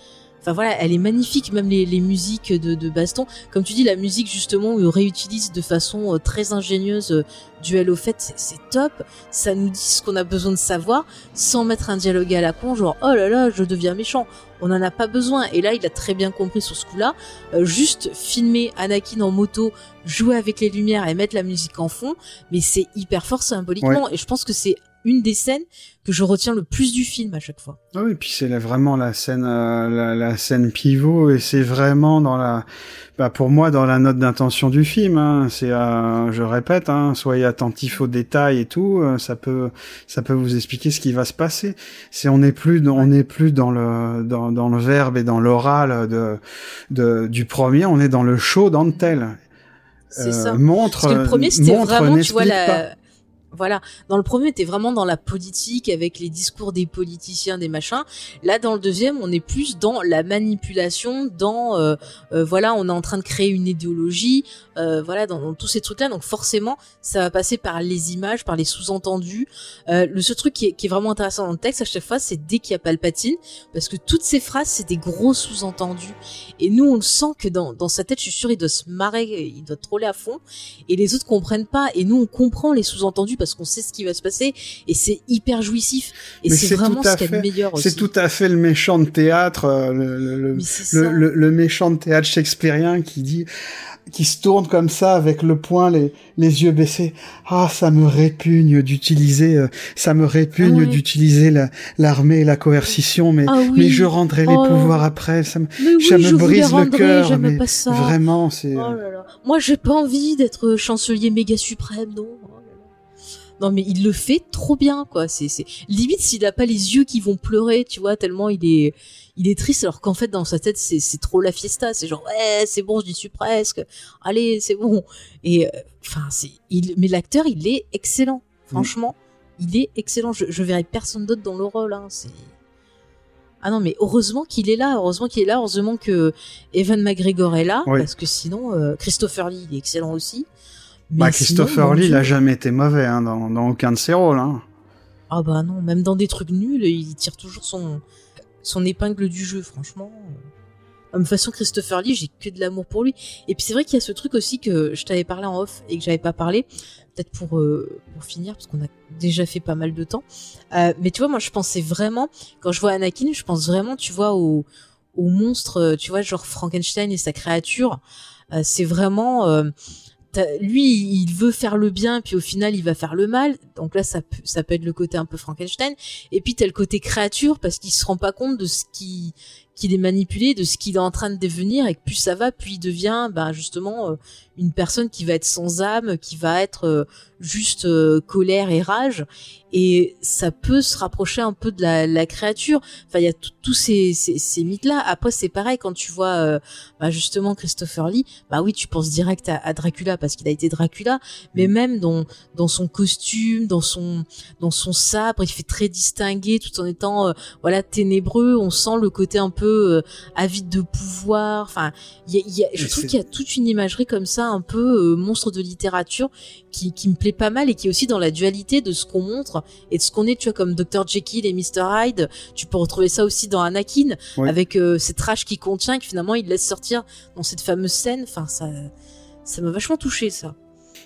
Enfin voilà, elle est magnifique, même les, les musiques de, de, baston. Comme tu dis, la musique justement où ils réutilisent de façon euh, très ingénieuse euh, duel au fait, c'est top. Ça nous dit ce qu'on a besoin de savoir sans mettre un dialogue à la con, genre oh là là, je deviens méchant. On n'en a pas besoin. Et là, il a très bien compris sur ce coup-là. Euh, juste filmer Anakin en moto, jouer avec les lumières et mettre la musique en fond, mais c'est hyper fort symboliquement. Ouais. Et je pense que c'est une des scènes que je retiens le plus du film à chaque fois. Ah oui, puis c'est vraiment la scène, euh, la, la, scène pivot, et c'est vraiment dans la, bah pour moi dans la note d'intention du film. Hein, c'est, euh, je répète, hein, soyez attentifs aux détails et tout. Euh, ça peut, ça peut vous expliquer ce qui va se passer. C'est on n'est plus, dans, on n'est plus dans le, dans, dans le verbe et dans l'oral de, de, du premier. On est dans le show d'Antel. C'est ça. Montre, Parce que le premier c'était vraiment, tu vois la. pas. Voilà. Dans le premier, t'es vraiment dans la politique avec les discours des politiciens, des machins. Là, dans le deuxième, on est plus dans la manipulation, dans euh, euh, voilà, on est en train de créer une idéologie, euh, voilà, dans, tous ces trucs-là. Donc forcément, ça va passer par les images, par les sous-entendus. Euh, le seul truc qui est, vraiment intéressant dans le texte à chaque fois, c'est dès qu'il y a Palpatine, parce que toutes ces phrases, c'est des gros sous-entendus. Et nous, on le sent que dans, dans sa tête, je suis sûr, il doit se marrer, il doit troller à fond, et les autres comprennent pas. Et nous, on comprend les sous-entendus parce qu'on sait ce qui va se passer et c'est hyper jouissif et c'est vraiment ce qu'il y a de meilleur aussi. C'est tout à fait le méchant de théâtre, euh, le, le, le, le, le méchant de théâtre shakespearien qui dit qui se tourne comme ça avec le poing, les, les yeux baissés. Ah, ça me répugne d'utiliser, euh, ça me répugne Ah ouais. d'utiliser la- l'armée et la coercition, mais, Ah oui. mais je rendrai les Oh. pouvoirs après. Ça me, oui, ça brise le cœur, mais vraiment, c'est. Oh là là. Moi, j'ai pas envie d'être chancelier méga suprême, non. Non, mais il le fait trop bien, quoi. C'est, c'est limite s'il a pas les yeux qui vont pleurer, tu vois, tellement il est, il est triste, alors qu'en fait dans sa tête c'est, c'est trop la fiesta. C'est genre ouais, c'est bon, je suis presque. Allez, c'est bon. Et euh, enfin, c'est, il, mais l'acteur, il est excellent. Franchement, il est excellent. Je, je verrai personne d'autre dans le rôle. Hein. C'est ah non, mais heureusement qu'il est là, heureusement qu'il est là, heureusement que Evan McGregor est là, Oui. parce que sinon, euh, Christopher Lee, il est excellent aussi. Bah, Christopher Lee, il a jamais été mauvais hein, dans, dans aucun de ses rôles. Hein. Ah bah non, même dans des trucs nuls, il tire toujours son, son épingle du jeu, franchement. De toute façon, Christopher Lee, j'ai que de l'amour pour lui. Et puis c'est vrai qu'il y a ce truc aussi que je t'avais parlé en off et que j'avais pas parlé. Peut-être pour euh, pour finir parce qu'on a déjà fait pas mal de temps. Euh, mais tu vois, moi je pensais vraiment quand je vois Anakin, je pense vraiment, tu vois, au au monstre, euh, tu vois, genre Frankenstein et sa créature. Euh, c'est vraiment euh, lui, il veut faire le bien, puis au final, il va faire le mal. Donc là, ça, ça peut être le côté un peu Frankenstein. Et puis, t'as le côté créature, parce qu'il se rend pas compte de ce qui qu'il est manipulé, de ce qu'il est en train de devenir, et que plus ça va, plus il devient, ben justement, euh, une personne qui va être sans âme, qui va être euh, juste euh, colère et rage. Et ça peut se rapprocher un peu de la, la créature. Enfin, il y a tous ces, ces, ces mythes-là. Après, c'est pareil quand tu vois bah, justement Christopher Lee. Bah oui, tu penses direct à, à Dracula parce qu'il a été Dracula. Mais même dans dans son costume, dans son dans son sabre, il fait très distingué tout en étant euh, voilà ténébreux. On sent le côté un peu euh, avide de pouvoir. Enfin, y a, il y a- je trouve qu'il y a toute une imagerie comme ça, un peu euh, monstre de littérature, qui, qui me plaît pas mal et qui est aussi dans la dualité de ce qu'on montre et de ce qu'on est. Tu vois, comme Dr Jekyll et Mr Hyde. Tu peux retrouver ça aussi dans Anakin, avec euh, cette rage qui contient, que finalement il laisse sortir dans cette fameuse scène. Enfin, ça, ça m'a vachement touché ça.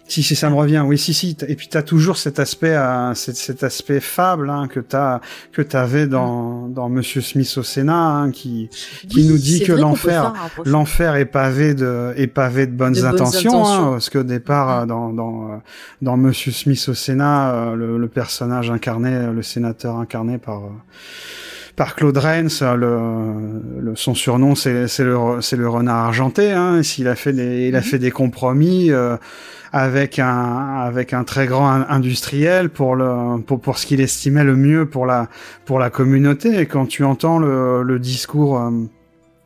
Si, si, ça me revient. Oui, si, si. Et puis t'as toujours cet aspect, euh, cet, cet aspect fable hein, que t'as, que t'avais dans, dans Monsieur Smith au Sénat, hein, qui, Qui nous dit que l'enfer- l'enfer est pavé de, est pavé de bonnes De bonnes intentions, hein, parce qu'au départ, euh, dans, dans, euh, dans Monsieur Smith au Sénat, euh, le, le personnage incarné, le sénateur incarné par, par Claude euh, le, le, son surnom c'est, c'est le, c'est le renard argenté, hein, s'il a fait des, il a Mhm. fait des compromis, euh, avec un avec un très grand in- industriel pour le pour pour ce qu'il estimait le mieux pour la pour la communauté. Et quand tu entends le le discours euh,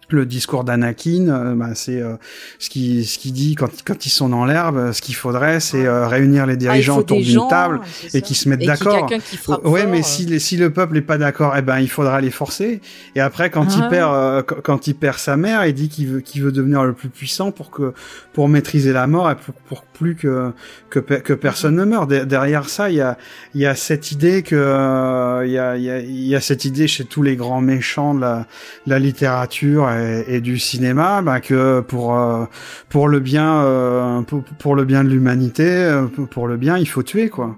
le discours d'Anakin, bah, c'est euh, ce qui ce qui dit quand quand ils sont dans l'herbe, euh, ce qu'il faudrait, c'est euh, réunir les Ah, dirigeants autour d'une table et ça. qui se mettent d'accord. frappe Ouais, mais euh, si, les- si le peuple est pas d'accord, eh ben il faudra les forcer. Et après, quand Ah il ouais. perd, euh, quand- il perd sa mère, il dit qu'il veut, qu'il veut devenir le plus puissant pour que, pour maîtriser la mort et pour, pour plus que que, pe- que personne ne meure. De- derrière ça, il y a, il y a cette idée que, il y a, il y a, y a cette idée chez tous les grands méchants de la, de la littérature et, et du cinéma, bah, que pour euh, pour le bien, euh, pour, pour le bien de l'humanité, euh, pour- le bien, il faut tuer quoi.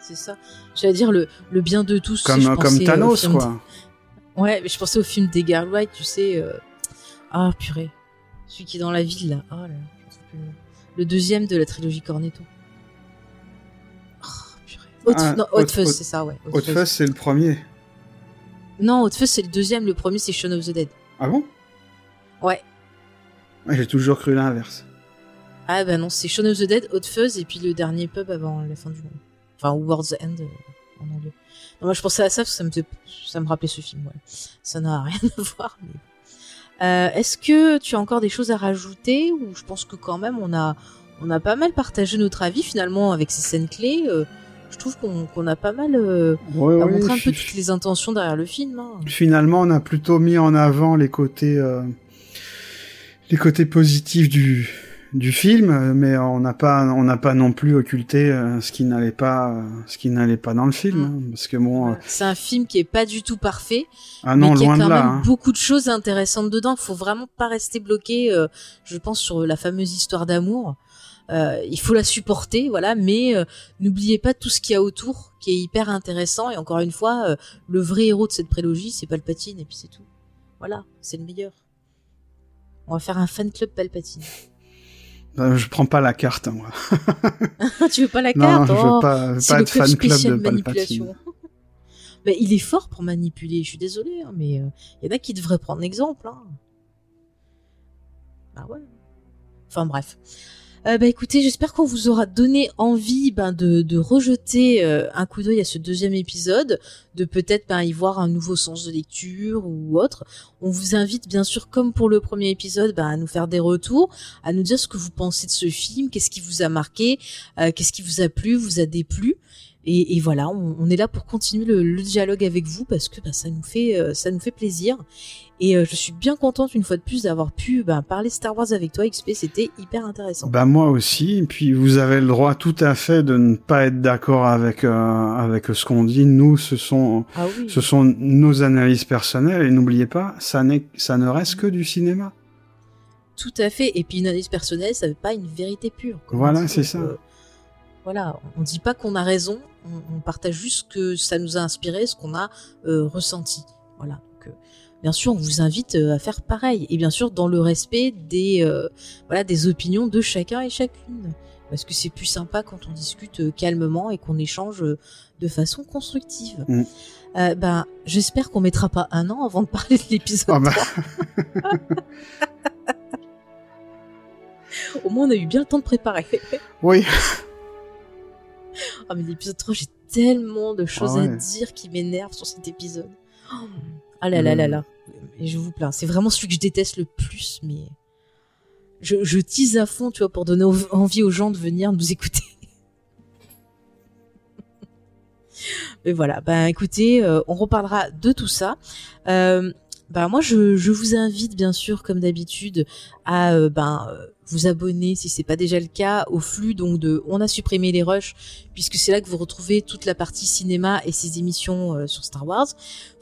C'est ça. J'allais dire le, le bien de tous. Comme je comme Thanos film quoi. de- Ouais, mais je pensais au film d'Edgar Wright, tu sais. Ah purée, celui qui est dans la ville là. Oh là, là, je sais plus le deuxième de la trilogie Cornetto. Oh, Ah, non, Fuzz, Hot- c'est ça, ouais. Hot Hot Fuzz. C'est le premier. Non, Hot Fuzz, c'est le deuxième. Le premier, c'est Shaun of the Dead. Ah bon? Ouais. Ouais, J'ai toujours cru l'inverse. Ah bah non, c'est Shaun of the Dead, Hot Fuzz, et puis le dernier pub avant la fin du monde. Enfin, World's End euh, en anglais. Non, moi, je pensais à ça parce que ça me, fait- ça me rappelait ce film. Ouais. Ça n'a (laughs) rien à voir. Mais... Euh, Est-ce que tu as encore des choses à rajouter? Ou je pense que quand même on a on a pas mal partagé notre avis finalement avec ces scènes clés. euh, je trouve qu'on qu'on a pas mal euh, Ouais, montré un peu toutes les intentions derrière le film. hein. Finalement, on a plutôt mis en avant les côtés, euh, les côtés positifs du du film, mais on n'a pas, on n'a pas non plus occulté euh, ce qui n'allait pas, euh, ce qui n'allait pas dans le film, hein, parce que bon, euh. C'est un film qui est pas du tout parfait, ah non, mais qui a quand de là. même hein. beaucoup de choses intéressantes dedans. Faut vraiment pas rester bloqué, je pense, sur la fameuse histoire d'amour. Il faut la supporter, voilà, mais n'oubliez pas tout ce qu'il y a autour, qui est hyper intéressant. Et encore une fois, le vrai héros de cette prélogie, c'est Palpatine, et puis c'est tout. Voilà, c'est le meilleur. On va faire un fan club Palpatine. (laughs) Euh, je prends pas la carte, hein, moi. (laughs) tu veux pas la Non, carte je Oh, veux pas, c'est pas de fan club de Palpatine. (laughs) il est fort pour manipuler, je suis désolée, hein, mais il y en a qui devraient prendre exemple. Hein. Bah ouais. Enfin bref. Euh, bah écoutez, j'espère qu'on vous aura donné envie ben, de, de rejeter euh, un coup d'œil à ce deuxième épisode, de peut-être ben, y voir un nouveau sens de lecture ou autre. On vous invite bien sûr, comme pour le premier épisode, ben, à nous faire des retours, à nous dire ce que vous pensez de ce film, qu'est-ce qui vous a marqué, euh, qu'est-ce qui vous a plu, vous a déplu. Et, voilà, on, est là pour continuer le, le dialogue avec vous parce que bah, ça nous fait euh, ça nous fait plaisir. Et euh, je suis bien contente une fois de plus d'avoir pu bah, parler Star Wars avec toi, XP. C'était hyper intéressant. Bah moi aussi. Et puis vous avez le droit tout à fait de ne pas être d'accord avec euh, avec ce qu'on dit. Nous, ce sont Ah oui. ce sont nos analyses personnelles et n'oubliez pas, ça n'est ça ne reste que du cinéma. Tout à fait. Et puis une analyse personnelle, ça veut pas une vérité pure. Voilà, c'est ça. euh, voilà, on dit pas qu'on a raison, on, on partage juste ce que ça nous a inspiré, ce qu'on a euh, ressenti. Voilà. Bien sûr, on vous invite euh, à faire pareil, et bien sûr dans le respect des euh, voilà des opinions de chacun et chacune, parce que c'est plus sympa quand on discute euh, calmement et qu'on échange de façon constructive. Mm. Euh, ben, j'espère qu'on mettra pas un an avant de parler de l'épisode Ah bah. 3. (laughs) Au moins, on a eu bien le temps de préparer. Oui. Ah, mais l'épisode 3, j'ai tellement de choses Ah à ouais. dire qui m'énervent sur cet épisode. Oh. Ah là là là Mm. là. Et je vous plains. C'est vraiment celui que je déteste le plus, mais je, je tease à fond, tu vois, pour donner envie aux gens de venir nous écouter. (laughs) mais voilà. Ben, écoutez, euh, on reparlera de tout ça. Euh, ben, moi, je, vous invite, bien sûr, comme d'habitude, à euh, ben, vous abonner, si c'est pas déjà le cas, au flux donc de On a supprimé les rushs, puisque c'est là que vous retrouvez toute la partie cinéma et ses émissions euh, sur Star Wars.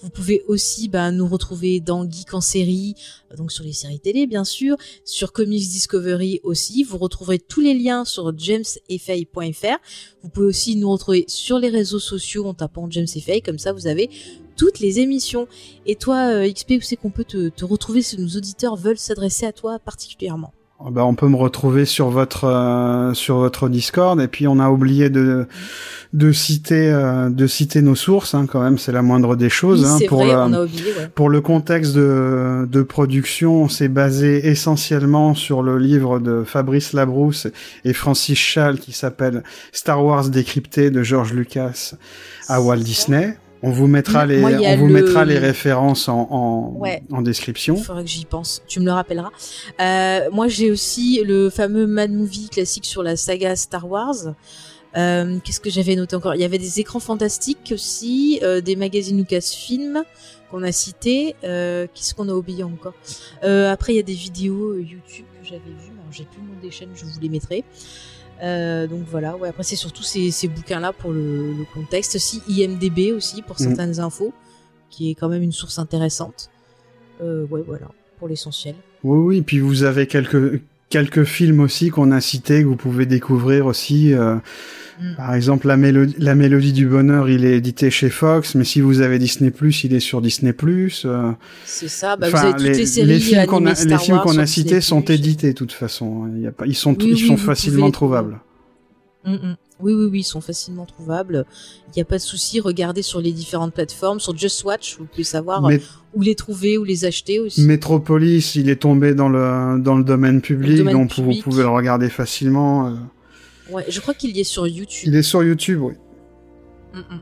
Vous pouvez aussi ben, nous retrouver dans Geek en série, euh, donc sur les séries télé bien sûr, sur Comics Discovery aussi. Vous retrouverez tous les liens sur jamesfay.fr. Vous pouvez aussi nous retrouver sur les réseaux sociaux en tapant James et Faye, comme ça vous avez toutes les émissions. Et toi, euh, XP, où c'est qu'on peut te, te retrouver si nos auditeurs veulent s'adresser à toi particulièrement? Ah bah, on peut me retrouver sur votre euh, sur votre Discord et puis on a oublié de de citer euh, de citer nos sources hein, quand même c'est la moindre des choses Oui, hein, pour vrai, la- on a oublié, ouais. pour le contexte de, de production, c'est basé essentiellement sur le livre de Fabrice Labrousse et Francis Schall qui s'appelle Star Wars décrypté de George Lucas à Walt Disney. On vous mettra les, Moi, on vous le- mettra les références en, en, Ouais. en description. Il faudra que j'y pense. Tu me le rappelleras. Euh, moi, j'ai aussi le fameux Mad Movie classique sur la saga Star Wars. Euh, Qu'est-ce que j'avais noté encore? Il y avait des écrans fantastiques aussi, euh, des magazines Lucasfilm qu'on a cités. Euh, Qu'est-ce qu'on a oublié encore? Euh, Après, il y a des vidéos euh, YouTube que j'avais vues. alors, J'ai plus le nom des chaînes, je vous les mettrai. Euh, donc voilà, ouais, après c'est surtout ces, ces bouquins-là pour le, le contexte. Si IMDB aussi pour Mm. certaines infos, qui est quand même une source intéressante. Euh, ouais, voilà, pour l'essentiel. Oui, oui, puis vous avez quelques quelques films aussi qu'on a cités que vous pouvez découvrir aussi. euh, Mm. Par exemple, la mélodie, la mélodie du bonheur, il est édité chez Fox, mais si vous avez Disney+, il est sur Disney+. euh, C'est ça, bah, vous avez toutes les, séries films qu'on a, les films qu'on a cités Disney+. sont édités de toute façon. Il y a pas, ils sont, Oui, ils oui, sont vous facilement pouvez trouvables. Mm, mm. Oui, oui, oui, ils sont facilement trouvables. Il n'y a pas de souci, regardez sur les différentes plateformes, sur Just Watch, vous pouvez savoir Mé- où les trouver, où les acheter aussi. Metropolis, il est tombé dans le dans le domaine public, domaine donc vous pouvez le regarder facilement. Ouais, je crois qu'il y est sur YouTube. Il est sur YouTube, oui. Mm, mm.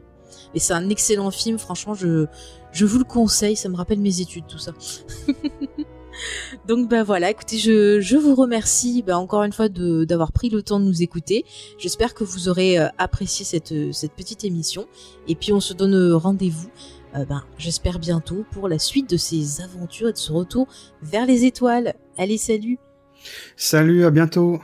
Et c'est un excellent film, franchement, je, je vous le conseille, ça me rappelle mes études, tout ça. (laughs) Donc bah voilà, écoutez, je, je vous remercie bah, encore une fois d'avoir pris le temps de nous écouter. J'espère que vous aurez euh, apprécié cette, euh, cette petite émission. Et puis on se donne euh, rendez-vous, euh, ben, j'espère bientôt, pour la suite de ces aventures et de ce retour vers les étoiles. Allez, salut Salut, à bientôt.